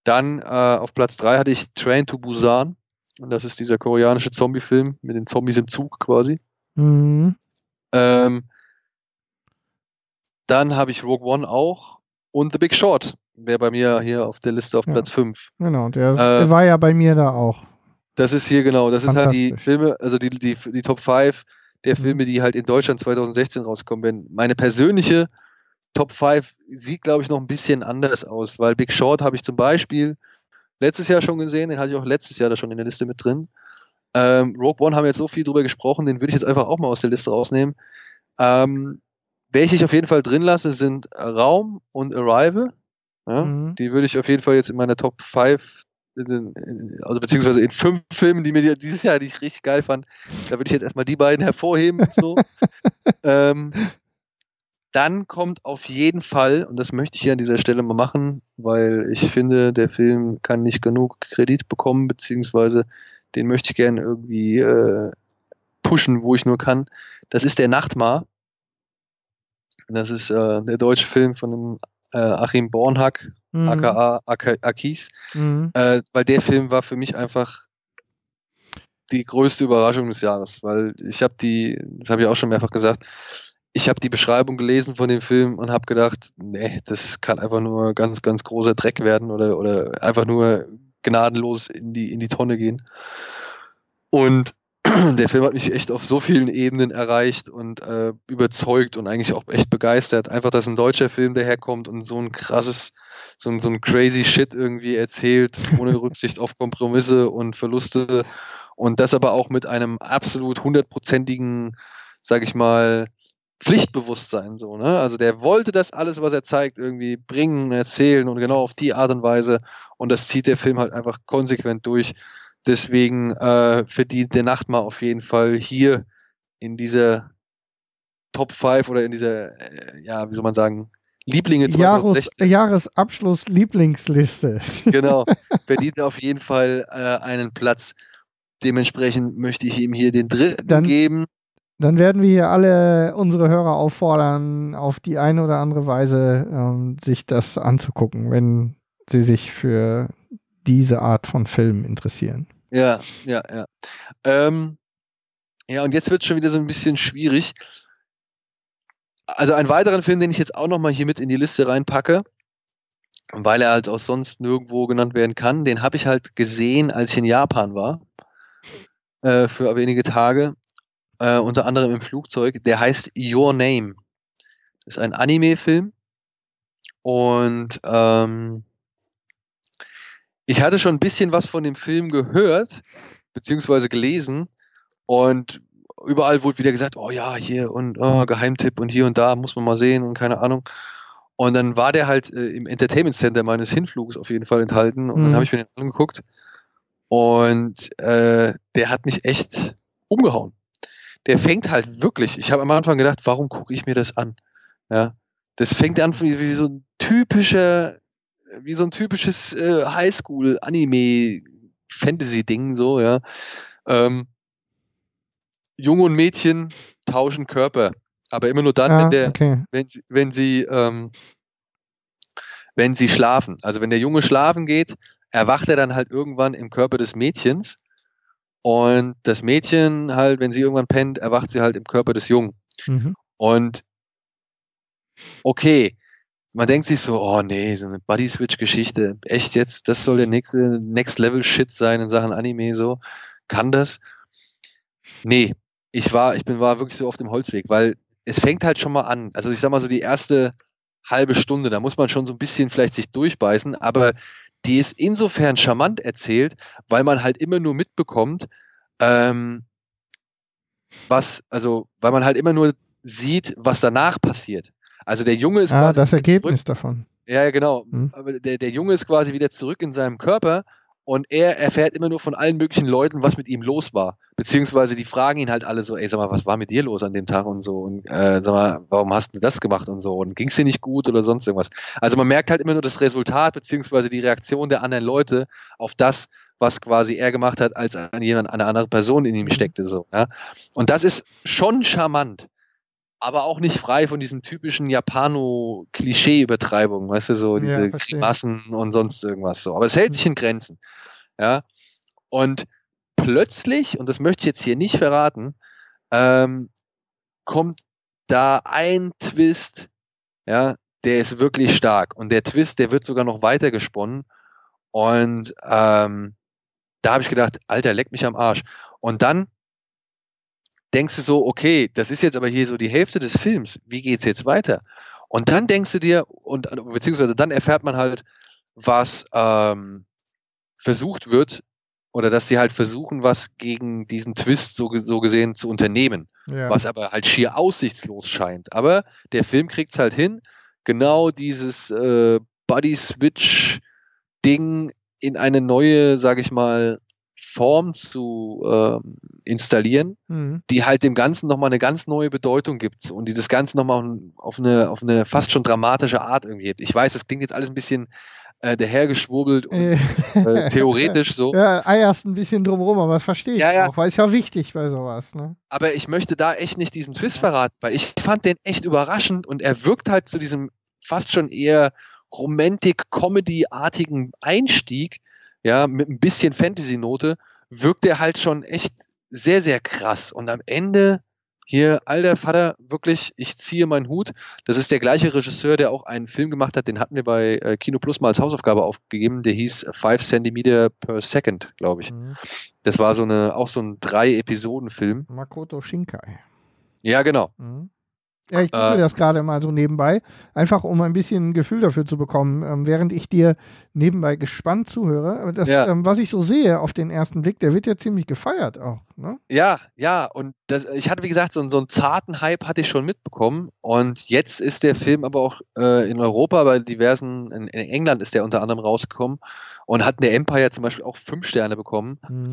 Dann äh, auf Platz 3 hatte ich Train to Busan. Und das ist dieser koreanische Zombie-Film mit den Zombies im Zug quasi. Mhm. Ähm, dann habe ich Rogue One auch. Und The Big Short wäre bei mir hier auf der Liste auf Ja. Platz 5. Genau, der, Äh, der war ja bei mir da auch. Das ist hier genau, das ist halt die. Filme, also die, die, die Top 5 der Mhm. Filme, die halt in Deutschland 2016 rauskommen werden. Meine persönliche Top 5 sieht, glaube ich, noch ein bisschen anders aus, weil Big Short habe ich zum Beispiel letztes Jahr schon gesehen, den hatte ich auch letztes Jahr da schon in der Liste mit drin. Ähm, Rogue One haben wir jetzt so viel drüber gesprochen, den würde ich jetzt einfach auch mal aus der Liste rausnehmen. Ähm, welche ich auf jeden Fall drin lasse, sind Raum und Arrival. Ja? Mhm. Die würde ich auf jeden Fall jetzt in meiner Top 5, in, in, also beziehungsweise in fünf Filmen, die mir die- dieses Jahr, die ich richtig geil fand, da würde ich jetzt erstmal die beiden hervorheben. So. ähm, dann kommt auf jeden Fall, und das möchte ich hier an dieser Stelle mal machen, weil ich finde, der Film kann nicht genug Kredit bekommen, beziehungsweise den möchte ich gerne irgendwie äh, pushen, wo ich nur kann. Das ist der Nachtmar. Das ist äh, der deutsche Film von dem, äh, Achim Bornhack, Mhm. aka Aka- Akis, Mhm. äh, weil der Film war für mich einfach die größte Überraschung des Jahres, weil ich habe die, das habe ich auch schon mehrfach gesagt, ich habe die Beschreibung gelesen von dem Film und habe gedacht, nee, das kann einfach nur ganz, ganz großer Dreck werden oder, oder einfach nur gnadenlos in die, in die Tonne gehen. Und der Film hat mich echt auf so vielen Ebenen erreicht und äh, überzeugt und eigentlich auch echt begeistert. Einfach, dass ein deutscher Film daherkommt und so ein krasses, so ein, so ein crazy Shit irgendwie erzählt, ohne Rücksicht auf Kompromisse und Verluste. Und das aber auch mit einem absolut hundertprozentigen, sag ich mal, Pflichtbewusstsein so, ne? Also der wollte das alles, was er zeigt, irgendwie bringen, erzählen und genau auf die Art und Weise. Und das zieht der Film halt einfach konsequent durch. Deswegen äh, verdient der Nachtmar auf jeden Fall hier in dieser Top 5 oder in dieser, äh, ja, wie soll man sagen, Lieblinge Jahres, 2016. Jahresabschluss-Lieblingsliste. Genau, verdient er auf jeden Fall äh, einen Platz. Dementsprechend möchte ich ihm hier den dritten Dann- geben. Dann werden wir hier alle unsere Hörer auffordern, auf die eine oder andere Weise ähm, sich das anzugucken, wenn sie sich für diese Art von Film interessieren. Ja, ja, ja. Ähm, ja, und jetzt wird es schon wieder so ein bisschen schwierig. Also einen weiteren Film, den ich jetzt auch nochmal hier mit in die Liste reinpacke, weil er halt auch sonst nirgendwo genannt werden kann, den habe ich halt gesehen, als ich in Japan war, äh, für wenige Tage, äh, unter anderem im Flugzeug. Der heißt Your Name. Ist ein Anime-Film und ähm, ich hatte schon ein bisschen was von dem Film gehört, beziehungsweise gelesen und überall wurde wieder gesagt, oh ja, hier und oh, Geheimtipp und hier und da muss man mal sehen und keine Ahnung. Und dann war der halt äh, im Entertainment Center meines Hinflugs auf jeden Fall enthalten und Mhm. dann habe ich mir den angeguckt und äh, der hat mich echt umgehauen. Der fängt halt wirklich, ich habe am Anfang gedacht, warum gucke ich mir das an? Ja, das fängt an wie, wie so ein typischer, wie so ein typisches äh, Highschool-Anime-Fantasy-Ding, so, ja. Ähm, Junge und Mädchen tauschen Körper, aber immer nur dann, Ah, wenn der, okay. wenn sie, wenn sie, ähm, wenn sie schlafen. Also wenn der Junge schlafen geht, erwacht er dann halt irgendwann im Körper des Mädchens. Und das Mädchen halt, wenn sie irgendwann pennt, erwacht sie halt im Körper des Jungen. Mhm. Und okay, man denkt sich so, oh nee, so eine Buddy-Switch-Geschichte, echt jetzt, das soll der nächste Next-Level-Shit sein in Sachen Anime, so, kann das? Nee, ich war, ich bin, war wirklich so auf dem Holzweg, weil es fängt halt schon mal an, also ich sag mal so die erste halbe Stunde, da muss man schon so ein bisschen vielleicht sich durchbeißen, aber die ist insofern charmant erzählt, weil man halt immer nur mitbekommt, ähm, was, also, weil man halt immer nur sieht, was danach passiert. Also der Junge ist Ah, quasi das zurück- Ergebnis davon. ja, genau. Hm. Aber der, der Junge ist quasi wieder zurück in seinem Körper und er erfährt immer nur von allen möglichen Leuten, was mit ihm los war. Beziehungsweise die fragen ihn halt alle so, ey, sag mal, was war mit dir los an dem Tag und so? Und äh, sag mal, warum hast du das gemacht und so? Und ging's dir nicht gut oder sonst irgendwas? Also man merkt halt immer nur das Resultat, beziehungsweise die Reaktion der anderen Leute auf das, was quasi er gemacht hat, als an jemand, eine andere Person in ihm steckte. So, ja? Und das ist schon charmant aber auch nicht frei von diesen typischen Japano-Klischee-Übertreibungen, weißt du, so Ja, diese verstehe. Grimassen und sonst irgendwas so. Aber es hält sich in Grenzen. Ja. Und plötzlich, und das möchte ich jetzt hier nicht verraten, ähm, kommt da ein Twist, ja, der ist wirklich stark. Und der Twist, der wird sogar noch weiter gesponnen. Und ähm, da habe ich gedacht, Alter, leck mich am Arsch. Und dann denkst du so, okay, das ist jetzt aber hier so die Hälfte des Films, wie geht's jetzt weiter? Und dann denkst du dir, und beziehungsweise dann erfährt man halt, was ähm, versucht wird, oder dass sie halt versuchen, was gegen diesen Twist so, so gesehen zu unternehmen, Ja. was aber halt schier aussichtslos scheint. Aber der Film kriegt's halt hin, genau dieses äh, Body-Switch-Ding in eine neue, sage ich mal, Form zu ähm, installieren, Mhm. die halt dem Ganzen nochmal eine ganz neue Bedeutung gibt und die das Ganze nochmal auf eine, auf eine fast schon dramatische Art irgendwie hebt. Ich weiß, das klingt jetzt alles ein bisschen äh, dahergeschwurbelt und Äh, äh, theoretisch so, Ja, eierst ein bisschen drumrum, aber das verstehe ich Ja, ja. auch, weil es ja wichtig bei sowas. Ne? aber ich möchte da echt nicht diesen Twist verraten, weil ich fand den echt überraschend und er wirkt halt zu diesem fast schon eher Romantic-Comedy-artigen Einstieg, ja, mit ein bisschen Fantasy-Note, wirkt er halt schon echt sehr, sehr krass. Und am Ende hier, alter Vater, wirklich, ich ziehe meinen Hut. Das ist der gleiche Regisseur, der auch einen Film gemacht hat, den hatten wir bei äh, Kino Plus mal als Hausaufgabe aufgegeben, der hieß 5 cm per second, glaube ich. Mhm. Das war so eine, auch so ein Drei-Episoden-Film. Makoto Shinkai. Ja, genau. Mhm. Ja, ich gucke Äh, das gerade mal so nebenbei, einfach um ein bisschen ein Gefühl dafür zu bekommen, ähm, während ich dir nebenbei gespannt zuhöre. Aber Das, Ja. ähm, was ich so sehe auf den ersten Blick, der wird ja ziemlich gefeiert auch. Ne? Ja, ja, und das, ich hatte, wie gesagt, so, einen- so einen zarten Hype hatte ich schon mitbekommen. Und jetzt ist der Film aber auch äh, in Europa bei diversen, in, in England ist der unter anderem rausgekommen und hat in der Empire zum Beispiel auch fünf Sterne bekommen. Mhm.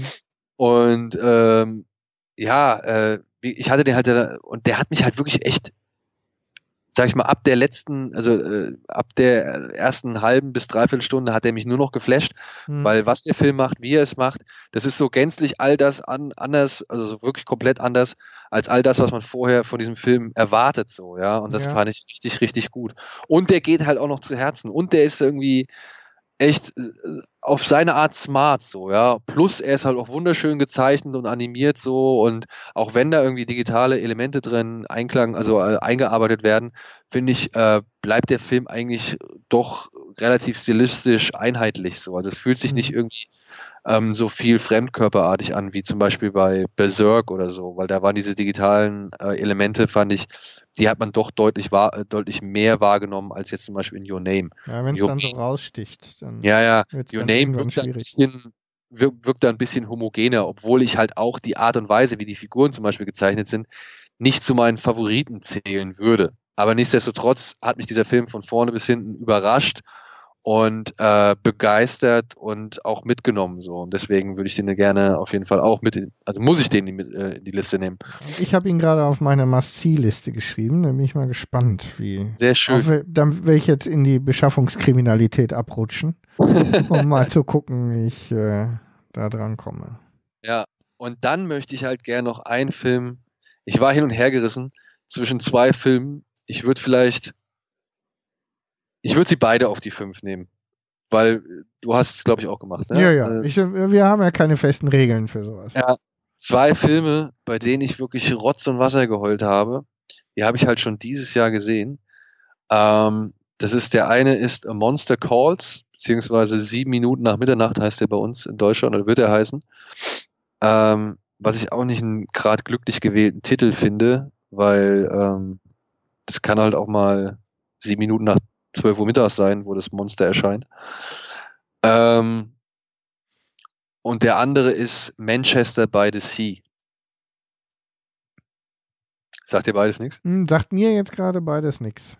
Und ähm, ja, äh, ich hatte den halt, äh, und der hat mich halt wirklich echt sag ich mal, ab der letzten, also äh, ab der ersten halben bis dreiviertel Stunde hat er mich nur noch geflasht, Hm. weil was der Film macht, wie er es macht, das ist so gänzlich all das an, anders, also so wirklich komplett anders als all das, was man vorher von diesem Film erwartet, so, ja. Und das Ja. fand ich richtig, richtig gut. Und der geht halt auch noch zu Herzen. Und der ist irgendwie echt äh, auf seine Art smart, so, ja. Plus er ist halt auch wunderschön gezeichnet und animiert so und auch wenn da irgendwie digitale Elemente drin einklang, also äh, eingearbeitet werden, finde ich, äh, bleibt der Film eigentlich doch relativ stilistisch einheitlich so. Also es fühlt sich nicht Mhm. irgendwie ähm, so viel fremdkörperartig an, wie zum Beispiel bei Berserk oder so, weil da waren diese digitalen äh, Elemente, fand ich, die hat man doch deutlich, wahr, äh, deutlich mehr wahrgenommen als jetzt zum Beispiel in Your Name. Ja, wenn es dann so raussticht, dann Ja, ja, Your Name wirkt da ein schwierig. bisschen, wirkt, wirkt da ein bisschen homogener, obwohl ich halt auch die Art und Weise, wie die Figuren zum Beispiel gezeichnet sind, nicht zu meinen Favoriten zählen würde. Aber nichtsdestotrotz hat mich dieser Film von vorne bis hinten überrascht und äh, begeistert und auch mitgenommen so. Und deswegen würde ich den gerne auf jeden Fall auch mit, in, also muss ich den in, die- äh, in die Liste nehmen. Ich habe ihn gerade auf meine Must-See-Liste geschrieben. Da bin ich mal gespannt, wie. Sehr schön. Auf, dann will ich jetzt in die Beschaffungskriminalität abrutschen, um mal zu gucken, wie ich äh, da dran komme. Ja, und dann möchte ich halt gerne noch einen Film. Ich war hin und her gerissen zwischen zwei Filmen. Ich würde vielleicht, ich würde sie beide auf die fünf nehmen, weil äh, du hast es, glaube ich, auch gemacht. Ne? Ja, ja. Äh, Ich, äh, wir haben ja keine festen Regeln für sowas. Ja, zwei Filme, bei denen ich wirklich Rotz und Wasser geheult habe. Die habe ich halt schon dieses Jahr gesehen. Ähm, das ist der eine ist A Monster Calls, beziehungsweise sieben Minuten nach Mitternacht heißt der bei uns in Deutschland oder wird er heißen. Ähm, was ich auch nicht einen gerade glücklich gewählten Titel finde, weil ähm, das kann halt auch mal sieben Minuten nach 12 Uhr mittags sein, wo das Monster erscheint. Ähm, und der andere ist Manchester by the Sea. Sagt ihr beides nichts? Hm, sagt mir jetzt gerade beides nichts.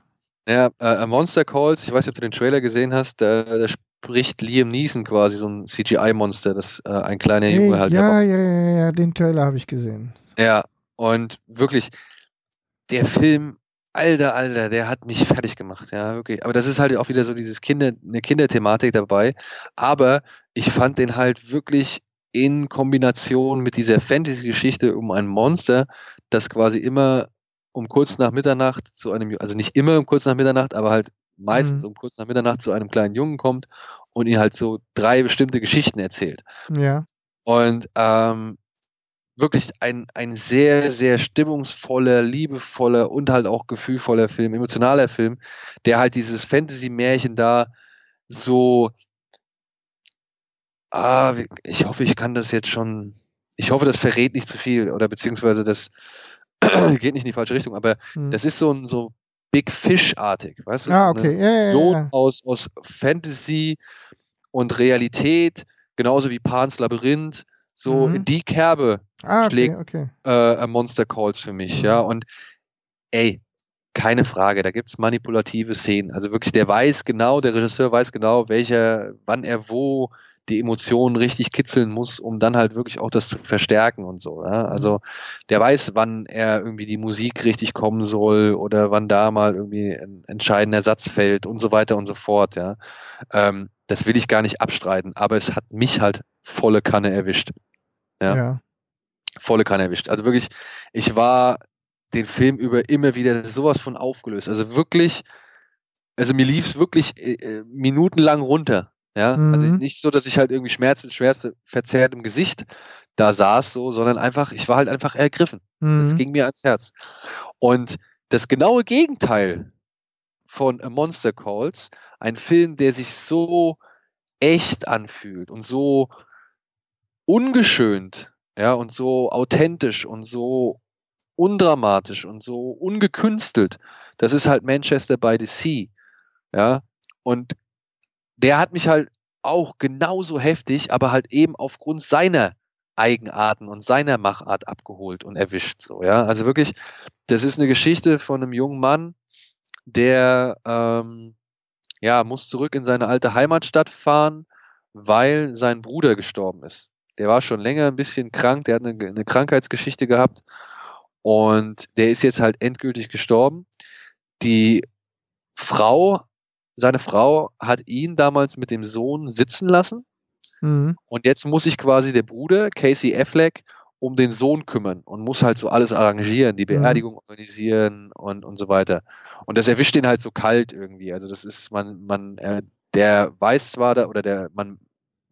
Ja, äh, A Monster Calls, ich weiß nicht, ob du den Trailer gesehen hast, da, da spricht Liam Neeson quasi, so ein CGI-Monster, das äh, ein kleiner Junge halt ja, ja, ja, ja, den Trailer habe ich gesehen. Ja, und wirklich, der Film, alter, alter, der hat mich fertig gemacht, ja, wirklich. Aber das ist halt auch wieder so dieses Kinder, eine Kinderthematik dabei. Aber ich fand den halt wirklich in Kombination mit dieser Fantasy-Geschichte um ein Monster, das quasi immer um kurz nach Mitternacht zu einem, also nicht immer um kurz nach Mitternacht, aber halt meistens Mhm. um kurz nach Mitternacht zu einem kleinen Jungen kommt und ihn halt so drei bestimmte Geschichten erzählt. Ja. Und ähm, wirklich ein, ein sehr, sehr stimmungsvoller, liebevoller und halt auch gefühlvoller Film, emotionaler Film, der halt dieses Fantasy-Märchen da so, ah, ich hoffe, ich kann das jetzt schon, ich hoffe, das verrät nicht zu viel oder beziehungsweise das geht nicht in die falsche Richtung, aber Hm. das ist so ein so Big Fish-artig, weißt du? Ah, Eine okay. Ja, ja, ja, ja. aus, aus Fantasy und Realität, genauso wie Pans Labyrinth, so Mhm. in die Kerbe Ah, okay, schlägt okay. äh, Monster Calls für mich, Mhm. ja. Und ey, keine Frage, da gibt's manipulative Szenen. Also wirklich, der weiß genau, der Regisseur weiß genau, welcher, wann er wo die Emotionen richtig kitzeln muss, um dann halt wirklich auch das zu verstärken und so. Ja? Also der weiß, wann er irgendwie die Musik richtig kommen soll oder wann da mal irgendwie ein entscheidender Satz fällt und so weiter und so fort. Ja? Ähm, das will ich gar nicht abstreiten, aber es hat mich halt volle Kanne erwischt. Ja Ja. volle Kanne erwischt. Also wirklich, ich war den Film über immer wieder sowas von aufgelöst. Also wirklich, also mir lief es wirklich äh, äh, minutenlang runter. Ja, also Mhm. nicht so, dass ich halt irgendwie Schmerz, Schmerz verzerrt im Gesicht da saß, so, sondern einfach, ich war halt einfach ergriffen. Das Mhm. ging mir ans Herz. Und das genaue Gegenteil von A Monster Calls, ein Film, der sich so echt anfühlt und so ungeschönt, ja, und so authentisch und so undramatisch und so ungekünstelt. Das ist halt Manchester by the Sea, ja. Und der hat mich halt auch genauso heftig, aber halt eben aufgrund seiner Eigenarten und seiner Machart abgeholt und erwischt, so, ja. Also wirklich, das ist eine Geschichte von einem jungen Mann, der, ähm, ja, muss zurück in seine alte Heimatstadt fahren, weil sein Bruder gestorben ist. Der war schon länger ein bisschen krank, der hat eine, eine Krankheitsgeschichte gehabt und der ist jetzt halt endgültig gestorben. die Frau, seine Frau hat ihn damals mit dem Sohn sitzen lassen Mhm. und jetzt muss sich quasi der Bruder, Casey Affleck, um den Sohn kümmern und muss halt so alles arrangieren, die Mhm. Beerdigung organisieren und, und so weiter. Und das erwischt ihn halt so kalt irgendwie. Also das ist, man, man, äh, der weiß zwar, da, oder der, man,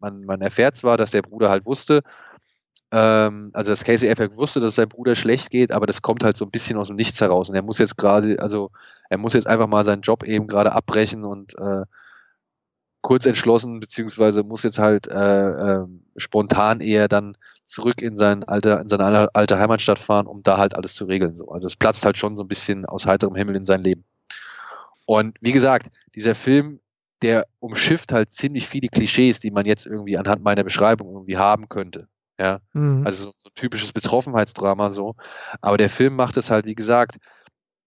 man, man erfährt zwar, dass der Bruder halt wusste, ähm, also dass Casey Affleck wusste, dass es seinem Bruder schlecht geht, aber das kommt halt so ein bisschen aus dem Nichts heraus. Und er muss jetzt gerade, also er muss jetzt einfach mal seinen Job eben gerade abbrechen und äh, kurz entschlossen, beziehungsweise muss jetzt halt äh, ähm, spontan eher dann zurück in sein alter, in seine alte- alte Heimatstadt fahren, um da halt alles zu regeln. So. Also es platzt halt schon so ein bisschen aus heiterem Himmel in sein Leben. Und wie gesagt, dieser Film, der umschifft halt ziemlich viele Klischees, die man jetzt irgendwie anhand meiner Beschreibung irgendwie haben könnte. Ja, Mhm. also so ein typisches Betroffenheitsdrama so. Aber der Film macht es halt, wie gesagt,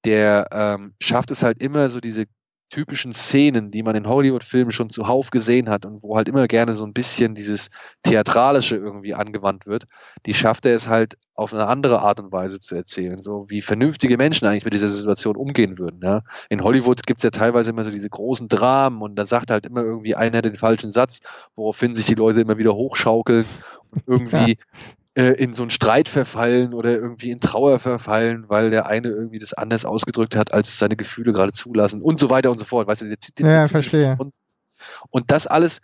der ähm, schafft es halt immer so diese typischen Szenen, die man in Hollywood-Filmen schon zuhauf gesehen hat und wo halt immer gerne so ein bisschen dieses Theatralische irgendwie angewandt wird, die schafft er es halt auf eine andere Art und Weise zu erzählen, so wie vernünftige Menschen eigentlich mit dieser Situation umgehen würden. Ja? In Hollywood gibt es ja teilweise immer so diese großen Dramen und da sagt halt immer irgendwie einer den falschen Satz, woraufhin sich die Leute immer wieder hochschaukeln und irgendwie äh, in so einen Streit verfallen oder irgendwie in Trauer verfallen, weil der eine irgendwie das anders ausgedrückt hat, als seine Gefühle gerade zulassen und so weiter und so fort. Weißt du, der, der, Ja, verstehe. Und, und das alles,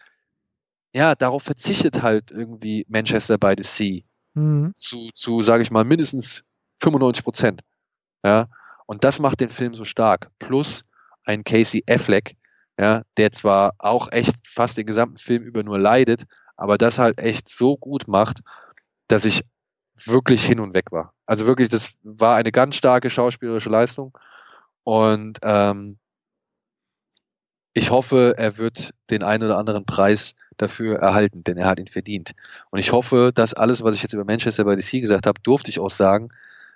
ja, darauf verzichtet halt irgendwie Manchester by the Sea Mhm. zu, zu sage ich mal, mindestens 95 Prozent. Ja, und das macht den Film so stark. Plus ein Casey Affleck, ja, der zwar auch echt fast den gesamten Film über nur leidet, aber das halt echt so gut macht, dass ich wirklich hin und weg war. Also wirklich, das war eine ganz starke schauspielerische Leistung. Und ähm, ich hoffe, er wird den einen oder anderen Preis dafür erhalten, denn er hat ihn verdient. Und ich hoffe, dass alles, was ich jetzt über Manchester by the Sea gesagt habe, durfte ich auch sagen.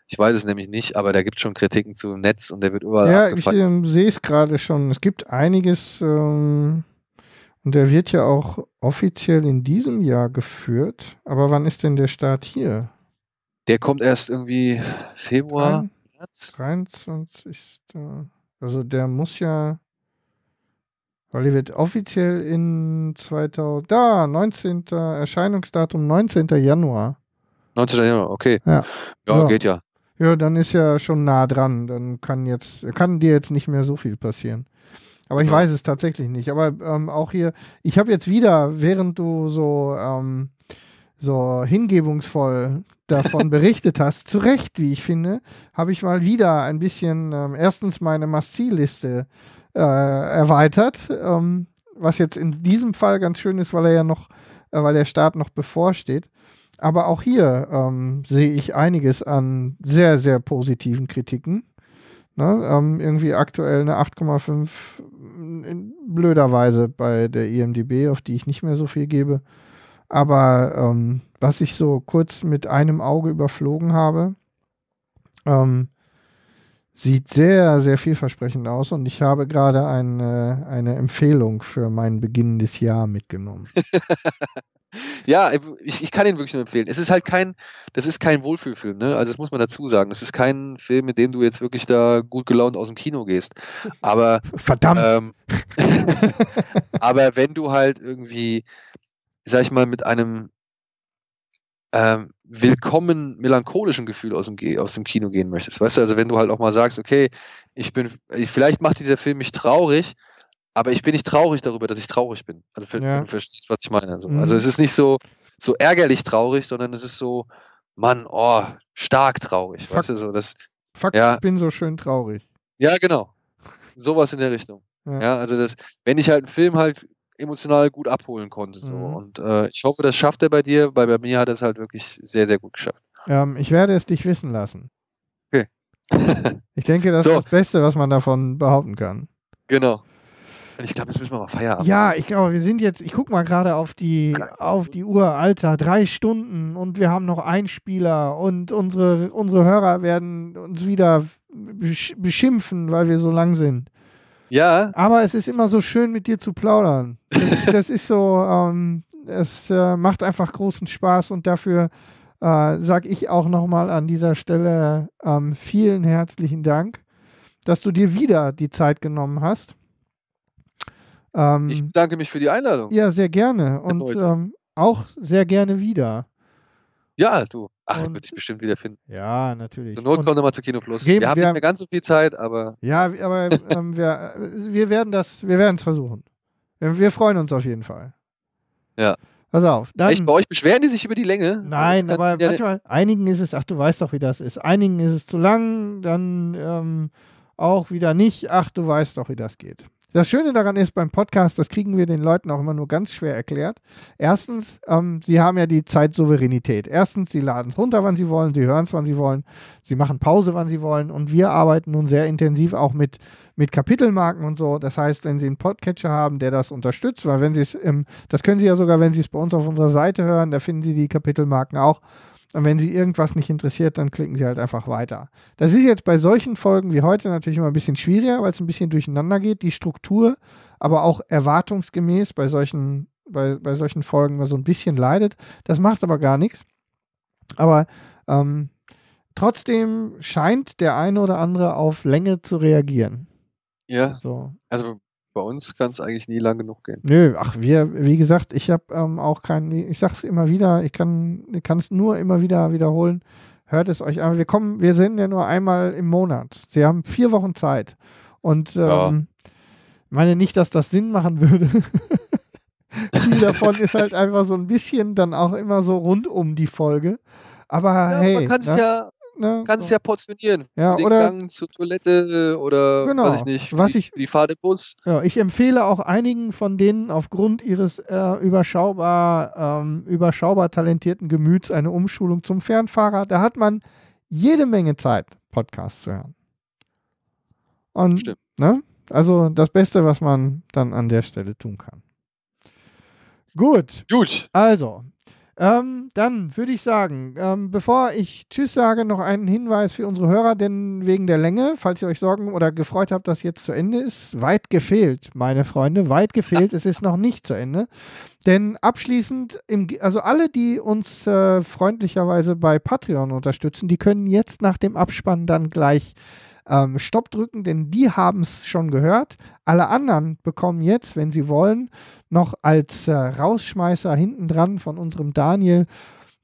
Ich weiß es nämlich nicht, aber da gibt es schon Kritiken zu im Netz und der wird überall Ja, ich abgefeiert. ähm, sehe es gerade schon. Es gibt einiges ähm, und der wird ja auch offiziell in diesem Jahr geführt. Aber wann ist denn der Start hier? Der kommt erst irgendwie Februar, Rein- März. 23. Also der muss ja, weil der wird offiziell in 2000, da, 19. Erscheinungsdatum 19. Januar. 19. Januar, okay. Ja. Ja, So. geht ja. Ja, dann ist ja schon nah dran. Dann kann jetzt, kann dir jetzt nicht mehr so viel passieren. Aber ich weiß es tatsächlich nicht. Aber ähm, auch hier, ich habe jetzt wieder, während du so, ähm, so hingebungsvoll davon berichtet hast, zu Recht, wie ich finde, habe ich mal wieder ein bisschen ähm, erstens meine Must-See-Liste äh, erweitert. Ähm, was jetzt in diesem Fall ganz schön ist, weil er ja noch, äh, weil der Start noch bevorsteht. Aber auch hier ähm, sehe ich einiges an sehr, sehr positiven Kritiken. Ne? Ähm, irgendwie aktuell eine 8,5 in blöderweise bei der IMDB, auf die ich nicht mehr so viel gebe. Aber ähm, was ich so kurz mit einem Auge überflogen habe, ähm, sieht sehr, sehr vielversprechend aus und ich habe gerade eine, eine Empfehlung für mein beginnendes Jahr mitgenommen. Ja, ich, ich kann ihn wirklich nur empfehlen. Es ist halt kein, das ist kein Wohlfühlfilm, ne? Also das muss man dazu sagen. Das ist kein Film, mit dem du jetzt wirklich da gut gelaunt aus dem Kino gehst. Aber Verdammt! Ähm, aber wenn du halt irgendwie, sag ich mal, mit einem ähm, willkommen melancholischen Gefühl aus dem, aus dem Kino gehen möchtest, weißt du, also wenn du halt auch mal sagst, okay, ich bin, ich- vielleicht macht dieser Film mich traurig, aber ich bin nicht traurig darüber, dass ich traurig bin. Also für, Ja. du verstehst, was ich meine. So. Mhm. Also es ist nicht so, so ärgerlich traurig, sondern es ist so, Mann, oh, stark traurig, Fuck. weißt du, so, das, Fuck, ja. ich bin so schön traurig. ja, genau. Sowas in der Richtung. Ja. Ja, also das, wenn ich halt einen Film halt emotional gut abholen konnte. So. Mhm. Und äh, ich hoffe, das schafft er bei dir, weil bei mir hat er es halt wirklich sehr, sehr gut geschafft. Ähm, ich werde es dich wissen lassen. Okay. Ich denke, das So. ist das Beste, was man davon behaupten kann. genau. Ich glaube, jetzt müssen wir mal Feierabend Ja, ich glaube, wir sind jetzt, ich guck mal gerade auf die, auf die Uhr, Alter, drei Stunden und wir haben noch Einspieler und unsere, unsere Hörer werden uns wieder besch beschimpfen, weil wir so lang sind. Ja, Aber es ist immer so schön, mit dir zu plaudern. Das, das ist so, ähm, es äh, macht einfach großen Spaß und dafür äh, sage ich auch nochmal an dieser Stelle ähm, vielen herzlichen Dank. dass du dir wieder die Zeit genommen hast. Ähm, Ich bedanke mich für die Einladung. Ja, ja, sehr gerne. Und ähm, auch sehr gerne wieder. du. Ach, Und- wird sich bestimmt wiederfinden. Ja, natürlich. Zur Not kommt nochmal zu Kino Plus. Geben wir haben wir- nicht mehr ganz so viel Zeit, aber Ja, aber ähm, wir, äh, wir werden das, wir werden es versuchen. Wir, wir freuen uns auf jeden Fall. Ja. Pass auf. Dann, echt, bei euch beschweren die sich über die Länge? nein, Das kann aber ja- manchmal, einigen ist es, ach, du weißt doch, wie das ist. Einigen ist es zu lang, dann ähm, auch wieder nicht. Ach, du weißt doch, wie das geht. Das Schöne daran ist beim Podcast, das kriegen wir den Leuten auch immer nur ganz schwer erklärt. Erstens, ähm, sie haben ja die Zeitsouveränität. Erstens, sie laden es runter, wann sie wollen, sie hören es, wann sie wollen, sie machen Pause, wann sie wollen. Und wir arbeiten nun sehr intensiv auch mit, mit Kapitelmarken und so. Das heißt, wenn sie einen Podcatcher haben, der das unterstützt, weil wenn sie es, das können sie ja sogar, wenn sie es bei uns auf unserer Seite hören, da finden sie die Kapitelmarken auch. Und wenn sie irgendwas nicht interessiert, dann klicken sie halt einfach weiter. Das ist jetzt bei solchen Folgen wie heute natürlich immer ein bisschen schwieriger, weil es ein bisschen durcheinander geht, die Struktur, aber auch erwartungsgemäß bei solchen, bei, bei solchen Folgen mal so ein bisschen leidet. Das macht aber gar nichts. Aber ähm, trotzdem scheint der eine oder andere auf Länge zu reagieren. Ja, So. also bei uns kann es eigentlich nie lang genug gehen. Nö, ach, wir, wie gesagt, ich habe ähm, auch keinen, ich sag's immer wieder, ich kann es nur immer wieder wiederholen. Hört es euch an. Wir kommen, wir sind ja nur einmal im Monat. Sie haben vier Wochen Zeit. Und Ja. ähm, meine nicht, dass das Sinn machen würde. Viel davon ist halt einfach so ein bisschen dann auch immer so rund um die Folge. Aber Ja, hey, man kann es ne, ja, ne, kann's so. ja portionieren. Ja, den oder- Gang zur Toilette oder Genau, weiß ich nicht, was die, ich- die Fahrt im Bus. Ja, ich empfehle auch einigen von denen aufgrund ihres äh, überschaubar, ähm, überschaubar talentierten Gemüts eine Umschulung zum Fernfahrer. Da hat man jede Menge Zeit, Podcasts zu hören. Und, Stimmt. ne? Also das Beste, was man dann an der Stelle tun kann. Gut, Gut. also, ähm, dann würde ich sagen, ähm, bevor ich Tschüss sage, noch einen Hinweis für unsere Hörer, denn wegen der Länge, falls ihr euch Sorgen oder gefreut habt, dass jetzt zu Ende ist, weit gefehlt, meine Freunde, weit gefehlt, es ist noch nicht zu Ende. Denn abschließend, im, also alle, die uns äh, freundlicherweise bei Patreon unterstützen, die können jetzt nach dem Abspann dann gleich ähm, Stopp drücken, denn die haben es schon gehört. Alle anderen bekommen jetzt, wenn sie wollen, noch als äh, Rausschmeißer hinten dran von unserem Daniel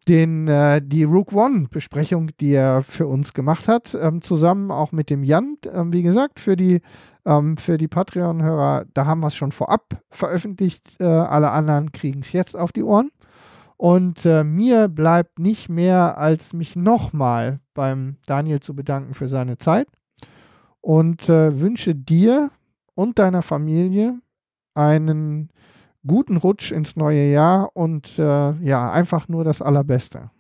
den, äh, die Rook One-Besprechung, die er für uns gemacht hat, ähm, zusammen auch mit dem Jan. Ähm, wie gesagt, für die, ähm, die Patreon-Hörer, da haben wir es schon vorab veröffentlicht. Äh, alle anderen kriegen es jetzt auf die Ohren. Und äh, mir bleibt nicht mehr, als mich nochmal beim Daniel zu bedanken für seine Zeit und äh, wünsche dir und deiner Familie einen guten Rutsch ins neue Jahr und äh, ja, einfach nur das Allerbeste.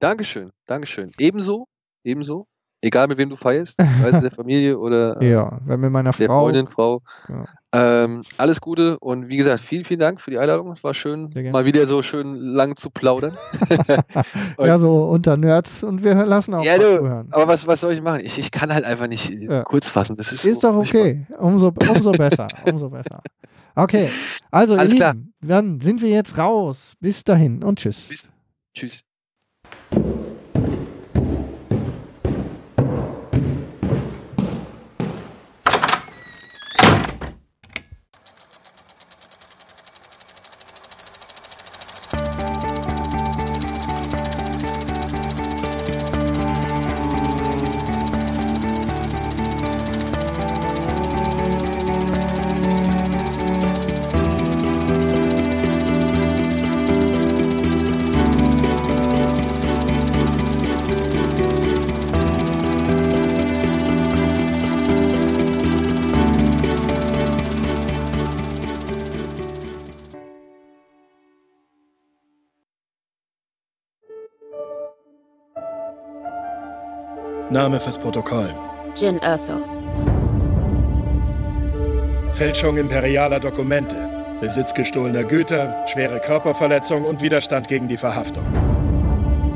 Dankeschön, Dankeschön. Ebenso, ebenso. Egal mit wem du feierst, es der Familie oder äh, Ja, wenn mir meiner der Frau. Freundin, Frau. Ja. Ähm, alles Gute und wie gesagt, vielen, vielen Dank für die Einladung. Es war schön, mal wieder so schön lang zu plaudern. ja, so unter Nerds und wir lassen auch Ja, du, zuhören. Aber was, was soll ich machen? Ich, ich kann halt einfach nicht äh, Ja. kurz fassen. Das ist, Ist so doch okay. Umso, umso besser. Umso besser. Okay, also ihr Alles klar. Lieben, dann sind wir jetzt raus. Bis dahin und tschüss. Bis- Tschüss. Name fürs Protokoll. Jin Erso. Fälschung imperialer Dokumente. Besitz gestohlener Güter, schwere Körperverletzung und Widerstand gegen die Verhaftung.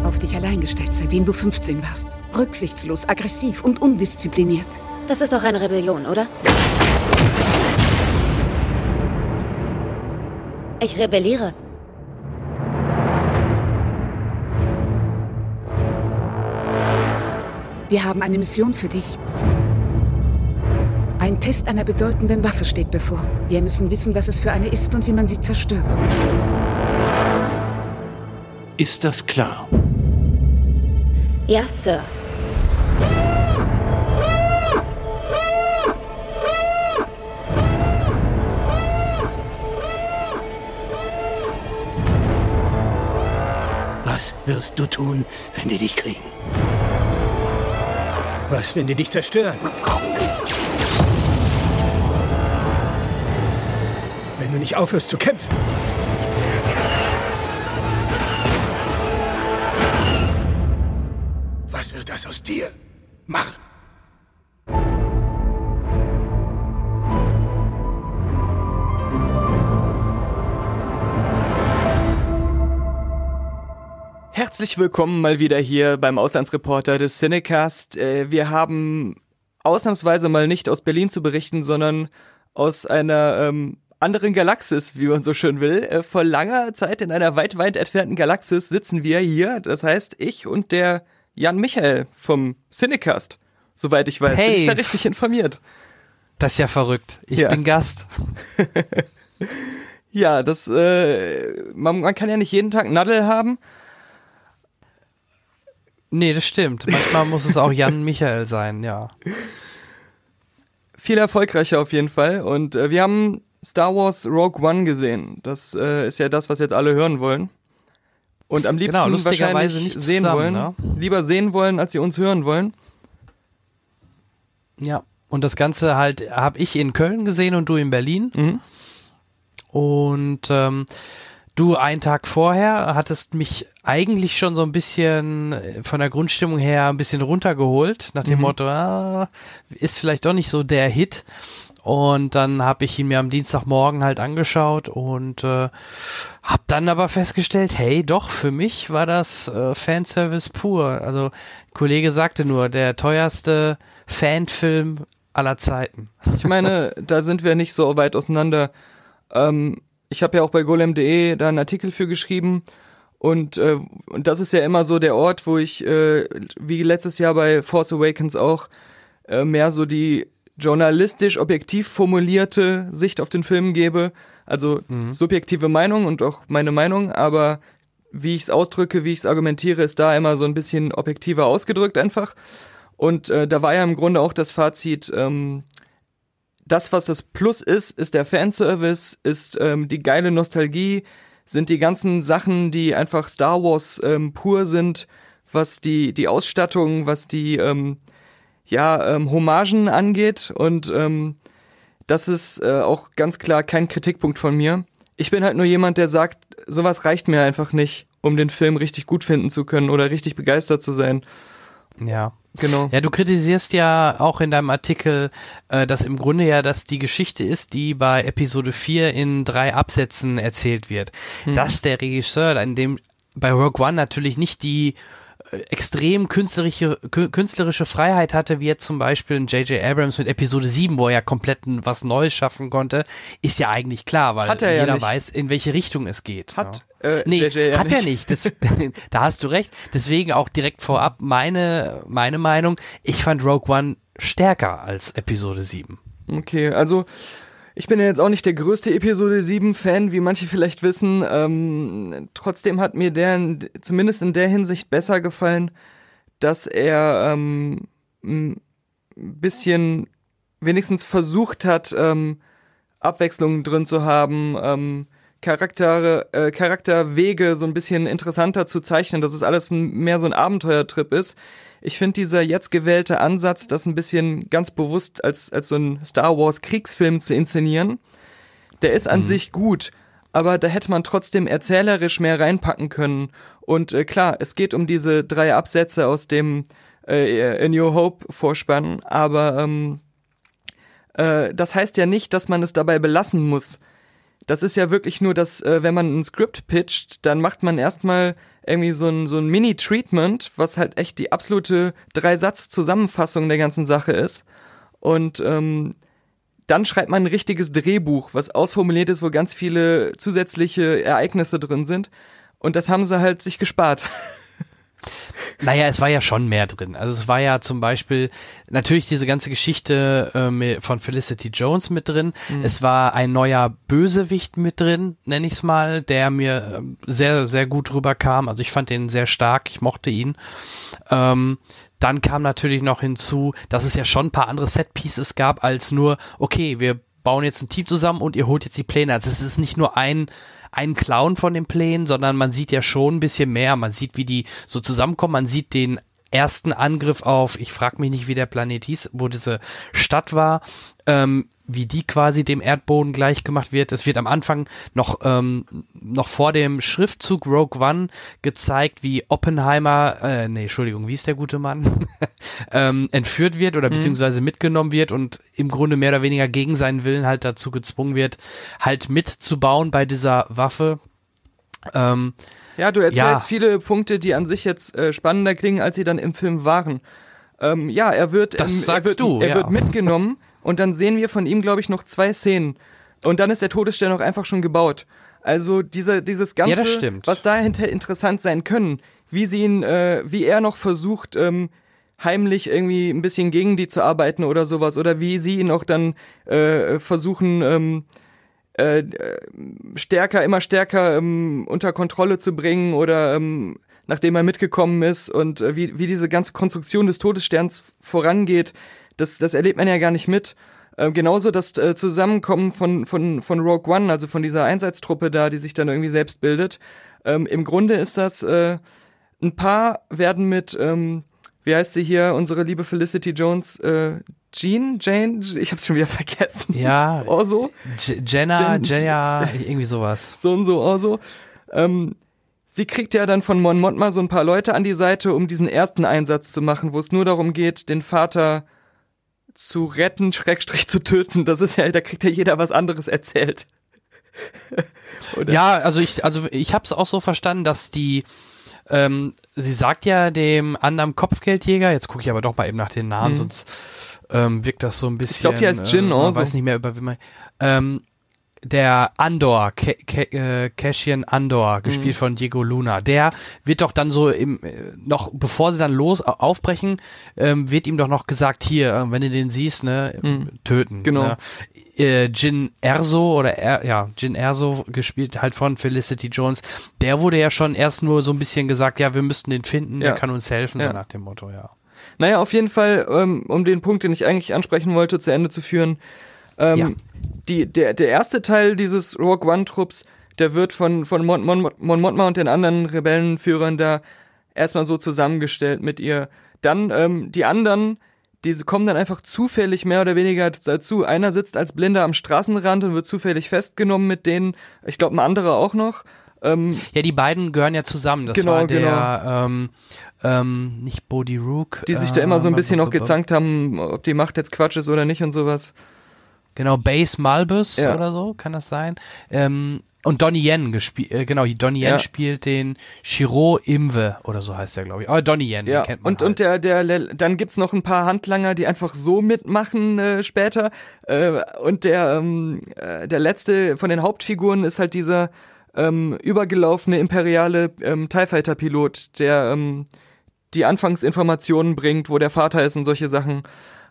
Auf dich allein gestellt, seitdem du 15 warst. Rücksichtslos, aggressiv und undiszipliniert. Das ist doch eine Rebellion, oder? Ich rebelliere. Wir haben eine Mission für dich. Ein Test einer bedeutenden Waffe steht bevor. Wir müssen wissen, was es für eine ist und wie man sie zerstört. Ist das klar? Ja, Sir. Was wirst du tun, wenn die dich kriegen? Was, wenn die dich zerstören? Wenn du nicht aufhörst zu kämpfen. Was wird das aus dir Herzlich willkommen mal wieder hier beim Auslandsreporter des Cinecast. Äh, Wir haben ausnahmsweise mal nicht aus Berlin zu berichten, sondern aus einer ähm, anderen Galaxis, wie man so schön will. Äh, Vor langer Zeit in einer weit, weit entfernten Galaxis sitzen wir hier. Das heißt, ich und der Jan Michael vom Cinecast. Soweit ich weiß, bin Hey. ich da richtig informiert. Das ist ja verrückt. Ich Ja. bin Gast. Ja, das, äh, man, man kann ja nicht jeden Tag Nadel haben. Nee, das stimmt. Manchmal muss es auch Jan Michael sein, ja. viel erfolgreicher auf jeden Fall. Und äh, wir haben Star Wars Rogue One gesehen. Das äh, ist ja das, was jetzt alle hören wollen. Und am liebsten Genau, wahrscheinlich nicht sehen zusammen, wollen. ne? Lieber sehen wollen, als sie uns hören wollen. Ja. Und das Ganze halt habe ich in Köln gesehen und du in Berlin. Mhm. Und ähm, du einen Tag vorher hattest mich eigentlich schon so ein bisschen äh, von der Grundstimmung her ein bisschen runtergeholt, nach dem Mhm. Motto, ah, ist vielleicht doch nicht so der Hit. Und dann habe ich ihn mir am Dienstagmorgen halt angeschaut und äh, habe dann aber festgestellt, hey, doch, für mich war das äh, Fanservice pur. Also Kollege sagte nur, der teuerste Fanfilm aller Zeiten. Ich meine, da sind wir nicht so weit auseinander. Ähm, ich habe ja auch bei golem.de da einen Artikel für geschrieben. Und, äh, und das ist ja immer so der Ort, wo ich, äh, wie letztes Jahr bei Force Awakens auch, äh, mehr so die journalistisch objektiv formulierte Sicht auf den Film gebe. Also subjektive Meinung und auch meine Meinung, aber wie ich es ausdrücke, wie ich es argumentiere, ist da immer so ein bisschen objektiver ausgedrückt einfach. Und äh, da war ja im Grunde auch das Fazit, ähm, das, was das Plus ist, ist der Fanservice, ist ähm, die geile Nostalgie, sind die ganzen Sachen, die einfach Star Wars ähm, pur sind, was die, die Ausstattung, was die ähm, ja, ähm, Hommagen angeht. Und ähm, das ist äh, auch ganz klar kein Kritikpunkt von mir. Ich bin halt nur jemand, der sagt, sowas reicht mir einfach nicht, um den Film richtig gut finden zu können oder richtig begeistert zu sein. Ja. Genau. Ja, du kritisierst ja auch in deinem Artikel, äh, dass im Grunde ja das die Geschichte ist, die bei Episode 4 in drei Absätzen erzählt wird. Hm. Dass der Regisseur in dem bei Rogue One natürlich nicht die extrem künstlerische, kü- künstlerische Freiheit hatte, wie jetzt zum Beispiel ein J.J. Abrams mit Episode 7, wo er ja komplett was Neues schaffen konnte, ist ja eigentlich klar, weil er ja jeder nicht. weiß, in welche Richtung es geht. Hat ja. äh, Nee, JJ ja hat er nicht. Das, da hast du recht. Deswegen auch direkt vorab meine, meine Meinung. Ich fand Rogue One stärker als Episode 7. Okay, also ich bin ja jetzt auch nicht der größte Episode 7 Fan, wie manche vielleicht wissen. Ähm, trotzdem hat mir der in- zumindest in der Hinsicht besser gefallen, dass er ähm, ein bisschen wenigstens versucht hat, ähm, Abwechslungen drin zu haben, ähm, Charaktere, äh, Charakterwege so ein bisschen interessanter zu zeichnen, dass es alles ein, mehr so ein Abenteuertrip ist. Ich finde dieser jetzt gewählte Ansatz, das ein bisschen ganz bewusst als, als so ein Star Wars Kriegsfilm zu inszenieren, der ist an sich gut, aber da hätte man trotzdem erzählerisch mehr reinpacken können. Und äh, klar, es geht um diese drei Absätze aus dem äh, A New Hope Vorspann, aber ähm, äh, das heißt ja nicht, dass man es dabei belassen muss. Das ist ja wirklich nur, dass äh, wenn man ein Skript pitcht, dann macht man erstmal irgendwie so ein, so ein Mini-Treatment, was halt echt die absolute Dreisatz-Zusammenfassung der ganzen Sache ist. Und ähm, dann schreibt man ein richtiges Drehbuch, was ausformuliert ist, wo ganz viele zusätzliche Ereignisse drin sind. Und das haben sie halt sich gespart. Naja, es war ja schon mehr drin. Also es war ja zum Beispiel natürlich diese ganze Geschichte äh, von Felicity Jones mit drin. Mhm. Es war ein neuer Bösewicht mit drin, nenne ich es mal, der mir äh, sehr, sehr gut rüberkam. Also ich fand den sehr stark, ich mochte ihn. Ähm, dann kam natürlich noch hinzu, dass es ja schon ein paar andere Set-Pieces gab, als nur, okay, wir bauen jetzt ein Team zusammen und ihr holt jetzt die Pläne. Also es ist nicht nur ein ein Clown von den Plänen, sondern man sieht ja schon ein bisschen mehr. Man sieht, wie die so zusammenkommen. Man sieht den ersten Angriff auf, ich frage mich nicht, wie der Planet hieß, wo diese Stadt war, ähm, wie die quasi dem Erdboden gleichgemacht wird. Es wird am Anfang noch, ähm, noch vor dem Schriftzug Rogue One gezeigt, wie Oppenheimer, äh, nee, Entschuldigung, wie ist der gute Mann, ähm, entführt wird oder mhm. beziehungsweise mitgenommen wird und im Grunde mehr oder weniger gegen seinen Willen halt dazu gezwungen wird, halt mitzubauen bei dieser Waffe. Ähm, ja, du erzählst ja. viele Punkte, die an sich jetzt äh, spannender klingen, als sie dann im Film waren. Ähm, ja, er wird, das ähm, sagst er wird, du, er ja. wird mitgenommen und dann sehen wir von ihm, glaube ich, noch zwei Szenen. Und dann ist der Todesstern auch einfach schon gebaut. Also diese, dieses Ganze, ja, was dahinter interessant sein können, wie sie ihn, äh, wie er noch versucht, ähm, heimlich irgendwie ein bisschen gegen die zu arbeiten oder sowas, oder wie sie ihn auch dann äh, versuchen, ähm, äh, stärker, immer stärker ähm, unter Kontrolle zu bringen oder ähm, nachdem er mitgekommen ist und äh, wie, wie diese ganze Konstruktion des Todessterns vorangeht, das, das erlebt man ja gar nicht mit. Äh, genauso das äh, Zusammenkommen von, von, von Rogue One, also von dieser Einsatztruppe da, die sich dann irgendwie selbst bildet. Ähm, Im Grunde ist das, äh, ein paar werden mit, ähm, wie heißt sie hier, unsere liebe Felicity Jones, äh, Jean, Jane, ich hab's schon wieder vergessen. Ja. Orso? Jenna, Jenna, irgendwie sowas. So und so, Orso. Ähm, sie kriegt ja dann von Mon Montma so ein paar Leute an die Seite, um diesen ersten Einsatz zu machen, wo es nur darum geht, den Vater zu retten, Schrägstrich zu töten. Das ist ja, da kriegt ja jeder was anderes erzählt. ja, also ich, also ich hab's auch so verstanden, dass die, ähm, sie sagt ja dem anderen Kopfgeldjäger, jetzt gucke ich aber doch mal eben nach den Namen, mhm. sonst ähm, wirkt das so ein bisschen. Ich glaube, die heißt Jin äh, auch. Ich weiß nicht mehr über wie man. Ähm, der Andor, Ke Ke äh, Cassian Andor, gespielt mhm. von Diego Luna, der wird doch dann so im, äh, noch, bevor sie dann los aufbrechen, ähm, wird ihm doch noch gesagt, hier, äh, wenn du den siehst, ne, mhm. töten. Genau. Ne? Äh, Jin Erso oder er, ja, Jin Erso, gespielt halt von Felicity Jones, der wurde ja schon erst nur so ein bisschen gesagt, ja, wir müssten den finden, ja. der kann uns helfen, ja. so nach dem Motto, ja. Naja, auf jeden Fall, ähm, um den Punkt, den ich eigentlich ansprechen wollte, zu Ende zu führen. Ähm, ja. die, der, der erste Teil dieses Rogue One-Trupps, der wird von, von Mon, Mon, Mon Montma und den anderen Rebellenführern da erstmal so zusammengestellt mit ihr. Dann ähm, die anderen, die kommen dann einfach zufällig mehr oder weniger dazu. Einer sitzt als Blinder am Straßenrand und wird zufällig festgenommen mit denen. Ich glaube, ein anderer auch noch. Ähm, ja, die beiden gehören ja zusammen. Das genau, war der, genau. ähm, ähm, nicht Bodhi Rook. Die sich da immer so ein bisschen noch gezankt haben, ob die Macht jetzt Quatsch ist oder nicht und sowas. Genau, Base Malbus ja. oder so, kann das sein? Ähm, und Donnie Yen gespielt, äh, genau, Donnie Yen ja. spielt den Shiro Imwe oder so heißt der, glaube ich. Aber Donnie Yen, ja. den kennt man. Und, halt. und der, der, dann gibt's noch ein paar Handlanger, die einfach so mitmachen äh, später. Äh, und der, ähm, äh, der letzte von den Hauptfiguren ist halt dieser ähm, übergelaufene imperiale ähm, TIE Fighter Pilot, der ähm, die Anfangsinformationen bringt, wo der Vater ist und solche Sachen.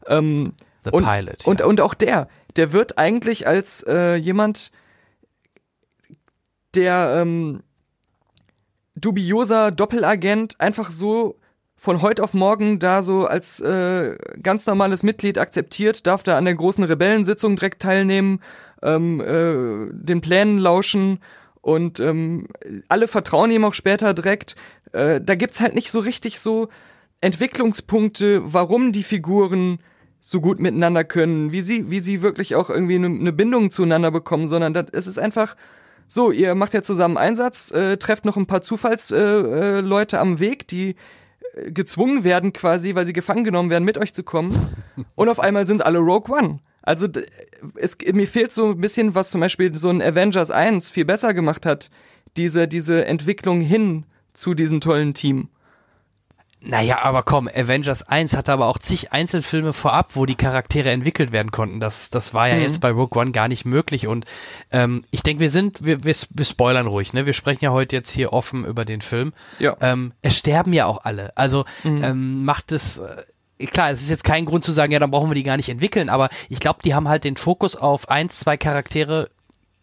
Ähm, The und, Pilot. Und, ja. und auch der, der wird eigentlich als äh, jemand, der ähm, dubioser Doppelagent einfach so von heute auf morgen da so als äh, ganz normales Mitglied akzeptiert, darf da an der großen Rebellensitzung direkt teilnehmen, ähm, äh, den Plänen lauschen und ähm, alle vertrauen ihm auch später direkt. Äh, da gibt's halt nicht so richtig so Entwicklungspunkte, warum die Figuren so gut miteinander können, wie sie, wie sie wirklich auch irgendwie eine ne Bindung zueinander bekommen, sondern das, es ist einfach so, ihr macht ja zusammen Einsatz, äh, trefft noch ein paar Zufallsleute äh, äh, am Weg, die äh, gezwungen werden quasi, weil sie gefangen genommen werden, mit euch zu kommen. Und auf einmal sind alle Rogue One. Also es, mir fehlt so ein bisschen, was zum Beispiel so ein Avengers 1 viel besser gemacht hat, diese, diese Entwicklung hin zu diesem tollen Team. Naja, aber komm, Avengers 1 hatte aber auch zig Einzelfilme vorab, wo die Charaktere entwickelt werden konnten. Das, das war ja Mhm. jetzt bei Rogue One gar nicht möglich. Und ähm, ich denke, wir sind, wir, wir, wir spoilern ruhig, ne? Wir sprechen ja heute jetzt hier offen über den Film. Ja. Ähm, es sterben ja auch alle. Also Mhm. ähm, macht es. Äh, Klar, es ist jetzt kein Grund zu sagen, ja, dann brauchen wir die gar nicht entwickeln, aber ich glaube, die haben halt den Fokus auf eins, zwei Charaktere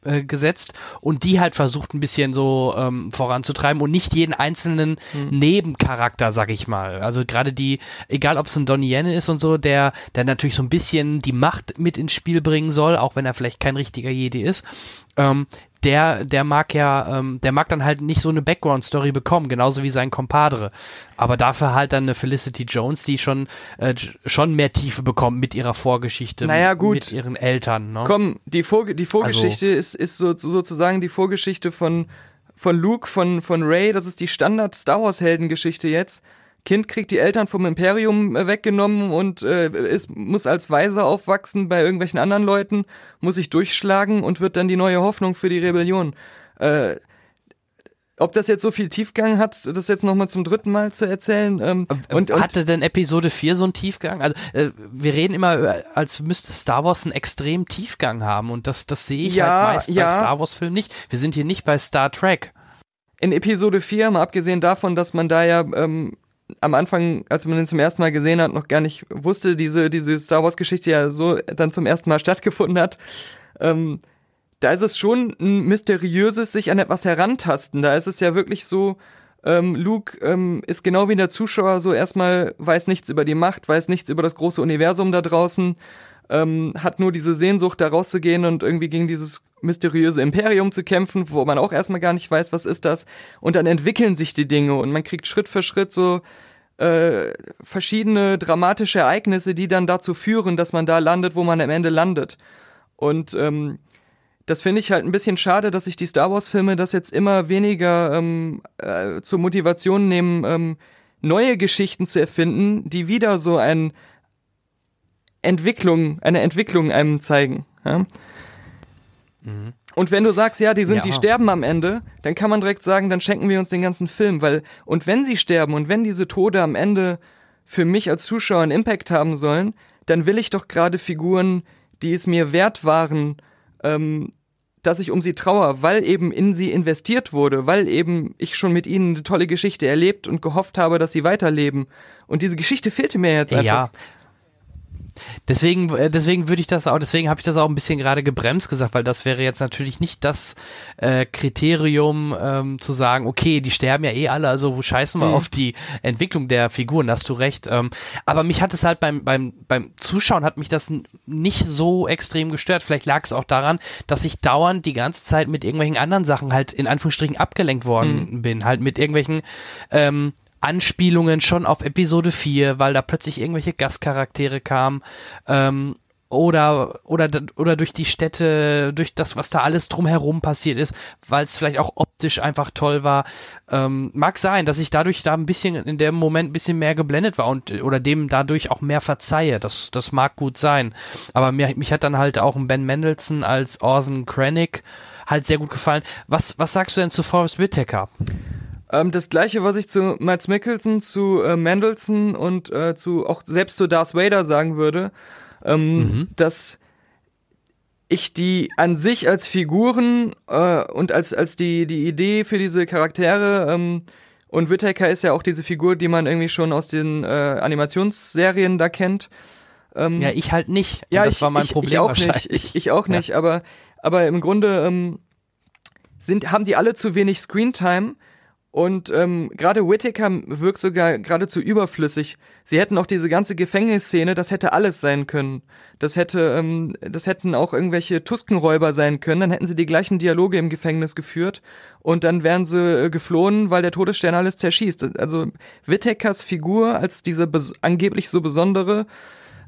äh, gesetzt und die halt versucht ein bisschen so ähm, voranzutreiben und nicht jeden einzelnen Nebencharakter, sag ich mal. Also gerade die, egal ob es ein Donnie Yen ist und so, der, der natürlich so ein bisschen die Macht mit ins Spiel bringen soll, auch wenn er vielleicht kein richtiger Jedi ist, ähm, der, der mag ja, ähm, der mag dann halt nicht so eine Background-Story bekommen, genauso wie sein Compadre. Aber dafür halt dann eine Felicity Jones, die schon, äh, schon mehr Tiefe bekommt mit ihrer Vorgeschichte, Naja, gut. mit ihren Eltern. Ne? Komm, die, Vor die Vorgeschichte Also- ist, ist so, sozusagen die Vorgeschichte von, von Luke, von, von Ray. Das ist die Standard-Star Wars-Heldengeschichte jetzt. Kind kriegt die Eltern vom Imperium äh, weggenommen und äh, ist, muss als Weise aufwachsen bei irgendwelchen anderen Leuten, muss sich durchschlagen und wird dann die neue Hoffnung für die Rebellion. Äh, ob das jetzt so viel Tiefgang hat, das jetzt nochmal zum dritten Mal zu erzählen. Ähm, und, und Hatte denn Episode 4 so einen Tiefgang? Also, äh, wir reden immer, äh, als müsste Star Wars einen extremen Tiefgang haben und das, das sehe ich Ja, halt meist ja. bei Star Wars-Filmen nicht. Wir sind hier nicht bei Star Trek. in Episode 4, mal abgesehen davon, dass man da ja ähm, am Anfang, als man den zum ersten Mal gesehen hat, noch gar nicht wusste, diese, diese Star Wars-Geschichte ja so dann zum ersten Mal stattgefunden hat, ähm, da ist es schon ein mysteriöses sich an etwas herantasten. Da ist es ja wirklich so, ähm, Luke ähm, ist genau wie der Zuschauer so erstmal weiß nichts über die Macht, weiß nichts über das große Universum da draußen, ähm, hat nur diese Sehnsucht, da rauszugehen und irgendwie gegen dieses mysteriöse Imperium zu kämpfen, wo man auch erstmal gar nicht weiß, was ist das. Und dann entwickeln sich die Dinge und man kriegt Schritt für Schritt so äh, verschiedene dramatische Ereignisse, die dann dazu führen, dass man da landet, wo man am Ende landet. Und ähm, das finde ich halt ein bisschen schade, dass sich die Star Wars-Filme das jetzt immer weniger ähm, äh, zur Motivation nehmen, ähm, neue Geschichten zu erfinden, die wieder so ein Entwicklung, eine Entwicklung einem zeigen. Ja? Und wenn du sagst, ja, die sind, die Ja. sterben am Ende, dann kann man direkt sagen, dann schenken wir uns den ganzen Film, weil, und wenn sie sterben und wenn diese Tode am Ende für mich als Zuschauer einen Impact haben sollen, dann will ich doch gerade Figuren, die es mir wert waren, ähm, dass ich um sie trauer, weil eben in sie investiert wurde, weil eben ich schon mit ihnen eine tolle Geschichte erlebt und gehofft habe, dass sie weiterleben. Und diese Geschichte fehlte mir jetzt einfach. Ja. Deswegen, äh, deswegen würde ich das auch, deswegen habe ich das auch ein bisschen gerade gebremst gesagt, weil das wäre jetzt natürlich nicht das äh, Kriterium ähm, zu sagen, okay, die sterben ja eh alle, also scheißen wir Mhm. auf die Entwicklung der Figuren, da hast du recht. Ähm, aber mich hat es halt beim, beim, beim Zuschauen hat mich das nicht so extrem gestört. Vielleicht lag es auch daran, dass ich dauernd die ganze Zeit mit irgendwelchen anderen Sachen halt in Anführungsstrichen abgelenkt worden bin, halt mit irgendwelchen ähm, Anspielungen schon auf Episode 4, weil da plötzlich irgendwelche Gastcharaktere kamen. Ähm, oder, oder, oder durch die Städte, durch das, was da alles drumherum passiert ist, weil es vielleicht auch optisch einfach toll war. Ähm, mag sein, dass ich dadurch da ein bisschen in dem Moment ein bisschen mehr geblendet war und oder dem dadurch auch mehr verzeihe. Das, das mag gut sein. Aber mir, mich hat dann halt auch ein Ben Mendelssohn als Orson Krennic halt sehr gut gefallen. Was, was sagst du denn zu Forrest Whitaker? Ähm, das gleiche, was ich zu Mads Mikkelsen, zu äh, Mendelssohn und äh, zu auch selbst zu Darth Vader sagen würde, ähm, dass ich die an sich als Figuren äh, und als, als die, die Idee für diese Charaktere ähm, und Whittaker ist ja auch diese Figur, die man irgendwie schon aus den äh, Animationsserien da kennt. Ähm, Ja, ich halt nicht. Ja, das ich, war mein ich, Problem ich auch nicht. Ich, ich auch nicht, aber, aber im Grunde ähm, sind, haben die alle zu wenig Screentime und ähm, gerade Whittaker wirkt sogar geradezu überflüssig. Sie hätten auch diese ganze Gefängnisszene, das hätte alles sein können. Das hätte, ähm, das hätten auch irgendwelche Tuskenräuber sein können. Dann hätten sie die gleichen Dialoge im Gefängnis geführt und dann wären sie äh, geflohen, weil der Todesstern alles zerschießt. Also Whittakers Figur als diese angeblich so besondere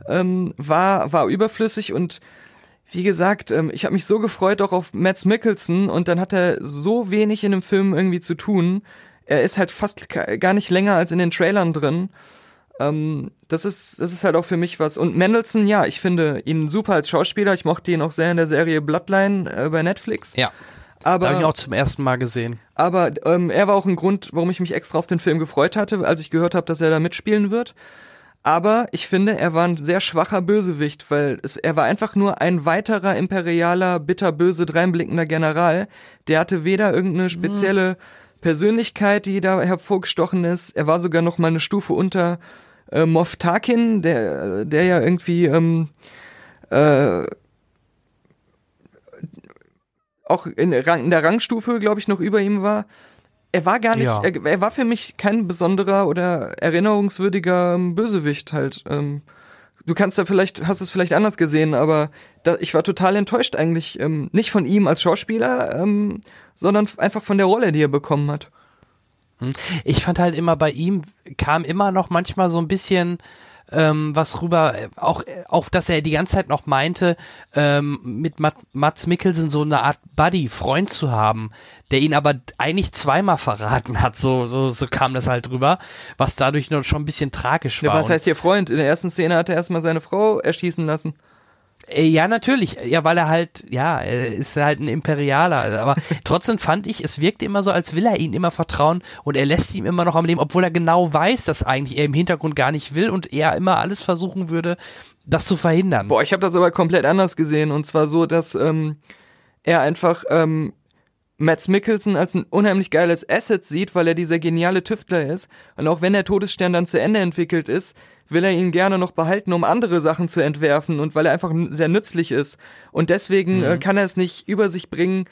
ähm, war war überflüssig und wie gesagt, ähm, ich habe mich so gefreut auch auf Mads Mikkelsen und dann hat er so wenig in dem Film irgendwie zu tun. Er ist halt fast gar nicht länger als in den Trailern drin. Ähm, das ist das ist halt auch für mich was. Und Mendelssohn, ja, ich finde ihn super als Schauspieler. Ich mochte ihn auch sehr in der Serie Bloodline äh, bei Netflix. Ja. Aber, Da habe ich ihn auch zum ersten Mal gesehen. aber ähm, er war auch ein Grund, warum ich mich extra auf den Film gefreut hatte, als ich gehört habe, dass er da mitspielen wird. Aber ich finde, er war ein sehr schwacher Bösewicht, weil es, er war einfach nur ein weiterer imperialer, bitterböse, dreinblickender General. Der hatte weder irgendeine spezielle Persönlichkeit, die da hervorgestochen ist. Er war sogar noch mal eine Stufe unter äh, Moff Tarkin, der, der ja irgendwie ähm, äh, auch in, in der Rangstufe, glaube ich, noch über ihm war. Er war gar nicht, Ja. er, er war für mich kein besonderer oder erinnerungswürdiger Bösewicht halt. Ähm, du kannst ja vielleicht, hast es vielleicht anders gesehen, aber da, ich war total enttäuscht eigentlich, ähm, nicht von ihm als Schauspieler, ähm, sondern einfach von der Rolle, die er bekommen hat. Ich fand halt immer bei ihm kam immer noch manchmal so ein bisschen ähm, was rüber, auch, auch dass er die ganze Zeit noch meinte, ähm, mit Mat Mats Mikkelsen so eine Art Buddy, Freund zu haben, der ihn aber eigentlich zweimal verraten hat, so, so, so kam das halt rüber, was dadurch noch schon ein bisschen tragisch Ja, war. was Und- heißt ihr Freund? In der ersten Szene hat er erstmal seine Frau erschießen lassen. Äh, Ja, natürlich. Ja, weil er halt, ja, er ist halt ein Imperialer. Aber trotzdem fand ich, es wirkte immer so, als will er ihm immer vertrauen und er lässt ihm immer noch am Leben, obwohl er genau weiß, dass eigentlich er im Hintergrund gar nicht will und er immer alles versuchen würde, das zu verhindern. Boah, ich habe das aber komplett anders gesehen. Und zwar so, dass ähm, er einfach ähm, Mads Mikkelsen als ein unheimlich geiles Asset sieht, weil er dieser geniale Tüftler ist. Und auch wenn der Todesstern dann zu Ende entwickelt ist, will er ihn gerne noch behalten, um andere Sachen zu entwerfen und weil er einfach sehr nützlich ist. Und deswegen äh, kann er es nicht über sich bringen,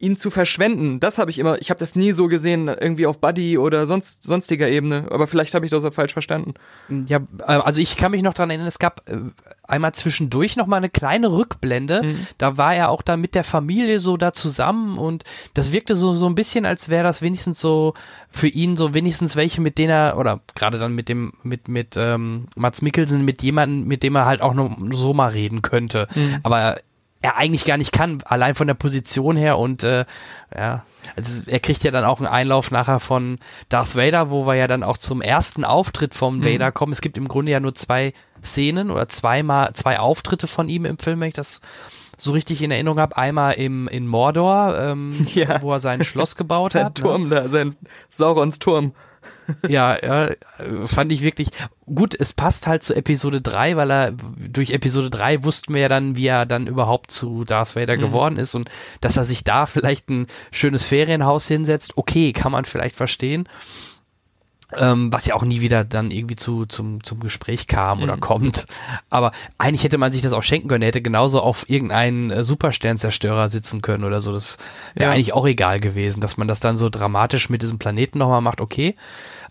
ihn zu verschwenden. Das habe ich immer, ich habe das nie so gesehen, irgendwie auf Buddy oder sonst sonstiger Ebene. Aber vielleicht habe ich das auch falsch verstanden. Ja, äh, also ich kann mich noch daran erinnern, es gab äh, einmal zwischendurch noch mal eine kleine Rückblende. Da war er auch dann mit der Familie so da zusammen und das wirkte so, so ein bisschen, als wäre das wenigstens so für ihn so wenigstens welche, mit denen er, oder gerade dann mit dem, mit, mit ähm, Mats Mikkelsen, mit jemandem, mit dem er halt auch noch so mal reden könnte. Aber er eigentlich gar nicht kann, allein von der Position her und äh, ja, also er kriegt ja dann auch einen Einlauf nachher von Darth Vader, wo wir ja dann auch zum ersten Auftritt vom Vader kommen. Es gibt im Grunde ja nur zwei Szenen oder zweimal zwei Auftritte von ihm im Film, wenn ich das so richtig in Erinnerung habe. Einmal im in Mordor, ähm, Ja. wo er sein Schloss gebaut Sein hat. ne? Turm da, sein Saurons Turm. Ja, ja, fand ich wirklich gut. Es passt halt zu Episode 3, weil er durch Episode 3 wussten wir ja dann, wie er dann überhaupt zu Darth Vader Mhm. geworden ist und dass er sich da vielleicht ein schönes Ferienhaus hinsetzt. Okay, kann man vielleicht verstehen. Ähm, was ja auch nie wieder dann irgendwie zu, zum, zum Gespräch kam Mhm. oder kommt. Aber eigentlich hätte man sich das auch schenken können. Er hätte genauso auf irgendeinen äh, Supersternzerstörer sitzen können oder so. Das wäre Ja. eigentlich auch egal gewesen, dass man das dann so dramatisch mit diesem Planeten nochmal macht. Okay.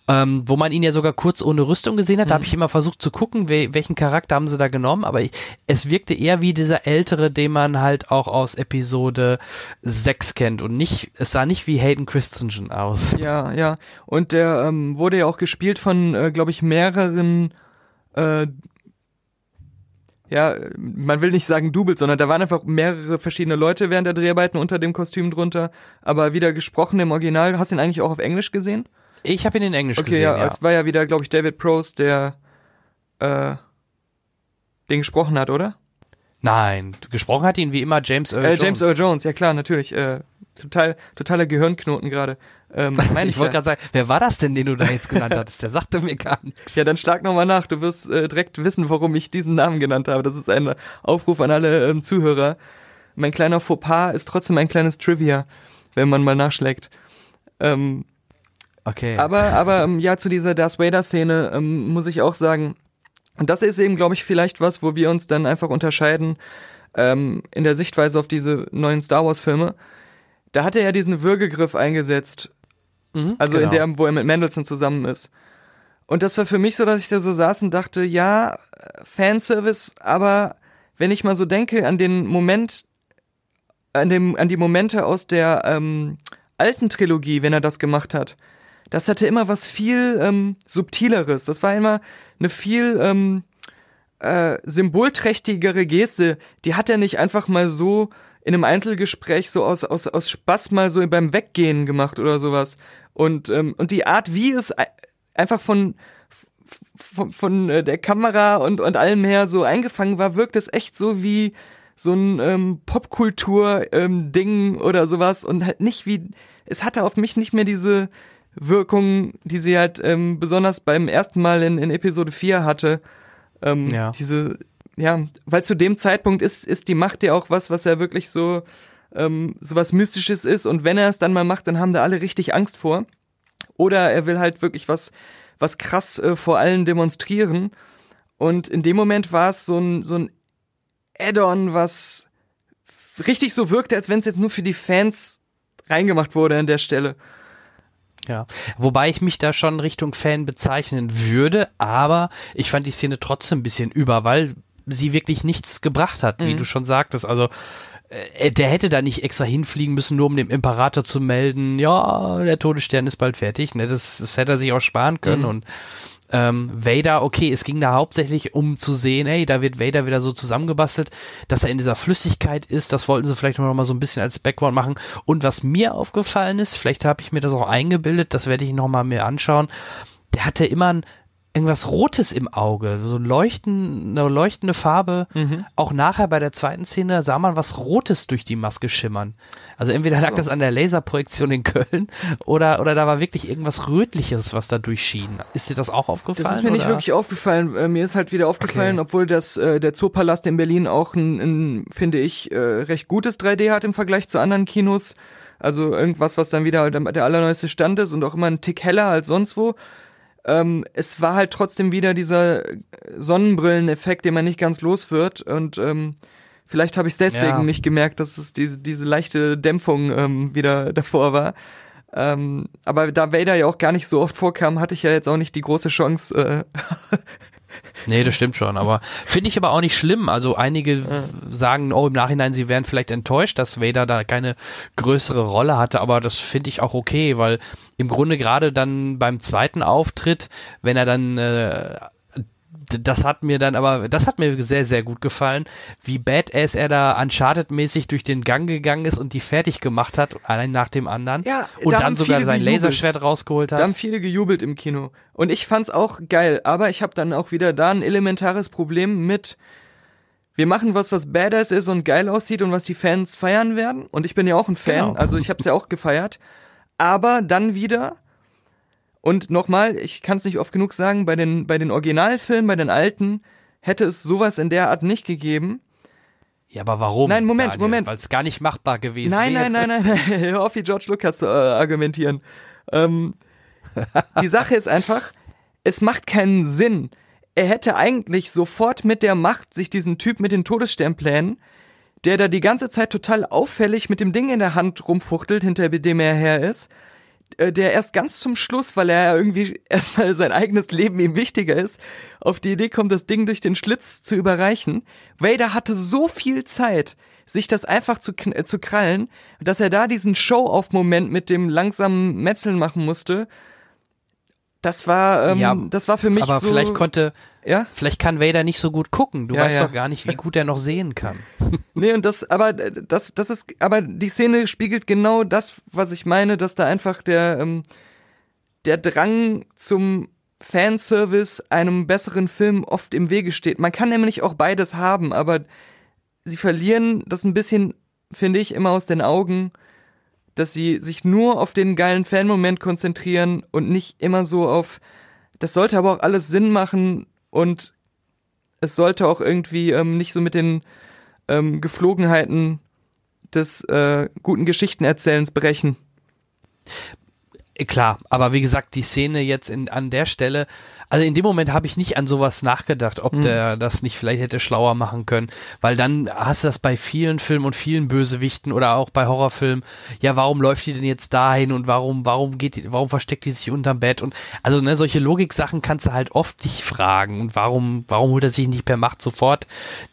Ähm, wo man ihn ja sogar kurz ohne Rüstung gesehen hat, da habe ich immer versucht zu gucken, we welchen Charakter haben sie da genommen, aber ich, es wirkte eher wie dieser ältere, den man halt auch aus Episode 6 kennt und nicht, es sah nicht wie Hayden Christensen aus. Ja, ja. Und der ähm, wurde ja auch gespielt von, äh, glaube ich, mehreren, äh, ja, man will nicht sagen Doubles, sondern da waren einfach mehrere verschiedene Leute während der Dreharbeiten unter dem Kostüm drunter, aber wieder gesprochen im Original. Hast du ihn eigentlich auch auf Englisch gesehen? Ich habe ihn in Englisch Okay, gesehen, ja, ja. es war ja wieder, glaube ich, David Prose, der äh, den gesprochen hat, oder? Nein, gesprochen hat ihn wie immer James Earl Äh, Jones. James Earl Jones, ja klar, natürlich. Äh, total, totaler Gehirnknoten gerade. Ähm, meine Ich wollte gerade sagen, wer war das denn, den du da jetzt genannt hattest? Der sagte mir gar nichts. Ja, dann schlag nochmal nach. Du wirst äh, direkt wissen, warum ich diesen Namen genannt habe. Das ist ein Aufruf an alle ähm, Zuhörer. Mein kleiner Fauxpas ist trotzdem ein kleines Trivia, wenn man mal nachschlägt. Ähm, Okay. aber, aber ähm, ja, zu dieser Darth Vader-Szene ähm, muss ich auch sagen, und das ist eben, glaube ich, vielleicht was, wo wir uns dann einfach unterscheiden ähm, in der Sichtweise auf diese neuen Star Wars-Filme. Da hat er ja diesen Würgegriff eingesetzt, Mhm, also in genau. der, wo er mit Mendelssohn zusammen ist. Und das war für mich so, dass ich da so saß und dachte, ja, Fanservice, aber wenn ich mal so denke an den Moment, an, dem, an die Momente aus der ähm, alten Trilogie, wenn er das gemacht hat, das hatte immer was viel ähm, subtileres. Das war immer eine viel ähm, äh, symbolträchtigere Geste. Die hat er nicht einfach mal so in einem Einzelgespräch so aus, aus, aus Spaß mal so beim Weggehen gemacht oder sowas. Und, ähm, und die Art, wie es ei- einfach von, von, von äh, der Kamera und, und allem her so eingefangen war, wirkt es echt so wie so ein ähm, Popkultur-Ding ähm, oder sowas und halt nicht wie, es hatte auf mich nicht mehr diese Wirkung, die sie halt ähm, besonders beim ersten Mal in, in Episode 4 hatte. Ähm, Ja. Diese, ja, weil zu dem Zeitpunkt ist, ist die Macht ja auch was, was ja wirklich so, ähm, so was Mystisches ist und wenn er es dann mal macht, dann haben da alle richtig Angst vor. Oder er will halt wirklich was, was krass äh, vor allen demonstrieren. Und in dem Moment war es so ein, so ein Add-on, was richtig so wirkte, als wenn es jetzt nur für die Fans reingemacht wurde an der Stelle. Ja, wobei ich mich da schon Richtung Fan bezeichnen würde, aber ich fand die Szene trotzdem ein bisschen über, weil sie wirklich nichts gebracht hat, wie Mhm. du schon sagtest. Also äh, der hätte da nicht extra hinfliegen müssen, nur um dem Imperator zu melden, ja, der Todesstern ist bald fertig. Ne? Das, das hätte er sich auch sparen können. Mhm. Und ähm, Vader, okay, es ging da hauptsächlich um zu sehen, hey, da wird Vader wieder so zusammengebastelt, dass er in dieser Flüssigkeit ist. Das wollten sie vielleicht noch mal so ein bisschen als Background machen. Und was mir aufgefallen ist, vielleicht habe ich mir das auch eingebildet, das werde ich noch mal mir anschauen. Der hatte immer ein, irgendwas Rotes im Auge, so leuchten, eine leuchtende Farbe. Mhm. Auch nachher bei der zweiten Szene sah man was Rotes durch die Maske schimmern. Also entweder lag So. das an der Laserprojektion in Köln oder, oder da war wirklich irgendwas Rötliches, was da durchschien. Ist dir das auch aufgefallen? Das ist mir nicht oder? wirklich aufgefallen. Äh, mir ist halt wieder aufgefallen, obwohl das äh, der Zoopalast in Berlin auch ein, ein finde ich, äh, recht gutes 3D hat im Vergleich zu anderen Kinos. Also irgendwas, was dann wieder der, der allerneueste Stand ist und auch immer ein Tick heller als sonst wo. Ähm, es war halt trotzdem wieder dieser Sonnenbrilleneffekt, den man nicht ganz los wird. Und ähm, vielleicht habe ich es deswegen Ja. nicht gemerkt, dass es diese, diese leichte Dämpfung ähm, wieder davor war. Ähm, aber da Vader ja auch gar nicht so oft vorkam, hatte ich ja jetzt auch nicht die große Chance. Äh, Nee, das stimmt schon, aber finde ich aber auch nicht schlimm. Also einige sagen, oh, im Nachhinein, sie wären vielleicht enttäuscht, dass Vader da keine größere Rolle hatte, aber das finde ich auch okay, weil im Grunde gerade dann beim zweiten Auftritt, wenn er dann äh, das hat mir dann aber, das hat mir sehr, sehr gut gefallen, wie badass er da Uncharted-mäßig durch den Gang gegangen ist und die fertig gemacht hat, einen nach dem anderen. Ja, und da dann sogar sein gejubelt. Laserschwert rausgeholt hat. Da haben viele gejubelt im Kino. Und ich fand's auch geil, aber ich habe dann auch wieder da ein elementares Problem mit wir machen was, was badass ist und geil aussieht und was die Fans feiern werden. Und ich bin ja auch ein Fan, Genau. also ich habe es ja auch gefeiert. Aber dann wieder, und nochmal, ich kann es nicht oft genug sagen, bei den, bei den Originalfilmen, bei den alten, hätte es sowas in der Art nicht gegeben. ja, aber warum? Nein, Moment, Moment. Weil es gar nicht machbar gewesen Nein, wäre. nein, nein, nein, nein. Hör auf, wie George Lucas zu äh, argumentieren. Ähm, die Sache ist einfach, es macht keinen Sinn. Er hätte eigentlich sofort mit der Macht sich diesen Typ mit den Todessternplänen, der da die ganze Zeit total auffällig mit dem Ding in der Hand rumfuchtelt, hinter dem er her ist, der erst ganz zum Schluss, weil er irgendwie erstmal sein eigenes Leben ihm wichtiger ist, auf die Idee kommt, das Ding durch den Schlitz zu überreichen. Vader hatte so viel Zeit, sich das einfach zu, äh, zu krallen, dass er da diesen Show-off-Moment mit dem langsamen Metzeln machen musste. Das war, ähm, Ja, das war für mich aber so. vielleicht konnte, ja? vielleicht kann Vader nicht so gut gucken. Du Ja, weißt ja. doch gar nicht, wie gut er noch sehen kann. Nee, und das, aber äh, das, das ist, aber die Szene spiegelt genau das, was ich meine, dass da einfach der, ähm, der Drang zum Fanservice einem besseren Film oft im Wege steht. Man kann nämlich auch beides haben, aber sie verlieren das ein bisschen, finde ich, immer aus den Augen, dass sie sich nur auf den geilen Fanmoment konzentrieren und nicht immer so auf, das sollte aber auch alles Sinn machen und es sollte auch irgendwie ähm, nicht so mit den ähm, Geflogenheiten des äh, guten Geschichtenerzählens brechen. Klar, aber wie gesagt, die Szene jetzt in, an der Stelle, also in dem Moment habe ich nicht an sowas nachgedacht, ob Hm. der das nicht vielleicht hätte schlauer machen können, weil dann hast du das bei vielen Filmen und vielen Bösewichten oder auch bei Horrorfilmen, ja, warum läuft die denn jetzt dahin und warum, warum geht die, warum versteckt die sich unterm Bett und also ne, solche Logiksachen kannst du halt oft dich fragen und warum, warum holt er sich nicht per Macht sofort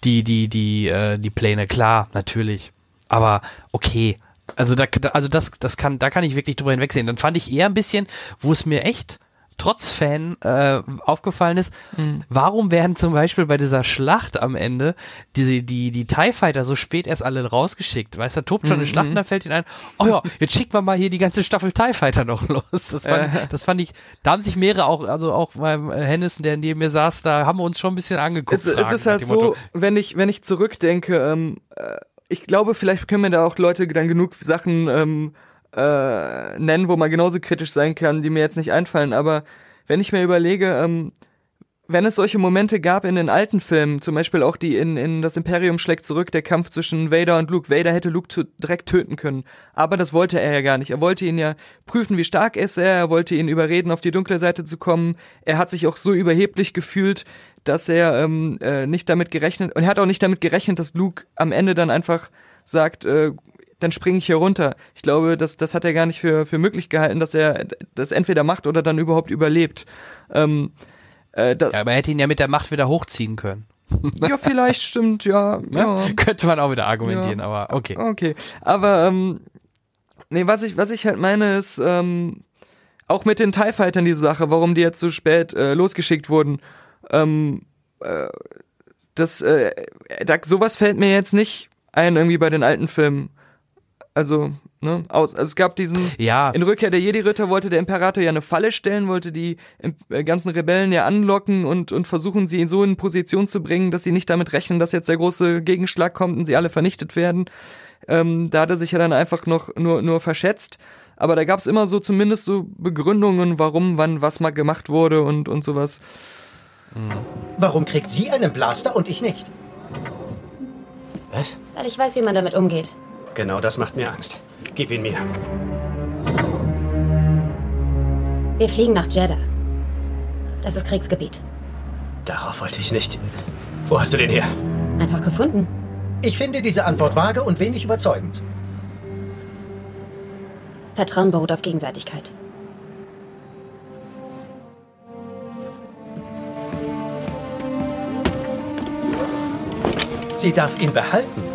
die, die, die, äh, die Pläne, klar, natürlich. Aber okay, also da, also das, das kann, da kann ich wirklich drüber hinwegsehen. Dann fand ich eher ein bisschen, wo es mir echt Trotz-Fan äh, aufgefallen ist, Mhm. warum werden zum Beispiel bei dieser Schlacht am Ende die, die, die TIE Fighter so spät erst alle rausgeschickt? Weißt du, da tobt schon eine Mhm. Schlacht und da fällt ihnen ein, oh ja, jetzt schicken wir mal hier die ganze Staffel TIE Fighter noch los. Das fand, Äh. das fand ich, da haben sich mehrere auch, also auch beim äh, Hennissen, der neben mir saß, da haben wir uns schon ein bisschen angeguckt. Es, es ist halt so, Motto, wenn ich, wenn ich zurückdenke, ähm, äh, ich glaube, vielleicht können mir da auch Leute dann genug Sachen ähm, äh, nennen, wo man genauso kritisch sein kann, die mir jetzt nicht einfallen. Aber wenn ich mir überlege, ähm, wenn es solche Momente gab in den alten Filmen, zum Beispiel auch die in, in Das Imperium schlägt zurück, der Kampf zwischen Vader und Luke. Vader hätte Luke direkt töten können. Aber das wollte er ja gar nicht. Er wollte ihn ja prüfen, wie stark ist er. Er wollte ihn überreden, auf die dunkle Seite zu kommen. Er hat sich auch so überheblich gefühlt, dass er ähm, äh, nicht damit gerechnet, und er hat auch nicht damit gerechnet, dass Luke am Ende dann einfach sagt, äh, dann springe ich hier runter. Ich glaube, das, das hat er gar nicht für, für möglich gehalten, dass er das entweder macht oder dann überhaupt überlebt. Ähm, äh, ja, aber er hätte ihn ja mit der Macht wieder hochziehen können. ja, vielleicht stimmt, ja. Ja, ja. Könnte man auch wieder argumentieren, Ja. aber okay. Okay, aber ähm, nee, was ich, was ich halt meine ist, ähm, auch mit den TIE Fightern diese Sache, warum die jetzt so spät äh, losgeschickt wurden. Ähm, äh, das, äh, da, sowas fällt mir jetzt nicht ein irgendwie bei den alten Filmen. Also, ne, aus, also es gab diesen, Ja. in Rückkehr der Jedi-Ritter wollte der Imperator ja eine Falle stellen, wollte die äh, ganzen Rebellen ja anlocken und, und versuchen, sie so in Position zu bringen, dass sie nicht damit rechnen, dass jetzt der große Gegenschlag kommt und sie alle vernichtet werden. Ähm, da hat er sich ja dann einfach noch nur, nur verschätzt. Aber da gab es immer so zumindest so Begründungen, warum, wann, was mal gemacht wurde und, und sowas. Warum kriegt sie einen Blaster und ich nicht? Was? Weil ich weiß, wie man damit umgeht. Genau das macht mir Angst. Gib ihn mir. Wir fliegen nach Jeddah. Das ist Kriegsgebiet. Darauf wollte ich nicht. Wo hast du den her? Einfach gefunden. Ich finde diese Antwort vage und wenig überzeugend. Vertrauen beruht auf Gegenseitigkeit. Sie darf ihn behalten.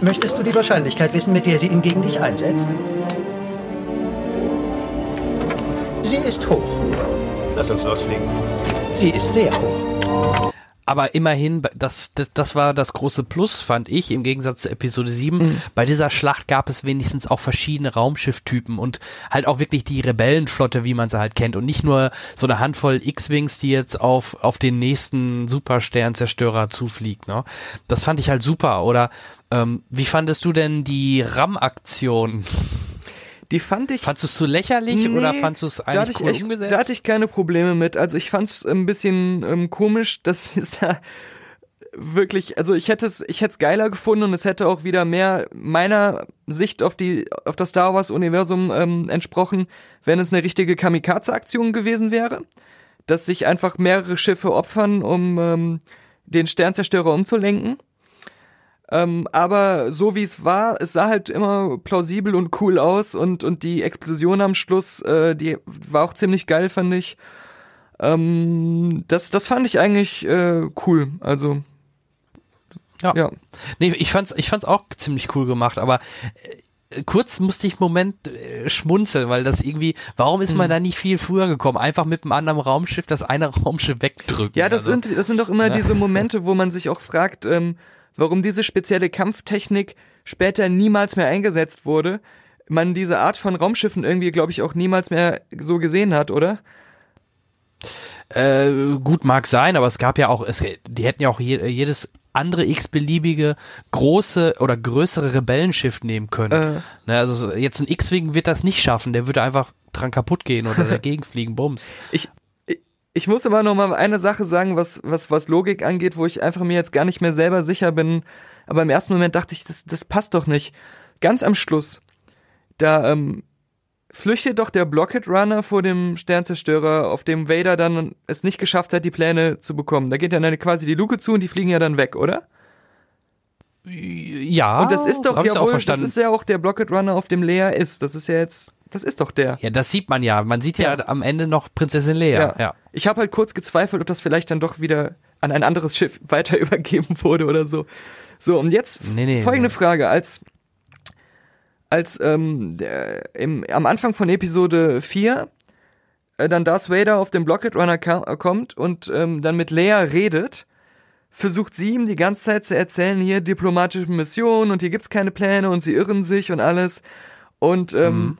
Möchtest du die Wahrscheinlichkeit wissen, mit der sie ihn gegen dich einsetzt? Sie ist hoch. Lass uns losfliegen. Sie ist sehr hoch. Aber immerhin, das, das, das war das große Plus, fand ich, im Gegensatz zu Episode 7. Bei dieser Schlacht gab es wenigstens auch verschiedene Raumschifftypen und halt auch wirklich die Rebellenflotte, wie man sie halt kennt. Und nicht nur so eine Handvoll X-Wings, die jetzt auf, auf den nächsten Supersternzerstörer zufliegt. Ne? Das fand ich halt super. Oder ähm, wie fandest du denn die RAM-Aktion? Die fand ich. Fandest du es zu lächerlich Nee, oder fandest du es eigentlich ich cool echt, umgesetzt? Da hatte ich keine Probleme mit. Also ich fand es ein bisschen ähm, komisch, dass es da wirklich, also ich hätte es, ich hätte es geiler gefunden und es hätte auch wieder mehr meiner Sicht auf die, auf das Star Wars Universum ähm, entsprochen, wenn es eine richtige Kamikaze-Aktion gewesen wäre, dass sich einfach mehrere Schiffe opfern, um ähm, den Sternzerstörer umzulenken. Ähm, aber so wie es war, es sah halt immer plausibel und cool aus und, und die Explosion am Schluss, äh, die war auch ziemlich geil, fand ich. Ähm, das, das fand ich eigentlich äh, cool. Also. Ja. ja. Nee, ich fand's, ich fand's auch ziemlich cool gemacht, aber äh, kurz musste ich einen Moment äh, schmunzeln, weil das irgendwie, warum ist man Hm. da nicht viel früher gekommen? Einfach mit einem anderen Raumschiff das eine Raumschiff wegdrücken. Ja, das also. sind, das sind doch immer Ja. diese Momente, wo man sich auch fragt, ähm, warum diese spezielle Kampftechnik später niemals mehr eingesetzt wurde. Man diese Art von Raumschiffen irgendwie, glaube ich, auch niemals mehr so gesehen hat, oder? Äh, gut, mag sein, aber es gab ja auch, es, die hätten ja auch je, jedes andere x-beliebige große oder größere Rebellenschiff nehmen können. Äh. Ne, also so- jetzt ein X-Wing wird das nicht schaffen, der würde einfach dran kaputt gehen oder dagegen fliegen, bums. Ich, ich, muss aber noch mal eine Sache sagen, was, was, was Logik angeht, wo ich einfach mir jetzt gar nicht mehr selber sicher bin. Aber im ersten Moment dachte ich, das, das passt doch nicht. Ganz am Schluss, da ähm, flüchtet doch der Blocket Runner vor dem Sternzerstörer, auf dem Vader dann es nicht geschafft hat, die Pläne zu bekommen. Da geht dann eine, quasi die Luke zu und die fliegen ja dann weg, oder? Ja, und das ist doch ja auch wohl, das ist ja auch der Blocket Runner, auf dem Leia ist. Das ist ja jetzt, das ist doch der. Ja, das sieht man ja. Man sieht ja, am Ende noch Prinzessin Leia. Ja. Ich habe halt kurz gezweifelt, ob das vielleicht dann doch wieder an ein anderes Schiff weiter übergeben wurde oder so. So, und jetzt Nee, nee, folgende nee. Frage. Als, als ähm, der, im, am Anfang von Episode 4 äh, dann Darth Vader auf den Blocket Runner kommt und ähm, dann mit Leia redet, versucht sie ihm die ganze Zeit zu erzählen, hier diplomatische Mission und hier gibt's keine Pläne und sie irren sich und alles. Und ähm,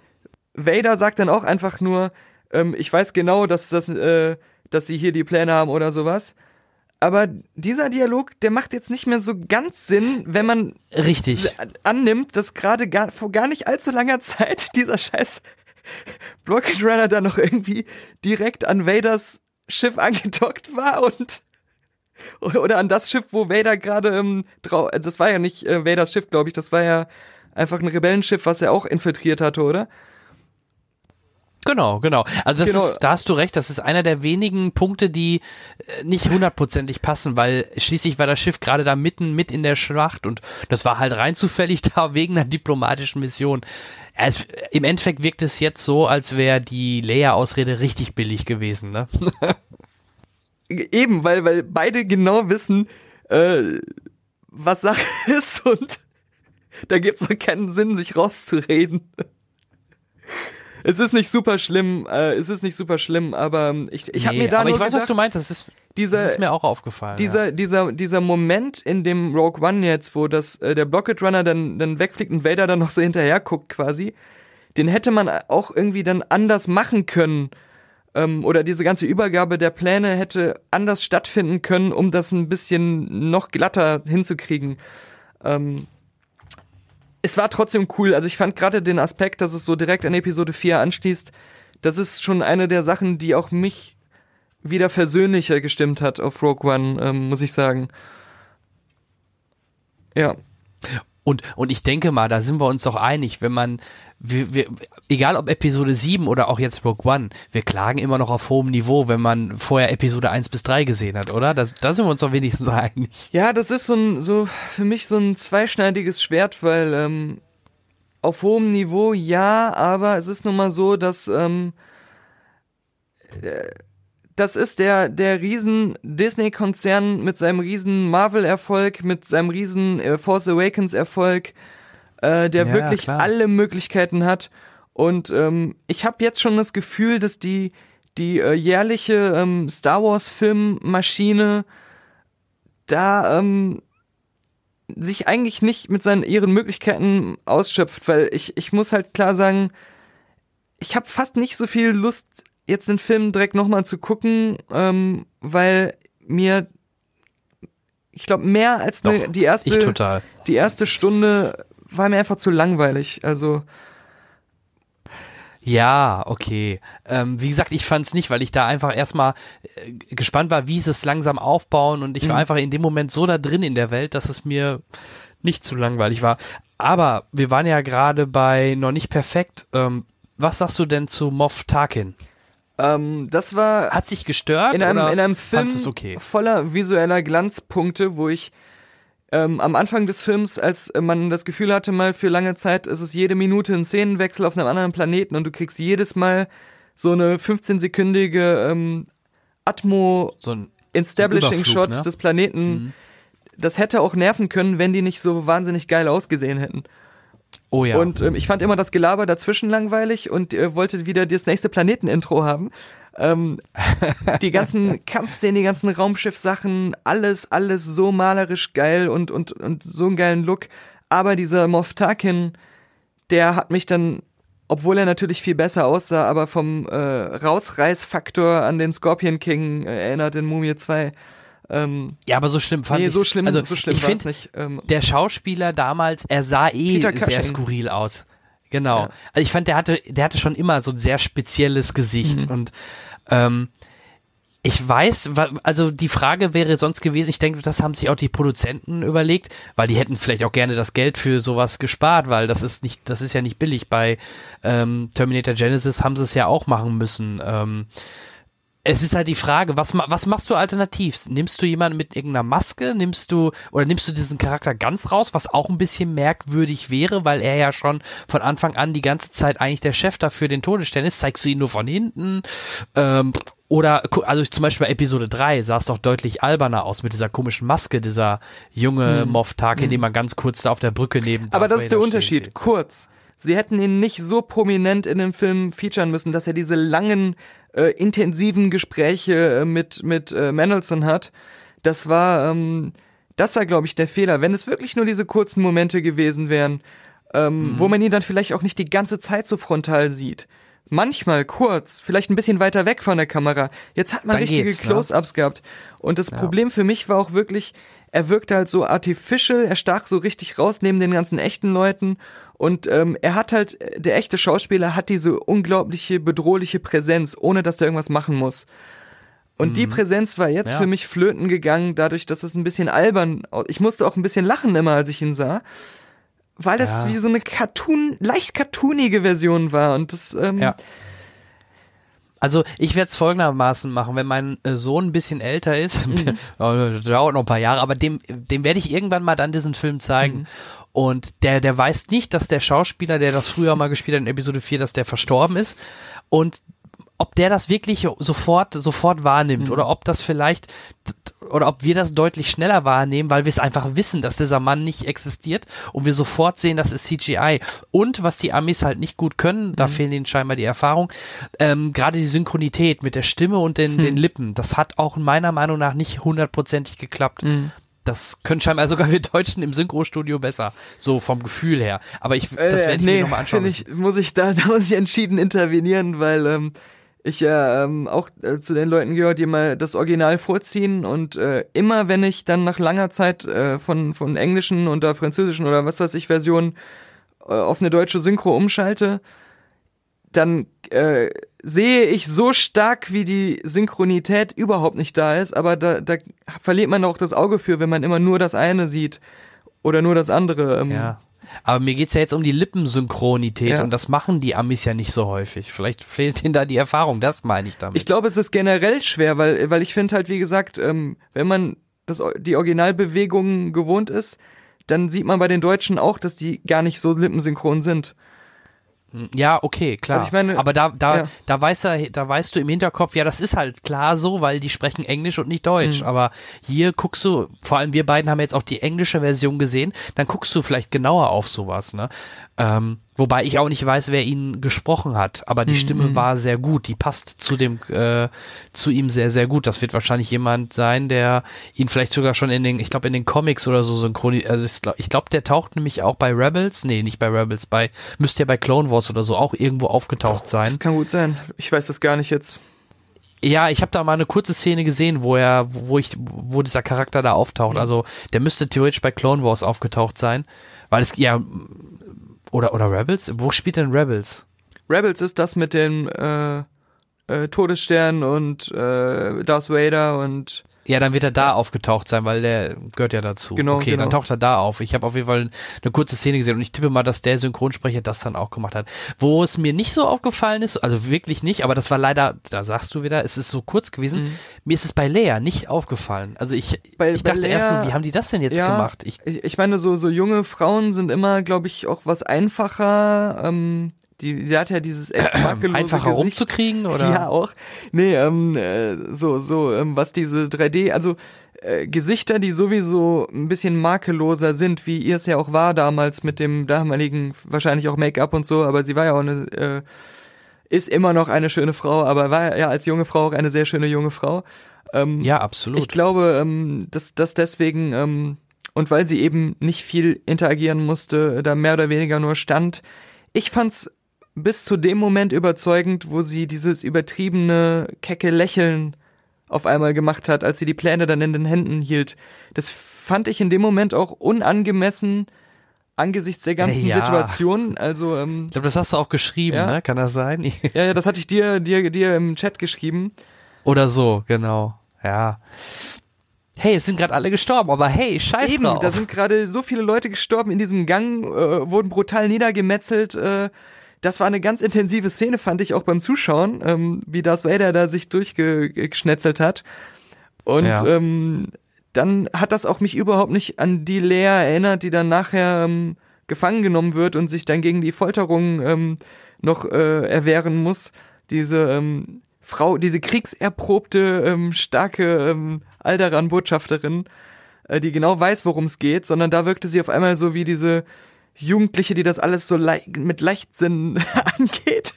Vader sagt dann auch einfach nur, ähm, ich weiß genau, dass, das, äh, dass sie hier die Pläne haben oder sowas. Aber dieser Dialog, der macht jetzt nicht mehr so ganz Sinn, wenn man Richtig. annimmt, dass gerade gar, vor gar nicht allzu langer Zeit dieser scheiß Rocket Runner da noch irgendwie direkt an Vaders Schiff angedockt war und oder an das Schiff, wo Vader gerade ähm, drauf, also das war ja nicht äh, Vaders Schiff, glaube ich, das war ja einfach ein Rebellenschiff, was er auch infiltriert hatte, oder? Genau, genau. Also das Genau. ist, da hast du recht, das ist einer der wenigen Punkte, die äh, nicht hundertprozentig passen, weil schließlich war das Schiff gerade da mitten mit in der Schlacht und das war halt rein zufällig da wegen einer diplomatischen Mission. Es, Im Endeffekt wirkt es jetzt so, als wäre die Leia-Ausrede richtig billig gewesen, ne? Eben, weil, weil beide genau wissen, äh, was Sache ist und da gibt's auch keinen Sinn, sich rauszureden. Es ist nicht super schlimm, äh, es ist nicht super schlimm, aber ich, ich habe Nee, mir da aber nur ich weiß, was gedacht, du meinst, das ist, dieser, das ist mir auch aufgefallen. dieser, ja. dieser, dieser Moment in dem Rogue One jetzt, wo das, äh, der Blocket Runner dann, dann wegfliegt und Vader dann noch so hinterher guckt quasi, den hätte man auch irgendwie dann anders machen können. Ähm, oder diese ganze Übergabe der Pläne hätte anders stattfinden können, um das ein bisschen noch glatter hinzukriegen. Ähm, es war trotzdem cool. Also ich fand gerade den Aspekt, dass es so direkt an Episode 4 anschließt, das ist schon eine der Sachen, die auch mich wieder versöhnlicher gestimmt hat auf Rogue One, ähm, muss ich sagen. Ja. Und, und ich denke mal, da sind wir uns doch einig, wenn man, wir, wir, egal ob Episode 7 oder auch jetzt Rogue One, wir klagen immer noch auf hohem Niveau, wenn man vorher Episode 1 bis 3 gesehen hat, oder? Das, da sind wir uns doch wenigstens einig. Ja, das ist so ein, so für mich so ein zweischneidiges Schwert, weil ähm, auf hohem Niveau ja, aber es ist nun mal so, dass ähm, äh, das ist der, der riesen Disney-Konzern mit seinem riesen Marvel-Erfolg, mit seinem riesen äh, Force Awakens-Erfolg, äh, der Ja, wirklich klar. alle Möglichkeiten hat. Und ähm, ich habe jetzt schon das Gefühl, dass die, die äh, jährliche ähm, Star Wars-Filmmaschine da ähm, sich eigentlich nicht mit seinen ihren Möglichkeiten ausschöpft, weil ich, ich muss halt klar sagen, ich habe fast nicht so viel Lust, jetzt den Film direkt nochmal zu gucken, ähm, weil mir, ich glaube, mehr als ne, Doch, die erste, die erste Stunde war mir einfach zu langweilig. Also Ja, okay. Ähm, wie gesagt, ich fand's nicht, weil ich da einfach erstmal äh, gespannt war, wie sie es langsam aufbauen und ich war Mhm. einfach in dem Moment so da drin in der Welt, dass es mir nicht zu langweilig war. Aber wir waren ja gerade bei noch nicht perfekt. Ähm, was sagst du denn zu Moff Tarkin? ähm, das war Hat sich gestört in einem, in einem Film okay? voller visueller Glanzpunkte, wo ich ähm, am Anfang des Films, als äh, man das Gefühl hatte, mal für lange Zeit, ist es jede Minute ein Szenenwechsel auf einem anderen Planeten und du kriegst jedes Mal so eine 15-sekündige ähm, Atmo So ein Establishing Überflug, Shot ne? des Planeten. Das hätte auch nerven können, wenn die nicht so wahnsinnig geil ausgesehen hätten. Oh ja. Und ähm, ich fand immer das Gelaber dazwischen langweilig und äh, wollte wieder das nächste Planeten-Intro haben. Ähm, die ganzen Kampfszenen, die ganzen Raumschiff-Sachen, alles, alles so malerisch geil und, und, und so einen geilen Look. Aber dieser Moff Tarkin, der hat mich dann, obwohl er natürlich viel besser aussah, aber vom äh, Rausreißfaktor an den Scorpion King äh, erinnert in Mumie 2. Ähm, ja, aber so schlimm fand nee, ich so schlimm, also, so schlimm ich find, nicht. Ähm, der Schauspieler damals, er sah eh sehr skurril aus. Genau. Ja. Also ich fand, der hatte, der hatte schon immer so ein sehr spezielles Gesicht und ähm, ich weiß, also die Frage wäre sonst gewesen, ich denke, das haben sich auch die Produzenten überlegt, weil die hätten vielleicht auch gerne das Geld für sowas gespart, weil das ist nicht, das ist ja nicht billig. Bei ähm, Terminator Genesis haben sie es ja auch machen müssen. Ähm, es ist halt die Frage, was, was machst du alternativ? Nimmst du jemanden mit irgendeiner Maske? Nimmst du, oder nimmst du diesen Charakter ganz raus, was auch ein bisschen merkwürdig wäre, weil er ja schon von Anfang an die ganze Zeit eigentlich der Chef dafür den Todesstern ist? Zeigst du ihn nur von hinten? Ähm, oder, also zum Beispiel bei Episode 3 sah es doch deutlich alberner aus mit dieser komischen Maske, dieser junge Mhm. Moff Tarkin, Mhm. den man ganz kurz da auf der Brücke neben Aber das ist der Unterschied. sieht. Kurz. sie hätten ihn nicht so prominent in dem Film featuren müssen, dass er diese langen, äh, intensiven Gespräche äh, mit, mit äh, Mendelssohn hat. Das war, ähm, das war, glaube ich, der Fehler. Wenn es wirklich nur diese kurzen Momente gewesen wären, ähm, Mhm. wo man ihn dann vielleicht auch nicht die ganze Zeit so frontal sieht. Manchmal kurz, vielleicht ein bisschen weiter weg von der Kamera. Jetzt hat man Dann richtige ne? Close-ups gehabt. Und das Ja. Problem für mich war auch wirklich, er wirkte halt so artificial, er stach so richtig raus neben den ganzen echten Leuten. Und ähm, er hat halt, der echte Schauspieler hat diese unglaubliche, bedrohliche Präsenz, ohne dass er irgendwas machen muss. Und die Mhm. Präsenz war jetzt Ja. für mich flöten gegangen, dadurch, dass es ein bisschen albern, ich musste auch ein bisschen lachen immer, als ich ihn sah, weil das Ja. wie so eine Cartoon, leicht cartoonige Version war und das, ähm, Ja. Also ich werde es folgendermaßen machen, wenn mein äh, Sohn ein bisschen älter ist, Mhm. dauert noch ein paar Jahre, aber dem, dem werde ich irgendwann mal dann diesen Film zeigen. Mhm. Und der, der weiß nicht, dass der Schauspieler, der das früher mal gespielt hat in Episode 4, dass der verstorben ist. Und ob der das wirklich sofort, sofort Mhm. wahrnimmt oder ob das vielleicht oder ob wir das deutlich schneller wahrnehmen, weil wir es einfach wissen, dass dieser Mann nicht existiert und wir sofort sehen, das ist CGI. Und was die Amis halt nicht gut können, da fehlen ihnen scheinbar die Erfahrung, ähm, gerade die Synchronität mit der Stimme und den, den Lippen, das hat auch meiner Meinung nach nicht hundertprozentig geklappt. Mhm. Das können scheinbar sogar wir Deutschen im Synchrostudio besser, so vom Gefühl her. Aber ich, das werde ich Äh, nee, mir nochmal anschauen. ich, muss ich da, da muss ich entschieden intervenieren, weil ähm, ich ja ähm, auch äh, zu den Leuten gehört, die mal das Original vorziehen und äh, immer wenn ich dann nach langer Zeit äh, von, von englischen oder französischen oder was weiß ich Versionen äh, auf eine deutsche Synchro umschalte, dann äh, sehe ich so stark, wie die Synchronität überhaupt nicht da ist, aber da, da verliert man auch das Auge für, wenn man immer nur das eine sieht oder nur das andere. Ähm, Ja. Aber mir geht's ja jetzt um die Lippensynchronität Ja. und das machen die Amis ja nicht so häufig. Vielleicht fehlt ihnen da die Erfahrung, das meine ich damit. Ich glaube, es ist generell schwer, weil, weil ich finde halt, wie gesagt, ähm, wenn man das, die Originalbewegungen gewohnt ist, dann sieht man bei den Deutschen auch, dass die gar nicht so lippensynchron sind. Ja, okay, klar. Also ich meine, aber da, da, ja. da, weiß er, da weißt du im Hinterkopf, ja, das ist halt klar so, weil die sprechen Englisch und nicht Deutsch. Mhm. Aber hier guckst du, vor allem wir beiden haben jetzt auch die englische Version gesehen, dann guckst du vielleicht genauer auf sowas, ne? Ähm, wobei ich auch nicht weiß, wer ihn gesprochen hat, aber die Mhm. Stimme war sehr gut, die passt zu dem, äh, zu ihm sehr, sehr gut. Das wird wahrscheinlich jemand sein, der ihn vielleicht sogar schon in den, ich glaube in den Comics oder so synchronisiert, also ich glaube, glaub, der taucht nämlich auch bei Rebels, nee, nicht bei Rebels, bei, müsste ja bei Clone Wars oder so auch irgendwo aufgetaucht sein. Das kann gut sein. Ich weiß das gar nicht jetzt. Ja, ich habe da mal eine kurze Szene gesehen, wo er, wo ich, wo dieser Charakter da auftaucht. Also der müsste theoretisch bei Clone Wars aufgetaucht sein, weil es ja oder oder Rebels. Wo spielt denn Rebels? Rebels ist das mit dem äh, äh, Todesstern und äh, Darth Vader und Ja, dann wird er da aufgetaucht sein, weil der gehört ja dazu. Genau, okay, genau. dann taucht er da auf. Ich habe auf jeden Fall eine kurze Szene gesehen und ich tippe mal, dass der Synchronsprecher das dann auch gemacht hat. Wo es mir nicht so aufgefallen ist, also wirklich nicht, aber das war leider, da sagst du wieder, es ist so kurz gewesen. Mhm. Mir ist es bei Lea nicht aufgefallen. Also ich, Bei- ich dachte erst nur, wie haben die das denn jetzt ja, gemacht? Ich, Ich, ich meine, so, so junge Frauen sind immer, glaube ich, auch was einfacher. Ähm, die, sie hat ja dieses echt makellose Einfacher Gesicht. rumzukriegen, oder? Ja, auch. Nee, ähm, äh, so, so, ähm, was diese 3D, also äh, Gesichter, die sowieso ein bisschen makelloser sind, wie ihr es ja auch war damals mit dem damaligen, wahrscheinlich auch Make-up und so, aber sie war ja auch eine, äh, ist immer noch eine schöne Frau, aber war ja als junge Frau auch eine sehr schöne junge Frau. Ähm, ja, absolut. ich glaube, ähm, dass, dass deswegen, ähm, und weil sie eben nicht viel interagieren musste, da mehr oder weniger nur stand, ich fand's bis zu dem Moment überzeugend, wo sie dieses übertriebene, kecke Lächeln auf einmal gemacht hat, als sie die Pläne dann in den Händen hielt. Das fand ich in dem Moment auch unangemessen angesichts der ganzen Ja. Situation. Also, ähm, Ich glaube, das hast du auch geschrieben, Ja. ne? Kann das sein? ja, ja, das hatte ich dir, dir, dir im Chat geschrieben. Oder so, genau. Ja. Hey, es sind gerade alle gestorben, aber hey, scheiß Eben, drauf. da sind gerade so viele Leute gestorben in diesem Gang, äh, wurden brutal niedergemetzelt. Äh, das war eine ganz intensive Szene, fand ich auch beim Zuschauen, ähm, wie Darth Vader da sich durchgeschnetzelt hat. Und Ja. ähm, dann hat das auch mich überhaupt nicht an die Lea erinnert, die dann nachher ähm, gefangen genommen wird und sich dann gegen die Folterung ähm, noch äh, erwehren muss. Diese ähm, Frau, diese kriegserprobte, ähm, starke ähm, Alderan-Botschafterin, äh, die genau weiß, worum es geht, sondern da wirkte sie auf einmal so wie diese Jugendliche, die das alles so le mit Leichtsinn angeht.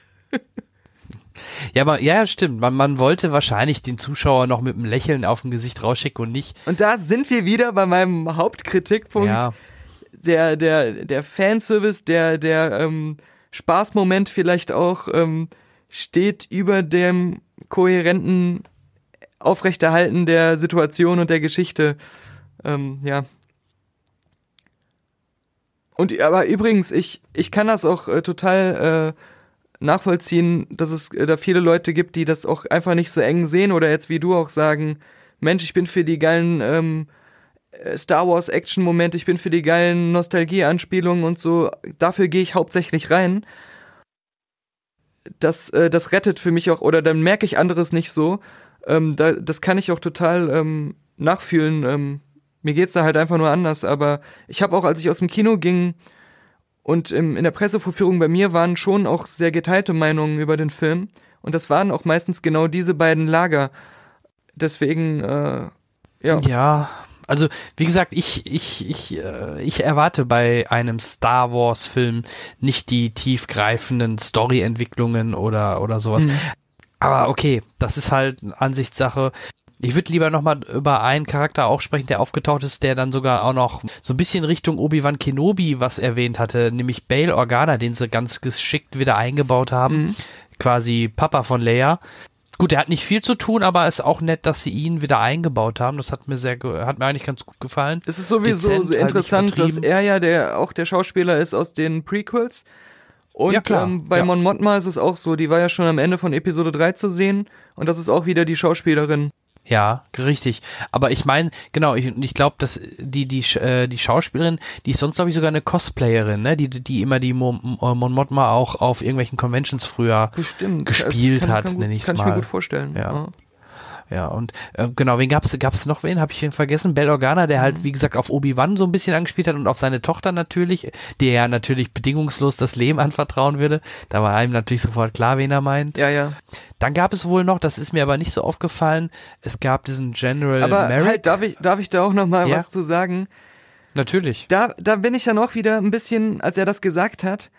Ja, aber ja, stimmt. Man, man wollte wahrscheinlich den Zuschauer noch mit einem Lächeln auf dem Gesicht rausschicken und nicht. Und da sind wir wieder bei meinem Hauptkritikpunkt. Ja. Der, der, der Fanservice, der, der ähm, Spaßmoment vielleicht auch ähm, steht über dem kohärenten Aufrechterhalten der Situation und der Geschichte. Ähm, ja. Und aber übrigens, ich, ich kann das auch äh, total äh, nachvollziehen, dass es äh, da viele Leute gibt, die das auch einfach nicht so eng sehen oder jetzt wie du auch sagen, Mensch, ich bin für die geilen ähm, äh, Star Wars Action-Momente, ich bin für die geilen Nostalgie-Anspielungen und so, dafür gehe ich hauptsächlich rein. Das, äh, das rettet für mich auch, oder dann merke ich anderes nicht so. Ähm, da, das kann ich auch total ähm, nachfühlen. Mir geht's da halt einfach nur anders, aber ich habe auch, als ich aus dem Kino ging und in der Pressevorführung bei mir waren schon auch sehr geteilte Meinungen über den Film. Und das waren auch meistens genau diese beiden Lager. Deswegen, äh, ja. Ja, also wie gesagt, ich, ich, ich, äh, ich erwarte bei einem Star Wars-Film nicht die tiefgreifenden Story-Entwicklungen oder, oder sowas. Mhm. Aber okay, das ist halt eine Ansichtssache. Ich würde lieber nochmal über einen Charakter auch sprechen, der aufgetaucht ist, der dann sogar auch noch so ein bisschen Richtung Obi-Wan Kenobi was erwähnt hatte, nämlich Bail Organa, den sie ganz geschickt wieder eingebaut haben. Mhm. Quasi Papa von Leia. Gut, er hat nicht viel zu tun, aber es ist auch nett, dass sie ihn wieder eingebaut haben. Das hat mir sehr, hat mir eigentlich ganz gut gefallen. Es ist sowieso Dezent, so halt interessant, dass er ja der auch der Schauspieler ist aus den Prequels. Und Ja, klar. Ähm, bei Ja. Mon Mothma ist es auch so, die war ja schon am Ende von Episode 3 zu sehen und das ist auch wieder die Schauspielerin. Ja, richtig. Aber ich meine, genau, ich, ich glaube, dass die, die, äh, die Schauspielerin, die ist sonst, glaube ich, sogar eine Cosplayerin, ne? Die, die immer die Mon, Mon Mothma auch auf irgendwelchen Conventions früher Bestimmt. gespielt kann- hat, kann nenne ich Kann mal. ich mir gut vorstellen. Ja. Ja, und äh, genau, wen gab's, gab's noch wen? Habe ich wen vergessen? Bell Organa, der Mhm. halt, wie gesagt, auf Obi-Wan so ein bisschen angespielt hat und auf seine Tochter natürlich, der ja natürlich bedingungslos das Leben anvertrauen würde. Da war einem natürlich sofort klar, wen er meint. Ja, ja. Dann gab es wohl noch, das ist mir aber nicht so aufgefallen, es gab diesen General Aber Merrick. halt, darf ich, darf ich da auch noch mal Ja. was zu sagen? Natürlich. Da, da bin ich dann auch wieder ein bisschen, als er das gesagt hat,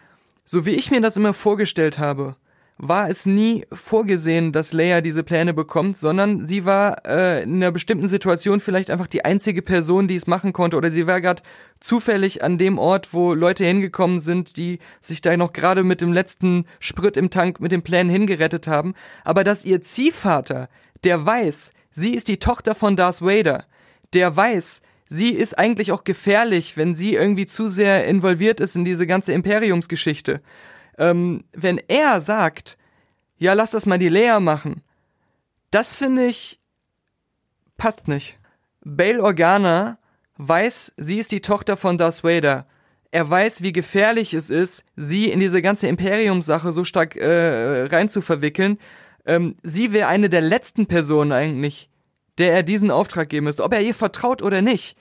so wie ich mir das immer vorgestellt habe, war es nie vorgesehen, dass Leia diese Pläne bekommt, sondern sie war äh, in einer bestimmten Situation vielleicht einfach die einzige Person, die es machen konnte, oder sie war gerade zufällig an dem Ort, wo Leute hingekommen sind, die sich da noch gerade mit dem letzten Sprit im Tank mit den Plänen hingerettet haben, aber dass ihr Ziehvater, der weiß, sie ist die Tochter von Darth Vader, der weiß, sie ist eigentlich auch gefährlich, wenn sie irgendwie zu sehr involviert ist in diese ganze Imperiumsgeschichte. Ähm, wenn er sagt, ja, lass das mal die Lea machen, das finde ich passt nicht. Bail Organa weiß, sie ist die Tochter von Darth Vader. Er weiß, wie gefährlich es ist, sie in diese ganze Imperiumssache so stark äh, rein. Ähm, sie wäre eine der letzten Personen eigentlich, der er diesen Auftrag geben müsste, ob er ihr vertraut oder nicht.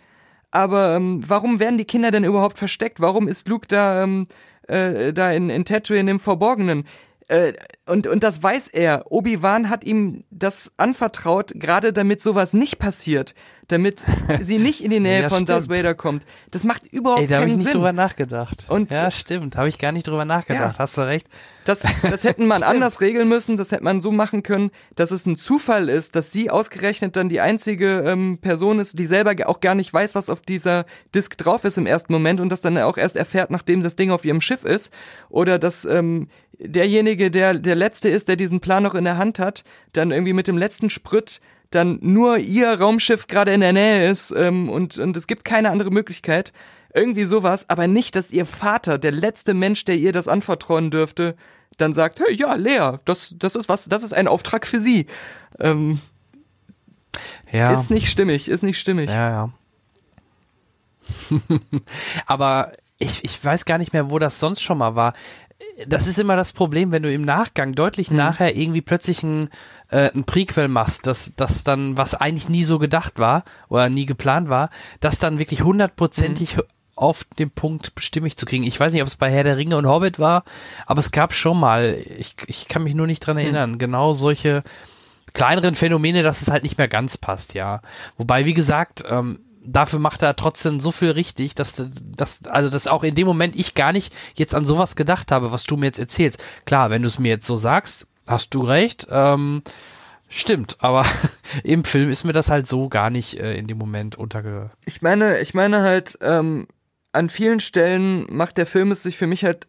Aber ähm, warum werden die Kinder denn überhaupt versteckt? Warum ist Luke da, ähm, äh, da in, in Tatooine im Verborgenen? Äh, und, und das weiß er. Obi-Wan hat ihm das anvertraut, gerade damit sowas nicht passiert. Damit sie nicht in die Nähe Ja, von Darth stimmt. Vader kommt. Das macht überhaupt Ey, da habe keinen ich nicht Sinn. drüber nachgedacht. Und- ja, stimmt, habe ich gar nicht drüber nachgedacht. Ja. Hast du recht. Das, das hätten man anders regeln müssen, das hätte man so machen können, dass es ein Zufall ist, dass sie ausgerechnet dann die einzige ähm, Person ist, die selber auch gar nicht weiß, was auf dieser Disk drauf ist im ersten Moment und das dann auch erst erfährt, nachdem das Ding auf ihrem Schiff ist. Oder dass ähm, derjenige, der der Letzte ist, der diesen Plan noch in der Hand hat, dann irgendwie mit dem letzten Sprit dann nur ihr Raumschiff gerade in der Nähe ist ähm, und, und es gibt keine andere Möglichkeit. Irgendwie sowas, aber nicht, dass ihr Vater, der letzte Mensch, der ihr das anvertrauen dürfte, dann sagt, hey, ja, Lea, das, das ist was, das ist ein Auftrag für sie. Ähm, Ja. Ist nicht stimmig, ist nicht stimmig. Ja, ja. Aber ich, ich weiß gar nicht mehr, wo das sonst schon mal war. Das ist immer das Problem, wenn du im Nachgang deutlich Hm. nachher irgendwie plötzlich ein, äh, ein Prequel machst, dass das dann, was eigentlich nie so gedacht war oder nie geplant war, das dann wirklich hundertprozentig Hm. auf den Punkt bestimmig zu kriegen. Ich weiß nicht, ob es bei Herr der Ringe und Hobbit war, aber es gab schon mal, ich, ich kann mich nur nicht dran erinnern, genau solche kleineren Phänomene, dass es halt nicht mehr ganz passt, ja. Wobei, wie gesagt, ähm, dafür macht er trotzdem so viel richtig, dass dass also dass auch in dem Moment ich gar nicht jetzt an sowas gedacht habe, was du mir jetzt erzählst. Klar, wenn du es mir jetzt so sagst, hast du recht. Ähm, stimmt, aber im Film ist mir das halt so gar nicht äh, in dem Moment unterge. Ich meine, ich meine halt, ähm, an vielen Stellen macht der Film es sich für mich halt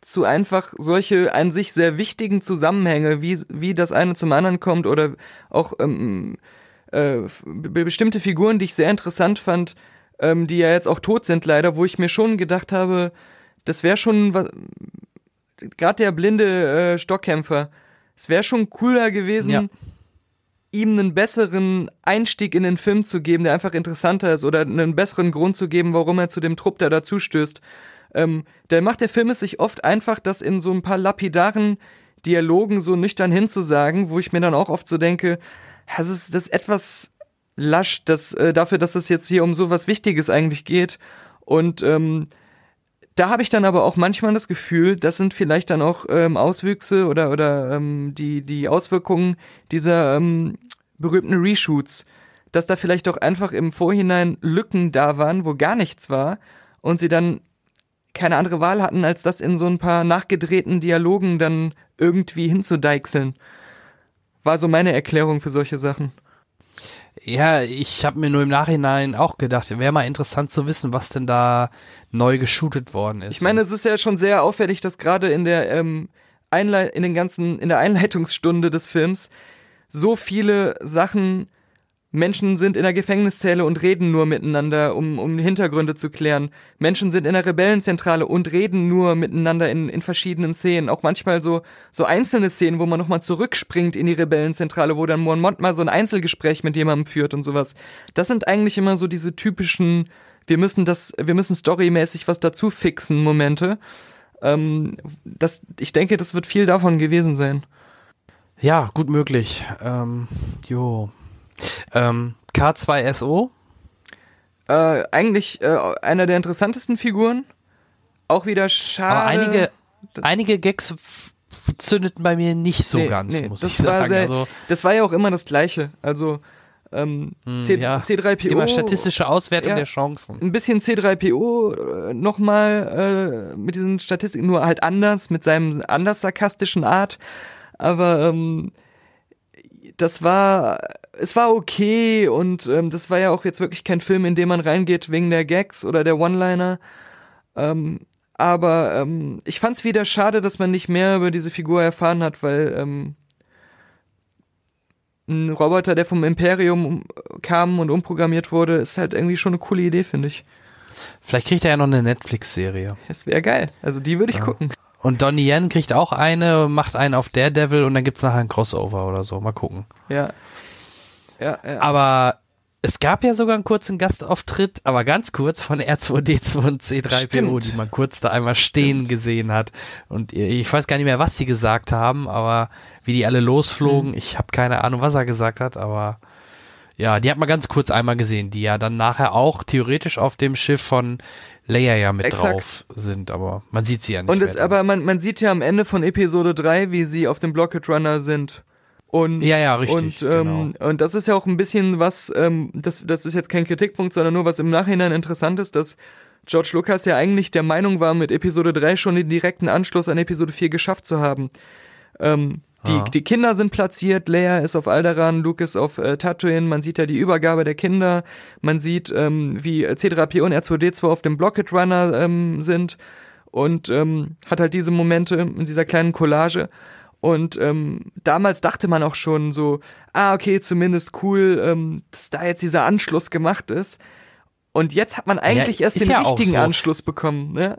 zu einfach solche an sich sehr wichtigen Zusammenhänge, wie, wie das eine zum anderen kommt oder auch ähm, äh, bestimmte Figuren, die ich sehr interessant fand, ähm, die ja jetzt auch tot sind leider, wo ich mir schon gedacht habe, das wäre schon was, gerade der blinde äh, Stockkämpfer, es wäre schon cooler gewesen, ja. ihm einen besseren Einstieg in den Film zu geben, der einfach interessanter ist oder einen besseren Grund zu geben, warum er zu dem Trupp da dazustößt. Ähm, dann macht der Film es sich oft einfach, das in so ein paar lapidaren Dialogen so nüchtern hinzusagen, wo ich mir dann auch oft so denke, das ist, das ist etwas lasch, das, äh, dafür, dass es jetzt hier um so was Wichtiges eigentlich geht. Und ähm, da habe ich dann aber auch manchmal das Gefühl, das sind vielleicht dann auch ähm, Auswüchse oder, oder ähm, die, die Auswirkungen dieser ähm, berühmten Reshoots, dass da vielleicht auch einfach im Vorhinein Lücken da waren, wo gar nichts war und sie dann keine andere Wahl hatten, als das in so ein paar nachgedrehten Dialogen dann irgendwie hinzudeichseln. War so meine Erklärung für solche Sachen. Ja, ich habe mir nur im Nachhinein auch gedacht, wäre mal interessant zu wissen, was denn da neu geshootet worden ist. Ich meine, es ist ja schon sehr auffällig, dass gerade in der ähm, in den ganzen in der Einleitungsstunde des Films so viele Sachen Menschen sind in der Gefängniszelle und reden nur miteinander, um, um Hintergründe zu klären. Menschen sind in der Rebellenzentrale und reden nur miteinander in, in verschiedenen Szenen. Auch manchmal so, so einzelne Szenen, wo man nochmal zurückspringt in die Rebellenzentrale, wo dann Monmont mal so ein Einzelgespräch mit jemandem führt und sowas. Das sind eigentlich immer so diese typischen, wir müssen das, wir müssen storymäßig was dazu fixen Momente. Ähm, das, ich denke, das wird viel davon gewesen sein. Ja, gut möglich. Ähm, jo. Ähm, K2SO? Äh, eigentlich äh, einer der interessantesten Figuren. Auch wieder schade. Aber einige, einige Gags zündeten bei mir nicht so nee, ganz, nee, muss ich sagen. Sehr, also, das war ja auch immer das Gleiche. Also ähm, hm, C ja. C3PO. Immer statistische Auswertung ja, der Chancen. Ein bisschen C3PO äh, nochmal äh, mit diesen Statistiken, nur halt anders, mit seinem anders sarkastischen Art. Aber ähm, das war es war okay und ähm, das war ja auch jetzt wirklich kein Film, in dem man reingeht wegen der Gags oder der One-Liner. Ähm, aber ähm, ich fand es wieder schade, dass man nicht mehr über diese Figur erfahren hat, weil ähm, ein Roboter, der vom Imperium kam und umprogrammiert wurde, ist halt irgendwie schon eine coole Idee, finde ich. Vielleicht kriegt er ja noch eine Netflix-Serie. Das wäre geil. Also die würde ich ja. gucken. Und Donnie Yen kriegt auch eine, macht einen auf Daredevil und dann gibt es nachher ein Crossover oder so. Mal gucken. Ja. Ja, ja. Aber es gab ja sogar einen kurzen Gastauftritt, aber ganz kurz von R2D2 und C3PO, Stimmt. die man kurz da einmal stehen Stimmt. gesehen hat. Und ich weiß gar nicht mehr, was sie gesagt haben, aber wie die alle losflogen, mhm. ich habe keine Ahnung, was er gesagt hat, aber ja, die hat man ganz kurz einmal gesehen, die ja dann nachher auch theoretisch auf dem Schiff von Leia ja mit Exakt. drauf sind, aber man sieht sie ja nicht. Und es, aber man, man sieht ja am Ende von Episode 3, wie sie auf dem Blocket Runner sind. Und, ja, ja, richtig. Und, ähm, genau. und das ist ja auch ein bisschen was, ähm, das, das ist jetzt kein Kritikpunkt, sondern nur was im Nachhinein interessant ist, dass George Lucas ja eigentlich der Meinung war, mit Episode 3 schon den direkten Anschluss an Episode 4 geschafft zu haben. Ähm, die, die Kinder sind platziert, Leia ist auf Alderaan, Luke ist auf äh, Tatooine, man sieht ja die Übergabe der Kinder, man sieht, ähm, wie C3PO und R2D2 auf dem Blocket Runner ähm, sind und ähm, hat halt diese Momente in dieser kleinen Collage. Und ähm, damals dachte man auch schon so, ah, okay, zumindest cool, ähm, dass da jetzt dieser Anschluss gemacht ist. Und jetzt hat man eigentlich ja, erst den ja richtigen so. Anschluss bekommen. Ne?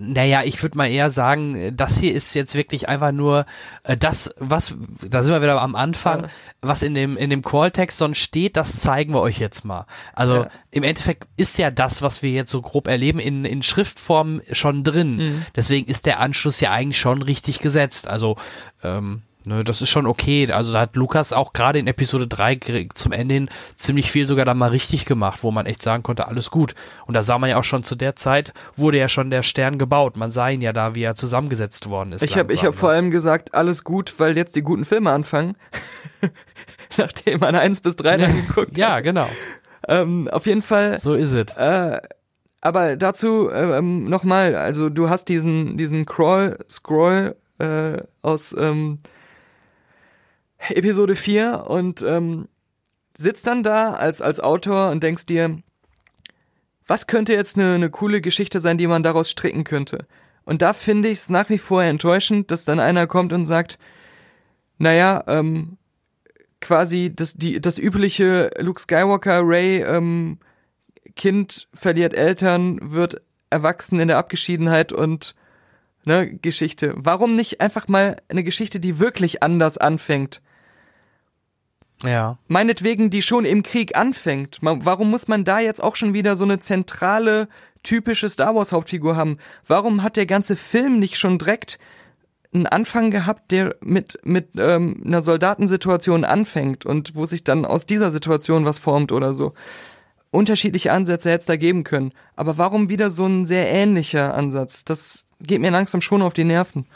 Naja, ich würde mal eher sagen, das hier ist jetzt wirklich einfach nur äh, das, was, da sind wir wieder am Anfang, ja. was in dem, in dem Calltext sonst steht, das zeigen wir euch jetzt mal. Also ja. im Endeffekt ist ja das, was wir jetzt so grob erleben, in, in Schriftform schon drin. Mhm. Deswegen ist der Anschluss ja eigentlich schon richtig gesetzt. Also ähm, Ne, das ist schon okay. Also da hat Lukas auch gerade in Episode 3 zum Ende hin ziemlich viel sogar dann mal richtig gemacht, wo man echt sagen konnte, alles gut. Und da sah man ja auch schon zu der Zeit, wurde ja schon der Stern gebaut. Man sah ihn ja da, wie er zusammengesetzt worden ist. Ich habe hab vor allem gesagt, alles gut, weil jetzt die guten Filme anfangen. Nachdem man eins bis drei dann geguckt Ja, genau. ähm, auf jeden Fall. So ist es. Äh, aber dazu ähm, nochmal, also du hast diesen, diesen Crawl, Scroll äh, aus ähm, Episode 4 und ähm, sitzt dann da als, als Autor und denkst dir, was könnte jetzt eine, eine coole Geschichte sein, die man daraus stricken könnte? Und da finde ich es nach wie vor enttäuschend, dass dann einer kommt und sagt, naja, ähm, quasi das, die, das übliche Luke Skywalker, Ray, ähm, Kind verliert Eltern, wird erwachsen in der Abgeschiedenheit und ne, Geschichte. Warum nicht einfach mal eine Geschichte, die wirklich anders anfängt? Ja. Meinetwegen, die schon im Krieg anfängt. Warum muss man da jetzt auch schon wieder so eine zentrale, typische Star Wars Hauptfigur haben? Warum hat der ganze Film nicht schon direkt einen Anfang gehabt, der mit, mit ähm, einer Soldatensituation anfängt und wo sich dann aus dieser Situation was formt oder so? Unterschiedliche Ansätze hätte es da geben können. Aber warum wieder so ein sehr ähnlicher Ansatz? Das geht mir langsam schon auf die Nerven.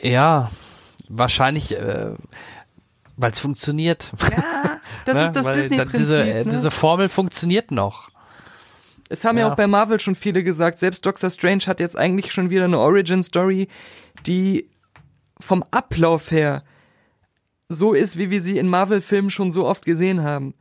Ja, wahrscheinlich. Äh weil es funktioniert. Ja, das ist das Disney-Prinzip. Diese, ne? diese Formel funktioniert noch. Es haben ja. ja auch bei Marvel schon viele gesagt, selbst Doctor Strange hat jetzt eigentlich schon wieder eine Origin-Story, die vom Ablauf her so ist, wie wir sie in Marvel-Filmen schon so oft gesehen haben.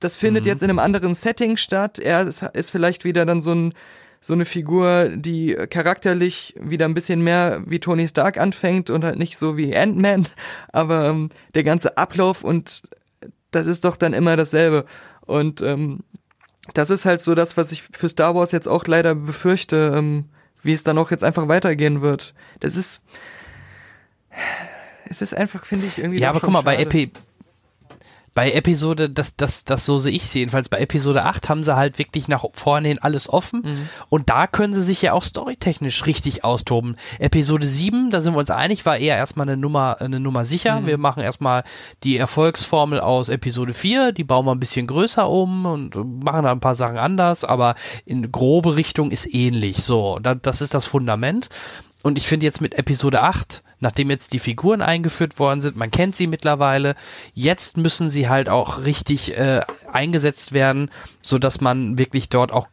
Das findet mhm. jetzt in einem anderen Setting statt. Er ist, ist vielleicht wieder dann so ein so eine Figur, die charakterlich wieder ein bisschen mehr wie Tony Stark anfängt und halt nicht so wie Ant-Man, aber ähm, der ganze Ablauf und das ist doch dann immer dasselbe. Und ähm, das ist halt so das, was ich für Star Wars jetzt auch leider befürchte, ähm, wie es dann auch jetzt einfach weitergehen wird. Das ist. Es ist einfach, finde ich, irgendwie. Ja, aber guck mal, schade. bei Epi bei Episode, das, das, das so sehe ich sie jedenfalls, bei Episode 8 haben sie halt wirklich nach vorne hin alles offen Mhm. und da können sie sich ja auch storytechnisch richtig austoben. Episode 7, da sind wir uns einig, war eher erstmal eine Nummer, eine Nummer sicher. Mhm. Wir machen erstmal die Erfolgsformel aus Episode 4, die bauen wir ein bisschen größer um und machen da ein paar Sachen anders, aber in grobe Richtung ist ähnlich. So, da, das ist das Fundament. Und ich finde jetzt mit Episode 8, nachdem jetzt die Figuren eingeführt worden sind, man kennt sie mittlerweile, jetzt müssen sie halt auch richtig äh, eingesetzt werden, so dass man wirklich dort auch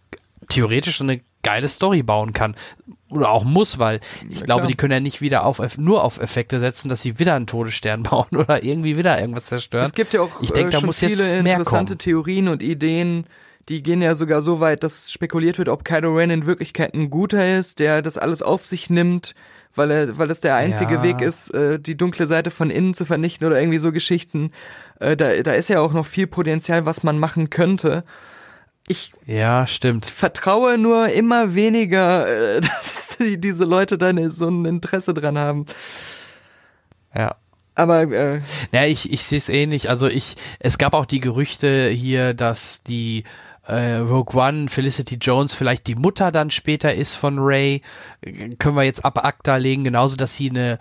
theoretisch eine geile Story bauen kann. Oder auch muss, weil ich Ja, glaube, klar. die können ja nicht wieder auf nur auf Effekte setzen, dass sie wieder einen Todesstern bauen oder irgendwie wieder irgendwas zerstören. Es gibt ja auch ich denke, äh, da schon muss viele jetzt mehr interessante kommen. Theorien und Ideen, die gehen ja sogar so weit, dass spekuliert wird, ob Kylo Ren in Wirklichkeit ein guter ist, der das alles auf sich nimmt, weil er, weil das der einzige Ja. Weg ist, äh, die dunkle Seite von innen zu vernichten oder irgendwie so Geschichten. Äh, da, da ist ja auch noch viel Potenzial, was man machen könnte. Ich Ja, stimmt. vertraue nur immer weniger, äh, dass die, diese Leute dann so ein Interesse dran haben. Ja. Aber äh, Ja, ich, ich sehe es ähnlich. Also ich, es gab auch die Gerüchte hier, dass die äh, Rogue One, Felicity Jones vielleicht die Mutter dann später ist von Ray. Können wir jetzt ab ACTA legen, genauso, dass sie eine,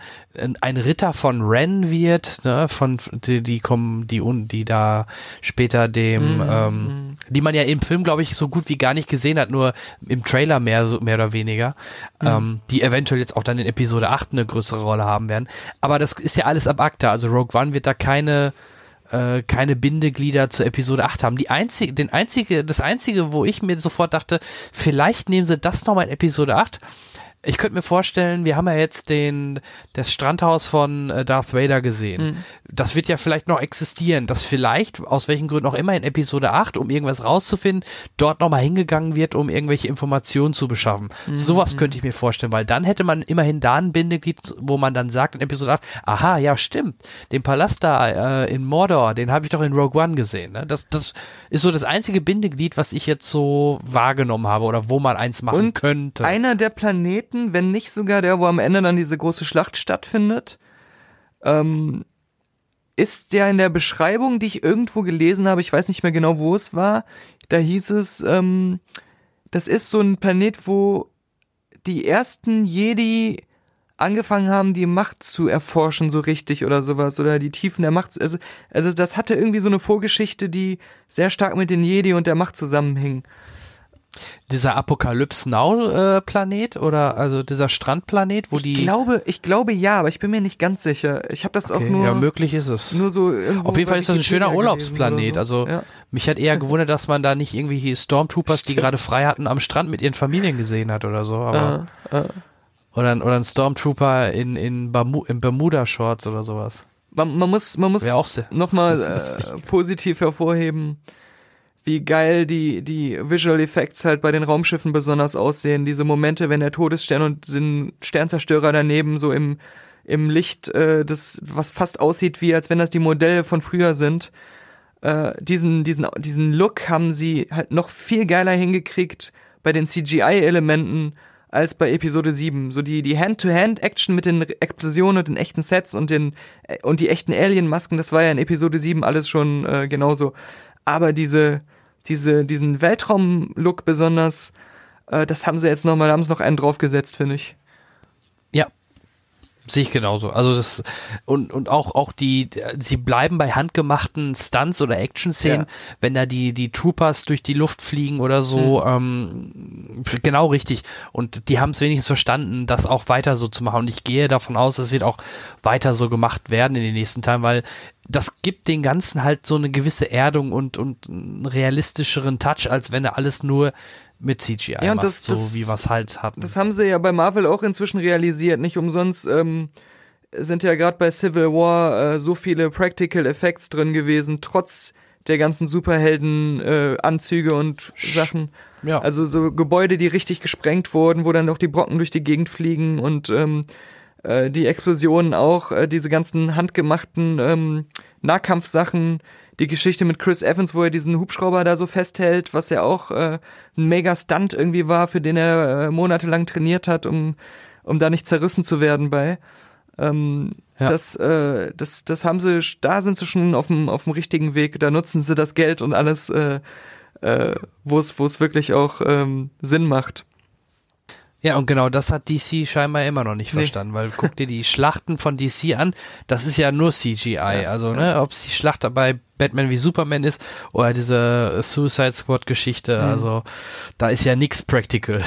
ein Ritter von Ren wird, ne, von die, die kommen, die die da später dem, Mhm. ähm, die man ja im Film, glaube ich, so gut wie gar nicht gesehen hat, nur im Trailer mehr, so, mehr oder weniger, Mhm. ähm, die eventuell jetzt auch dann in Episode 8 eine größere Rolle haben werden. Aber das ist ja alles ab ACTA, also Rogue One wird da keine äh, keine Bindeglieder zur Episode 8 haben. Die einzige, den einzige, das einzige, wo ich mir sofort dachte, vielleicht nehmen sie das nochmal in Episode 8. Ich könnte mir vorstellen, wir haben ja jetzt den, das Strandhaus von äh, Darth Vader gesehen. Mhm. Das wird ja vielleicht noch existieren, dass vielleicht, aus welchen Gründen auch immer in Episode 8, um irgendwas rauszufinden, dort nochmal hingegangen wird, um irgendwelche Informationen zu beschaffen. Mhm. Sowas könnte ich mir vorstellen, weil dann hätte man immerhin da ein Bindeglied, wo man dann sagt in Episode 8, aha, ja, stimmt, den Palast da äh, in Mordor, den habe ich doch in Rogue One gesehen. Ne? Das, das ist so das einzige Bindeglied, was ich jetzt so wahrgenommen habe oder wo man eins machen Und könnte. einer der Planeten, wenn nicht sogar der, wo am Ende dann diese große Schlacht stattfindet, ähm, ist ja in der Beschreibung, die ich irgendwo gelesen habe, ich weiß nicht mehr genau, wo es war, da hieß es, ähm, das ist so ein Planet, wo die ersten Jedi angefangen haben, die Macht zu erforschen, so richtig oder sowas, oder die Tiefen der Macht. Also, also das hatte irgendwie so eine Vorgeschichte, die sehr stark mit den Jedi und der Macht zusammenhing. Dieser Apokalypse Now Planet oder also dieser Strandplanet, wo Ich die glaube, ich glaube ja, aber ich bin mir nicht ganz sicher. Ich habe das auch Okay, nur ja, möglich ist es. nur so Auf jeden Fall ist das ein schöner Urlaubsplanet. oder Also so. ja. mich hat eher gewundert, dass man da nicht irgendwie Stormtroopers, die gerade frei hatten, am Strand mit ihren Familien gesehen hat oder so. Aber Ah, ah. oder, ein- oder ein Stormtrooper in, in, Bermu in Bermuda-Shorts oder sowas. Man, man muss, man muss auch nochmal äh, positiv hervorheben, wie geil die, die Visual Effects halt bei den Raumschiffen besonders aussehen. Diese Momente, wenn der Todesstern und den Sternzerstörer daneben so im, im Licht, äh, das, was fast aussieht, wie als wenn das die Modelle von früher sind. Äh, diesen, diesen, diesen Look haben sie halt noch viel geiler hingekriegt bei den CGI-Elementen als bei Episode 7. So die, die Hand-to-Hand-Action mit den Explosionen und den echten Sets und den äh, und die echten Alien-Masken, das war ja in Episode 7 alles schon äh, genauso. Aber diese, diese, diesen Weltraum-Look besonders, äh, das haben sie jetzt nochmal, haben sie noch einen draufgesetzt, finde ich. Ja. Sehe ich genauso. Also das und, und auch auch die sie bleiben bei handgemachten Stunts oder Action-Szenen, Ja. wenn da die die Troopers durch die Luft fliegen oder so, Hm. ähm, genau richtig. Und die haben es wenigstens verstanden, das auch weiter so zu machen. Und ich gehe davon aus, es wird auch weiter so gemacht werden in den nächsten Teilen, weil das gibt den Ganzen halt so eine gewisse Erdung und und einen realistischeren Touch, als wenn er alles nur mit CGI Ja, das- so das- wie wir es halt hatten. Das haben sie ja bei Marvel auch inzwischen realisiert. Nicht umsonst ähm, sind ja gerade bei Civil War äh, so viele Practical Effects drin gewesen, trotz der ganzen Superhelden-Anzüge äh, und Sachen. Ja. Also so Gebäude, die richtig gesprengt wurden, wo dann noch die Brocken durch die Gegend fliegen und ähm, äh, die Explosionen auch, äh, diese ganzen handgemachten ähm, Nahkampfsachen, die Geschichte mit Chris Evans, wo er diesen Hubschrauber da so festhält, was ja auch äh, ein mega Stunt irgendwie war, für den er äh, monatelang trainiert hat, um, um da nicht zerrissen zu werden bei. Ähm, Ja. das, äh, das, das haben sie, da sind sie schon auf dem, auf dem richtigen Weg, da nutzen sie das Geld und alles, äh, äh, wo es, wo es wirklich auch ähm, Sinn macht. Ja, und genau das hat DC scheinbar immer noch nicht Nee. verstanden, weil guck dir die Schlachten von DC an, das ist ja nur CGI. also, ne, ob es die Schlacht bei Batman wie Superman ist oder diese Suicide Squad Geschichte, Mhm. also da ist ja nix practical.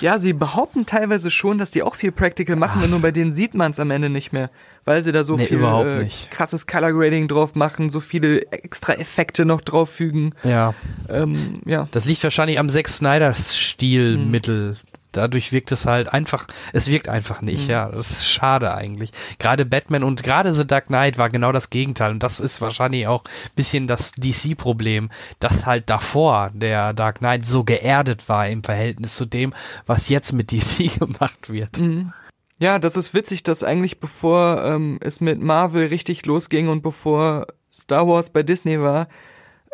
Ja, sie behaupten teilweise schon, dass die auch viel Practical machen, nur bei denen sieht man es am Ende nicht mehr, weil sie da so Nee, viel überhaupt äh, krasses Color Grading drauf machen, so viele extra Effekte noch drauf fügen. Ja. Ähm, ja. Das liegt wahrscheinlich am Zack Snyder Stilmittel. Dadurch wirkt es halt einfach, es wirkt einfach nicht, Mhm. ja. Das ist schade eigentlich. Gerade Batman und gerade The Dark Knight war genau das Gegenteil. Und das ist wahrscheinlich auch ein bisschen das DC-Problem, dass halt davor der Dark Knight so geerdet war im Verhältnis zu dem, was jetzt mit DC gemacht wird. Mhm. Ja, das ist witzig, dass eigentlich bevor ähm, es mit Marvel richtig losging und bevor Star Wars bei Disney war,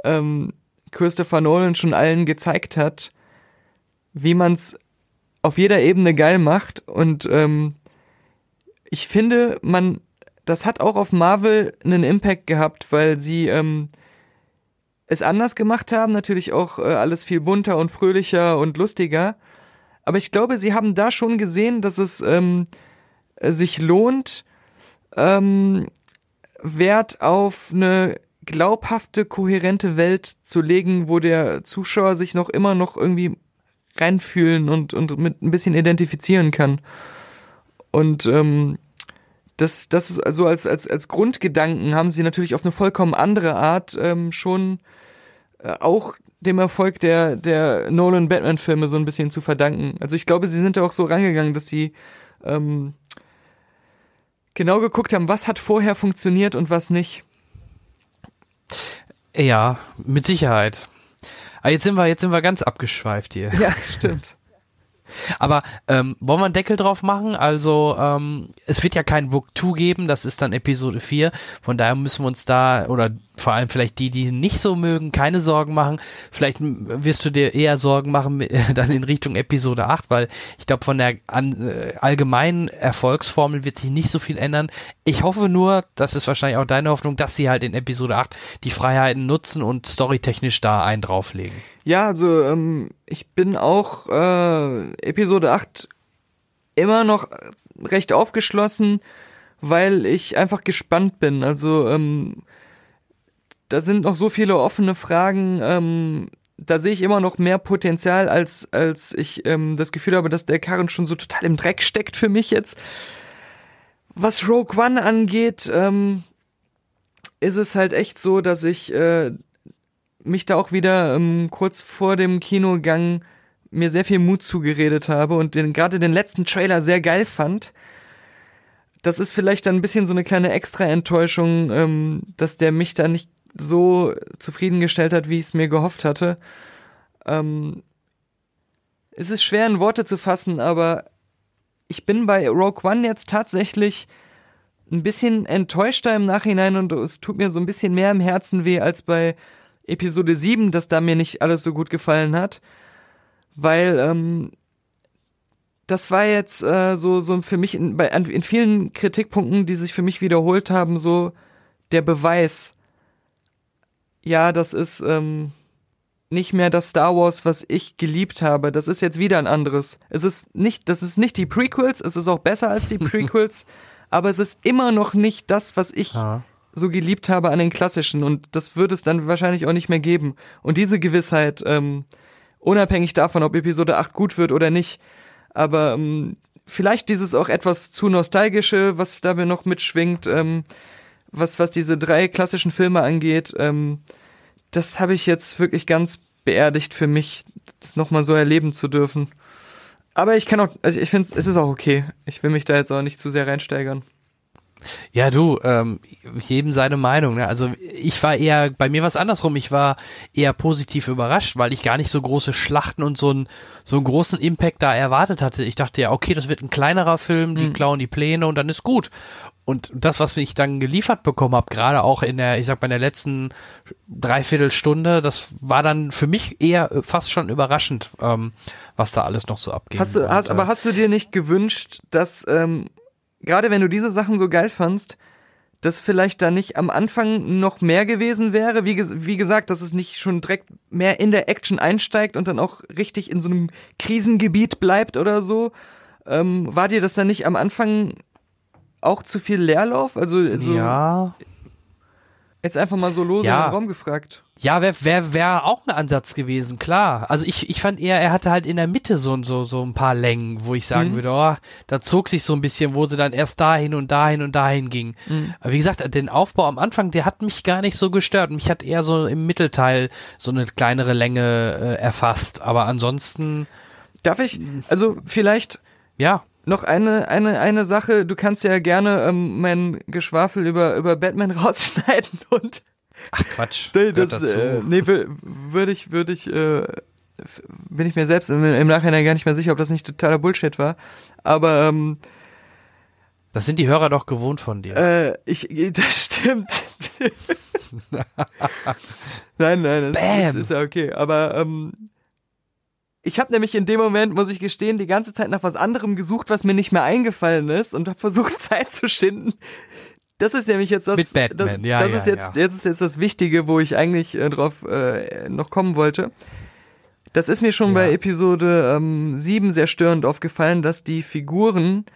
ähm, Christopher Nolan schon allen gezeigt hat, wie man es auf jeder Ebene geil macht. Und ähm, ich finde, man, das hat auch auf Marvel einen Impact gehabt, weil sie ähm, es anders gemacht haben, natürlich auch äh, alles viel bunter und fröhlicher und lustiger. Aber ich glaube, sie haben da schon gesehen, dass es ähm, äh, sich lohnt, ähm, Wert auf eine glaubhafte, kohärente Welt zu legen, wo der Zuschauer sich noch immer noch irgendwie reinfühlen und, und mit ein bisschen identifizieren kann. Und ähm, das, das ist also als, als, als Grundgedanken haben sie natürlich auf eine vollkommen andere Art ähm, schon äh, auch dem Erfolg der, der Nolan-Batman-Filme so ein bisschen zu verdanken. Also ich glaube, sie sind da auch so rangegangen, dass sie ähm, genau geguckt haben, was hat vorher funktioniert und was nicht. Ja, mit Sicherheit. Aber jetzt sind wir, jetzt sind wir ganz abgeschweift hier. Ja, stimmt. Aber ähm, wollen wir einen Deckel drauf machen? Also ähm, es wird ja kein Book 2 geben, das ist dann Episode 4. Von daher müssen wir uns da, oder vor allem vielleicht die, die nicht so mögen, keine Sorgen machen. Vielleicht wirst du dir eher Sorgen machen dann in Richtung Episode 8, weil ich glaube, von der äh, allgemeinen Erfolgsformel wird sich nicht so viel ändern. Ich hoffe nur, das ist wahrscheinlich auch deine Hoffnung, dass sie halt in Episode 8 die Freiheiten nutzen und storytechnisch da einen drauflegen. Ja, also ähm, ich bin auch äh, Episode 8 immer noch recht aufgeschlossen, weil ich einfach gespannt bin. Also ähm, da sind noch so viele offene Fragen, ähm, da sehe ich immer noch mehr Potenzial, als, als ich ähm, das Gefühl habe, dass der Karren schon so total im Dreck steckt für mich jetzt. Was Rogue One angeht, ähm, ist es halt echt so, dass ich äh, mich da auch wieder ähm, kurz vor dem Kinogang mir sehr viel Mut zugeredet habe und den, gerade den letzten Trailer sehr geil fand. Das ist vielleicht dann ein bisschen so eine kleine Extra-Enttäuschung, ähm, dass der mich da nicht so zufriedengestellt hat, wie ich es mir gehofft hatte. Ähm, es ist schwer in Worte zu fassen, aber ich bin bei Rogue One jetzt tatsächlich ein bisschen enttäuschter im Nachhinein und es tut mir so ein bisschen mehr im Herzen weh als bei Episode 7, dass da mir nicht alles so gut gefallen hat. Weil ähm, das war jetzt äh, so, so für mich in, bei, in vielen Kritikpunkten, die sich für mich wiederholt haben, so der Beweis, ja, das ist ähm, nicht mehr das Star Wars, was ich geliebt habe. Das ist jetzt wieder ein anderes. Es ist nicht, das ist nicht die Prequels, es ist auch besser als die Prequels, aber es ist immer noch nicht das, was ich ja. so geliebt habe an den klassischen und das wird es dann wahrscheinlich auch nicht mehr geben. Und diese Gewissheit, ähm, unabhängig davon, ob Episode 8 gut wird oder nicht, aber ähm, vielleicht dieses auch etwas zu nostalgische, was da mir noch mitschwingt, ähm, was, was diese drei klassischen Filme angeht, ähm, das habe ich jetzt wirklich ganz beerdigt für mich, das nochmal so erleben zu dürfen. Aber ich kann auch, also ich finde, es ist auch okay. Ich will mich da jetzt auch nicht zu sehr reinsteigern. Ja, du, ähm, jedem seine Meinung. Ne? Also ich war eher, bei mir war es andersrum. Ich war eher positiv überrascht, weil ich gar nicht so große Schlachten und so einen so einen großen Impact da erwartet hatte. Ich dachte ja, okay, das wird ein kleinerer Film, die mhm. klauen die Pläne und dann ist gut. Und das, was ich dann geliefert bekommen habe, gerade auch in der, ich sag mal, in der letzten Dreiviertelstunde, das war dann für mich eher fast schon überraschend, ähm, was da alles noch so abgeht. Hast du, hast, aber hast du dir nicht gewünscht, dass ähm, gerade wenn du diese Sachen so geil fandst, dass vielleicht da nicht am Anfang noch mehr gewesen wäre. Wie, wie, gesagt, dass es nicht schon direkt mehr in der Action einsteigt und dann auch richtig in so einem Krisengebiet bleibt oder so. Ähm, war dir das dann nicht am Anfang auch zu viel Leerlauf? Also, also ja. Jetzt einfach mal so lose ja. im Raum gefragt. Ja, wäre wär, wär auch ein Ansatz gewesen, klar. Also ich, ich fand eher, er hatte halt in der Mitte so, so, so ein paar Längen, wo ich sagen mhm. würde, oh, da zog sich so ein bisschen, wo sie dann erst dahin und dahin und dahin ging. Mhm. Aber wie gesagt, den Aufbau am Anfang, der hat mich gar nicht so gestört. Mich hat eher so im Mittelteil so eine kleinere Länge äh, erfasst. Aber ansonsten. Darf ich, also vielleicht. Ja noch eine, eine, eine Sache, du kannst ja gerne ähm, mein Geschwafel über, über Batman rausschneiden und Ach Quatsch. Nee, das, äh, nee würde ich, würde ich, äh, bin ich mir selbst im, im, Nachhinein gar nicht mehr sicher, ob das nicht totaler Bullshit war. Aber ähm, das sind die Hörer doch gewohnt von dir. Äh, ich, das stimmt. nein, nein, das ist, ist, ja okay. Aber ähm, ich habe nämlich in dem Moment, muss ich gestehen, die ganze Zeit nach was anderem gesucht, was mir nicht mehr eingefallen ist und habe versucht, Zeit zu schinden, das ist nämlich jetzt das. Mit Batman, das, ja. Das ja, ist jetzt, ja. jetzt ist jetzt das Wichtige, wo ich eigentlich äh, drauf äh, noch kommen wollte. Das ist mir schon ja. bei Episode ähm, 7 sehr störend aufgefallen, dass die Figuren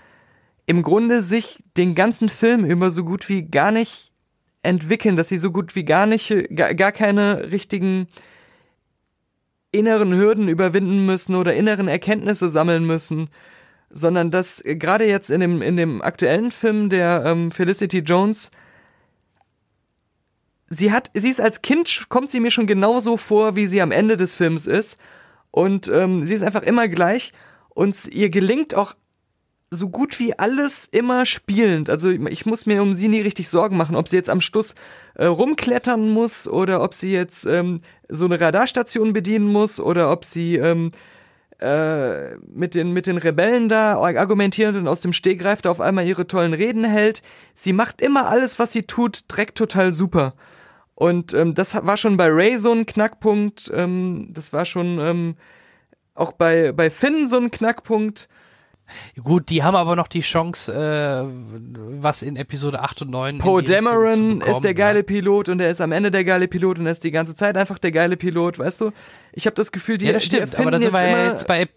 im Grunde sich den ganzen Film über so gut wie gar nicht entwickeln, dass sie so gut wie gar nicht, gar, gar keine richtigen inneren Hürden überwinden müssen oder inneren Erkenntnisse sammeln müssen sondern dass äh, gerade jetzt in dem, in dem aktuellen Film der ähm, Felicity Jones, sie hat, sie ist als Kind, kommt sie mir schon genauso vor, wie sie am Ende des Films ist. Und ähm, sie ist einfach immer gleich. Und ihr gelingt auch so gut wie alles immer spielend. Also ich muss mir um sie nie richtig Sorgen machen, ob sie jetzt am Schluss äh, rumklettern muss oder ob sie jetzt ähm, so eine Radarstation bedienen muss oder ob sie ähm, äh, mit, den, mit den Rebellen da argumentiert und aus dem Stegreif da auf einmal ihre tollen Reden hält. Sie macht immer alles, was sie tut, direkt total super. Und ähm, das war schon bei Ray so ein Knackpunkt. Ähm, das war schon ähm, auch bei, bei Finn so ein Knackpunkt. Gut, die haben aber noch die Chance, äh, was in Episode 8 und 9. Poe Dameron ist der geile ja. Pilot und er ist am Ende der geile Pilot und er ist die ganze Zeit einfach der geile Pilot, weißt du? Ich habe das Gefühl, die, ja, das stimmt, aber da sind wir ja jetzt bei.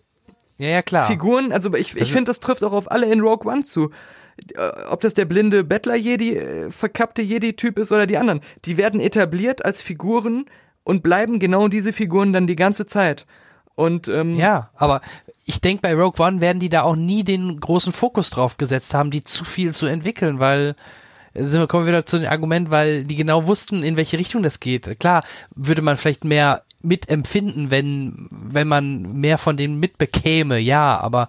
Ja, ja, klar. Figuren, also ich, ich finde, das trifft auch auf alle in Rogue One zu. Äh, ob das der blinde Bettler-Jedi, äh, verkappte Jedi-Typ ist oder die anderen. Die werden etabliert als Figuren und bleiben genau diese Figuren dann die ganze Zeit. Und ähm, Ja, aber ich denke, bei Rogue One werden die da auch nie den großen Fokus drauf gesetzt haben, die zu viel zu entwickeln, weil äh, sind wir, kommen wir wieder zu dem Argument, weil die genau wussten, in welche Richtung das geht. Klar, würde man vielleicht mehr mitempfinden, wenn, wenn man mehr von denen mitbekäme, ja, aber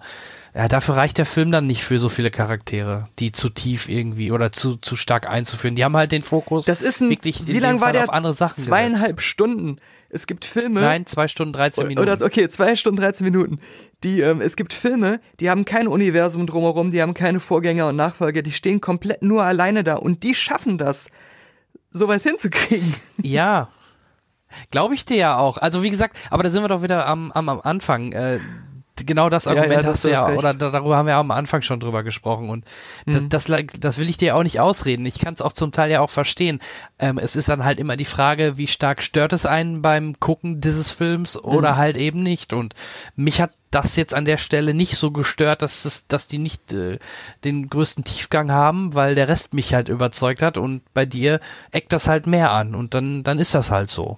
ja, dafür reicht der Film dann nicht für so viele Charaktere, die zu tief irgendwie oder zu, zu stark einzuführen. Die haben halt den Fokus das ist ein, wirklich in wie dem lang war Fall der? auf andere Sachen Zweieinhalb gesetzt. Stunden. Es gibt Filme. Nein, zwei Stunden 13 Minuten. Oder, okay, zwei Stunden 13 Minuten. Die, ähm, es gibt Filme, die haben kein Universum drumherum, die haben keine Vorgänger und Nachfolger, die stehen komplett nur alleine da und die schaffen das, sowas hinzukriegen. Ja. Glaube ich dir ja auch. Also wie gesagt, aber da sind wir doch wieder am, am, am Anfang. Äh, genau das Ja, Argument ja, das- hast du ja, recht. oder da- darüber haben wir am Anfang schon drüber gesprochen und Mhm. das, das, das will ich dir auch nicht ausreden. Ich kann es auch zum Teil ja auch verstehen. Ähm, es ist dann halt immer die Frage, wie stark stört es einen beim Gucken dieses Films oder Mhm. halt eben nicht. Und mich hat das jetzt an der Stelle nicht so gestört, dass es, dass die nicht äh, den größten Tiefgang haben, weil der Rest mich halt überzeugt hat und bei dir eckt das halt mehr an und dann, dann ist das halt so.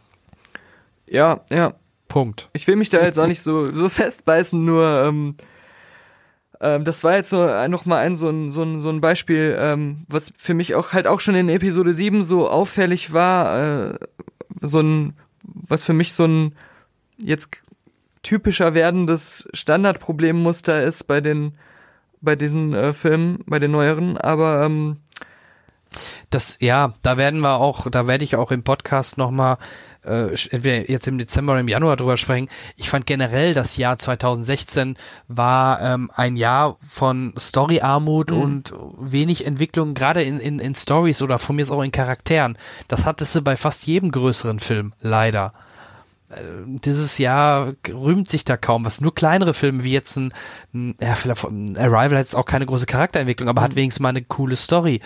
Ja, ja. Punkt. Ich will mich da jetzt auch nicht so, so festbeißen, nur ähm, ähm, das war jetzt so äh, noch mal ein so ein, so ein, so ein Beispiel, ähm, was für mich auch halt auch schon in Episode 7 so auffällig war, äh, so ein, was für mich so ein jetzt typischer werdendes Standardproblemmuster ist bei den bei diesen äh, Filmen, bei den neueren, aber ähm, Das, ja, da werden wir auch, da werde ich auch im Podcast nochmal, äh, entweder jetzt im Dezember oder im Januar drüber sprechen. Ich fand generell das Jahr 2016 war ähm, ein Jahr von Storyarmut Mhm. und wenig Entwicklung, gerade in, in, in Stories oder von mir ist auch in Charakteren. Das hattest du bei fast jedem größeren Film, leider. Äh, Dieses Jahr rühmt sich da kaum was. Nur kleinere Filme wie jetzt ein, ein, ja, vielleicht ein Arrival hat jetzt auch keine große Charakterentwicklung, aber hat wenigstens mal eine coole Story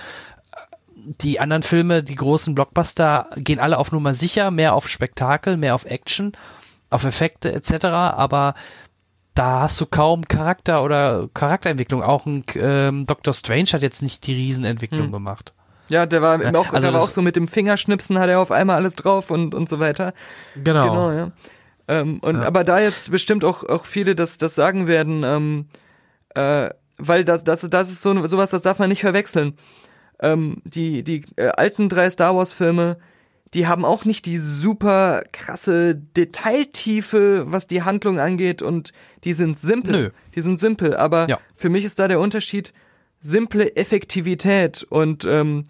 die anderen Filme, die großen Blockbuster, gehen alle auf Nummer sicher, mehr auf Spektakel, mehr auf Action, auf Effekte etc. Aber da hast du kaum Charakter oder Charakterentwicklung. Auch ein ähm, Doctor Strange hat jetzt nicht die Riesenentwicklung Hm. gemacht. ja, der war Ja, auch, also der war auch so mit dem Fingerschnipsen hat er auf einmal alles drauf und, und so weiter. Genau. Genau, ja. Ähm, und Ja. aber da jetzt bestimmt auch, auch viele das, das sagen werden, ähm, äh, weil das, das, das ist so sowas, das darf man nicht verwechseln. Ähm, die die äh, alten drei Star Wars Filme, die haben auch nicht die super krasse Detailtiefe, was die Handlung angeht und die sind simpel. Nö. Die sind simpel, aber Ja. für mich ist da der Unterschied simple Effektivität und ähm,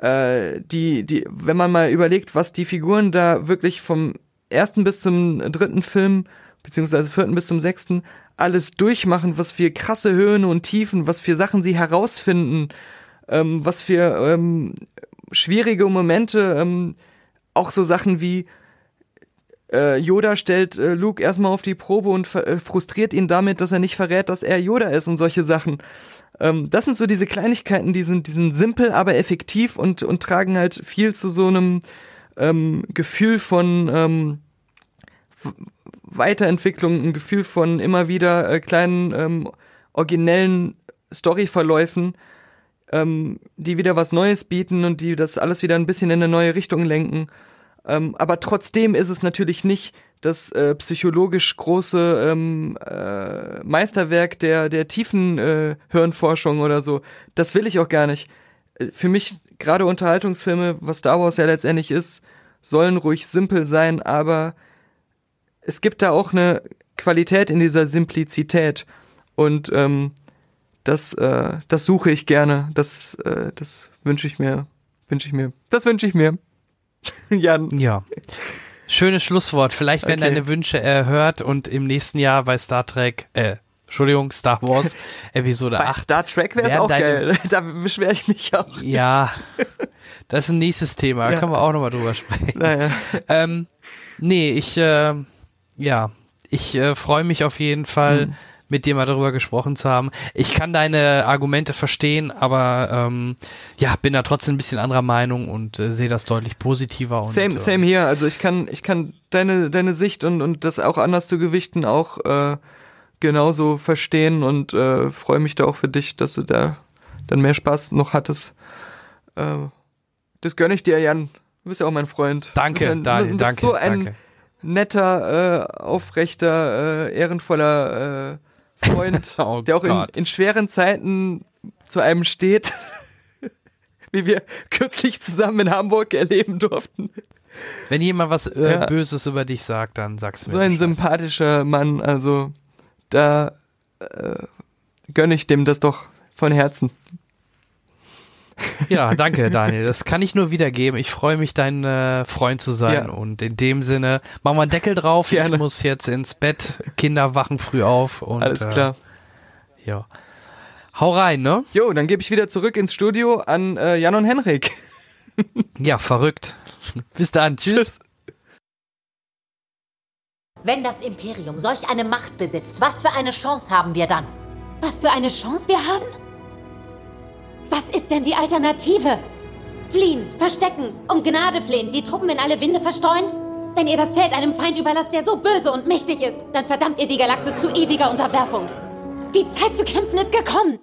äh, die, die, wenn man mal überlegt, was die Figuren da wirklich vom ersten bis zum dritten Film, beziehungsweise vierten bis zum sechsten, alles durchmachen, was für krasse Höhen und Tiefen, was für Sachen sie herausfinden, ähm, was für ähm, schwierige Momente, ähm, auch so Sachen wie äh, Yoda stellt äh, Luke erstmal auf die Probe und äh, frustriert ihn damit, dass er nicht verrät, dass er Yoda ist und solche Sachen. Ähm, das sind so diese Kleinigkeiten, die sind, die sind simpel, aber effektiv und, und tragen halt viel zu so einem ähm, Gefühl von ähm, Weiterentwicklung, ein Gefühl von immer wieder äh, kleinen originellen Storyverläufen, ähm, die wieder was Neues bieten und die das alles wieder ein bisschen in eine neue Richtung lenken. Ähm, aber trotzdem ist es natürlich nicht das äh, psychologisch große ähm, äh, Meisterwerk der, der tiefen äh, Hirnforschung oder so. Das will ich auch gar nicht. Äh, Für mich, gerade Unterhaltungsfilme, was Star Wars ja letztendlich ist, sollen ruhig simpel sein, aber es gibt da auch eine Qualität in dieser Simplizität. Und ähm, das, äh, das suche ich gerne. Das, äh, das wünsche ich mir. Wünsche ich mir. Das wünsche ich mir. Jan. Ja. Schönes Schlusswort. Vielleicht werden Okay. deine Wünsche erhört und im nächsten Jahr bei Star Trek, äh, Entschuldigung, Star Wars Episode Bei 8. Star Trek wäre es auch deine- geil. Da beschwere ich mich auch. Ja, das ist ein nächstes Thema, da Ja. können wir auch nochmal drüber sprechen. Naja. Ähm, nee, ich, äh, ja, ich äh, freue mich auf jeden Fall, Mhm. Mit dir mal darüber gesprochen zu haben. Ich kann deine Argumente verstehen, aber ähm, ja, bin da trotzdem ein bisschen anderer Meinung und äh, sehe das deutlich positiver. Und, Same, äh, same hier. Also ich kann, ich kann deine, deine Sicht und, und das auch anders zu gewichten auch äh, genauso verstehen und äh, freue mich da auch für dich, dass du da dann mehr Spaß noch hattest. Äh, das gönne ich dir, Jan. Du bist ja auch mein Freund. Danke, ein, Daniel, danke, so ein danke. netter, äh, aufrechter, äh, ehrenvoller äh, Freund, Oh der auch in, in schweren Zeiten zu einem steht, wie wir kürzlich zusammen in Hamburg erleben durften. Wenn jemand was äh, Ja. Böses über dich sagt, dann sagst du So mir. ein sympathischer Mann, also da äh, gönne ich dem das doch von Herzen. Ja, danke, Daniel. Das kann ich nur wiedergeben. Ich freue mich, dein äh, Freund zu sein. Ja. Und in dem Sinne, machen wir einen Deckel drauf. Gerne. Ich muss jetzt ins Bett. Kinder wachen früh auf. Und, Alles klar. Äh, ja. Hau rein, ne? Jo, dann gebe ich wieder zurück ins Studio an äh, Jan und Henrik. Ja, verrückt. Bis dann. Tschüss. Wenn das Imperium solch eine Macht besitzt, was für eine Chance haben wir dann? Was für eine Chance wir haben? Was ist denn die Alternative? Fliehen, verstecken, um Gnade flehen, die Truppen in alle Winde verstreuen? Wenn ihr das Feld einem Feind überlasst, der so böse und mächtig ist, dann verdammt ihr die Galaxis zu ewiger Unterwerfung. Die Zeit zu kämpfen ist gekommen.